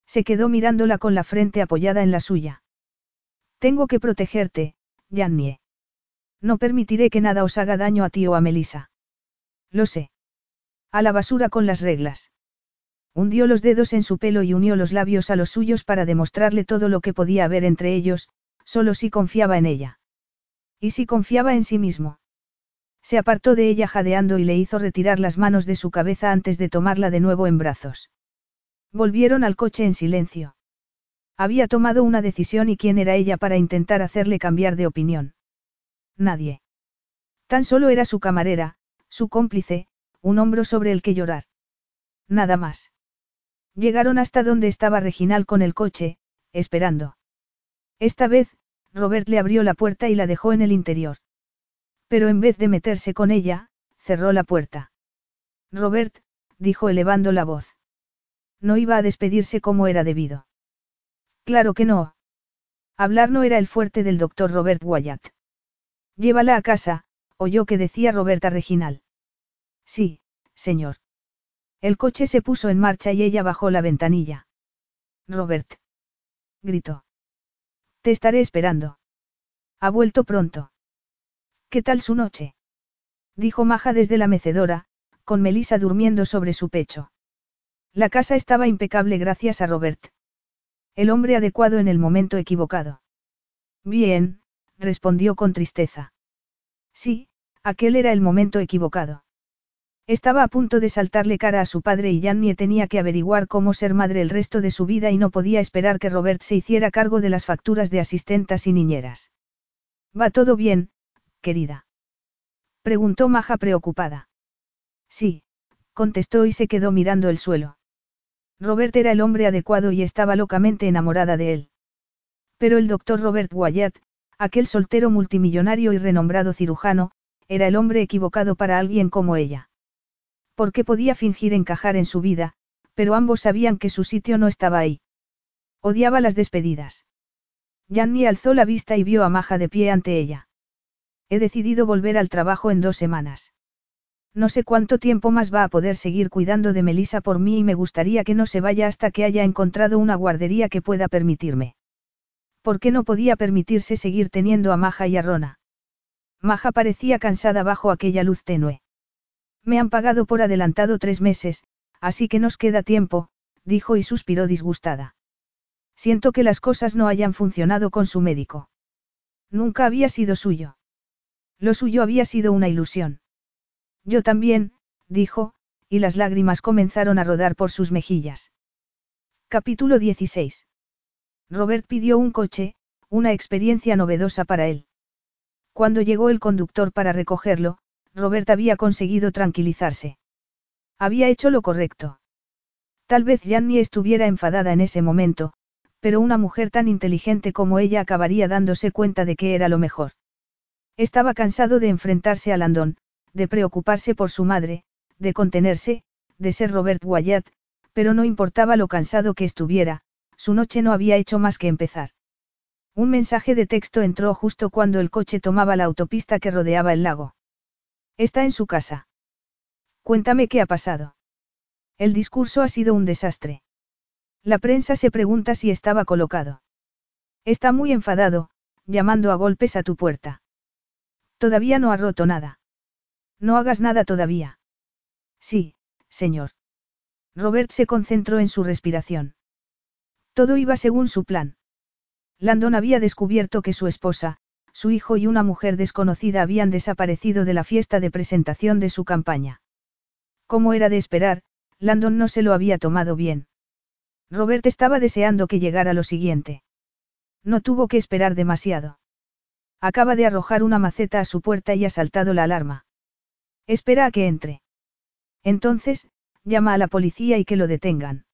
Se quedó mirándola con la frente apoyada en la suya. Tengo que protegerte, Jannie. No permitiré que nada os haga daño a ti o a Melissa. Lo sé. A la basura con las reglas. Hundió los dedos en su pelo y unió los labios a los suyos para demostrarle todo lo que podía haber entre ellos, solo si confiaba en ella. Y si confiaba en sí mismo. Se apartó de ella jadeando y le hizo retirar las manos de su cabeza antes de tomarla de nuevo en brazos. Volvieron al coche en silencio. Había tomado una decisión y quién era ella para intentar hacerle cambiar de opinión. Nadie. Tan solo era su camarera, su cómplice, un hombro sobre el que llorar. Nada más. Llegaron hasta donde estaba Reginal con el coche, esperando. Esta vez, Robert le abrió la puerta y la dejó en el interior. Pero en vez de meterse con ella, cerró la puerta. Robert, dijo elevando la voz. No iba a despedirse como era debido. Claro que no. Hablar no era el fuerte del doctor Robert Wyatt. Llévala a casa, oyó que decía Roberta Reginal. Sí, señor. El coche se puso en marcha y ella bajó la ventanilla. Robert. Gritó. Te estaré esperando. Ha vuelto pronto. ¿Qué tal su noche? Dijo Maja desde la mecedora, con Melisa durmiendo sobre su pecho. La casa estaba impecable gracias a Robert. El hombre adecuado en el momento equivocado. Bien, respondió con tristeza. Sí, aquel era el momento equivocado. Estaba a punto de saltarle cara a su padre y Jannie tenía que averiguar cómo ser madre el resto de su vida y no podía esperar que Robert se hiciera cargo de las facturas de asistentas y niñeras. ¿Va todo bien, querida? Preguntó Maja preocupada. Sí, contestó y se quedó mirando el suelo. Robert era el hombre adecuado y estaba locamente enamorada de él. Pero el doctor Robert Wyatt, aquel soltero multimillonario y renombrado cirujano, era el hombre equivocado para alguien como ella. Porque podía fingir encajar en su vida, pero ambos sabían que su sitio no estaba ahí. Odiaba las despedidas. Janny alzó la vista y vio a Maja de pie ante ella. He decidido volver al trabajo en dos semanas. No sé cuánto tiempo más va a poder seguir cuidando de Melissa por mí y me gustaría que no se vaya hasta que haya encontrado una guardería que pueda permitirme. ¿Por qué no podía permitirse seguir teniendo a Maja y a Rona? Maja parecía cansada bajo aquella luz tenue. Me han pagado por adelantado tres meses, así que nos queda tiempo, dijo y suspiró disgustada. Siento que las cosas no hayan funcionado con su médico. Nunca había sido suyo. Lo suyo había sido una ilusión. Yo también, dijo, y las lágrimas comenzaron a rodar por sus mejillas. Capítulo 16. Robert pidió un coche, una experiencia novedosa para él. Cuando llegó el conductor para recogerlo, Robert había conseguido tranquilizarse. Había hecho lo correcto. Tal vez Janny estuviera enfadada en ese momento, pero una mujer tan inteligente como ella acabaría dándose cuenta de que era lo mejor. Estaba cansado de enfrentarse a Landon, de preocuparse por su madre, de contenerse, de ser Robert Wyatt, pero no importaba lo cansado que estuviera, su noche no había hecho más que empezar. Un mensaje de texto entró justo cuando el coche tomaba la autopista que rodeaba el lago. Está en su casa. Cuéntame qué ha pasado. El discurso ha sido un desastre. La prensa se pregunta si estaba colocado. Está muy enfadado, llamando a golpes a tu puerta. Todavía no ha roto nada. No hagas nada todavía. Sí, señor. Robert se concentró en su respiración. Todo iba según su plan. Landon había descubierto que su esposa, su hijo y una mujer desconocida habían desaparecido de la fiesta de presentación de su campaña. Como era de esperar, Landon no se lo había tomado bien. Robert estaba deseando que llegara lo siguiente. No tuvo que esperar demasiado. Acaba de arrojar una maceta a su puerta y ha saltado la alarma. Espera a que entre. Entonces, llama a la policía y que lo detengan.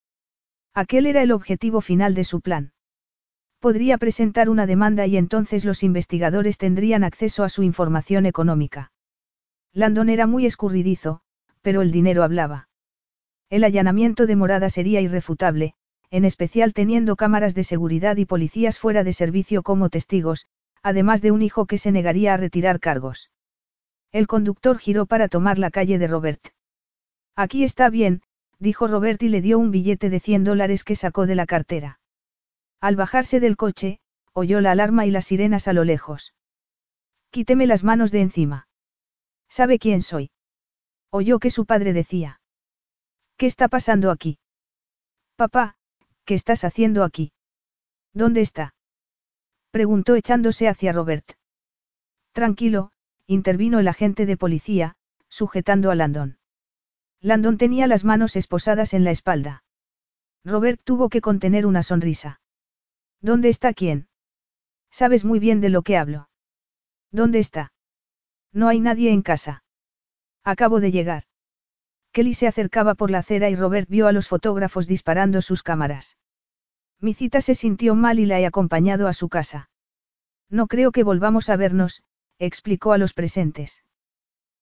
Aquel era el objetivo final de su plan. Podría presentar una demanda y entonces los investigadores tendrían acceso a su información económica. Landon era muy escurridizo, pero el dinero hablaba. El allanamiento de morada sería irrefutable, en especial teniendo cámaras de seguridad y policías fuera de servicio como testigos, además de un hijo que se negaría a retirar cargos. El conductor giró para tomar la calle de Robert. Aquí está bien, dijo Robert y le dio un billete de 100 dólares que sacó de la cartera. Al bajarse del coche, oyó la alarma y las sirenas a lo lejos. Quíteme las manos de encima. ¿Sabe quién soy? Oyó que su padre decía. ¿Qué está pasando aquí? Papá, ¿qué estás haciendo aquí? ¿Dónde está? Preguntó echándose hacia Robert. Tranquilo, intervino el agente de policía, sujetando a Landon. Landon tenía las manos esposadas en la espalda. Robert tuvo que contener una sonrisa. ¿Dónde está quién? Sabes muy bien de lo que hablo. ¿Dónde está? No hay nadie en casa. Acabo de llegar. Kelly se acercaba por la acera y Robert vio a los fotógrafos disparando sus cámaras. Mi cita se sintió mal y la he acompañado a su casa. No creo que volvamos a vernos, explicó a los presentes.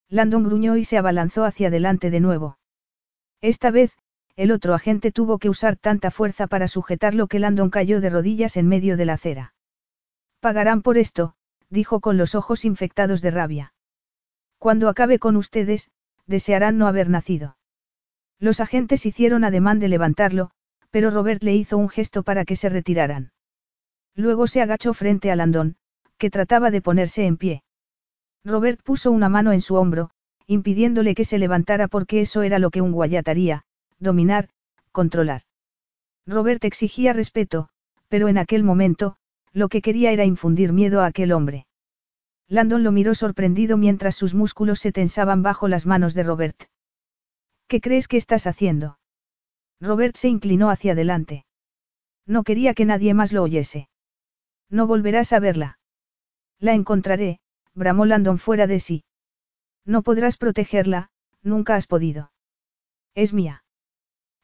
Landon gruñó y se abalanzó hacia adelante de nuevo. Esta vez, el otro agente tuvo que usar tanta fuerza para sujetarlo que Landon cayó de rodillas en medio de la acera. Pagarán por esto, dijo con los ojos infectados de rabia. Cuando acabe con ustedes, desearán no haber nacido. Los agentes hicieron ademán de levantarlo, pero Robert le hizo un gesto para que se retiraran. Luego se agachó frente a Landon, que trataba de ponerse en pie. Robert puso una mano en su hombro, impidiéndole que se levantara porque eso era lo que un guayataría, dominar, controlar. Robert exigía respeto, pero en aquel momento, lo que quería era infundir miedo a aquel hombre. Landon lo miró sorprendido mientras sus músculos se tensaban bajo las manos de Robert. ¿Qué crees que estás haciendo? Robert se inclinó hacia adelante. No quería que nadie más lo oyese. No volverás a verla. La encontraré, bramó Landon fuera de sí. No podrás protegerla, nunca has podido. Es mía.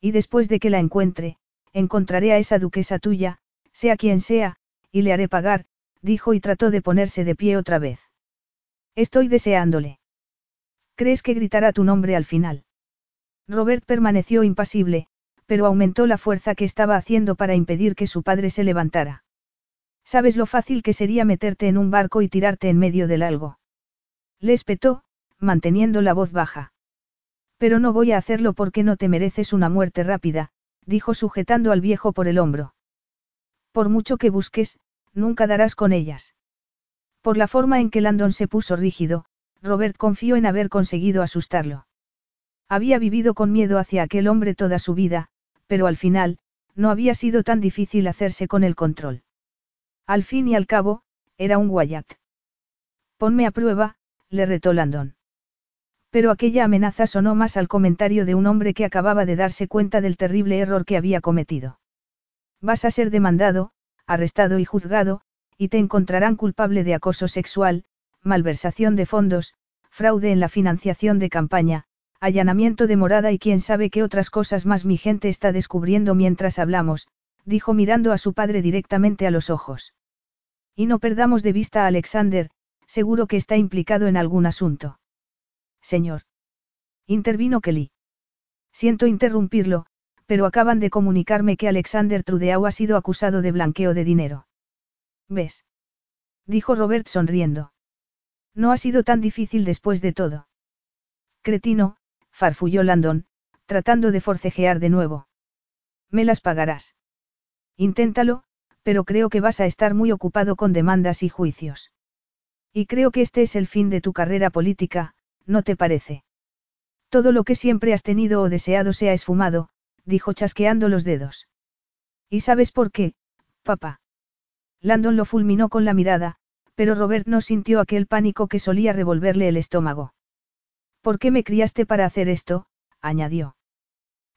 Y después de que la encuentre, encontraré a esa duquesa tuya, sea quien sea, y le haré pagar, dijo y trató de ponerse de pie otra vez. Estoy deseándole. ¿Crees que gritará tu nombre al final? Robert permaneció impasible, pero aumentó la fuerza que estaba haciendo para impedir que su padre se levantara. ¿Sabes lo fácil que sería meterte en un barco y tirarte en medio del algo? Le espetó, manteniendo la voz baja. Pero no voy a hacerlo porque no te mereces una muerte rápida, dijo sujetando al viejo por el hombro. Por mucho que busques, nunca darás con ellas. Por la forma en que Landon se puso rígido, Robert confió en haber conseguido asustarlo. Había vivido con miedo hacia aquel hombre toda su vida, pero al final, no había sido tan difícil hacerse con el control. Al fin y al cabo, era un guayat. Ponme a prueba, le retó Landon. Pero aquella amenaza sonó más al comentario de un hombre que acababa de darse cuenta del terrible error que había cometido. Vas a ser demandado, arrestado y juzgado, y te encontrarán culpable de acoso sexual, malversación de fondos, fraude en la financiación de campaña, allanamiento de morada y quién sabe qué otras cosas más mi gente está descubriendo mientras hablamos, dijo mirando a su padre directamente a los ojos. Y no perdamos de vista a Alexander, seguro que está implicado en algún asunto señor. Intervino Kelly. Siento interrumpirlo, pero acaban de comunicarme que Alexander Trudeau ha sido acusado de blanqueo de dinero. ¿Ves? Dijo Robert sonriendo. No ha sido tan difícil después de todo. Cretino, farfulló Landon, tratando de forcejear de nuevo. Me las pagarás. Inténtalo, pero creo que vas a estar muy ocupado con demandas y juicios. Y creo que este es el fin de tu carrera política, ¿no te parece? Todo lo que siempre has tenido o deseado se ha esfumado, dijo chasqueando los dedos. ¿Y sabes por qué, papá? Landon lo fulminó con la mirada, pero Robert no sintió aquel pánico que solía revolverle el estómago. ¿Por qué me criaste para hacer esto? añadió.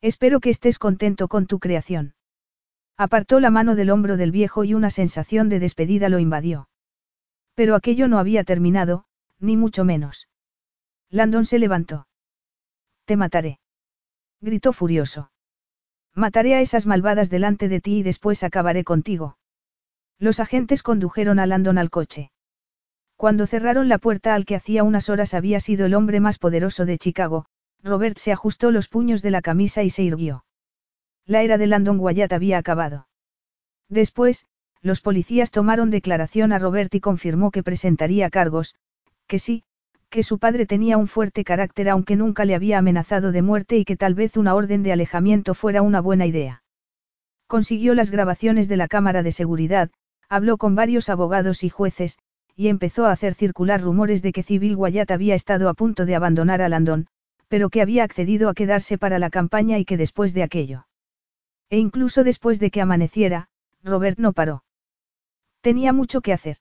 Espero que estés contento con tu creación. Apartó la mano del hombro del viejo y una sensación de despedida lo invadió. Pero aquello no había terminado, ni mucho menos. Landon se levantó. Te mataré. Gritó furioso. Mataré a esas malvadas delante de ti y después acabaré contigo. Los agentes condujeron a Landon al coche. Cuando cerraron la puerta al que hacía unas horas había sido el hombre más poderoso de Chicago, Robert se ajustó los puños de la camisa y se irguió. La era de Landon Wyatt había acabado. Después, los policías tomaron declaración a Robert y confirmó que presentaría cargos, que sí, que su padre tenía un fuerte carácter aunque nunca le había amenazado de muerte y que tal vez una orden de alejamiento fuera una buena idea. Consiguió las grabaciones de la cámara de seguridad, habló con varios abogados y jueces, y empezó a hacer circular rumores de que Civil Wyatt había estado a punto de abandonar a Landon, pero que había accedido a quedarse para la campaña y que después de aquello. E incluso después de que amaneciera, Robert no paró. Tenía mucho que hacer.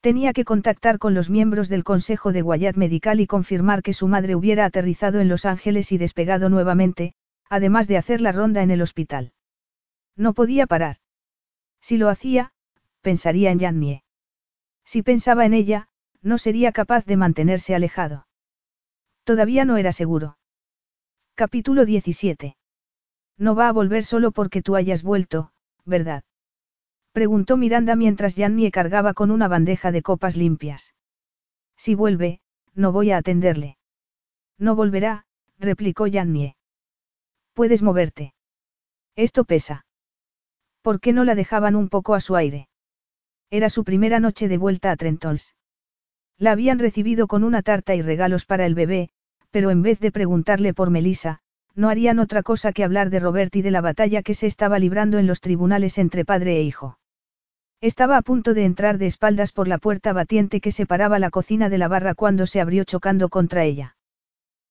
Tenía que contactar con los miembros del Consejo de Wyatt Medical y confirmar que su madre hubiera aterrizado en Los Ángeles y despegado nuevamente, además de hacer la ronda en el hospital. No podía parar. Si lo hacía, pensaría en Jannie. Si pensaba en ella, no sería capaz de mantenerse alejado. Todavía no era seguro. Capítulo 17. No va a volver solo porque tú hayas vuelto, ¿verdad? Preguntó Miranda mientras Jannie cargaba con una bandeja de copas limpias. Si vuelve, no voy a atenderle. No volverá, replicó Jannie. Puedes moverte. Esto pesa. ¿Por qué no la dejaban un poco a su aire? Era su primera noche de vuelta a Trentons. La habían recibido con una tarta y regalos para el bebé, pero en vez de preguntarle por Melissa, no harían otra cosa que hablar de Robert y de la batalla que se estaba librando en los tribunales entre padre e hijo. Estaba a punto de entrar de espaldas por la puerta batiente que separaba la cocina de la barra cuando se abrió chocando contra ella.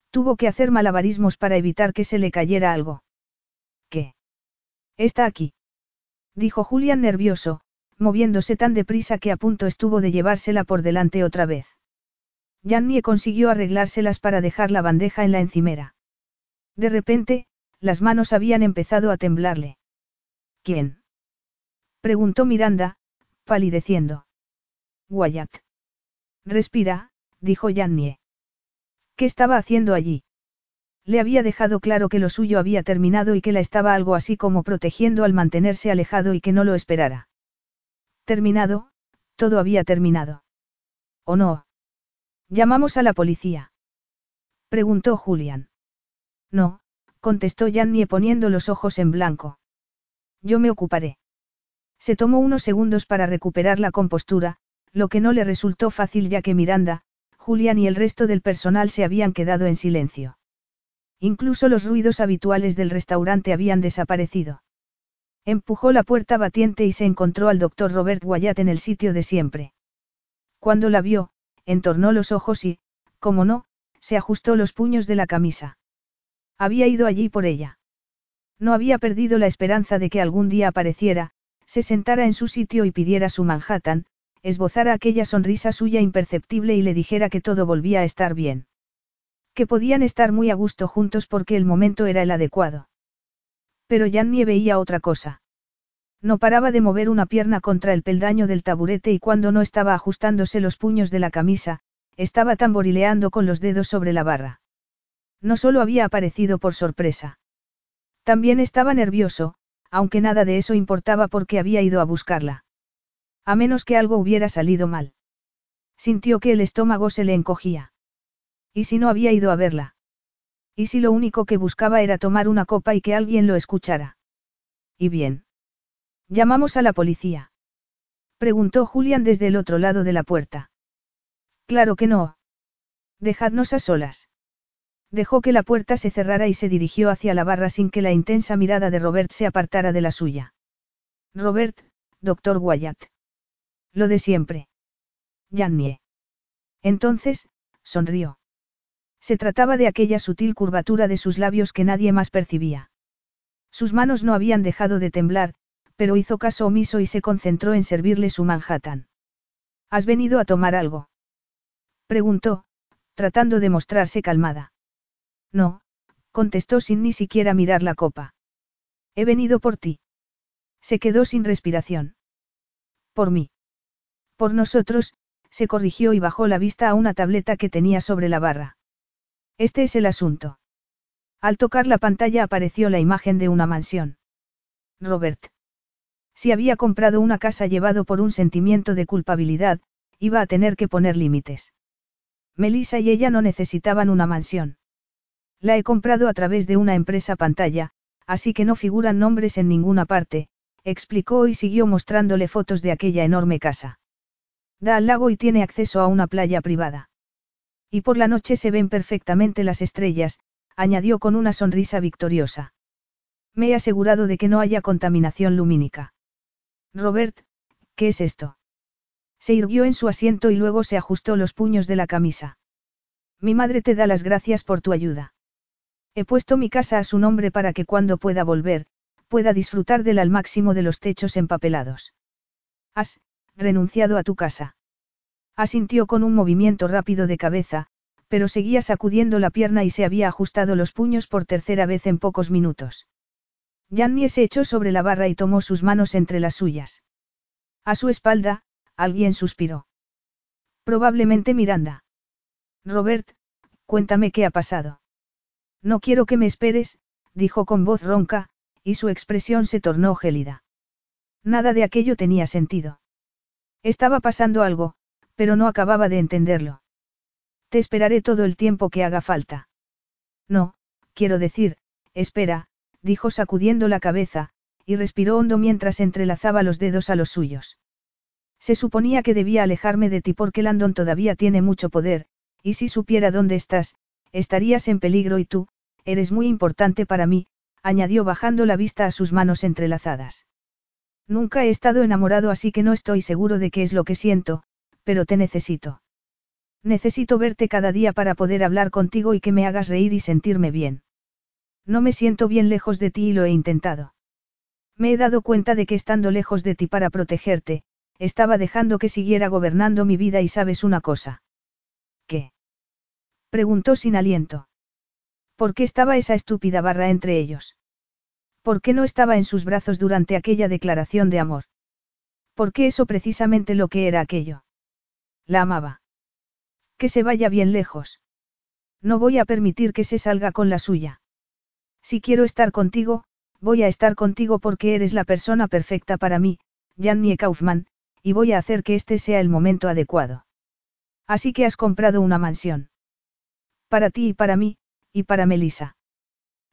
Tuvo que hacer malabarismos para evitar que se le cayera algo. ¿Qué? Está aquí. Dijo Julián nervioso, moviéndose tan deprisa que a punto estuvo de llevársela por delante otra vez. Jannie consiguió arreglárselas para dejar la bandeja en la encimera. De repente, las manos habían empezado a temblarle. ¿Quién? preguntó Miranda, palideciendo. Wyatt. Respira, dijo Jannie. ¿Qué estaba haciendo allí? Le había dejado claro que lo suyo había terminado y que la estaba algo así como protegiendo al mantenerse alejado y que no lo esperara. Terminado, todo había terminado. ¿O no? ¿Llamamos a la policía? Preguntó Julian. No, contestó Jannie poniendo los ojos en blanco. Yo me ocuparé. Se tomó unos segundos para recuperar la compostura, lo que no le resultó fácil ya que Miranda, Julian y el resto del personal se habían quedado en silencio. Incluso los ruidos habituales del restaurante habían desaparecido. Empujó la puerta batiente y se encontró al doctor Robert Wyatt en el sitio de siempre. Cuando la vio, entornó los ojos y, como no, se ajustó los puños de la camisa. Había ido allí por ella. No había perdido la esperanza de que algún día apareciera, se sentara en su sitio y pidiera su Manhattan, esbozara aquella sonrisa suya imperceptible y le dijera que todo volvía a estar bien. Que podían estar muy a gusto juntos porque el momento era el adecuado. Pero Jannie veía otra cosa. No paraba de mover una pierna contra el peldaño del taburete y cuando no estaba ajustándose los puños de la camisa, estaba tamborileando con los dedos sobre la barra. No solo había aparecido por sorpresa. También estaba nervioso, aunque nada de eso importaba porque había ido a buscarla. A menos que algo hubiera salido mal. Sintió que el estómago se le encogía. ¿Y si no había ido a verla? ¿Y si lo único que buscaba era tomar una copa y que alguien lo escuchara? Y bien. Llamamos a la policía. Preguntó Julián desde el otro lado de la puerta. Claro que no. Dejadnos a solas. Dejó que la puerta se cerrara y se dirigió hacia la barra sin que la intensa mirada de Robert se apartara de la suya. Robert, doctor Wyatt. Lo de siempre. Jannie. Entonces, sonrió. Se trataba de aquella sutil curvatura de sus labios que nadie más percibía. Sus manos no habían dejado de temblar, pero hizo caso omiso y se concentró en servirle su Manhattan. ¿Has venido a tomar algo? Preguntó, tratando de mostrarse calmada. No, contestó sin ni siquiera mirar la copa. He venido por ti. Se quedó sin respiración. Por mí. Por nosotros, se corrigió y bajó la vista a una tableta que tenía sobre la barra. Este es el asunto. Al tocar la pantalla apareció la imagen de una mansión. Robert. Si había comprado una casa llevado por un sentimiento de culpabilidad, iba a tener que poner límites. Melissa y ella no necesitaban una mansión. La he comprado a través de una empresa pantalla, así que no figuran nombres en ninguna parte, explicó y siguió mostrándole fotos de aquella enorme casa. Da al lago y tiene acceso a una playa privada. Y por la noche se ven perfectamente las estrellas, añadió con una sonrisa victoriosa. Me he asegurado de que no haya contaminación lumínica. Robert, ¿qué es esto? Se irguió en su asiento y luego se ajustó los puños de la camisa. Mi madre te da las gracias por tu ayuda. He puesto mi casa a su nombre para que cuando pueda volver, pueda disfrutar del al máximo de los techos empapelados. Has, renunciado a tu casa. Asintió con un movimiento rápido de cabeza, pero seguía sacudiendo la pierna y se había ajustado los puños por tercera vez en pocos minutos. Jannie se echó sobre la barra y tomó sus manos entre las suyas. A su espalda, alguien suspiró. Probablemente Miranda. Robert, cuéntame qué ha pasado. No quiero que me esperes, dijo con voz ronca, y su expresión se tornó gélida. Nada de aquello tenía sentido. Estaba pasando algo, pero no acababa de entenderlo. Te esperaré todo el tiempo que haga falta. No, quiero decir, espera, dijo sacudiendo la cabeza, y respiró hondo mientras entrelazaba los dedos a los suyos. Se suponía que debía alejarme de ti porque Landon todavía tiene mucho poder, y si supiera dónde estás, estarías en peligro y tú, eres muy importante para mí, añadió bajando la vista a sus manos entrelazadas. Nunca he estado enamorado así que no estoy seguro de qué es lo que siento, pero te necesito. Necesito verte cada día para poder hablar contigo y que me hagas reír y sentirme bien. No me siento bien lejos de ti y lo he intentado. Me he dado cuenta de que estando lejos de ti para protegerte, estaba dejando que siguiera gobernando mi vida y sabes una cosa. ¿Qué? Preguntó sin aliento. ¿Por qué estaba esa estúpida barra entre ellos? ¿Por qué no estaba en sus brazos durante aquella declaración de amor? ¿Por qué eso precisamente lo que era aquello? La amaba. Que se vaya bien lejos. No voy a permitir que se salga con la suya. Si quiero estar contigo, voy a estar contigo porque eres la persona perfecta para mí, Jannie Kaufman, y voy a hacer que este sea el momento adecuado. Así que has comprado una mansión. Para ti y para mí, y para Melissa.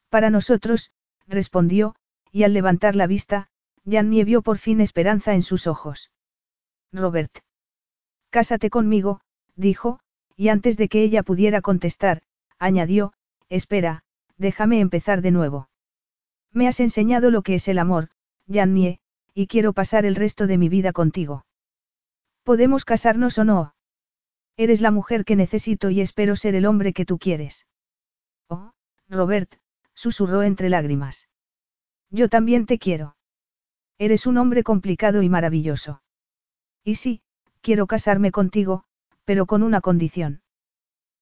Para nosotros, respondió, y al levantar la vista, Jannie vio por fin esperanza en sus ojos. Robert. Cásate conmigo, dijo, y antes de que ella pudiera contestar, añadió, espera, déjame empezar de nuevo. Me has enseñado lo que es el amor, Jannie, y quiero pasar el resto de mi vida contigo. ¿Podemos casarnos o no? Eres la mujer que necesito y espero ser el hombre que tú quieres. Oh, Robert, susurró entre lágrimas. Yo también te quiero. Eres un hombre complicado y maravilloso. Y sí, quiero casarme contigo, pero con una condición.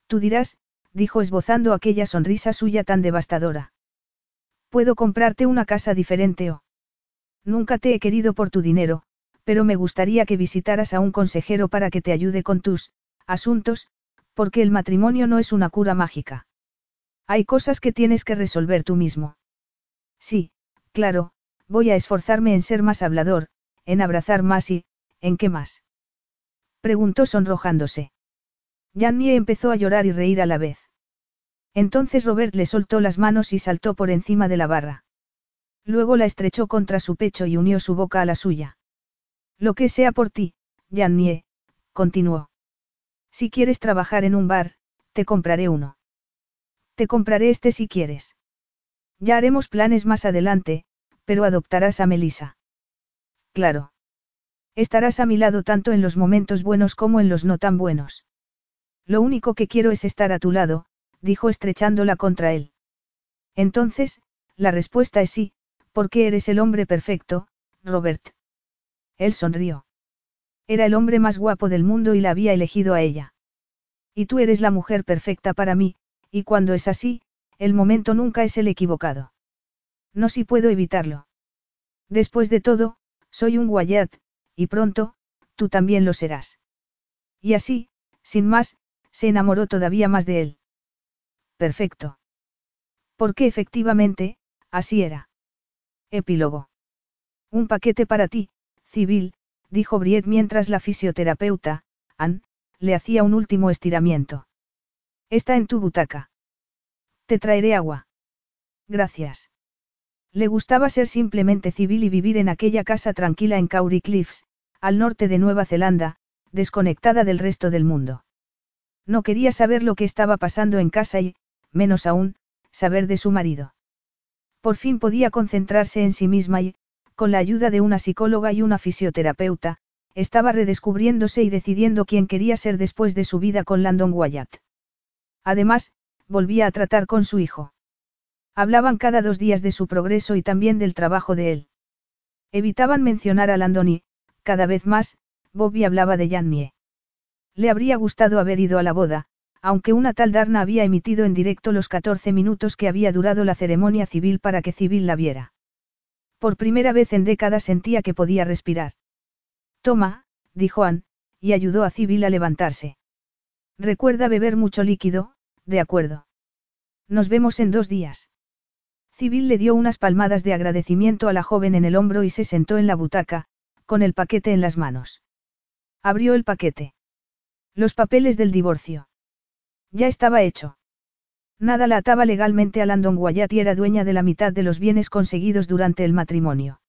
Tú dirás, dijo esbozando aquella sonrisa suya tan devastadora. Puedo comprarte una casa diferente o... Nunca te he querido por tu dinero, pero me gustaría que visitaras a un consejero para que te ayude con tus asuntos, porque el matrimonio no es una cura mágica. Hay cosas que tienes que resolver tú mismo. Sí, claro, voy a esforzarme en ser más hablador, en abrazar más y, ¿en qué más? Preguntó sonrojándose. Jannie empezó a llorar y reír a la vez. Entonces Robert le soltó las manos y saltó por encima de la barra. Luego la estrechó contra su pecho y unió su boca a la suya. Lo que sea por ti, Jannie, continuó. Si quieres trabajar en un bar, te compraré uno. Te compraré este si quieres. Ya haremos planes más adelante, pero adoptarás a Melissa. Claro. Estarás a mi lado tanto en los momentos buenos como en los no tan buenos. Lo único que quiero es estar a tu lado, dijo estrechándola contra él. Entonces, la respuesta es sí, porque eres el hombre perfecto, Robert. Él sonrió. Era el hombre más guapo del mundo y la había elegido a ella. Y tú eres la mujer perfecta para mí, y cuando es así, el momento nunca es el equivocado. No si puedo evitarlo. Después de todo, soy un Wyatt, y pronto, tú también lo serás. Y así, sin más, se enamoró todavía más de él. Perfecto. Porque efectivamente, así era. Epílogo. Un paquete para ti, civil, dijo Briet mientras la fisioterapeuta, Ann, le hacía un último estiramiento. Está en tu butaca. Te traeré agua. Gracias. Le gustaba ser simplemente civil y vivir en aquella casa tranquila en Cowrie Cliffs, al norte de Nueva Zelanda, desconectada del resto del mundo. No quería saber lo que estaba pasando en casa y, menos aún, saber de su marido. Por fin podía concentrarse en sí misma y, con la ayuda de una psicóloga y una fisioterapeuta, estaba redescubriéndose y decidiendo quién quería ser después de su vida con Landon Wyatt. Además, volvía a tratar con su hijo. Hablaban cada dos días de su progreso y también del trabajo de él. Evitaban mencionar a Landon y, cada vez más, Bobby hablaba de Jannie. Le habría gustado haber ido a la boda, aunque una tal Darna había emitido en directo los 14 minutos que había durado la ceremonia civil para que Civil la viera. Por primera vez en décadas sentía que podía respirar. Toma, dijo Ann, y ayudó a Civil a levantarse. Recuerda beber mucho líquido, de acuerdo. Nos vemos en dos días. Civil le dio unas palmadas de agradecimiento a la joven en el hombro y se sentó en la butaca, con el paquete en las manos. Abrió el paquete. Los papeles del divorcio. Ya estaba hecho. Nada la ataba legalmente a Landon Wyatt y era dueña de la mitad de los bienes conseguidos durante el matrimonio.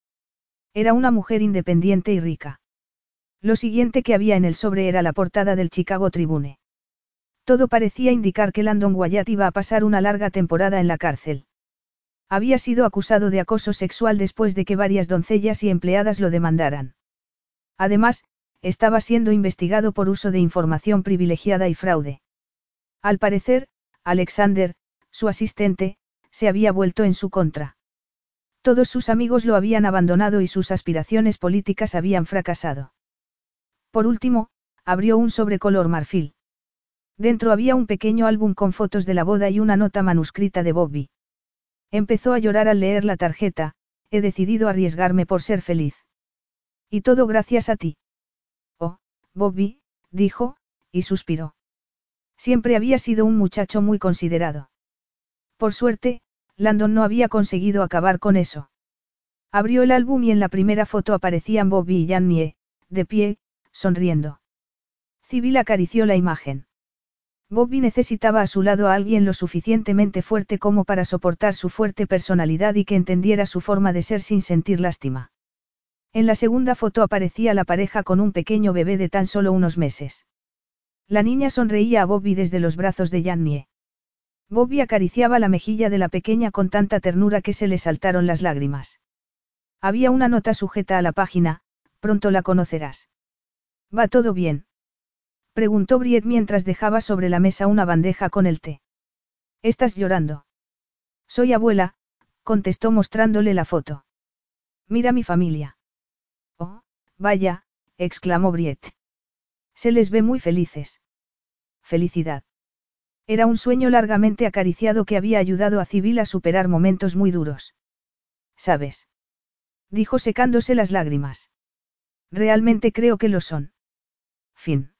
Era una mujer independiente y rica. Lo siguiente que había en el sobre era la portada del Chicago Tribune. Todo parecía indicar que Landon Wyatt iba a pasar una larga temporada en la cárcel. Había sido acusado de acoso sexual después de que varias doncellas y empleadas lo demandaran. Además, estaba siendo investigado por uso de información privilegiada y fraude. Al parecer, Alexander, su asistente, se había vuelto en su contra. Todos sus amigos lo habían abandonado y sus aspiraciones políticas habían fracasado. Por último, abrió un sobre color marfil. Dentro había un pequeño álbum con fotos de la boda y una nota manuscrita de Bobby. Empezó a llorar al leer la tarjeta, he decidido arriesgarme por ser feliz. Y todo gracias a ti. Oh, Bobby, dijo, y suspiró. Siempre había sido un muchacho muy considerado. Por suerte, Landon no había conseguido acabar con eso. Abrió el álbum y en la primera foto aparecían Bobby y Jannie, de pie, sonriendo. Civil acarició la imagen. Bobby necesitaba a su lado a alguien lo suficientemente fuerte como para soportar su fuerte personalidad y que entendiera su forma de ser sin sentir lástima. En la segunda foto aparecía la pareja con un pequeño bebé de tan solo unos meses. La niña sonreía a Bobby desde los brazos de Jannie. Bobby acariciaba la mejilla de la pequeña con tanta ternura que se le saltaron las lágrimas. Había una nota sujeta a la página, pronto la conocerás. ¿Va todo bien? Preguntó Briet mientras dejaba sobre la mesa una bandeja con el té. ¿Estás llorando? Soy abuela, contestó mostrándole la foto. Mira mi familia. Oh, vaya, exclamó Briet. Se les ve muy felices. Felicidad. Era un sueño largamente acariciado que había ayudado a Civil a superar momentos muy duros. ¿Sabes? Dijo secándose las lágrimas. Realmente creo que lo son. Fin.